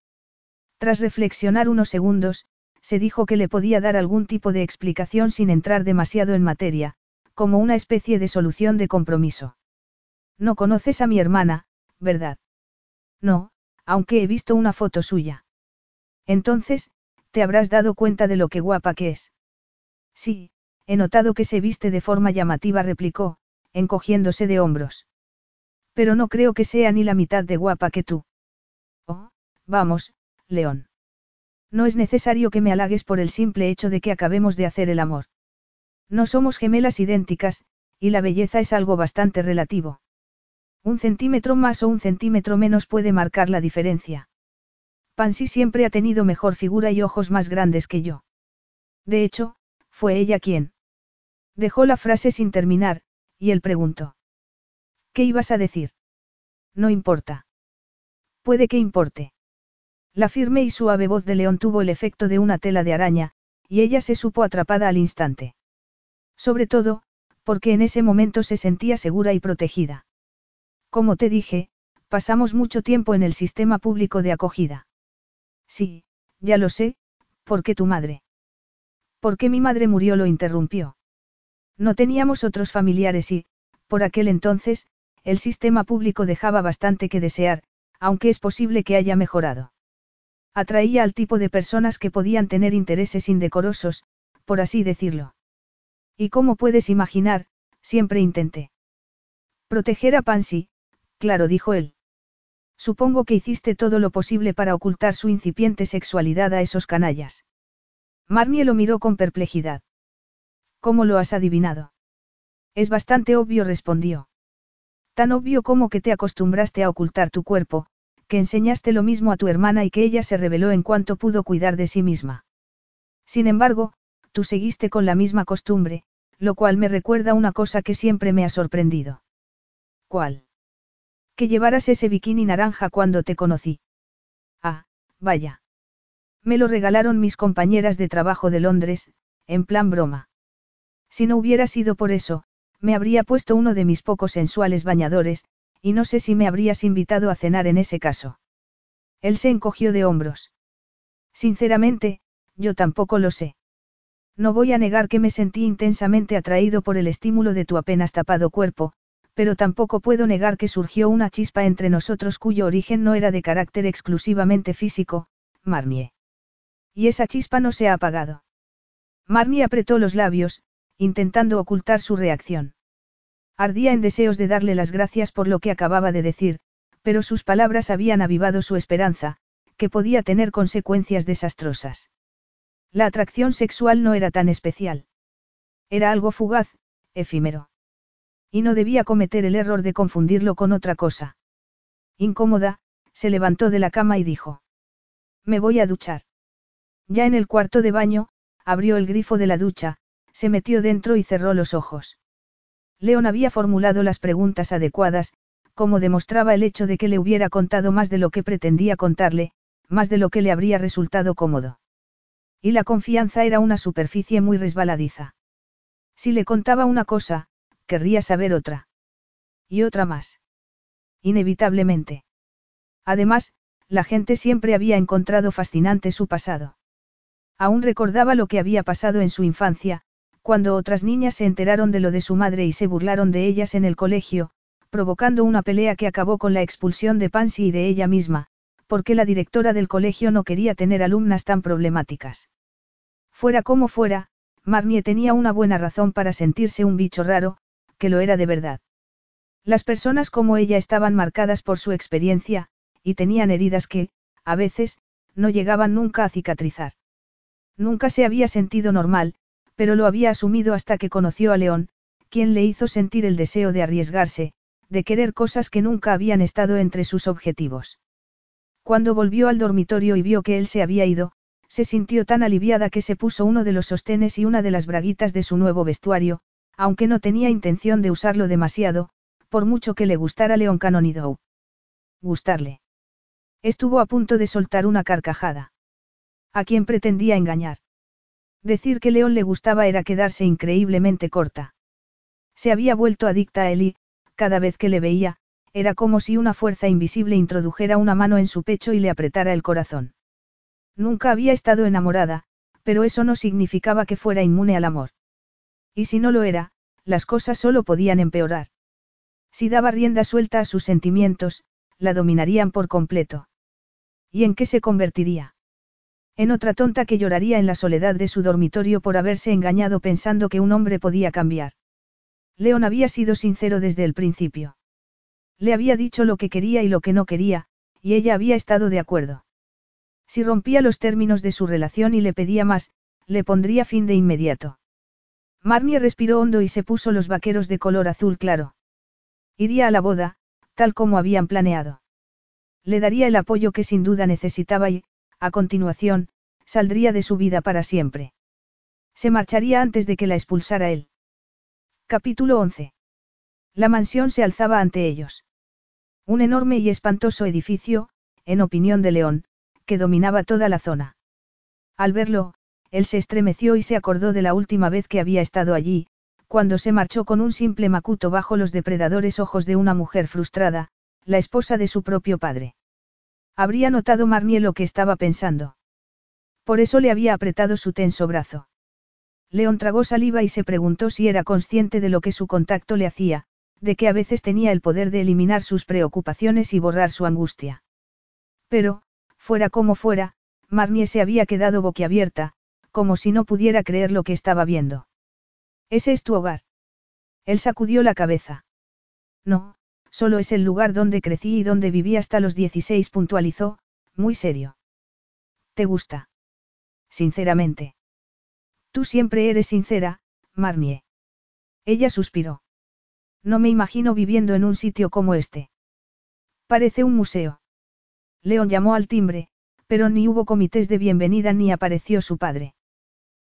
Tras reflexionar unos segundos, se dijo que le podía dar algún tipo de explicación sin entrar demasiado en materia, como una especie de solución de compromiso. No conoces a mi hermana, ¿verdad? No, aunque he visto una foto suya. Entonces, te habrás dado cuenta de lo que guapa que es. Sí, he notado que se viste de forma llamativa, replicó, encogiéndose de hombros. Pero no creo que sea ni la mitad de guapa que tú. Oh, vamos, León. No es necesario que me halagues por el simple hecho de que acabemos de hacer el amor. No somos gemelas idénticas, y la belleza es algo bastante relativo. Un centímetro más o un centímetro menos puede marcar la diferencia. Pansy siempre ha tenido mejor figura y ojos más grandes que yo. De hecho, fue ella quien. Dejó la frase sin terminar, y él preguntó. ¿Qué ibas a decir? No importa. Puede que importe. La firme y suave voz de León tuvo el efecto de una tela de araña, y ella se supo atrapada al instante. Sobre todo, porque en ese momento se sentía segura y protegida. Como te dije, pasamos mucho tiempo en el sistema público de acogida. Sí, ya lo sé, porque tu madre. Porque mi madre murió lo interrumpió. No teníamos otros familiares y, por aquel entonces, el sistema público dejaba bastante que desear, aunque es posible que haya mejorado. Atraía al tipo de personas que podían tener intereses indecorosos, por así decirlo. Y como puedes imaginar, siempre intenté. Proteger a Pansy, claro, dijo él. Supongo que hiciste todo lo posible para ocultar su incipiente sexualidad a esos canallas. Marnie lo miró con perplejidad. ¿Cómo lo has adivinado? Es bastante obvio, respondió. Tan obvio como que te acostumbraste a ocultar tu cuerpo, que enseñaste lo mismo a tu hermana y que ella se reveló en cuanto pudo cuidar de sí misma. Sin embargo, tú seguiste con la misma costumbre, lo cual me recuerda una cosa que siempre me ha sorprendido. ¿Cuál? Que llevaras ese bikini naranja cuando te conocí. Ah, vaya. Me lo regalaron mis compañeras de trabajo de Londres, en plan broma. Si no hubiera sido por eso, me habría puesto uno de mis pocos sensuales bañadores, y no sé si me habrías invitado a cenar en ese caso. Él se encogió de hombros. Sinceramente, yo tampoco lo sé. No voy a negar que me sentí intensamente atraído por el estímulo de tu apenas tapado cuerpo, pero tampoco puedo negar que surgió una chispa entre nosotros cuyo origen no era de carácter exclusivamente físico, Marnie. Y esa chispa no se ha apagado. Marnie apretó los labios, intentando ocultar su reacción. Ardía en deseos de darle las gracias por lo que acababa de decir, pero sus palabras habían avivado su esperanza, que podía tener consecuencias desastrosas. La atracción sexual no era tan especial. Era algo fugaz, efímero. Y no debía cometer el error de confundirlo con otra cosa. Incómoda, se levantó de la cama y dijo. Me voy a duchar. Ya en el cuarto de baño, abrió el grifo de la ducha, se metió dentro y cerró los ojos. León había formulado las preguntas adecuadas, como demostraba el hecho de que le hubiera contado más de lo que pretendía contarle, más de lo que le habría resultado cómodo. Y la confianza era una superficie muy resbaladiza. Si le contaba una cosa, querría saber otra. Y otra más. Inevitablemente. Además, la gente siempre había encontrado fascinante su pasado. Aún recordaba lo que había pasado en su infancia, cuando otras niñas se enteraron de lo de su madre y se burlaron de ellas en el colegio, provocando una pelea que acabó con la expulsión de Pansy y de ella misma, porque la directora del colegio no quería tener alumnas tan problemáticas. Fuera como fuera, Marnie tenía una buena razón para sentirse un bicho raro, que lo era de verdad. Las personas como ella estaban marcadas por su experiencia, y tenían heridas que, a veces, no llegaban nunca a cicatrizar. Nunca se había sentido normal, pero lo había asumido hasta que conoció a León, quien le hizo sentir el deseo de arriesgarse, de querer cosas que nunca habían estado entre sus objetivos. Cuando volvió al dormitorio y vio que él se había ido, se sintió tan aliviada que se puso uno de los sostenes y una de las braguitas de su nuevo vestuario, aunque no tenía intención de usarlo demasiado, por mucho que le gustara León Canonidow. Gustarle. Estuvo a punto de soltar una carcajada. ¿A quién pretendía engañar? Decir que León le gustaba era quedarse increíblemente corta. Se había vuelto adicta a él y, cada vez que le veía, era como si una fuerza invisible introdujera una mano en su pecho y le apretara el corazón. Nunca había estado enamorada, pero eso no significaba que fuera inmune al amor. Y si no lo era, las cosas solo podían empeorar. Si daba rienda suelta a sus sentimientos, la dominarían por completo. ¿Y en qué se convertiría? En otra tonta que lloraría en la soledad de su dormitorio por haberse engañado pensando que un hombre podía cambiar. León había sido sincero desde el principio. Le había dicho lo que quería y lo que no quería, y ella había estado de acuerdo. Si rompía los términos de su relación y le pedía más, le pondría fin de inmediato. Marnie respiró hondo y se puso los vaqueros de color azul claro. Iría a la boda, tal como habían planeado. Le daría el apoyo que sin duda necesitaba y, a continuación, saldría de su vida para siempre. Se marcharía antes de que la expulsara él. Capítulo 11. La mansión se alzaba ante ellos. Un enorme y espantoso edificio, en opinión de León, que dominaba toda la zona. Al verlo, él se estremeció y se acordó de la última vez que había estado allí, cuando se marchó con un simple macuto bajo los depredadores ojos de una mujer frustrada, la esposa de su propio padre. Habría notado Marnie lo que estaba pensando. Por eso le había apretado su tenso brazo. León tragó saliva y se preguntó si era consciente de lo que su contacto le hacía, de que a veces tenía el poder de eliminar sus preocupaciones y borrar su angustia. Pero, fuera como fuera, Marnie se había quedado boquiabierta, como si no pudiera creer lo que estaba viendo. ¿Ese es tu hogar? Él sacudió la cabeza. No, solo es el lugar donde crecí y donde viví hasta los 16, puntualizó, muy serio. ¿Te gusta? Sinceramente. Tú siempre eres sincera, Marnie. Ella suspiró. No me imagino viviendo en un sitio como este. Parece un museo. León llamó al timbre, pero ni hubo comités de bienvenida ni apareció su padre.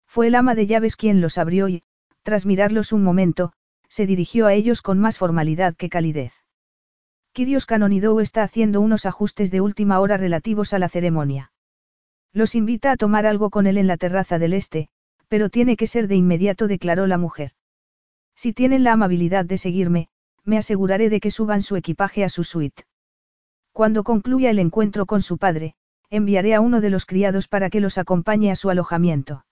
Fue el ama de llaves quien los abrió y, tras mirarlos un momento, se dirigió a ellos con más formalidad que calidez. Kirios Canonidou está haciendo unos ajustes de última hora relativos a la ceremonia. Los invita a tomar algo con él en la terraza del este, pero tiene que ser de inmediato, declaró la mujer. Si tienen la amabilidad de seguirme, me aseguraré de que suban su equipaje a su suite. Cuando concluya el encuentro con su padre, enviaré a uno de los criados para que los acompañe a su alojamiento.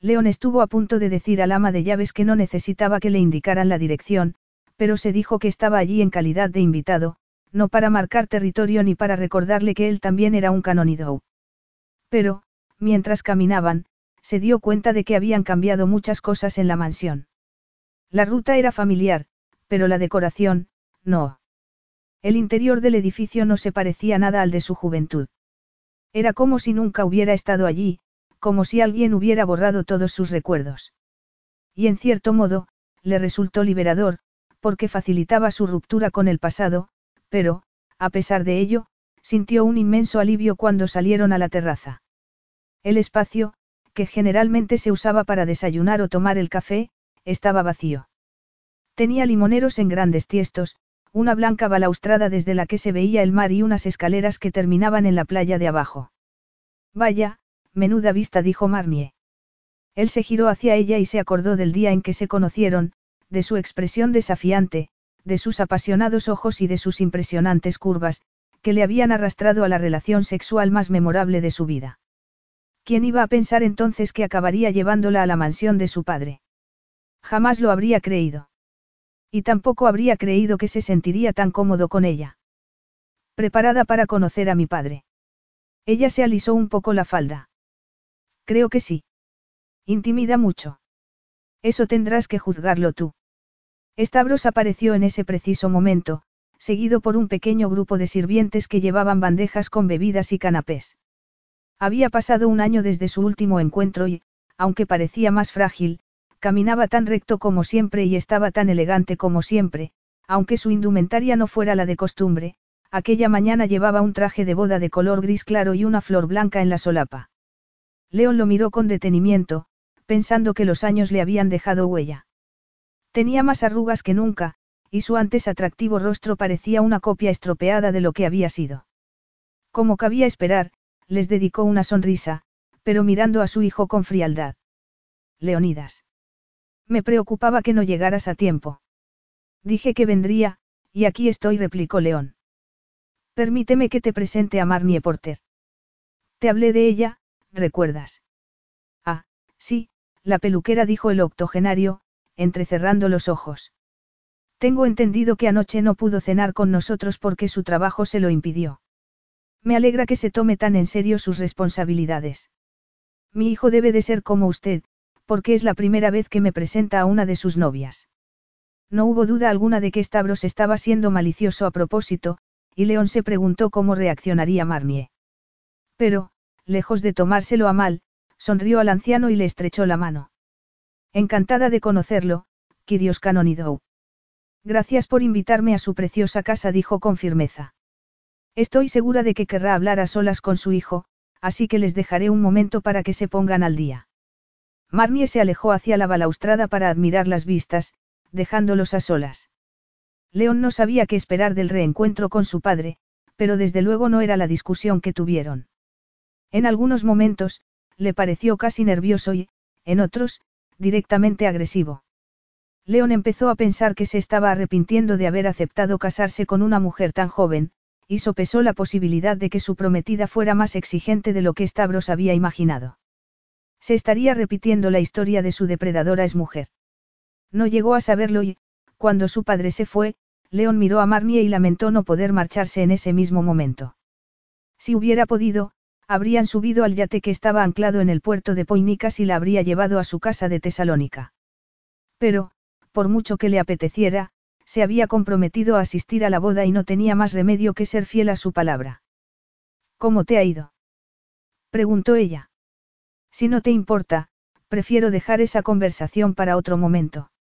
León estuvo a punto de decir al ama de llaves que no necesitaba que le indicaran la dirección, pero se dijo que estaba allí en calidad de invitado, no para marcar territorio ni para recordarle que él también era un canonidou. Pero, mientras caminaban, se dio cuenta de que habían cambiado muchas cosas en la mansión. La ruta era familiar, pero la decoración, no. El interior del edificio no se parecía nada al de su juventud. Era como si nunca hubiera estado allí, como si alguien hubiera borrado todos sus recuerdos. Y en cierto modo, le resultó liberador, porque facilitaba su ruptura con el pasado, pero, a pesar de ello, sintió un inmenso alivio cuando salieron a la terraza. El espacio, que generalmente se usaba para desayunar o tomar el café, estaba vacío. Tenía limoneros en grandes tiestos, una blanca balaustrada desde la que se veía el mar y unas escaleras que terminaban en la playa de abajo. Vaya, menuda vista, dijo Marnie. Él se giró hacia ella y se acordó del día en que se conocieron, de su expresión desafiante, de sus apasionados ojos y de sus impresionantes curvas, que le habían arrastrado a la relación sexual más memorable de su vida. ¿Quién iba a pensar entonces que acabaría llevándola a la mansión de su padre? Jamás lo habría creído. Y tampoco habría creído que se sentiría tan cómodo con ella. Preparada para conocer a mi padre. Ella se alisó un poco la falda. Creo que sí. Intimida mucho. Eso tendrás que juzgarlo tú. Stavros apareció en ese preciso momento, seguido por un pequeño grupo de sirvientes que llevaban bandejas con bebidas y canapés. Había pasado un año desde su último encuentro y, aunque parecía más frágil, caminaba tan recto como siempre y estaba tan elegante como siempre, aunque su indumentaria no fuera la de costumbre, aquella mañana llevaba un traje de boda de color gris claro y una flor blanca en la solapa. León lo miró con detenimiento, pensando que los años le habían dejado huella. Tenía más arrugas que nunca, y su antes atractivo rostro parecía una copia estropeada de lo que había sido. Como cabía esperar, les dedicó una sonrisa, pero mirando a su hijo con frialdad. Leonidas. Me preocupaba que no llegaras a tiempo. Dije que vendría, y aquí estoy, replicó León. Permíteme que te presente a Marnie Porter. Te hablé de ella, ¿recuerdas? Ah, sí, la peluquera dijo el octogenario, entrecerrando los ojos. Tengo entendido que anoche no pudo cenar con nosotros porque su trabajo se lo impidió. Me alegra que se tome tan en serio sus responsabilidades. Mi hijo debe de ser como usted, porque es la primera vez que me presenta a una de sus novias. No hubo duda alguna de que Stavros estaba siendo malicioso a propósito, y León se preguntó cómo reaccionaría Marnie. Pero, lejos de tomárselo a mal, sonrió al anciano y le estrechó la mano. Encantada de conocerlo, Kirios Canonidou. Gracias por invitarme a su preciosa casa, dijo con firmeza. Estoy segura de que querrá hablar a solas con su hijo, así que les dejaré un momento para que se pongan al día. Marnie se alejó hacia la balaustrada para admirar las vistas, dejándolos a solas. León no sabía qué esperar del reencuentro con su padre, pero desde luego no era la discusión que tuvieron. En algunos momentos, le pareció casi nervioso y, en otros, directamente agresivo. León empezó a pensar que se estaba arrepintiendo de haber aceptado casarse con una mujer tan joven, y sopesó la posibilidad de que su prometida fuera más exigente de lo que Stavros había imaginado. Se estaría repitiendo la historia de su depredadora mujer. No llegó a saberlo y, cuando su padre se fue, León miró a Marnie y lamentó no poder marcharse en ese mismo momento. Si hubiera podido, habrían subido al yate que estaba anclado en el puerto de Poinicas y la habría llevado a su casa de Tesalónica. Pero, por mucho que le apeteciera, se había comprometido a asistir a la boda y no tenía más remedio que ser fiel a su palabra. ¿Cómo te ha ido? preguntó ella. Si no te importa, prefiero dejar esa conversación para otro momento.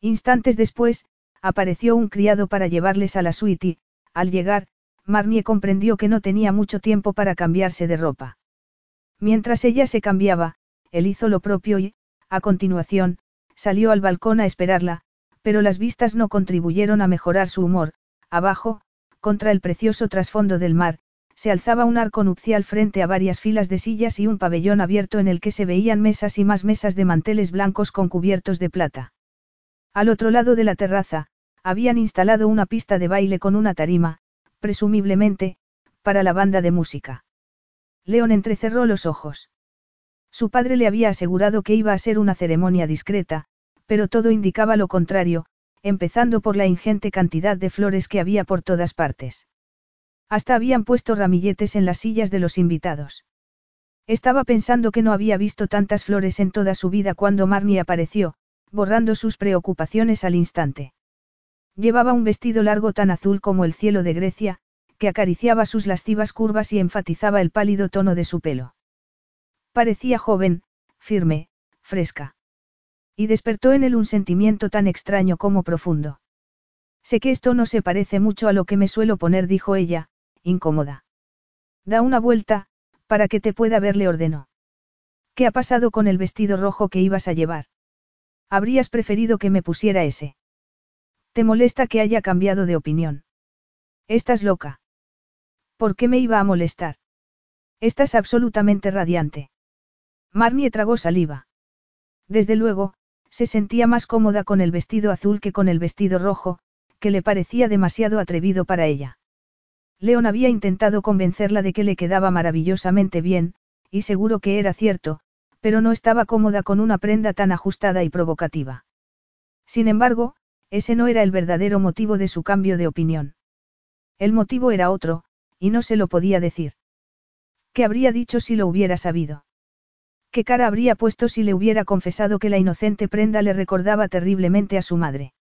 Instantes después, apareció un criado para llevarles a la suite y, al llegar, Marnie comprendió que no tenía mucho tiempo para cambiarse de ropa. Mientras ella se cambiaba, él hizo lo propio y, a continuación, salió al balcón a esperarla, pero las vistas no contribuyeron a mejorar su humor. Abajo, contra el precioso trasfondo del mar, se alzaba un arco nupcial frente a varias filas de sillas y un pabellón abierto en el que se veían mesas y más mesas de manteles blancos con cubiertos de plata. Al otro lado de la terraza, habían instalado una pista de baile con una tarima, presumiblemente, para la banda de música. León entrecerró los ojos. Su padre le había asegurado que iba a ser una ceremonia discreta, pero todo indicaba lo contrario, empezando por la ingente cantidad de flores que había por todas partes. Hasta habían puesto ramilletes en las sillas de los invitados. Estaba pensando que no había visto tantas flores en toda su vida cuando Marnie apareció, borrando sus preocupaciones al instante. Llevaba un vestido largo tan azul como el cielo de Grecia, que acariciaba sus lascivas curvas y enfatizaba el pálido tono de su pelo. Parecía joven, firme, fresca. Y despertó en él un sentimiento tan extraño como profundo. Sé que esto no se parece mucho a lo que me suelo poner, dijo ella, incómoda. Da una vuelta, para que te pueda ver, le ordenó. ¿Qué ha pasado con el vestido rojo que ibas a llevar? Habrías preferido que me pusiera ese. ¿Te molesta que haya cambiado de opinión? Estás loca. ¿Por qué me iba a molestar? Estás absolutamente radiante. Marnie tragó saliva. Desde luego, se sentía más cómoda con el vestido azul que con el vestido rojo, que le parecía demasiado atrevido para ella. León había intentado convencerla de que le quedaba maravillosamente bien, y seguro que era cierto, pero no estaba cómoda con una prenda tan ajustada y provocativa. Sin embargo, ese no era el verdadero motivo de su cambio de opinión. El motivo era otro, y no se lo podía decir. ¿Qué habría dicho si lo hubiera sabido? ¿Qué cara habría puesto si le hubiera confesado que la inocente prenda le recordaba terriblemente a su madre?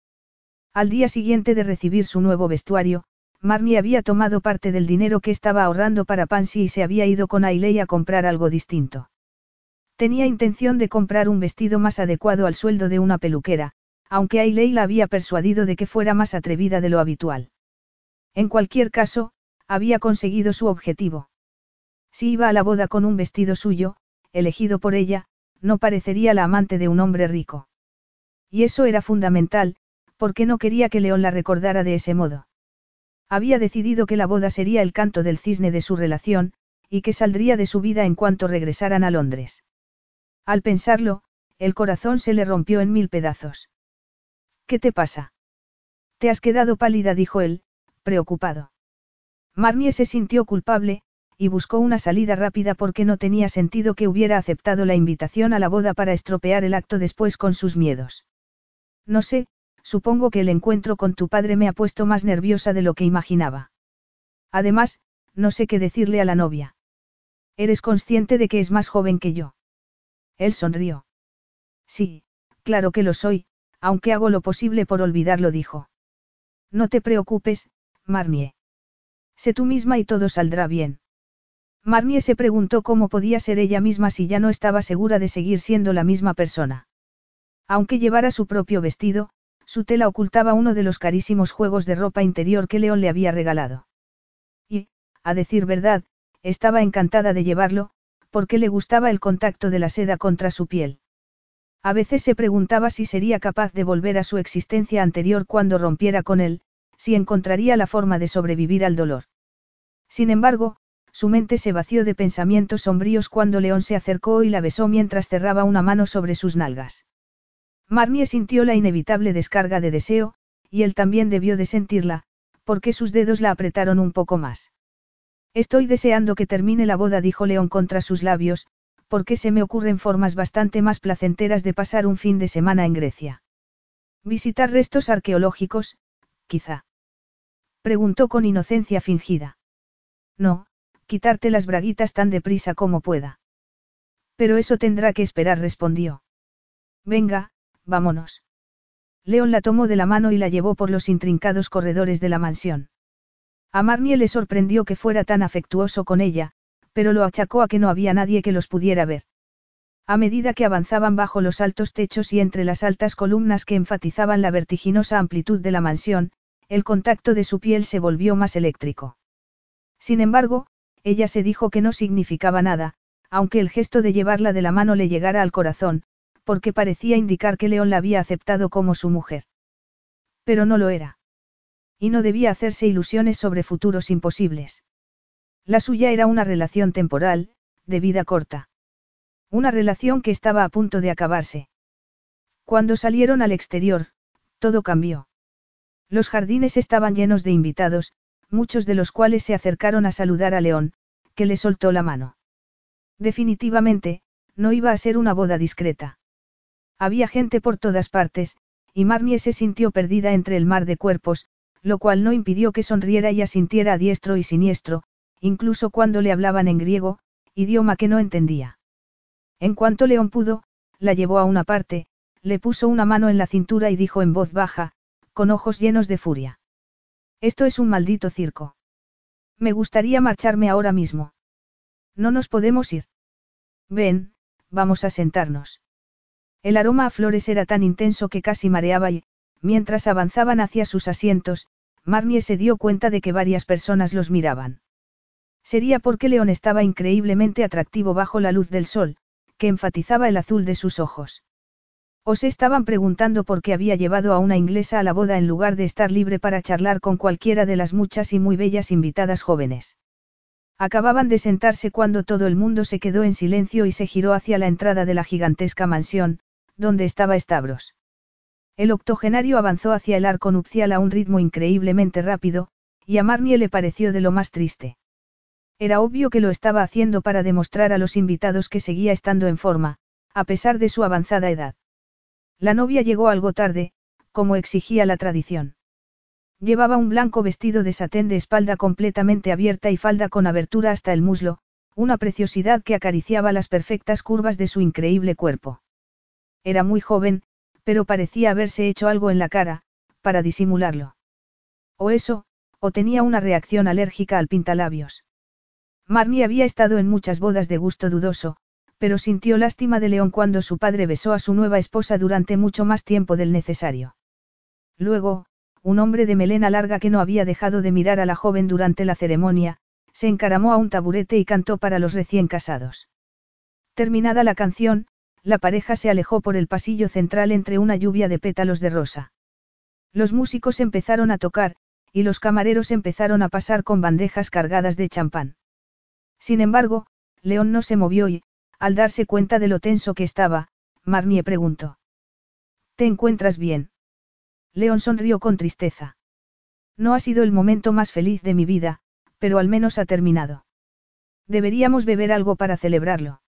Al día siguiente de recibir su nuevo vestuario, Marnie había tomado parte del dinero que estaba ahorrando para Pansy y se había ido con Ailey a comprar algo distinto. Tenía intención de comprar un vestido más adecuado al sueldo de una peluquera, aunque Ailey la había persuadido de que fuera más atrevida de lo habitual. En cualquier caso, había conseguido su objetivo. Si iba a la boda con un vestido suyo, elegido por ella, no parecería la amante de un hombre rico. Y eso era fundamental, porque no quería que León la recordara de ese modo. Había decidido que la boda sería el canto del cisne de su relación, y que saldría de su vida en cuanto regresaran a Londres. Al pensarlo, el corazón se le rompió en mil pedazos. ¿Qué te pasa? Te has quedado pálida, dijo él, preocupado. Marnie se sintió culpable, y buscó una salida rápida porque no tenía sentido que hubiera aceptado la invitación a la boda para estropear el acto después con sus miedos. No sé, supongo que el encuentro con tu padre me ha puesto más nerviosa de lo que imaginaba. Además, no sé qué decirle a la novia. ¿Eres consciente de que es más joven que yo? Él sonrió. Sí, claro que lo soy, aunque hago lo posible por olvidarlo, dijo. No te preocupes, Marnie. Sé tú misma y todo saldrá bien. Marnie se preguntó cómo podía ser ella misma si ya no estaba segura de seguir siendo la misma persona. Aunque llevara su propio vestido, su tela ocultaba uno de los carísimos juegos de ropa interior que León le había regalado. Y, a decir verdad, estaba encantada de llevarlo, porque le gustaba el contacto de la seda contra su piel. A veces se preguntaba si sería capaz de volver a su existencia anterior cuando rompiera con él, si encontraría la forma de sobrevivir al dolor. Sin embargo, su mente se vació de pensamientos sombríos cuando León se acercó y la besó mientras cerraba una mano sobre sus nalgas. Marnie sintió la inevitable descarga de deseo, y él también debió de sentirla, porque sus dedos la apretaron un poco más. Estoy deseando que termine la boda, dijo León contra sus labios, porque se me ocurren formas bastante más placenteras de pasar un fin de semana en Grecia. Visitar restos arqueológicos, quizá. Preguntó con inocencia fingida. No, quitarte las braguitas tan deprisa como pueda. Pero eso tendrá que esperar, respondió. Venga, vámonos. León la tomó de la mano y la llevó por los intrincados corredores de la mansión. A Marnie le sorprendió que fuera tan afectuoso con ella, pero lo achacó a que no había nadie que los pudiera ver. A medida que avanzaban bajo los altos techos y entre las altas columnas que enfatizaban la vertiginosa amplitud de la mansión, el contacto de su piel se volvió más eléctrico. Sin embargo, ella se dijo que no significaba nada, aunque el gesto de llevarla de la mano le llegara al corazón, porque parecía indicar que León la había aceptado como su mujer. Pero no lo era. Y no debía hacerse ilusiones sobre futuros imposibles. La suya era una relación temporal, de vida corta. Una relación que estaba a punto de acabarse. Cuando salieron al exterior, todo cambió. Los jardines estaban llenos de invitados, muchos de los cuales se acercaron a saludar a León, que le soltó la mano. Definitivamente, no iba a ser una boda discreta. Había gente por todas partes, y Marnie se sintió perdida entre el mar de cuerpos, lo cual no impidió que sonriera y asintiera a diestro y siniestro, incluso cuando le hablaban en griego, idioma que no entendía. En cuanto León pudo, la llevó a una parte, le puso una mano en la cintura y dijo en voz baja, con ojos llenos de furia. Esto es un maldito circo. Me gustaría marcharme ahora mismo. No nos podemos ir. Ven, vamos a sentarnos. El aroma a flores era tan intenso que casi mareaba y, mientras avanzaban hacia sus asientos, Marnie se dio cuenta de que varias personas los miraban. Sería porque León estaba increíblemente atractivo bajo la luz del sol, que enfatizaba el azul de sus ojos. O se estaban preguntando por qué había llevado a una inglesa a la boda en lugar de estar libre para charlar con cualquiera de las muchas y muy bellas invitadas jóvenes. Acababan de sentarse cuando todo el mundo se quedó en silencio y se giró hacia la entrada de la gigantesca mansión, donde estaba Stavros. El octogenario avanzó hacia el arco nupcial a un ritmo increíblemente rápido, y a Marnie le pareció de lo más triste. Era obvio que lo estaba haciendo para demostrar a los invitados que seguía estando en forma, a pesar de su avanzada edad. La novia llegó algo tarde, como exigía la tradición. Llevaba un blanco vestido de satén de espalda completamente abierta y falda con abertura hasta el muslo, una preciosidad que acariciaba las perfectas curvas de su increíble cuerpo. Era muy joven, pero parecía haberse hecho algo en la cara, para disimularlo. O eso, o tenía una reacción alérgica al pintalabios. Marnie había estado en muchas bodas de gusto dudoso, pero sintió lástima de León cuando su padre besó a su nueva esposa durante mucho más tiempo del necesario. Luego, un hombre de melena larga que no había dejado de mirar a la joven durante la ceremonia, se encaramó a un taburete y cantó para los recién casados. Terminada la canción, la pareja se alejó por el pasillo central entre una lluvia de pétalos de rosa. Los músicos empezaron a tocar, y los camareros empezaron a pasar con bandejas cargadas de champán. Sin embargo, León no se movió y, al darse cuenta de lo tenso que estaba, Marnie preguntó. ¿Te encuentras bien? León sonrió con tristeza. No ha sido el momento más feliz de mi vida, pero al menos ha terminado. Deberíamos beber algo para celebrarlo.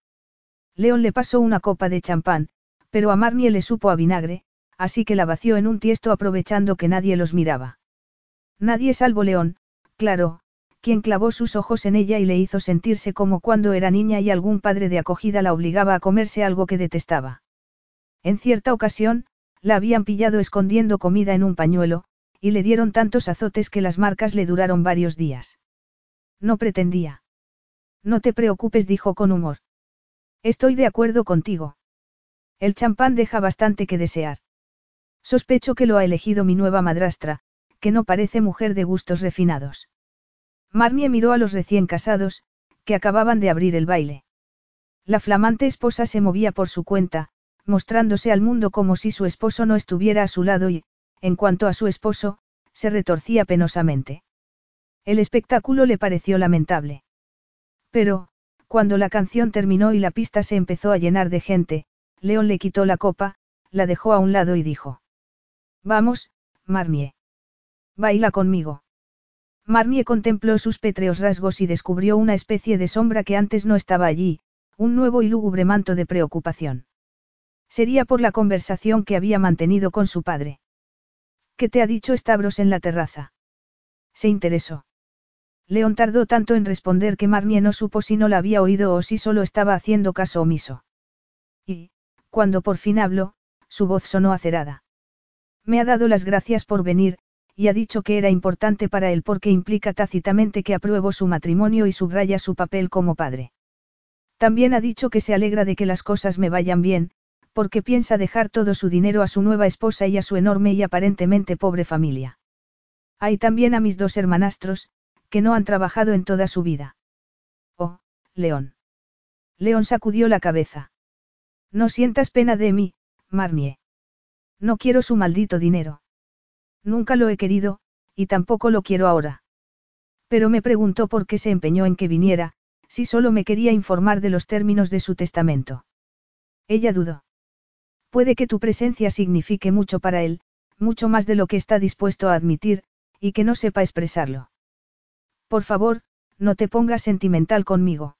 León le pasó una copa de champán, pero a Marnie le supo a vinagre, así que la vació en un tiesto aprovechando que nadie los miraba. Nadie salvo León, claro, quien clavó sus ojos en ella y le hizo sentirse como cuando era niña y algún padre de acogida la obligaba a comerse algo que detestaba. En cierta ocasión, la habían pillado escondiendo comida en un pañuelo, y le dieron tantos azotes que las marcas le duraron varios días. No pretendía. No te preocupes, dijo con humor. Estoy de acuerdo contigo. El champán deja bastante que desear. Sospecho que lo ha elegido mi nueva madrastra, que no parece mujer de gustos refinados. Marnie miró a los recién casados, que acababan de abrir el baile. La flamante esposa se movía por su cuenta, mostrándose al mundo como si su esposo no estuviera a su lado y, en cuanto a su esposo, se retorcía penosamente. El espectáculo le pareció lamentable. Pero, cuando la canción terminó y la pista se empezó a llenar de gente, León le quitó la copa, la dejó a un lado y dijo. Vamos, Marnie. Baila conmigo. Marnie contempló sus pétreos rasgos y descubrió una especie de sombra que antes no estaba allí, un nuevo y lúgubre manto de preocupación. Sería por la conversación que había mantenido con su padre. ¿Qué te ha dicho Stavros en la terraza? Se interesó. León tardó tanto en responder que Marnie no supo si no la había oído o si solo estaba haciendo caso omiso. Y, cuando por fin habló, su voz sonó acerada. Me ha dado las gracias por venir, y ha dicho que era importante para él porque implica tácitamente que apruebo su matrimonio y subraya su papel como padre. También ha dicho que se alegra de que las cosas me vayan bien, porque piensa dejar todo su dinero a su nueva esposa y a su enorme y aparentemente pobre familia. Hay también a mis dos hermanastros, que no han trabajado en toda su vida. Oh, León. León sacudió la cabeza. No sientas pena de mí, Marnie. No quiero su maldito dinero. Nunca lo he querido, y tampoco lo quiero ahora. Pero me preguntó por qué se empeñó en que viniera, si solo me quería informar de los términos de su testamento. Ella dudó. Puede que tu presencia signifique mucho para él, mucho más de lo que está dispuesto a admitir, y que no sepa expresarlo. Por favor, no te pongas sentimental conmigo.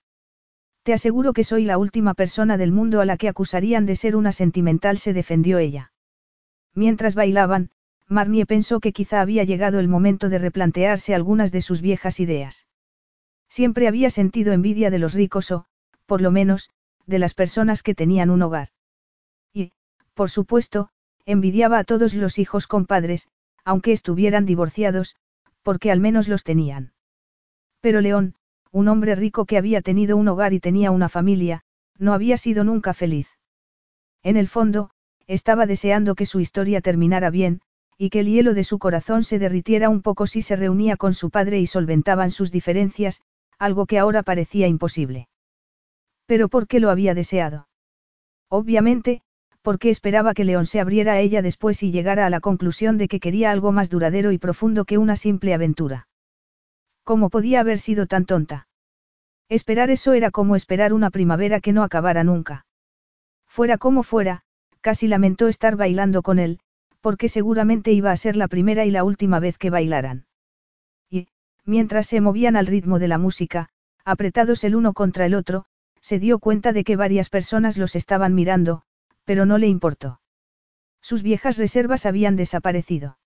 Te aseguro que soy la última persona del mundo a la que acusarían de ser una sentimental, se defendió ella. Mientras bailaban, Marnie pensó que quizá había llegado el momento de replantearse algunas de sus viejas ideas. Siempre había sentido envidia de los ricos o, por lo menos, de las personas que tenían un hogar. Y, por supuesto, envidiaba a todos los hijos con padres, aunque estuvieran divorciados, porque al menos los tenían. Pero León, un hombre rico que había tenido un hogar y tenía una familia, no había sido nunca feliz. En el fondo, estaba deseando que su historia terminara bien, y que el hielo de su corazón se derritiera un poco si se reunía con su padre y solventaban sus diferencias, algo que ahora parecía imposible. Pero ¿por qué lo había deseado? Obviamente, porque esperaba que León se abriera a ella después y llegara a la conclusión de que quería algo más duradero y profundo que una simple aventura. ¿Cómo podía haber sido tan tonta? Esperar eso era como esperar una primavera que no acabara nunca. Fuera como fuera, casi lamentó estar bailando con él, porque seguramente iba a ser la primera y la última vez que bailaran. Y, mientras se movían al ritmo de la música, apretados el uno contra el otro, se dio cuenta de que varias personas los estaban mirando, pero no le importó. Sus viejas reservas habían desaparecido.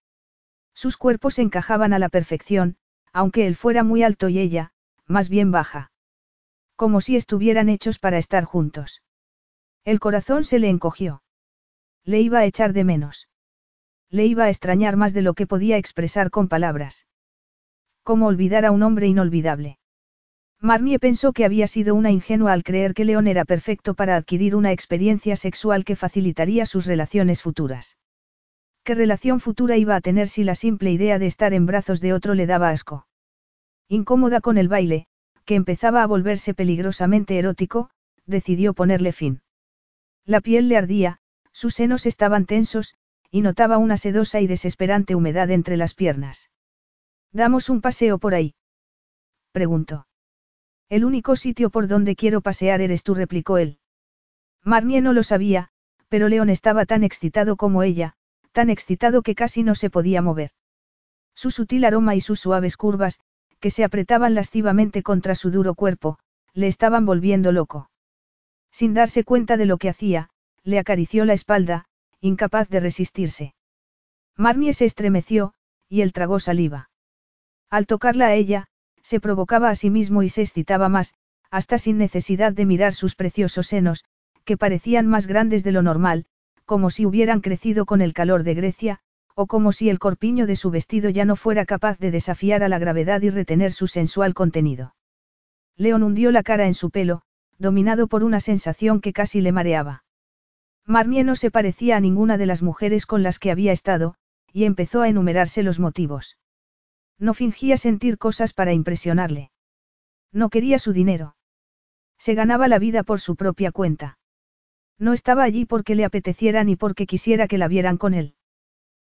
Sus cuerpos encajaban a la perfección, aunque él fuera muy alto y ella, más bien baja. Como si estuvieran hechos para estar juntos. El corazón se le encogió. Le iba a echar de menos. Le iba a extrañar más de lo que podía expresar con palabras. ¿Cómo olvidar a un hombre inolvidable? Marnie pensó que había sido una ingenua al creer que León era perfecto para adquirir una experiencia sexual que facilitaría sus relaciones futuras. ¿Qué relación futura iba a tener si la simple idea de estar en brazos de otro le daba asco? Incómoda con el baile, que empezaba a volverse peligrosamente erótico, decidió ponerle fin. La piel le ardía, sus senos estaban tensos, y notaba una sedosa y desesperante humedad entre las piernas. ¿Damos un paseo por ahí? preguntó. El único sitio por donde quiero pasear eres tú, replicó él. Marnie no lo sabía, pero León estaba tan excitado como ella, tan excitado que casi no se podía mover. Su sutil aroma y sus suaves curvas, que se apretaban lascivamente contra su duro cuerpo, le estaban volviendo loco. Sin darse cuenta de lo que hacía, le acarició la espalda, incapaz de resistirse. Marnie se estremeció, y él tragó saliva. Al tocarla a ella, se provocaba a sí mismo y se excitaba más, hasta sin necesidad de mirar sus preciosos senos, que parecían más grandes de lo normal, como si hubieran crecido con el calor de Grecia, o como si el corpiño de su vestido ya no fuera capaz de desafiar a la gravedad y retener su sensual contenido. León hundió la cara en su pelo, dominado por una sensación que casi le mareaba. Marnie no se parecía a ninguna de las mujeres con las que había estado, y empezó a enumerarse los motivos. No fingía sentir cosas para impresionarle. No quería su dinero. Se ganaba la vida por su propia cuenta. No estaba allí porque le apeteciera ni porque quisiera que la vieran con él.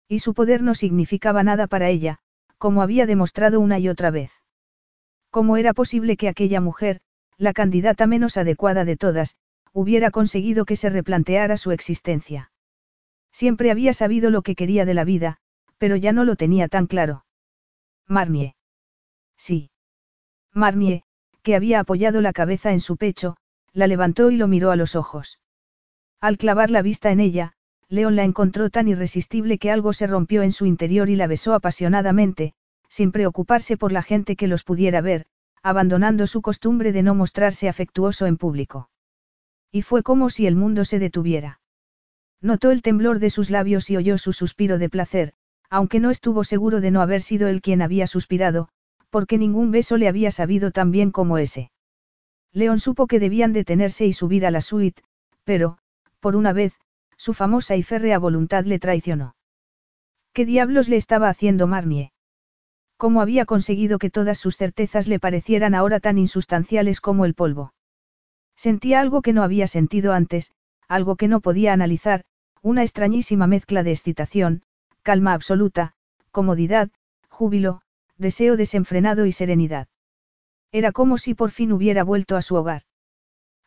Y su poder no significaba nada para ella, como había demostrado una y otra vez. ¿Cómo era posible que aquella mujer, la candidata menos adecuada de todas, hubiera conseguido que se replanteara su existencia? Siempre había sabido lo que quería de la vida, pero ya no lo tenía tan claro. Marnie. Sí. Marnie, que había apoyado la cabeza en su pecho, la levantó y lo miró a los ojos. Al clavar la vista en ella, León la encontró tan irresistible que algo se rompió en su interior y la besó apasionadamente, sin preocuparse por la gente que los pudiera ver, abandonando su costumbre de no mostrarse afectuoso en público. Y fue como si el mundo se detuviera. Notó el temblor de sus labios y oyó su suspiro de placer, aunque no estuvo seguro de no haber sido él quien había suspirado, porque ningún beso le había sabido tan bien como ese. León supo que debían detenerse y subir a la suite, pero, por una vez, su famosa y férrea voluntad le traicionó. ¿Qué diablos le estaba haciendo Marnie? ¿Cómo había conseguido que todas sus certezas le parecieran ahora tan insustanciales como el polvo? Sentía algo que no había sentido antes, algo que no podía analizar, una extrañísima mezcla de excitación, calma absoluta, comodidad, júbilo, deseo desenfrenado y serenidad. Era como si por fin hubiera vuelto a su hogar.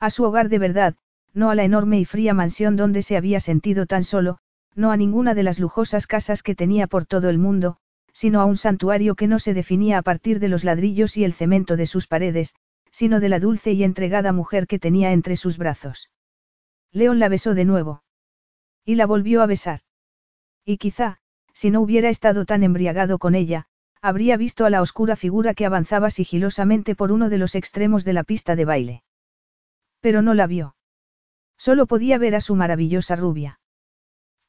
A su hogar de verdad, no a la enorme y fría mansión donde se había sentido tan solo, no a ninguna de las lujosas casas que tenía por todo el mundo, sino a un santuario que no se definía a partir de los ladrillos y el cemento de sus paredes, sino de la dulce y entregada mujer que tenía entre sus brazos. León la besó de nuevo. Y la volvió a besar. Y quizá, si no hubiera estado tan embriagado con ella, habría visto a la oscura figura que avanzaba sigilosamente por uno de los extremos de la pista de baile. Pero no la vio. Solo podía ver a su maravillosa rubia.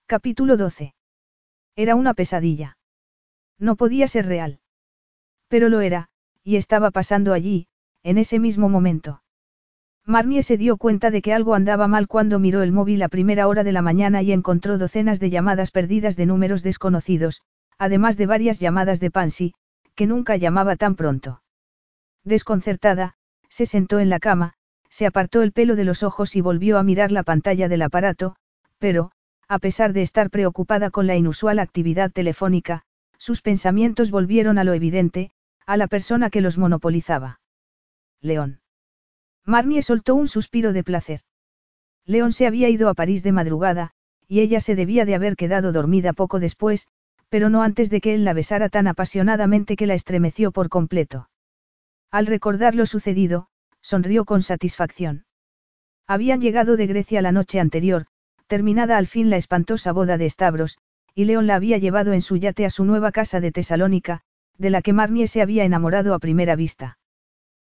Capítulo 12. Era una pesadilla. No podía ser real. Pero lo era, y estaba pasando allí, en ese mismo momento. Marnie se dio cuenta de que algo andaba mal cuando miró el móvil a primera hora de la mañana y encontró docenas de llamadas perdidas de números desconocidos, además de varias llamadas de Pansy, que nunca llamaba tan pronto. Desconcertada, se sentó en la cama, se apartó el pelo de los ojos y volvió a mirar la pantalla del aparato, pero, a pesar de estar preocupada con la inusual actividad telefónica, sus pensamientos volvieron a lo evidente, a la persona que los monopolizaba. León. Marnie soltó un suspiro de placer. León se había ido a París de madrugada, y ella se debía de haber quedado dormida poco después, pero no antes de que él la besara tan apasionadamente que la estremeció por completo. Al recordar lo sucedido, sonrió con satisfacción. Habían llegado de Grecia la noche anterior, terminada al fin la espantosa boda de Stavros, y León la había llevado en su yate a su nueva casa de Tesalónica, de la que Marnie se había enamorado a primera vista.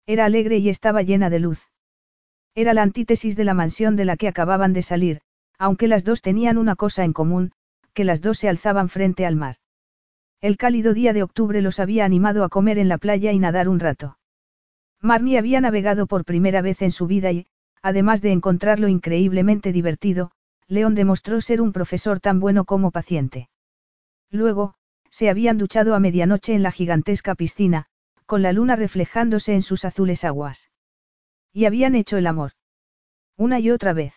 Era alegre y estaba llena de luz. Era la antítesis de la mansión de la que acababan de salir, aunque las dos tenían una cosa en común, que las dos se alzaban frente al mar. El cálido día de octubre los había animado a comer en la playa y nadar un rato. Marnie había navegado por primera vez en su vida y, además de encontrarlo increíblemente divertido, León demostró ser un profesor tan bueno como paciente. Luego, se habían duchado a medianoche en la gigantesca piscina, con la luna reflejándose en sus azules aguas. Y habían hecho el amor. Una y otra vez.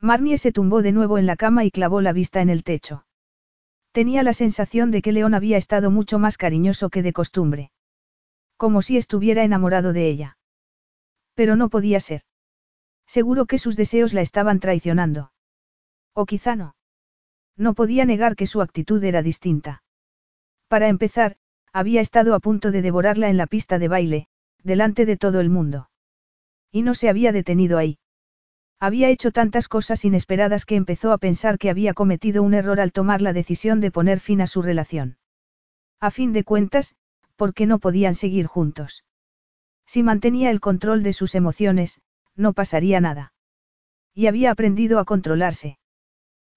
Marnie se tumbó de nuevo en la cama y clavó la vista en el techo. Tenía la sensación de que León había estado mucho más cariñoso que de costumbre. Como si estuviera enamorado de ella. Pero no podía ser. Seguro que sus deseos la estaban traicionando. O quizá no. No podía negar que su actitud era distinta. Para empezar, había estado a punto de devorarla en la pista de baile, delante de todo el mundo. Y no se había detenido ahí. Había hecho tantas cosas inesperadas que empezó a pensar que había cometido un error al tomar la decisión de poner fin a su relación. A fin de cuentas, ¿por qué no podían seguir juntos? Si mantenía el control de sus emociones, no pasaría nada. Y había aprendido a controlarse.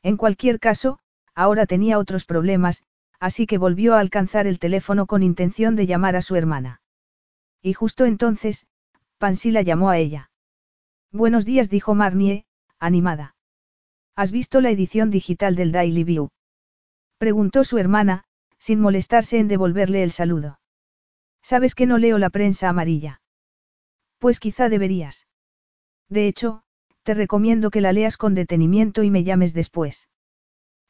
En cualquier caso, ahora tenía otros problemas, así que volvió a alcanzar el teléfono con intención de llamar a su hermana. Y justo entonces, Pansy la llamó a ella. Buenos días, dijo Marnie, animada. ¿Has visto la edición digital del Daily View? Preguntó su hermana, sin molestarse en devolverle el saludo. ¿Sabes que no leo la prensa amarilla? Pues quizá deberías. De hecho, te recomiendo que la leas con detenimiento y me llames después.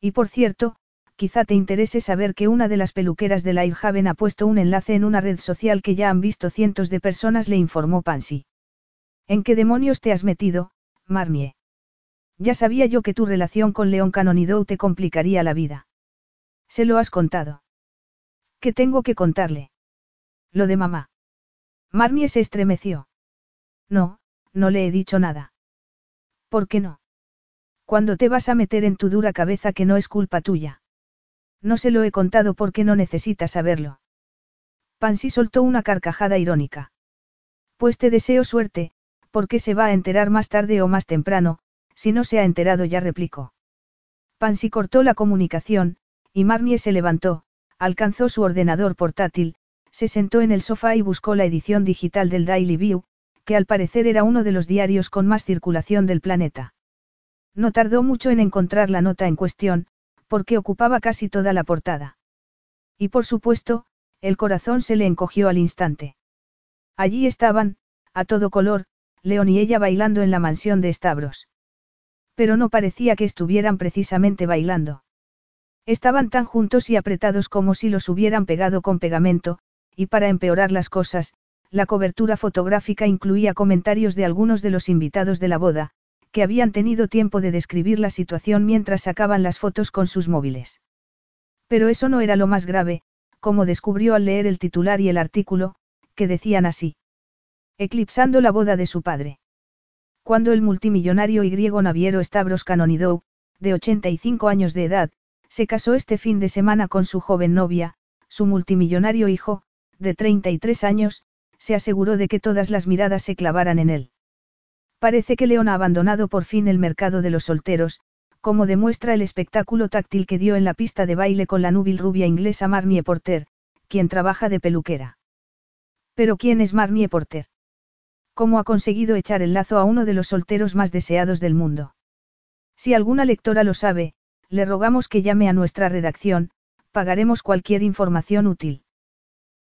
Y por cierto, quizá te interese saber que una de las peluqueras de la Haven ha puesto un enlace en una red social que ya han visto cientos de personas, le informó Pansy. ¿En qué demonios te has metido, Marnie? Ya sabía yo que tu relación con León Canonidou te complicaría la vida. Se lo has contado. ¿Qué tengo que contarle? Lo de mamá. Marnie se estremeció. No, no le he dicho nada. ¿Por qué no? Cuando te vas a meter en tu dura cabeza que no es culpa tuya. No se lo he contado porque no necesitas saberlo. Pansy soltó una carcajada irónica. Pues te deseo suerte, porque se va a enterar más tarde o más temprano, si no se ha enterado ya replicó. Pansy cortó la comunicación, y Marnie se levantó, alcanzó su ordenador portátil, se sentó en el sofá y buscó la edición digital del Daily View, que al parecer era uno de los diarios con más circulación del planeta. No tardó mucho en encontrar la nota en cuestión, porque ocupaba casi toda la portada. Y por supuesto, el corazón se le encogió al instante. Allí estaban, a todo color, León y ella bailando en la mansión de Stavros. Pero no parecía que estuvieran precisamente bailando. Estaban tan juntos y apretados como si los hubieran pegado con pegamento, y para empeorar las cosas, la cobertura fotográfica incluía comentarios de algunos de los invitados de la boda, que habían tenido tiempo de describir la situación mientras sacaban las fotos con sus móviles. Pero eso no era lo más grave, como descubrió al leer el titular y el artículo, que decían así eclipsando la boda de su padre. Cuando el multimillonario y griego naviero Stavros Canonidou, de 85 años de edad, se casó este fin de semana con su joven novia, su multimillonario hijo, de 33 años, se aseguró de que todas las miradas se clavaran en él. Parece que León ha abandonado por fin el mercado de los solteros, como demuestra el espectáculo táctil que dio en la pista de baile con la núbil rubia inglesa Marnie Porter, quien trabaja de peluquera. Pero ¿quién es Marnie Porter? cómo ha conseguido echar el lazo a uno de los solteros más deseados del mundo. Si alguna lectora lo sabe, le rogamos que llame a nuestra redacción, pagaremos cualquier información útil.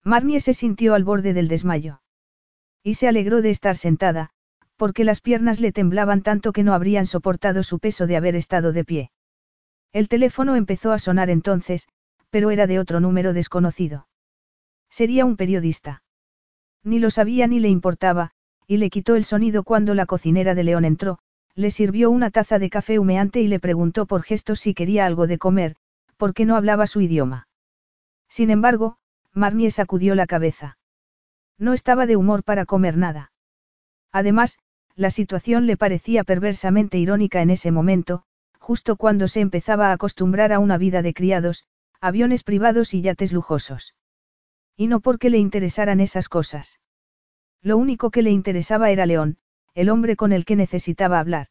Marnie se sintió al borde del desmayo. Y se alegró de estar sentada, porque las piernas le temblaban tanto que no habrían soportado su peso de haber estado de pie. El teléfono empezó a sonar entonces, pero era de otro número desconocido. Sería un periodista. Ni lo sabía ni le importaba, y le quitó el sonido cuando la cocinera de León entró, le sirvió una taza de café humeante y le preguntó por gestos si quería algo de comer, porque no hablaba su idioma. Sin embargo, Marnie sacudió la cabeza. No estaba de humor para comer nada. Además, la situación le parecía perversamente irónica en ese momento, justo cuando se empezaba a acostumbrar a una vida de criados, aviones privados y yates lujosos. Y no porque le interesaran esas cosas. Lo único que le interesaba era León, el hombre con el que necesitaba hablar.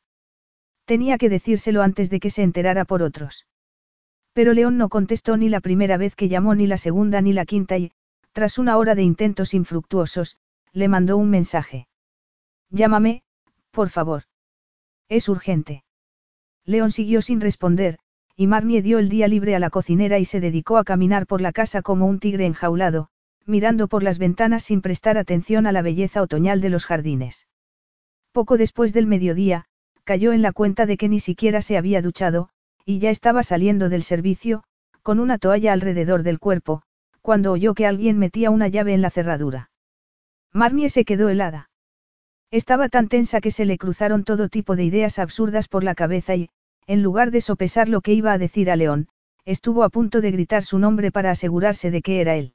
Tenía que decírselo antes de que se enterara por otros. Pero León no contestó ni la primera vez que llamó ni la segunda ni la quinta y, tras una hora de intentos infructuosos, le mandó un mensaje. Llámame, por favor. Es urgente. León siguió sin responder, y Marnie dio el día libre a la cocinera y se dedicó a caminar por la casa como un tigre enjaulado, mirando por las ventanas sin prestar atención a la belleza otoñal de los jardines. Poco después del mediodía, cayó en la cuenta de que ni siquiera se había duchado, y ya estaba saliendo del servicio, con una toalla alrededor del cuerpo, cuando oyó que alguien metía una llave en la cerradura. Marnie se quedó helada. Estaba tan tensa que se le cruzaron todo tipo de ideas absurdas por la cabeza y, en lugar de sopesar lo que iba a decir a León, estuvo a punto de gritar su nombre para asegurarse de que era él.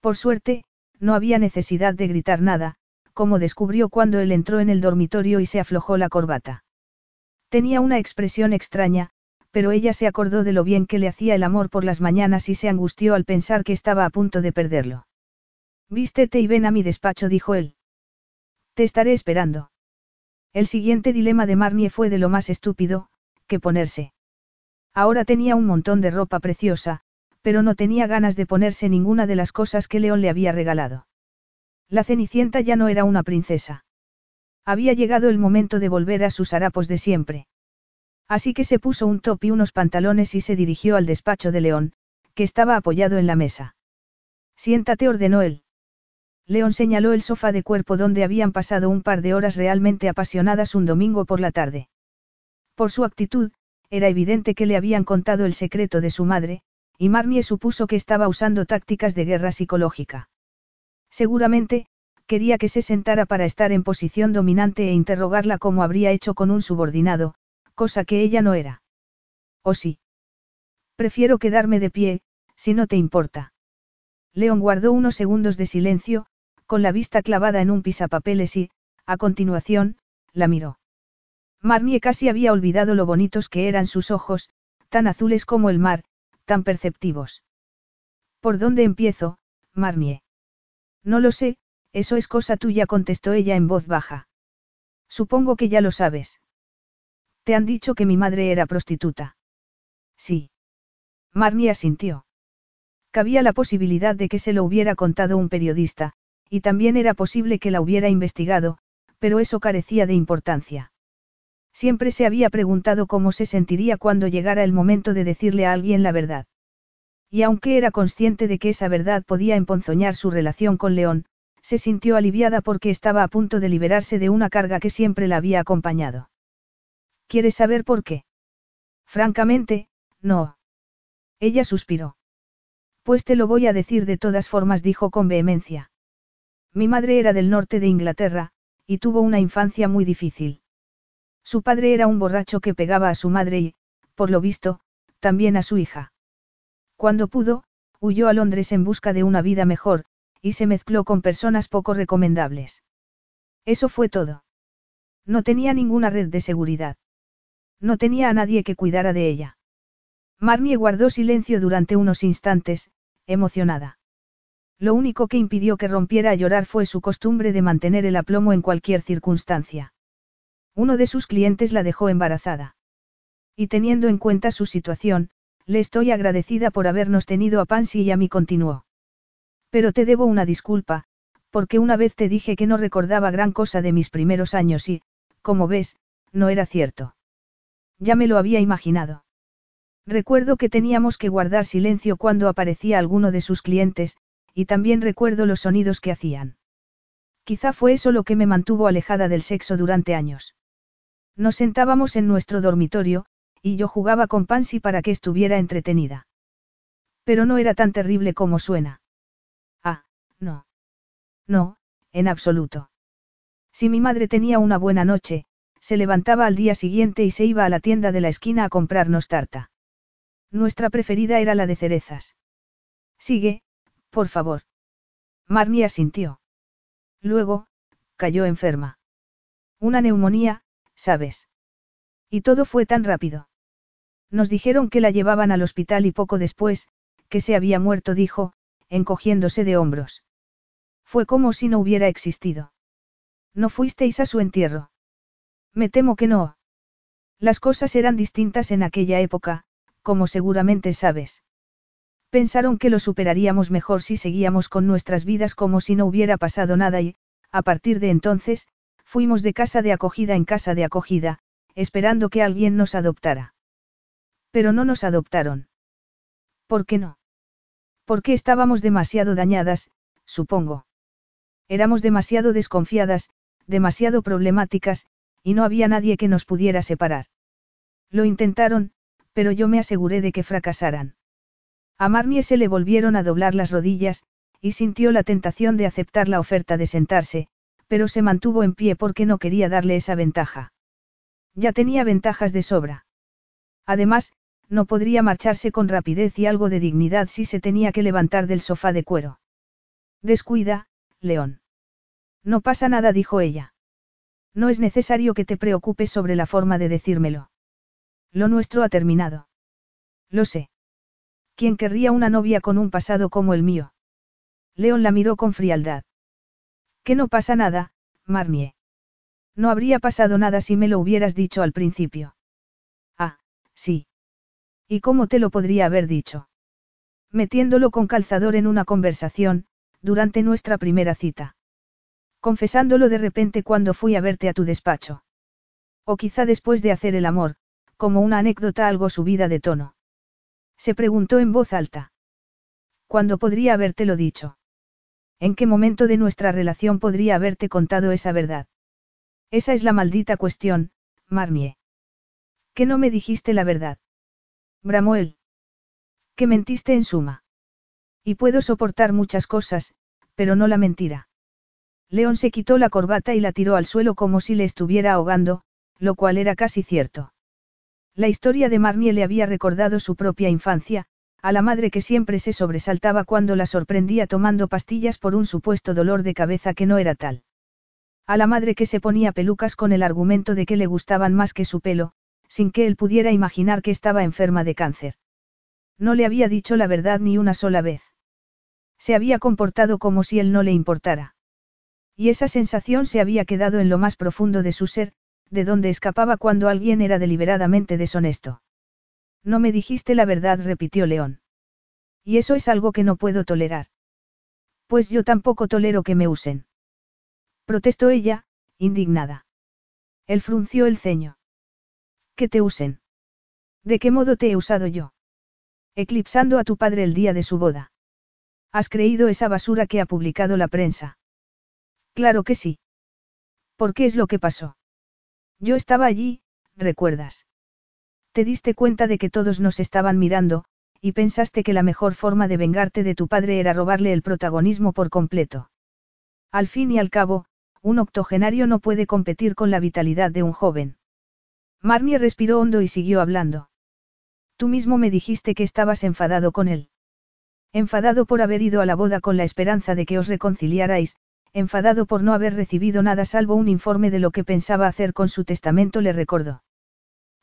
Por suerte, no había necesidad de gritar nada, como descubrió cuando él entró en el dormitorio y se aflojó la corbata. Tenía una expresión extraña, pero ella se acordó de lo bien que le hacía el amor por las mañanas y se angustió al pensar que estaba a punto de perderlo. Vístete y ven a mi despacho, dijo él. Te estaré esperando. El siguiente dilema de Marnie fue de lo más estúpido, que ponerse. Ahora tenía un montón de ropa preciosa, pero no tenía ganas de ponerse ninguna de las cosas que León le había regalado. La Cenicienta ya no era una princesa. Había llegado el momento de volver a sus harapos de siempre. Así que se puso un top y unos pantalones y se dirigió al despacho de León, que estaba apoyado en la mesa. Siéntate, ordenó él. León señaló el sofá de cuerpo donde habían pasado un par de horas realmente apasionadas un domingo por la tarde. Por su actitud, era evidente que le habían contado el secreto de su madre, y Marnie supuso que estaba usando tácticas de guerra psicológica. Seguramente, quería que se sentara para estar en posición dominante e interrogarla como habría hecho con un subordinado, cosa que ella no era. ¿O sí? Prefiero quedarme de pie, si no te importa. León guardó unos segundos de silencio, con la vista clavada en un pisapapeles y, a continuación, la miró. Marnie casi había olvidado lo bonitos que eran sus ojos, tan azules como el mar, tan perceptivos. ¿Por dónde empiezo, Marnie? No lo sé, eso es cosa tuya, contestó ella en voz baja. Supongo que ya lo sabes. ¿Te han dicho que mi madre era prostituta? Sí. Marnie asintió. Cabía la posibilidad de que se lo hubiera contado un periodista, y también era posible que la hubiera investigado, pero eso carecía de importancia. Siempre se había preguntado cómo se sentiría cuando llegara el momento de decirle a alguien la verdad. Y aunque era consciente de que esa verdad podía emponzoñar su relación con León, se sintió aliviada porque estaba a punto de liberarse de una carga que siempre la había acompañado. ¿Quieres saber por qué? Francamente, no. Ella suspiró. Pues te lo voy a decir de todas formas, dijo con vehemencia. Mi madre era del norte de Inglaterra, y tuvo una infancia muy difícil. Su padre era un borracho que pegaba a su madre y, por lo visto, también a su hija. Cuando pudo, huyó a Londres en busca de una vida mejor, y se mezcló con personas poco recomendables. Eso fue todo. No tenía ninguna red de seguridad. No tenía a nadie que cuidara de ella. Marnie guardó silencio durante unos instantes, emocionada. Lo único que impidió que rompiera a llorar fue su costumbre de mantener el aplomo en cualquier circunstancia. Uno de sus clientes la dejó embarazada. Y teniendo en cuenta su situación, le estoy agradecida por habernos tenido a Pansy y a mí continuó. Pero te debo una disculpa, porque una vez te dije que no recordaba gran cosa de mis primeros años y, como ves, no era cierto. Ya me lo había imaginado. Recuerdo que teníamos que guardar silencio cuando aparecía alguno de sus clientes, y también recuerdo los sonidos que hacían. Quizá fue eso lo que me mantuvo alejada del sexo durante años. Nos sentábamos en nuestro dormitorio, y yo jugaba con Pansy para que estuviera entretenida. Pero no era tan terrible como suena. Ah, no. No, en absoluto. Si mi madre tenía una buena noche, se levantaba al día siguiente y se iba a la tienda de la esquina a comprarnos tarta. Nuestra preferida era la de cerezas. Sigue, por favor. Marnie asintió. Luego, cayó enferma. Una neumonía, ¿sabes? Y todo fue tan rápido. Nos dijeron que la llevaban al hospital y poco después, que se había muerto, dijo, encogiéndose de hombros. Fue como si no hubiera existido. ¿No fuisteis a su entierro? Me temo que no. Las cosas eran distintas en aquella época, como seguramente sabes. Pensaron que lo superaríamos mejor si seguíamos con nuestras vidas como si no hubiera pasado nada y, a partir de entonces, fuimos de casa de acogida en casa de acogida, esperando que alguien nos adoptara. Pero no nos adoptaron. ¿Por qué no? Porque estábamos demasiado dañadas, supongo. Éramos demasiado desconfiadas, demasiado problemáticas, y no había nadie que nos pudiera separar. Lo intentaron, pero yo me aseguré de que fracasaran. A Marnie se le volvieron a doblar las rodillas, y sintió la tentación de aceptar la oferta de sentarse, pero se mantuvo en pie porque no quería darle esa ventaja. Ya tenía ventajas de sobra. Además, no podría marcharse con rapidez y algo de dignidad si se tenía que levantar del sofá de cuero. Descuida, León. No pasa nada, dijo ella. No es necesario que te preocupes sobre la forma de decírmelo. Lo nuestro ha terminado. Lo sé. ¿Quién querría una novia con un pasado como el mío? León la miró con frialdad. Que no pasa nada, Marnie. No habría pasado nada si me lo hubieras dicho al principio. Ah, sí. ¿Y cómo te lo podría haber dicho? Metiéndolo con calzador en una conversación, durante nuestra primera cita. Confesándolo de repente cuando fui a verte a tu despacho. O quizá después de hacer el amor, como una anécdota algo subida de tono. Se preguntó en voz alta. ¿Cuándo podría habértelo dicho? ¿En qué momento de nuestra relación podría haberte contado esa verdad? Esa es la maldita cuestión, Marnie. ¿Que no me dijiste la verdad? Bramó él. Que mentiste en suma. Y puedo soportar muchas cosas, pero no la mentira. León se quitó la corbata y la tiró al suelo como si le estuviera ahogando, lo cual era casi cierto. La historia de Marnie le había recordado su propia infancia, a la madre que siempre se sobresaltaba cuando la sorprendía tomando pastillas por un supuesto dolor de cabeza que no era tal. A la madre que se ponía pelucas con el argumento de que le gustaban más que su pelo, sin que él pudiera imaginar que estaba enferma de cáncer. No le había dicho la verdad ni una sola vez. Se había comportado como si él no le importara. Y esa sensación se había quedado en lo más profundo de su ser, de donde escapaba cuando alguien era deliberadamente deshonesto. No me dijiste la verdad, repitió León. Y eso es algo que no puedo tolerar. Pues yo tampoco tolero que me usen. Protestó ella, indignada. Él frunció el ceño. Que te usen. ¿De qué modo te he usado yo? Eclipsando a tu padre el día de su boda. ¿Has creído esa basura que ha publicado la prensa? Claro que sí. ¿Por qué es lo que pasó? Yo estaba allí, recuerdas. Te diste cuenta de que todos nos estaban mirando, y pensaste que la mejor forma de vengarte de tu padre era robarle el protagonismo por completo. Al fin y al cabo, un octogenario no puede competir con la vitalidad de un joven. Marnie respiró hondo y siguió hablando. Tú mismo me dijiste que estabas enfadado con él. Enfadado por haber ido a la boda con la esperanza de que os reconciliarais, enfadado por no haber recibido nada salvo un informe de lo que pensaba hacer con su testamento, le recordó.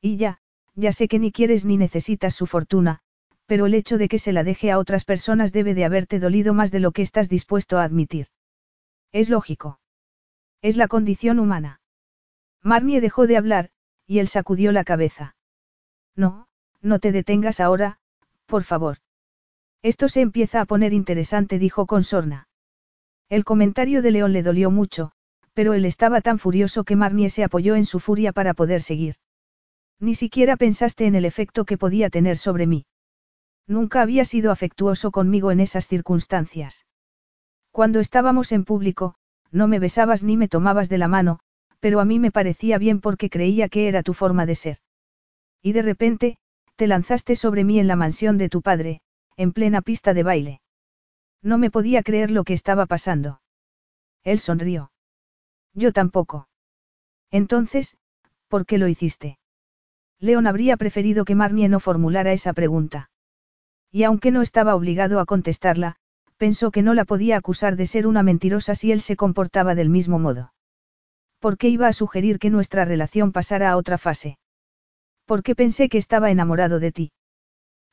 Y ya, ya sé que ni quieres ni necesitas su fortuna, pero el hecho de que se la deje a otras personas debe de haberte dolido más de lo que estás dispuesto a admitir. Es lógico. Es la condición humana. Marnie dejó de hablar, y él sacudió la cabeza. No, no te detengas ahora, por favor. Esto se empieza a poner interesante, dijo con sorna. El comentario de León le dolió mucho, pero él estaba tan furioso que Marnie se apoyó en su furia para poder seguir. Ni siquiera pensaste en el efecto que podía tener sobre mí. Nunca había sido afectuoso conmigo en esas circunstancias. Cuando estábamos en público, no me besabas ni me tomabas de la mano, pero a mí me parecía bien porque creía que era tu forma de ser. Y de repente, te lanzaste sobre mí en la mansión de tu padre, en plena pista de baile. No me podía creer lo que estaba pasando. Él sonrió. Yo tampoco. Entonces, ¿por qué lo hiciste? León habría preferido que Marnie no formulara esa pregunta. Y aunque no estaba obligado a contestarla, pensó que no la podía acusar de ser una mentirosa si él se comportaba del mismo modo. ¿Por qué iba a sugerir que nuestra relación pasara a otra fase? ¿Por qué pensé que estaba enamorado de ti?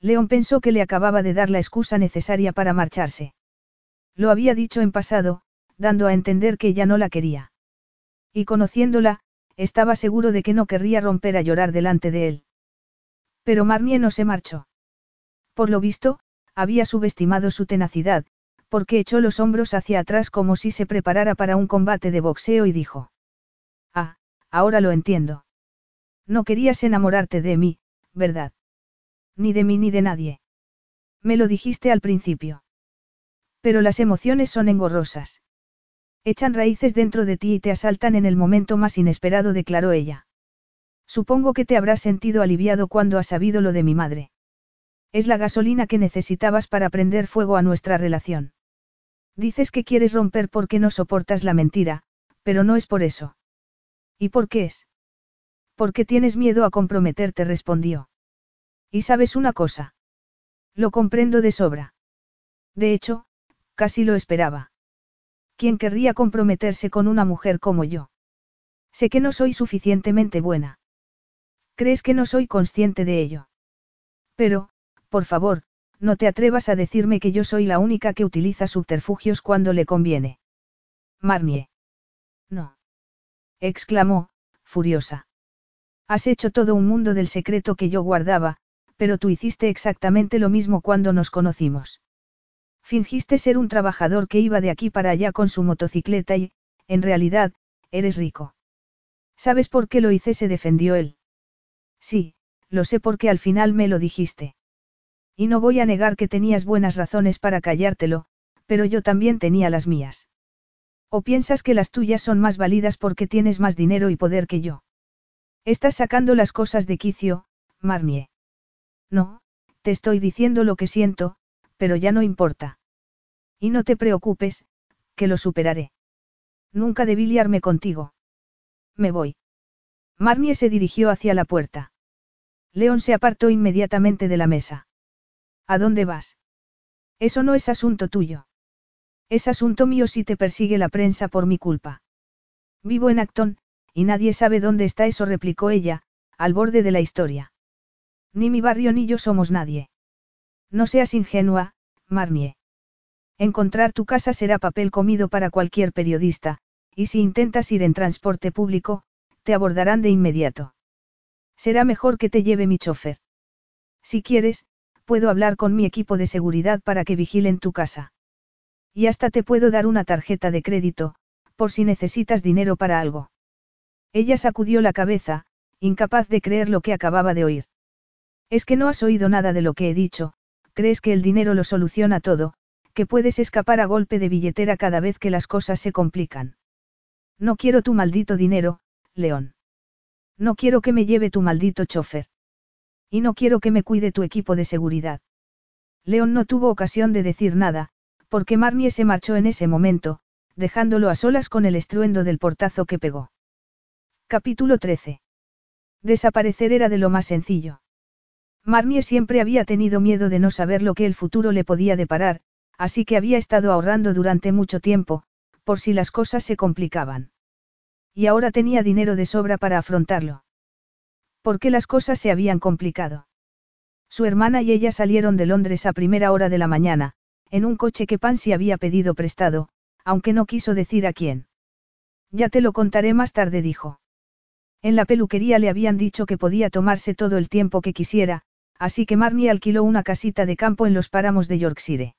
León pensó que le acababa de dar la excusa necesaria para marcharse. Lo había dicho en pasado, dando a entender que ya no la quería. Y conociéndola, estaba seguro de que no querría romper a llorar delante de él. Pero Marnie no se marchó. Por lo visto, había subestimado su tenacidad, porque echó los hombros hacia atrás como si se preparara para un combate de boxeo y dijo. Ah, ahora lo entiendo. No querías enamorarte de mí, ¿verdad? Ni de mí ni de nadie. Me lo dijiste al principio. Pero las emociones son engorrosas. Echan raíces dentro de ti y te asaltan en el momento más inesperado, declaró ella. Supongo que te habrás sentido aliviado cuando has sabido lo de mi madre. Es la gasolina que necesitabas para prender fuego a nuestra relación. Dices que quieres romper porque no soportas la mentira, pero no es por eso. ¿Y por qué es? Porque tienes miedo a comprometerte, respondió. ¿Y sabes una cosa? Lo comprendo de sobra. De hecho, casi lo esperaba. ¿Quién querría comprometerse con una mujer como yo? Sé que no soy suficientemente buena. ¿Crees que no soy consciente de ello? Pero, por favor, no te atrevas a decirme que yo soy la única que utiliza subterfugios cuando le conviene. Marnie. No. exclamó, furiosa. Has hecho todo un mundo del secreto que yo guardaba, pero tú hiciste exactamente lo mismo cuando nos conocimos. Fingiste ser un trabajador que iba de aquí para allá con su motocicleta y, en realidad, eres rico. ¿Sabes por qué lo hice? se defendió él. Sí, lo sé porque al final me lo dijiste. Y no voy a negar que tenías buenas razones para callártelo, pero yo también tenía las mías. ¿O piensas que las tuyas son más válidas porque tienes más dinero y poder que yo? Estás sacando las cosas de quicio, Marnie. No, te estoy diciendo lo que siento, pero ya no importa. Y no te preocupes, que lo superaré. Nunca debí liarme contigo. Me voy. Marnie se dirigió hacia la puerta. León se apartó inmediatamente de la mesa. ¿A dónde vas? Eso no es asunto tuyo. Es asunto mío si te persigue la prensa por mi culpa. Vivo en Acton, y nadie sabe dónde está eso, replicó ella, al borde de la historia. Ni mi barrio ni yo somos nadie. No seas ingenua, Marnie. Encontrar tu casa será papel comido para cualquier periodista, y si intentas ir en transporte público, te abordarán de inmediato. Será mejor que te lleve mi chofer. Si quieres, puedo hablar con mi equipo de seguridad para que vigilen tu casa. Y hasta te puedo dar una tarjeta de crédito, por si necesitas dinero para algo. Ella sacudió la cabeza, incapaz de creer lo que acababa de oír. Es que no has oído nada de lo que he dicho, crees que el dinero lo soluciona todo, que puedes escapar a golpe de billetera cada vez que las cosas se complican. No quiero tu maldito dinero, León. No quiero que me lleve tu maldito chofer. Y no quiero que me cuide tu equipo de seguridad. León no tuvo ocasión de decir nada, porque Marnie se marchó en ese momento, dejándolo a solas con el estruendo del portazo que pegó. Capítulo 13. Desaparecer era de lo más sencillo. Marnie siempre había tenido miedo de no saber lo que el futuro le podía deparar, así que había estado ahorrando durante mucho tiempo, por si las cosas se complicaban. Y ahora tenía dinero de sobra para afrontarlo. ¿Por qué las cosas se habían complicado? Su hermana y ella salieron de Londres a primera hora de la mañana, en un coche que Pansy había pedido prestado, aunque no quiso decir a quién. Ya te lo contaré más tarde, dijo. En la peluquería le habían dicho que podía tomarse todo el tiempo que quisiera, así que Marnie alquiló una casita de campo en los páramos de Yorkshire.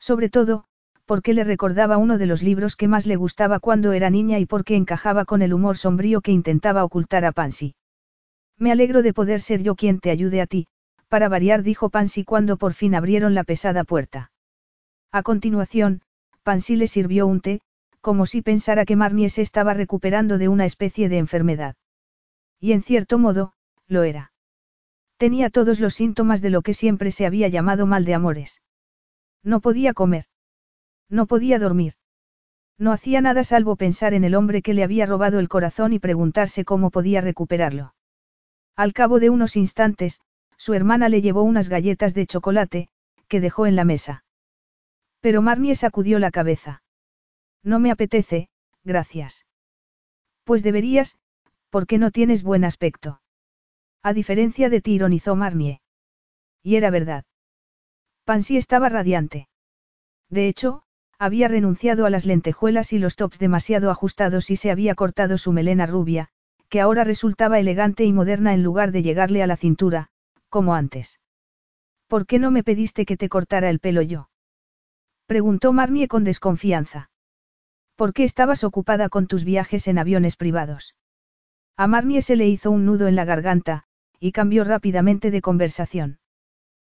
Sobre todo, porque le recordaba uno de los libros que más le gustaba cuando era niña y porque encajaba con el humor sombrío que intentaba ocultar a Pansy. Me alegro de poder ser yo quien te ayude a ti, para variar, dijo Pansy cuando por fin abrieron la pesada puerta. A continuación, Pansy le sirvió un té, como si pensara que Marnie se estaba recuperando de una especie de enfermedad. Y en cierto modo, lo era. Tenía todos los síntomas de lo que siempre se había llamado mal de amores. No podía comer. No podía dormir. No hacía nada salvo pensar en el hombre que le había robado el corazón y preguntarse cómo podía recuperarlo. Al cabo de unos instantes, su hermana le llevó unas galletas de chocolate, que dejó en la mesa. Pero Marnie sacudió la cabeza. No me apetece, gracias. Pues deberías, porque no tienes buen aspecto. A diferencia de ti, ironizó Marnie. Y era verdad. Pansy estaba radiante. De hecho, había renunciado a las lentejuelas y los tops demasiado ajustados y se había cortado su melena rubia, que ahora resultaba elegante y moderna en lugar de llegarle a la cintura, como antes. ¿Por qué no me pediste que te cortara el pelo yo? Preguntó Marnie con desconfianza. ¿Por qué estabas ocupada con tus viajes en aviones privados? A Marnie se le hizo un nudo en la garganta, y cambió rápidamente de conversación.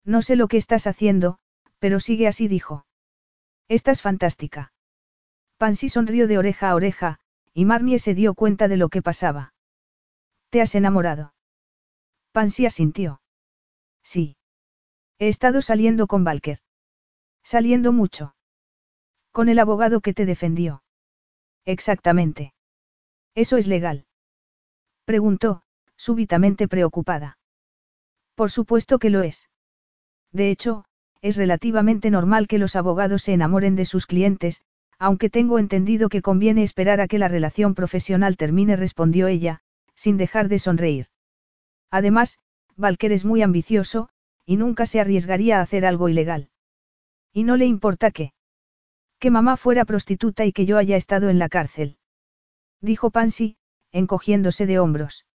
No sé lo que estás haciendo, pero sigue así, dijo. Estás fantástica. Pansy sonrió de oreja a oreja, y Marnie se dio cuenta de lo que pasaba. ¿Te has enamorado? Pansy asintió. Sí. He estado saliendo con Valker. Saliendo mucho. Con el abogado que te defendió. Exactamente. ¿Eso es legal? Preguntó, súbitamente preocupada. Por supuesto que lo es. De hecho, es relativamente normal que los abogados se enamoren de sus clientes, aunque tengo entendido que conviene esperar a que la relación profesional termine, respondió ella, sin dejar de sonreír. Además, Valker es muy ambicioso, y nunca se arriesgaría a hacer algo ilegal. Y no le importa qué. Que mamá fuera prostituta y que yo haya estado en la cárcel. Dijo Pansy, encogiéndose de hombros.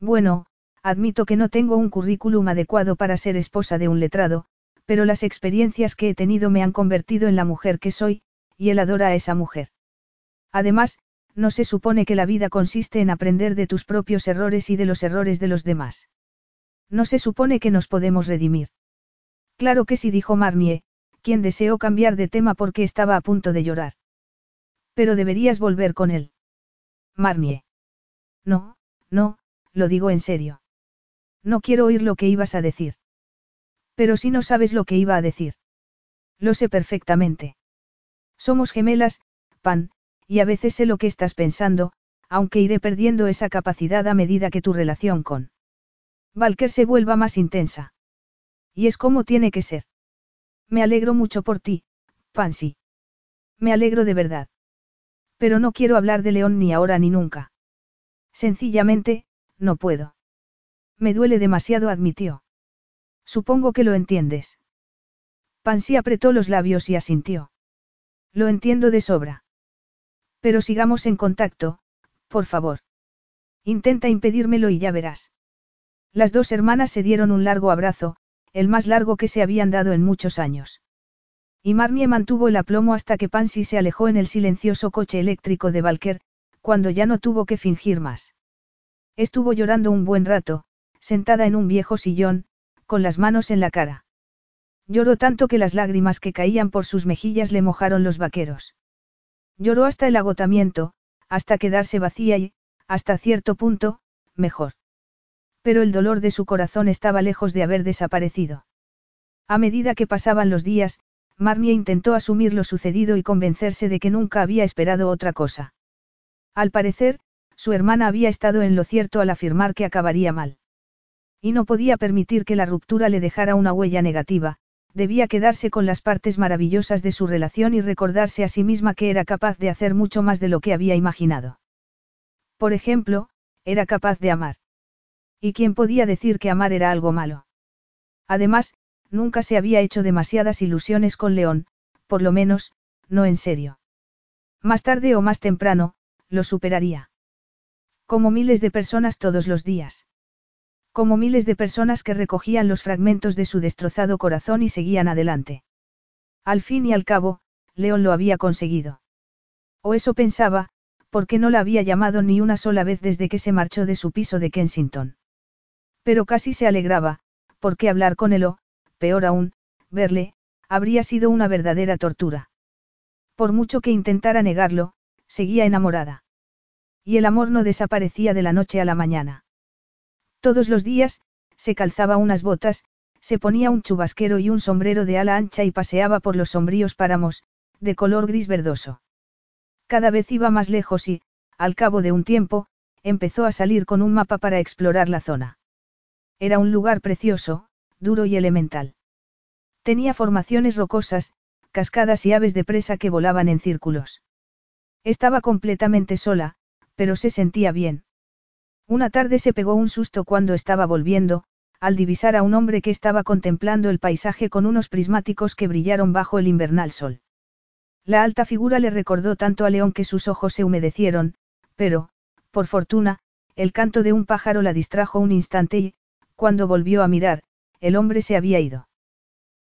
Bueno, admito que no tengo un currículum adecuado para ser esposa de un letrado, pero las experiencias que he tenido me han convertido en la mujer que soy, y él adora a esa mujer. Además, no se supone que la vida consiste en aprender de tus propios errores y de los errores de los demás. No se supone que nos podemos redimir. Claro que sí, dijo Marnier, quien deseó cambiar de tema porque estaba a punto de llorar. Pero deberías volver con él. Marnier. No, no, lo digo en serio. No quiero oír lo que ibas a decir. Pero si no sabes lo que iba a decir. Lo sé perfectamente. Somos gemelas, Pan, y a veces sé lo que estás pensando, aunque iré perdiendo esa capacidad a medida que tu relación con Valker se vuelva más intensa. Y es como tiene que ser. Me alegro mucho por ti, Pansy. Me alegro de verdad. Pero no quiero hablar de León ni ahora ni nunca. Sencillamente, no puedo. Me duele demasiado, admitió. Supongo que lo entiendes. Pansy apretó los labios y asintió. Lo entiendo de sobra. Pero sigamos en contacto, por favor. Intenta impedírmelo y ya verás. Las dos hermanas se dieron un largo abrazo, el más largo que se habían dado en muchos años. Y Marnie mantuvo el aplomo hasta que Pansy se alejó en el silencioso coche eléctrico de Valker, cuando ya no tuvo que fingir más. Estuvo llorando un buen rato, sentada en un viejo sillón, con las manos en la cara. Lloró tanto que las lágrimas que caían por sus mejillas le mojaron los vaqueros. Lloró hasta el agotamiento, hasta quedarse vacía y, hasta cierto punto, mejor. Pero el dolor de su corazón estaba lejos de haber desaparecido. A medida que pasaban los días, Marnie intentó asumir lo sucedido y convencerse de que nunca había esperado otra cosa. Al parecer, su hermana había estado en lo cierto al afirmar que acabaría mal. Y no podía permitir que la ruptura le dejara una huella negativa, debía quedarse con las partes maravillosas de su relación y recordarse a sí misma que era capaz de hacer mucho más de lo que había imaginado. Por ejemplo, era capaz de amar. ¿Y quién podía decir que amar era algo malo? Además, nunca se había hecho demasiadas ilusiones con León, por lo menos, no en serio. Más tarde o más temprano, lo superaría. Como miles de personas todos los días. Como miles de personas que recogían los fragmentos de su destrozado corazón y seguían adelante. Al fin y al cabo, León lo había conseguido. O eso pensaba, porque no la había llamado ni una sola vez desde que se marchó de su piso de Kensington. Pero casi se alegraba, porque hablar con él o, peor aún, verle, habría sido una verdadera tortura. Por mucho que intentara negarlo, seguía enamorada. Y el amor no desaparecía de la noche a la mañana. Todos los días, se calzaba unas botas, se ponía un chubasquero y un sombrero de ala ancha y paseaba por los sombríos páramos, de color gris verdoso. Cada vez iba más lejos y, al cabo de un tiempo, empezó a salir con un mapa para explorar la zona. Era un lugar precioso, duro y elemental. Tenía formaciones rocosas, cascadas y aves de presa que volaban en círculos. Estaba completamente sola, pero se sentía bien. Una tarde se pegó un susto cuando estaba volviendo, al divisar a un hombre que estaba contemplando el paisaje con unos prismáticos que brillaron bajo el invernal sol. La alta figura le recordó tanto a León que sus ojos se humedecieron, pero, por fortuna, el canto de un pájaro la distrajo un instante y, cuando volvió a mirar, el hombre se había ido.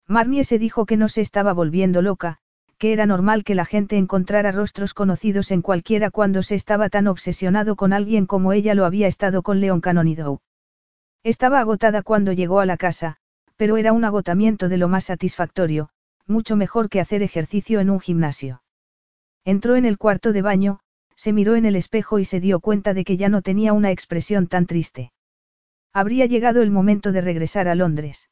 Marnie se dijo que no se estaba volviendo loca, que era normal que la gente encontrara rostros conocidos en cualquiera cuando se estaba tan obsesionado con alguien como ella lo había estado con Leon Canonidow. Estaba agotada cuando llegó a la casa, pero era un agotamiento de lo más satisfactorio, mucho mejor que hacer ejercicio en un gimnasio. Entró en el cuarto de baño, se miró en el espejo y se dio cuenta de que ya no tenía una expresión tan triste. Habría llegado el momento de regresar a Londres.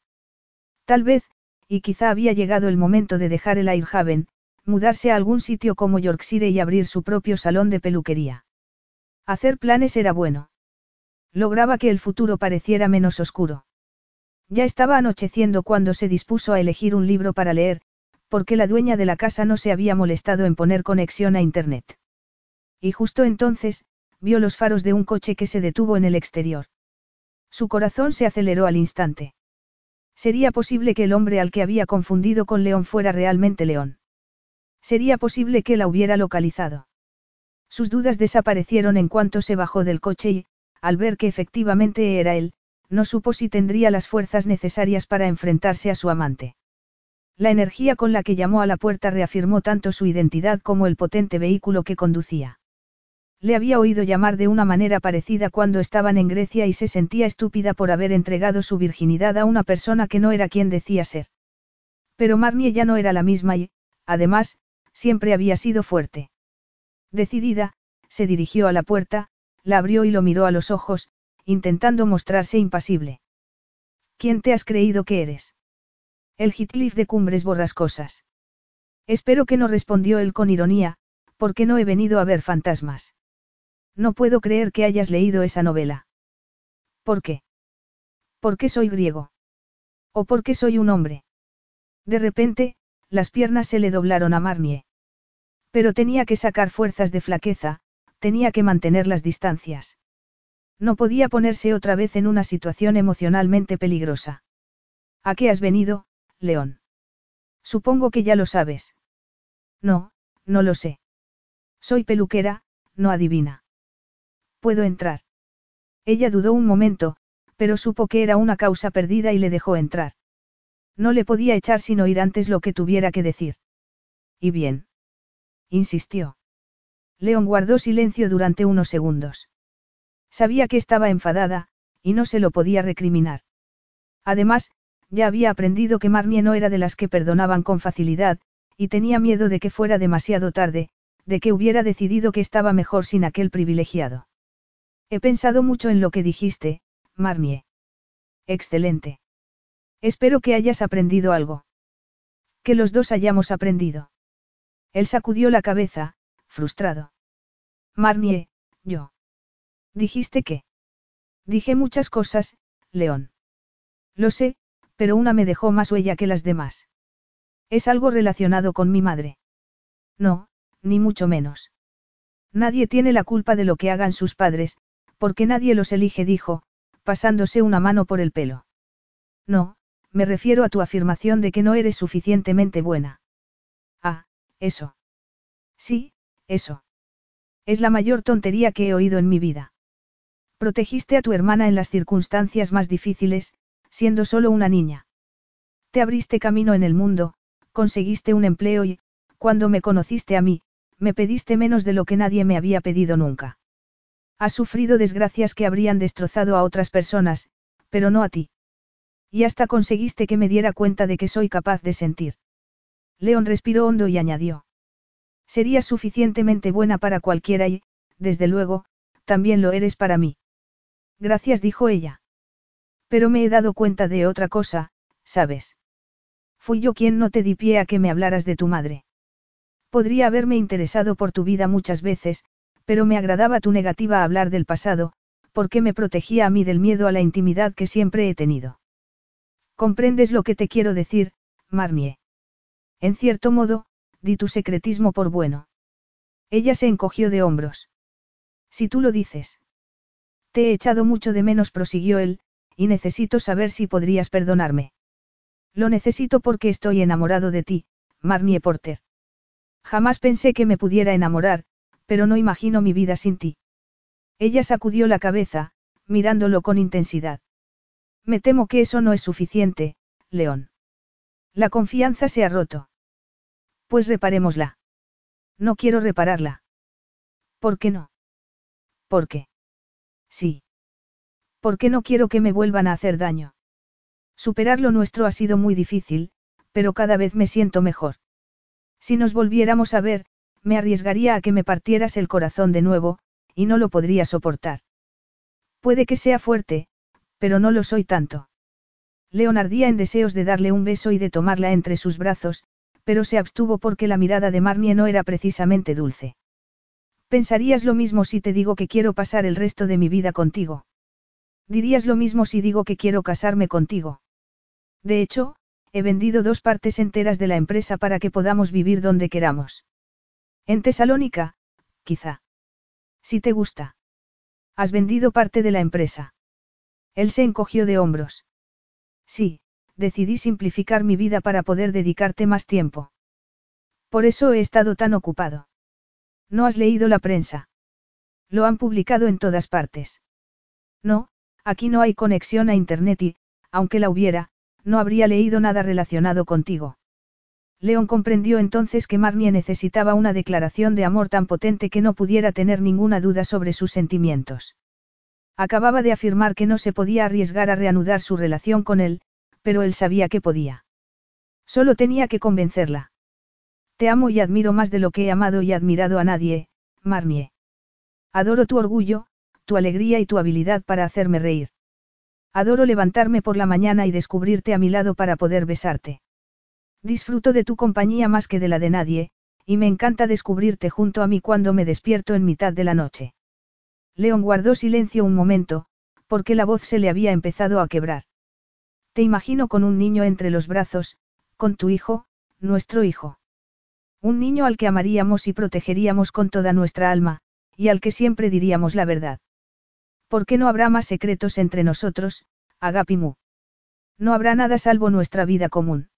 Tal vez, y quizá había llegado el momento de dejar el Airhaven, mudarse a algún sitio como Yorkshire y abrir su propio salón de peluquería. Hacer planes era bueno. Lograba que el futuro pareciera menos oscuro. Ya estaba anocheciendo cuando se dispuso a elegir un libro para leer, porque la dueña de la casa no se había molestado en poner conexión a Internet. Y justo entonces, vio los faros de un coche que se detuvo en el exterior. Su corazón se aceleró al instante. Sería posible que el hombre al que había confundido con León fuera realmente León. Sería posible que la hubiera localizado. Sus dudas desaparecieron en cuanto se bajó del coche y, al ver que efectivamente era él, no supo si tendría las fuerzas necesarias para enfrentarse a su amante. La energía con la que llamó a la puerta reafirmó tanto su identidad como el potente vehículo que conducía. Le había oído llamar de una manera parecida cuando estaban en Grecia y se sentía estúpida por haber entregado su virginidad a una persona que no era quien decía ser. Pero Marnie ya no era la misma y, además, siempre había sido fuerte. Decidida, se dirigió a la puerta, la abrió y lo miró a los ojos, intentando mostrarse impasible. ¿Quién te has creído que eres? El Heathcliff de Cumbres Borrascosas. Espero que no respondió él con ironía, porque no he venido a ver fantasmas. No puedo creer que hayas leído esa novela. ¿Por qué? ¿Por qué soy griego? ¿O por qué soy un hombre? De repente, las piernas se le doblaron a Marnie. Pero tenía que sacar fuerzas de flaqueza, tenía que mantener las distancias. No podía ponerse otra vez en una situación emocionalmente peligrosa. ¿A qué has venido, León? Supongo que ya lo sabes. No, no lo sé. Soy peluquera, no adivina. ¿Puedo entrar? Ella dudó un momento, pero supo que era una causa perdida y le dejó entrar. No le podía echar sin oír antes lo que tuviera que decir. ¿Y bien? insistió. León guardó silencio durante unos segundos. Sabía que estaba enfadada, y no se lo podía recriminar. Además, ya había aprendido que Marnie no era de las que perdonaban con facilidad, y tenía miedo de que fuera demasiado tarde, de que hubiera decidido que estaba mejor sin aquel privilegiado. He pensado mucho en lo que dijiste, Marnie. Excelente. Espero que hayas aprendido algo. Que los dos hayamos aprendido. Él sacudió la cabeza, frustrado. Marnie, yo. Dijiste que. Dije muchas cosas, León. Lo sé, pero una me dejó más huella que las demás. Es algo relacionado con mi madre. No, ni mucho menos. Nadie tiene la culpa de lo que hagan sus padres, porque nadie los elige, dijo, pasándose una mano por el pelo. No, me refiero a tu afirmación de que no eres suficientemente buena. Ah, eso. Sí, eso. Es la mayor tontería que he oído en mi vida. Protegiste a tu hermana en las circunstancias más difíciles, siendo solo una niña. Te abriste camino en el mundo, conseguiste un empleo y, cuando me conociste a mí, me pediste menos de lo que nadie me había pedido nunca. Has sufrido desgracias que habrían destrozado a otras personas, pero no a ti. Y hasta conseguiste que me diera cuenta de que soy capaz de sentir. León respiró hondo y añadió. Serías suficientemente buena para cualquiera y, desde luego, también lo eres para mí. Gracias, dijo ella. Pero me he dado cuenta de otra cosa, ¿sabes? Fui yo quien no te di pie a que me hablaras de tu madre. Podría haberme interesado por tu vida muchas veces, pero me agradaba tu negativa a hablar del pasado, porque me protegía a mí del miedo a la intimidad que siempre he tenido. ¿Comprendes lo que te quiero decir, Marnie? En cierto modo, di tu secretismo por bueno. Ella se encogió de hombros. Si tú lo dices. Te he echado mucho de menos, prosiguió él, y necesito saber si podrías perdonarme. Lo necesito porque estoy enamorado de ti, Marnie Porter. Jamás pensé que me pudiera enamorar, pero no imagino mi vida sin ti. Ella sacudió la cabeza, mirándolo con intensidad. Me temo que eso no es suficiente, León. La confianza se ha roto. Pues reparémosla. No quiero repararla. ¿Por qué no? ¿Por qué? Sí. Porque no quiero que me vuelvan a hacer daño. Superar lo nuestro ha sido muy difícil, pero cada vez me siento mejor. Si nos volviéramos a ver, me arriesgaría a que me partieras el corazón de nuevo, y no lo podría soportar. Puede que sea fuerte, pero no lo soy tanto. Leon ardía en deseos de darle un beso y de tomarla entre sus brazos, pero se abstuvo porque la mirada de Marnie no era precisamente dulce. Pensarías lo mismo si te digo que quiero pasar el resto de mi vida contigo. Dirías lo mismo si digo que quiero casarme contigo. De hecho, he vendido dos partes enteras de la empresa para que podamos vivir donde queramos. En Tesalónica, quizá. Si te gusta. Has vendido parte de la empresa. Él se encogió de hombros. Sí, decidí simplificar mi vida para poder dedicarte más tiempo. Por eso he estado tan ocupado. ¿No has leído la prensa? Lo han publicado en todas partes. No, aquí no hay conexión a Internet y, aunque la hubiera, no habría leído nada relacionado contigo. León comprendió entonces que Marnie necesitaba una declaración de amor tan potente que no pudiera tener ninguna duda sobre sus sentimientos. Acababa de afirmar que no se podía arriesgar a reanudar su relación con él, pero él sabía que podía. Solo tenía que convencerla. Te amo y admiro más de lo que he amado y admirado a nadie, Marnie. Adoro tu orgullo, tu alegría y tu habilidad para hacerme reír. Adoro levantarme por la mañana y descubrirte a mi lado para poder besarte. Disfruto de tu compañía más que de la de nadie, y me encanta descubrirte junto a mí cuando me despierto en mitad de la noche. León guardó silencio un momento, porque la voz se le había empezado a quebrar. Te imagino con un niño entre los brazos, con tu hijo, nuestro hijo. Un niño al que amaríamos y protegeríamos con toda nuestra alma, y al que siempre diríamos la verdad. ¿Por qué no habrá más secretos entre nosotros, Agapimu? No habrá nada salvo nuestra vida común.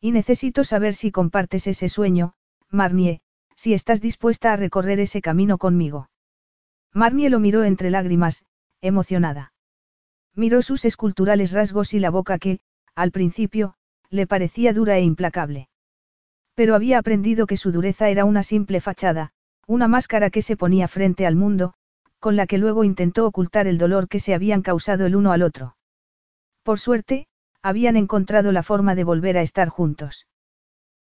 Y necesito saber si compartes ese sueño, Marnie, si estás dispuesta a recorrer ese camino conmigo. Marnie lo miró entre lágrimas, emocionada. Miró sus esculturales rasgos y la boca que, al principio, le parecía dura e implacable. Pero había aprendido que su dureza era una simple fachada, una máscara que se ponía frente al mundo, con la que luego intentó ocultar el dolor que se habían causado el uno al otro. Por suerte, habían encontrado la forma de volver a estar juntos.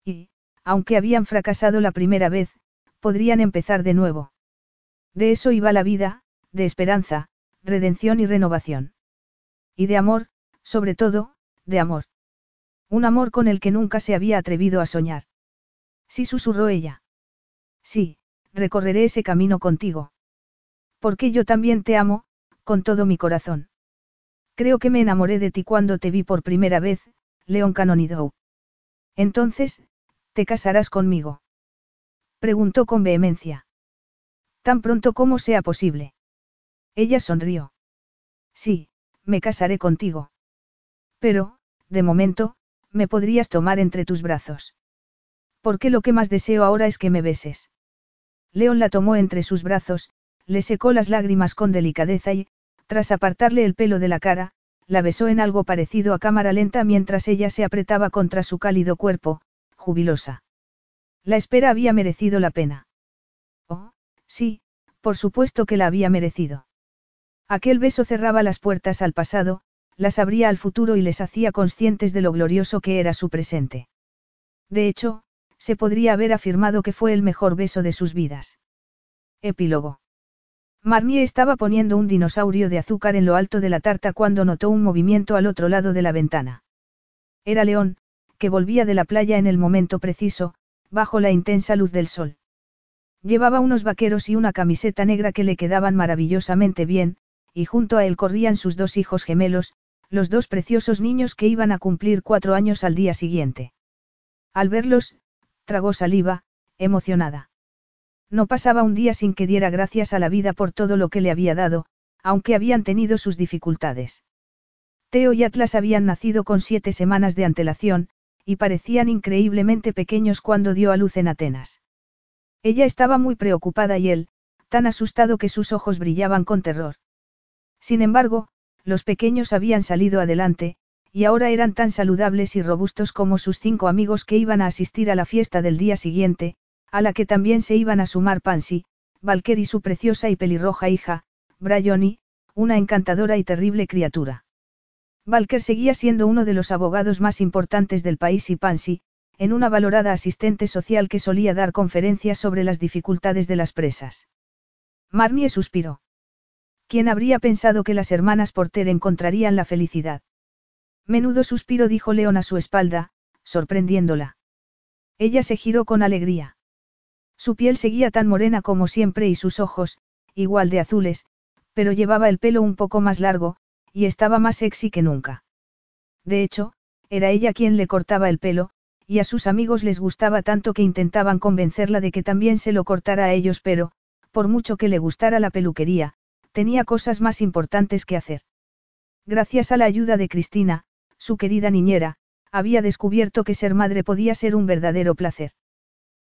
Y, aunque habían fracasado la primera vez, podrían empezar de nuevo. De eso iba la vida, de esperanza, redención y renovación. Y de amor, sobre todo, de amor. Un amor con el que nunca se había atrevido a soñar. Sí susurró ella. Sí, recorreré ese camino contigo. Porque yo también te amo, con todo mi corazón. Creo que me enamoré de ti cuando te vi por primera vez, León Canonidou. Entonces, ¿te casarás conmigo? Preguntó con vehemencia. Tan pronto como sea posible. Ella sonrió. Sí, me casaré contigo. Pero, de momento, me podrías tomar entre tus brazos. Porque lo que más deseo ahora es que me beses. León la tomó entre sus brazos, le secó las lágrimas con delicadeza y, tras apartarle el pelo de la cara, la besó en algo parecido a cámara lenta mientras ella se apretaba contra su cálido cuerpo, jubilosa. La espera había merecido la pena. Sí, por supuesto que la había merecido. Aquel beso cerraba las puertas al pasado, las abría al futuro y les hacía conscientes de lo glorioso que era su presente. De hecho, se podría haber afirmado que fue el mejor beso de sus vidas. Epílogo. Marnie estaba poniendo un dinosaurio de azúcar en lo alto de la tarta cuando notó un movimiento al otro lado de la ventana. Era León, que volvía de la playa en el momento preciso, bajo la intensa luz del sol. Llevaba unos vaqueros y una camiseta negra que le quedaban maravillosamente bien, y junto a él corrían sus dos hijos gemelos, los dos preciosos niños que iban a cumplir cuatro años al día siguiente. Al verlos, tragó saliva, emocionada. No pasaba un día sin que diera gracias a la vida por todo lo que le había dado, aunque habían tenido sus dificultades. Teo y Atlas habían nacido con siete semanas de antelación, y parecían increíblemente pequeños cuando dio a luz en Atenas. Ella estaba muy preocupada y él, tan asustado que sus ojos brillaban con terror. Sin embargo, los pequeños habían salido adelante, y ahora eran tan saludables y robustos como sus cinco amigos que iban a asistir a la fiesta del día siguiente, a la que también se iban a sumar Pansy, Valker y su preciosa y pelirroja hija, Bryony, una encantadora y terrible criatura. Valker seguía siendo uno de los abogados más importantes del país y Pansy, en una valorada asistente social que solía dar conferencias sobre las dificultades de las presas. Marnie suspiró. ¿Quién habría pensado que las hermanas Porter encontrarían la felicidad? Menudo suspiro dijo León a su espalda, sorprendiéndola. Ella se giró con alegría. Su piel seguía tan morena como siempre y sus ojos, igual de azules, pero llevaba el pelo un poco más largo, y estaba más sexy que nunca. De hecho, era ella quien le cortaba el pelo, y a sus amigos les gustaba tanto que intentaban convencerla de que también se lo cortara a ellos, pero, por mucho que le gustara la peluquería, tenía cosas más importantes que hacer. Gracias a la ayuda de Cristina, su querida niñera, había descubierto que ser madre podía ser un verdadero placer.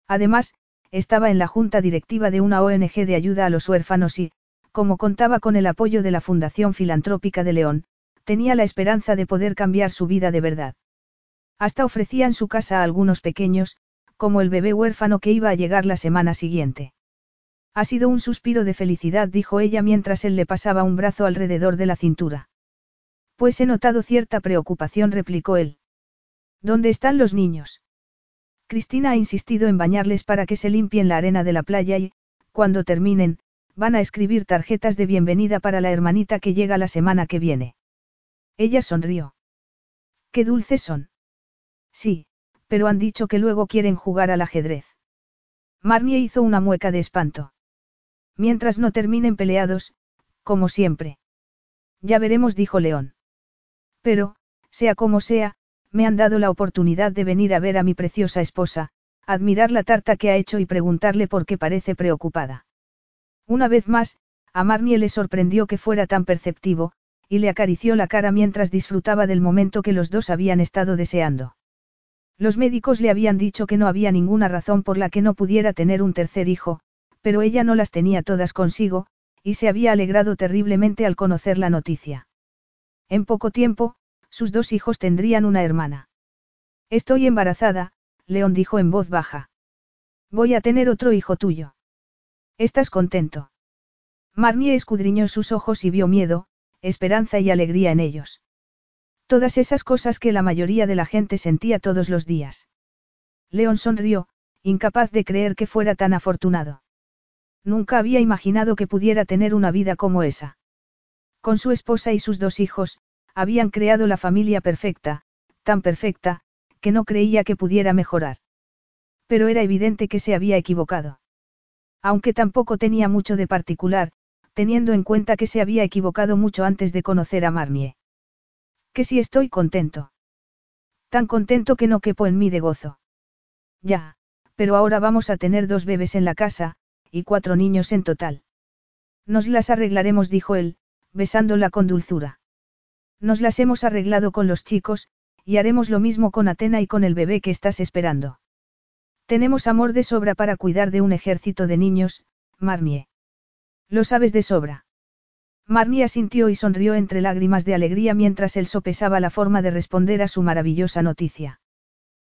Además, estaba en la junta directiva de una ONG de ayuda a los huérfanos y, como contaba con el apoyo de la Fundación Filantrópica de León, tenía la esperanza de poder cambiar su vida de verdad. Hasta ofrecían su casa a algunos pequeños, como el bebé huérfano que iba a llegar la semana siguiente. Ha sido un suspiro de felicidad, dijo ella mientras él le pasaba un brazo alrededor de la cintura. Pues he notado cierta preocupación, replicó él. ¿Dónde están los niños? Cristina ha insistido en bañarles para que se limpien la arena de la playa y, cuando terminen, van a escribir tarjetas de bienvenida para la hermanita que llega la semana que viene. Ella sonrió. Qué dulces son. Sí, pero han dicho que luego quieren jugar al ajedrez. Marnie hizo una mueca de espanto. Mientras no terminen peleados, como siempre. Ya veremos, dijo León. Pero, sea como sea, me han dado la oportunidad de venir a ver a mi preciosa esposa, admirar la tarta que ha hecho y preguntarle por qué parece preocupada. Una vez más, a Marnie le sorprendió que fuera tan perceptivo, y le acarició la cara mientras disfrutaba del momento que los dos habían estado deseando. Los médicos le habían dicho que no había ninguna razón por la que no pudiera tener un tercer hijo, pero ella no las tenía todas consigo, y se había alegrado terriblemente al conocer la noticia. En poco tiempo, sus dos hijos tendrían una hermana. Estoy embarazada, León dijo en voz baja. Voy a tener otro hijo tuyo. ¿Estás contento? Marnie escudriñó sus ojos y vio miedo, esperanza y alegría en ellos. Todas esas cosas que la mayoría de la gente sentía todos los días. León sonrió, incapaz de creer que fuera tan afortunado. Nunca había imaginado que pudiera tener una vida como esa. Con su esposa y sus dos hijos, habían creado la familia perfecta, tan perfecta, que no creía que pudiera mejorar. Pero era evidente que se había equivocado. Aunque tampoco tenía mucho de particular, teniendo en cuenta que se había equivocado mucho antes de conocer a Marnie. Que si estoy contento. Tan contento que no quepo en mí de gozo. Ya, pero ahora vamos a tener dos bebés en la casa, y cuatro niños en total. Nos las arreglaremos, dijo él, besándola con dulzura. Nos las hemos arreglado con los chicos, y haremos lo mismo con Atena y con el bebé que estás esperando. Tenemos amor de sobra para cuidar de un ejército de niños, Marnie. Lo sabes de sobra. Marnie asintió y sonrió entre lágrimas de alegría mientras él sopesaba la forma de responder a su maravillosa noticia.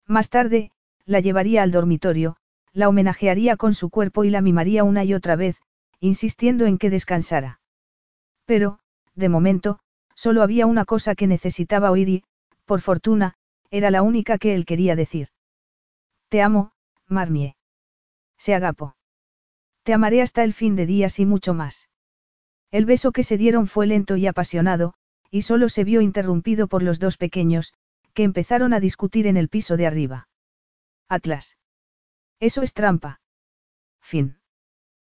Más tarde, la llevaría al dormitorio, la homenajearía con su cuerpo y la mimaría una y otra vez, insistiendo en que descansara. Pero, de momento, solo había una cosa que necesitaba oír y, por fortuna, era la única que él quería decir. Te amo, Marnie. Se agapó. Te amaré hasta el fin de días y mucho más. El beso que se dieron fue lento y apasionado, y solo se vio interrumpido por los dos pequeños, que empezaron a discutir en el piso de arriba. Atlas. Eso es trampa. Fin.